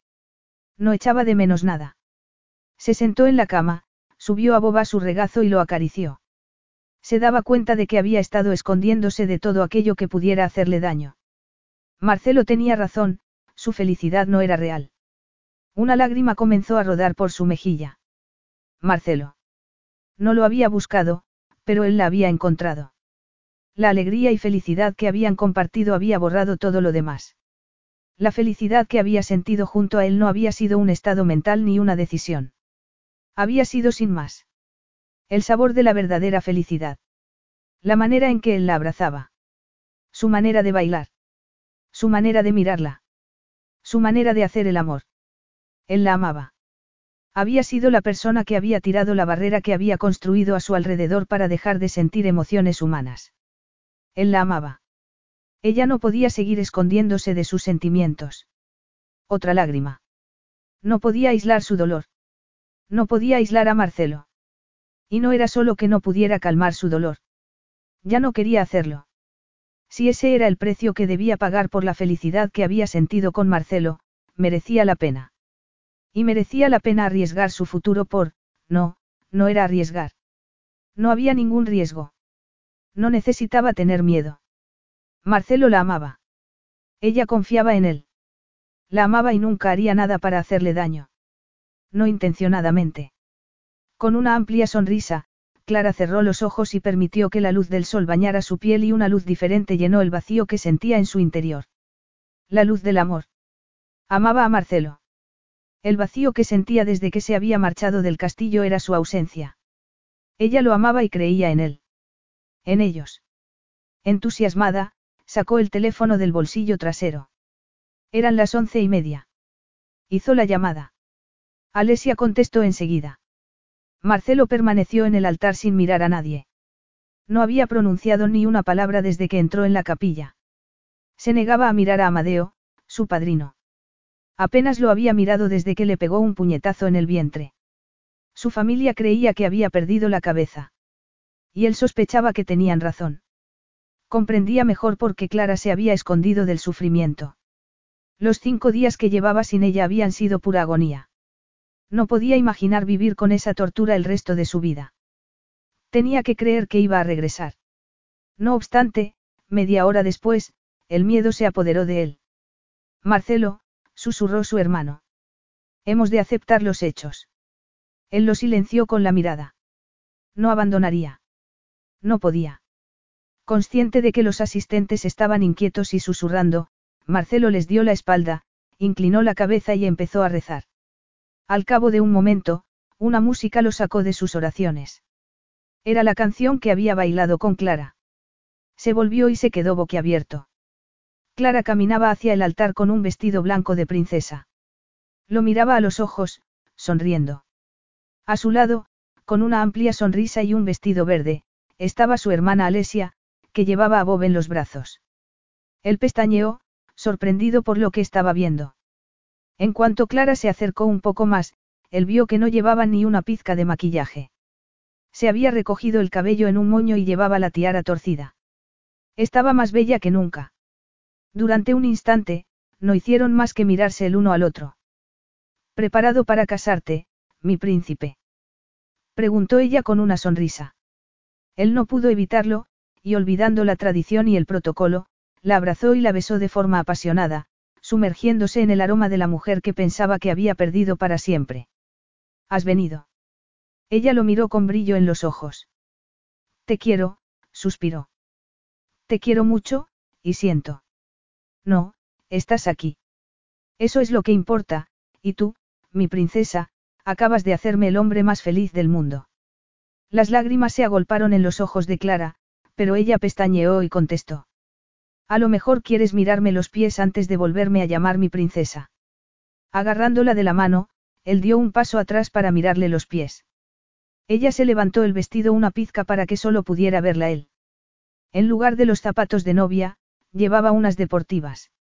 No echaba de menos nada. Se sentó en la cama, subió a Boba su regazo y lo acarició. Se daba cuenta de que había estado escondiéndose de todo aquello que pudiera hacerle daño. Marcelo tenía razón, su felicidad no era real. Una lágrima comenzó a rodar por su mejilla. Marcelo. No lo había buscado, pero él la había encontrado. La alegría y felicidad que habían compartido había borrado todo lo demás. La felicidad que había sentido junto a él no había sido un estado mental ni una decisión. Había sido sin más. El sabor de la verdadera felicidad. La manera en que él la abrazaba. Su manera de bailar. Su manera de mirarla. Su manera de hacer el amor. Él la amaba. Había sido la persona que había tirado la barrera que había construido a su alrededor para dejar de sentir emociones humanas. Él la amaba. Ella no podía seguir escondiéndose de sus sentimientos. Otra lágrima. No podía aislar su dolor. No podía aislar a Marcelo. Y no era solo que no pudiera calmar su dolor. Ya no quería hacerlo. Si ese era el precio que debía pagar por la felicidad que había sentido con Marcelo, merecía la pena. Y merecía la pena arriesgar su futuro por, no, no era arriesgar. No había ningún riesgo. No necesitaba tener miedo. Marcelo la amaba. Ella confiaba en él. La amaba y nunca haría nada para hacerle daño. No intencionadamente. Con una amplia sonrisa, Clara cerró los ojos y permitió que la luz del sol bañara su piel y una luz diferente llenó el vacío que sentía en su interior. La luz del amor. Amaba a Marcelo. El vacío que sentía desde que se había marchado del castillo era su ausencia. Ella lo amaba y creía en él. En ellos. Entusiasmada, sacó el teléfono del bolsillo trasero. Eran las once y media. Hizo la llamada. Alesia contestó enseguida. Marcelo permaneció en el altar sin mirar a nadie. No había pronunciado ni una palabra desde que entró en la capilla. Se negaba a mirar a Amadeo, su padrino. Apenas lo había mirado desde que le pegó un puñetazo en el vientre. Su familia creía que había perdido la cabeza. Y él sospechaba que tenían razón. Comprendía mejor por qué Clara se había escondido del sufrimiento. Los cinco días que llevaba sin ella habían sido pura agonía. No podía imaginar vivir con esa tortura el resto de su vida. Tenía que creer que iba a regresar. No obstante, media hora después, el miedo se apoderó de él. Marcelo, susurró su hermano. Hemos de aceptar los hechos. Él lo silenció con la mirada. No abandonaría. No podía. Consciente de que los asistentes estaban inquietos y susurrando, Marcelo les dio la espalda, inclinó la cabeza y empezó a rezar. Al cabo de un momento, una música lo sacó de sus oraciones. Era la canción que había bailado con Clara. Se volvió y se quedó boquiabierto. Clara caminaba hacia el altar con un vestido blanco de princesa. Lo miraba a los ojos, sonriendo. A su lado, con una amplia sonrisa y un vestido verde, estaba su hermana Alesia, que llevaba a Bob en los brazos. Él pestañeó, sorprendido por lo que estaba viendo. En cuanto Clara se acercó un poco más, él vio que no llevaba ni una pizca de maquillaje. Se había recogido el cabello en un moño y llevaba la tiara torcida. Estaba más bella que nunca. Durante un instante, no hicieron más que mirarse el uno al otro. ¿Preparado para casarte, mi príncipe? Preguntó ella con una sonrisa. Él no pudo evitarlo, y olvidando la tradición y el protocolo, la abrazó y la besó de forma apasionada, sumergiéndose en el aroma de la mujer que pensaba que había perdido para siempre. ¿Has venido? Ella lo miró con brillo en los ojos. Te quiero, suspiró. Te quiero mucho, y siento. No, estás aquí. Eso es lo que importa, y tú, mi princesa, acabas de hacerme el hombre más feliz del mundo. Las lágrimas se agolparon en los ojos de Clara, pero ella pestañeó y contestó. A lo mejor quieres mirarme los pies antes de volverme a llamar mi princesa. Agarrándola de la mano, él dio un paso atrás para mirarle los pies. Ella se levantó el vestido una pizca para que solo pudiera verla él. En lugar de los zapatos de novia, llevaba unas deportivas.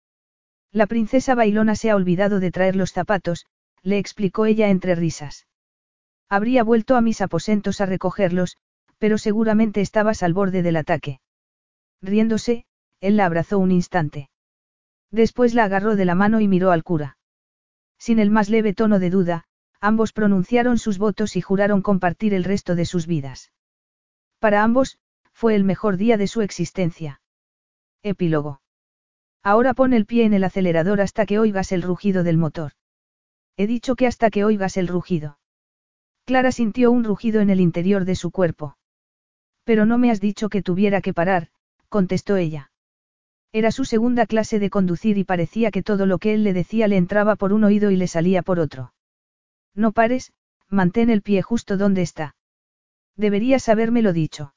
La princesa bailona se ha olvidado de traer los zapatos, le explicó ella entre risas. Habría vuelto a mis aposentos a recogerlos, pero seguramente estabas al borde del ataque. Riéndose, él la abrazó un instante. Después la agarró de la mano y miró al cura. Sin el más leve tono de duda, ambos pronunciaron sus votos y juraron compartir el resto de sus vidas. Para ambos, fue el mejor día de su existencia. Epílogo. Ahora pon el pie en el acelerador hasta que oigas el rugido del motor. He dicho que hasta que oigas el rugido. Clara sintió un rugido en el interior de su cuerpo. Pero no me has dicho que tuviera que parar, contestó ella. Era su segunda clase de conducir y parecía que todo lo que él le decía le entraba por un oído y le salía por otro. No pares, mantén el pie justo donde está. Deberías habérmelo dicho.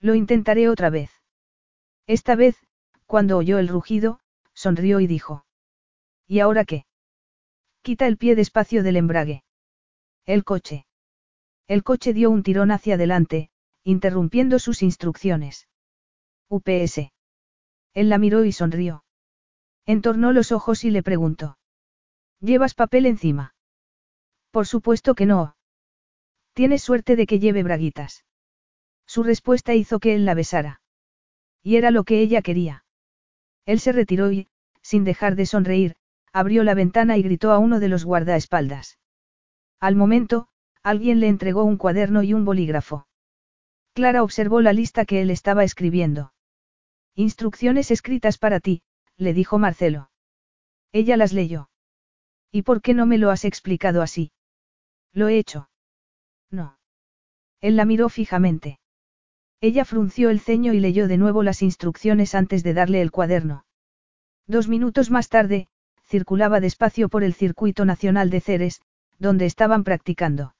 Lo intentaré otra vez. Esta vez, cuando oyó el rugido, sonrió y dijo. ¿Y ahora qué? Quita el pie despacio del embrague. El coche. El coche dio un tirón hacia adelante, interrumpiendo sus instrucciones. UPS. Él la miró y sonrió. Entornó los ojos y le preguntó. ¿Llevas papel encima? Por supuesto que no. Tienes suerte de que lleve braguitas. Su respuesta hizo que él la besara. Y era lo que ella quería. Él se retiró y, sin dejar de sonreír, abrió la ventana y gritó a uno de los guardaespaldas. Al momento, alguien le entregó un cuaderno y un bolígrafo. Clara observó la lista que él estaba escribiendo. Instrucciones escritas para ti, le dijo Marcelo. Ella las leyó. ¿Y por qué no me lo has explicado así? Lo he hecho. No. Él la miró fijamente. Ella frunció el ceño y leyó de nuevo las instrucciones antes de darle el cuaderno. Dos minutos más tarde, circulaba despacio por el circuito nacional de Ceres, donde estaban practicando.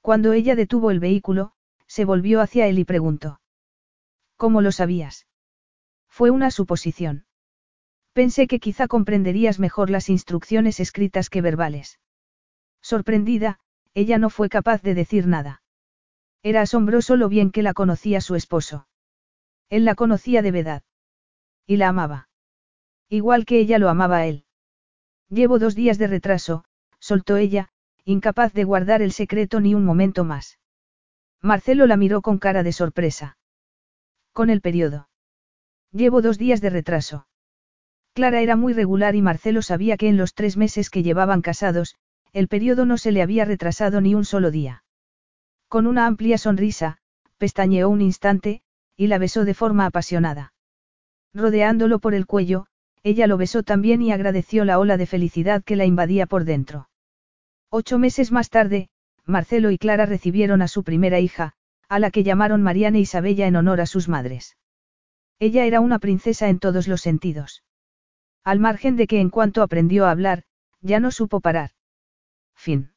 Cuando ella detuvo el vehículo, se volvió hacia él y preguntó. ¿Cómo lo sabías? Fue una suposición. Pensé que quizá comprenderías mejor las instrucciones escritas que verbales. Sorprendida, ella no fue capaz de decir nada. Era asombroso lo bien que la conocía su esposo. Él la conocía de verdad. Y la amaba. Igual que ella lo amaba a él. Llevo dos días de retraso, soltó ella, incapaz de guardar el secreto ni un momento más. Marcelo la miró con cara de sorpresa. Con el periodo. Llevo dos días de retraso. Clara era muy regular y Marcelo sabía que en los tres meses que llevaban casados, el periodo no se le había retrasado ni un solo día. Con una amplia sonrisa, pestañeó un instante, y la besó de forma apasionada. Rodeándolo por el cuello, ella lo besó también y agradeció la ola de felicidad que la invadía por dentro. Ocho meses más tarde, Marcelo y Clara recibieron a su primera hija, a la que llamaron Mariana Isabella en honor a sus madres. Ella era una princesa en todos los sentidos. Al margen de que en cuanto aprendió a hablar, ya no supo parar. Fin.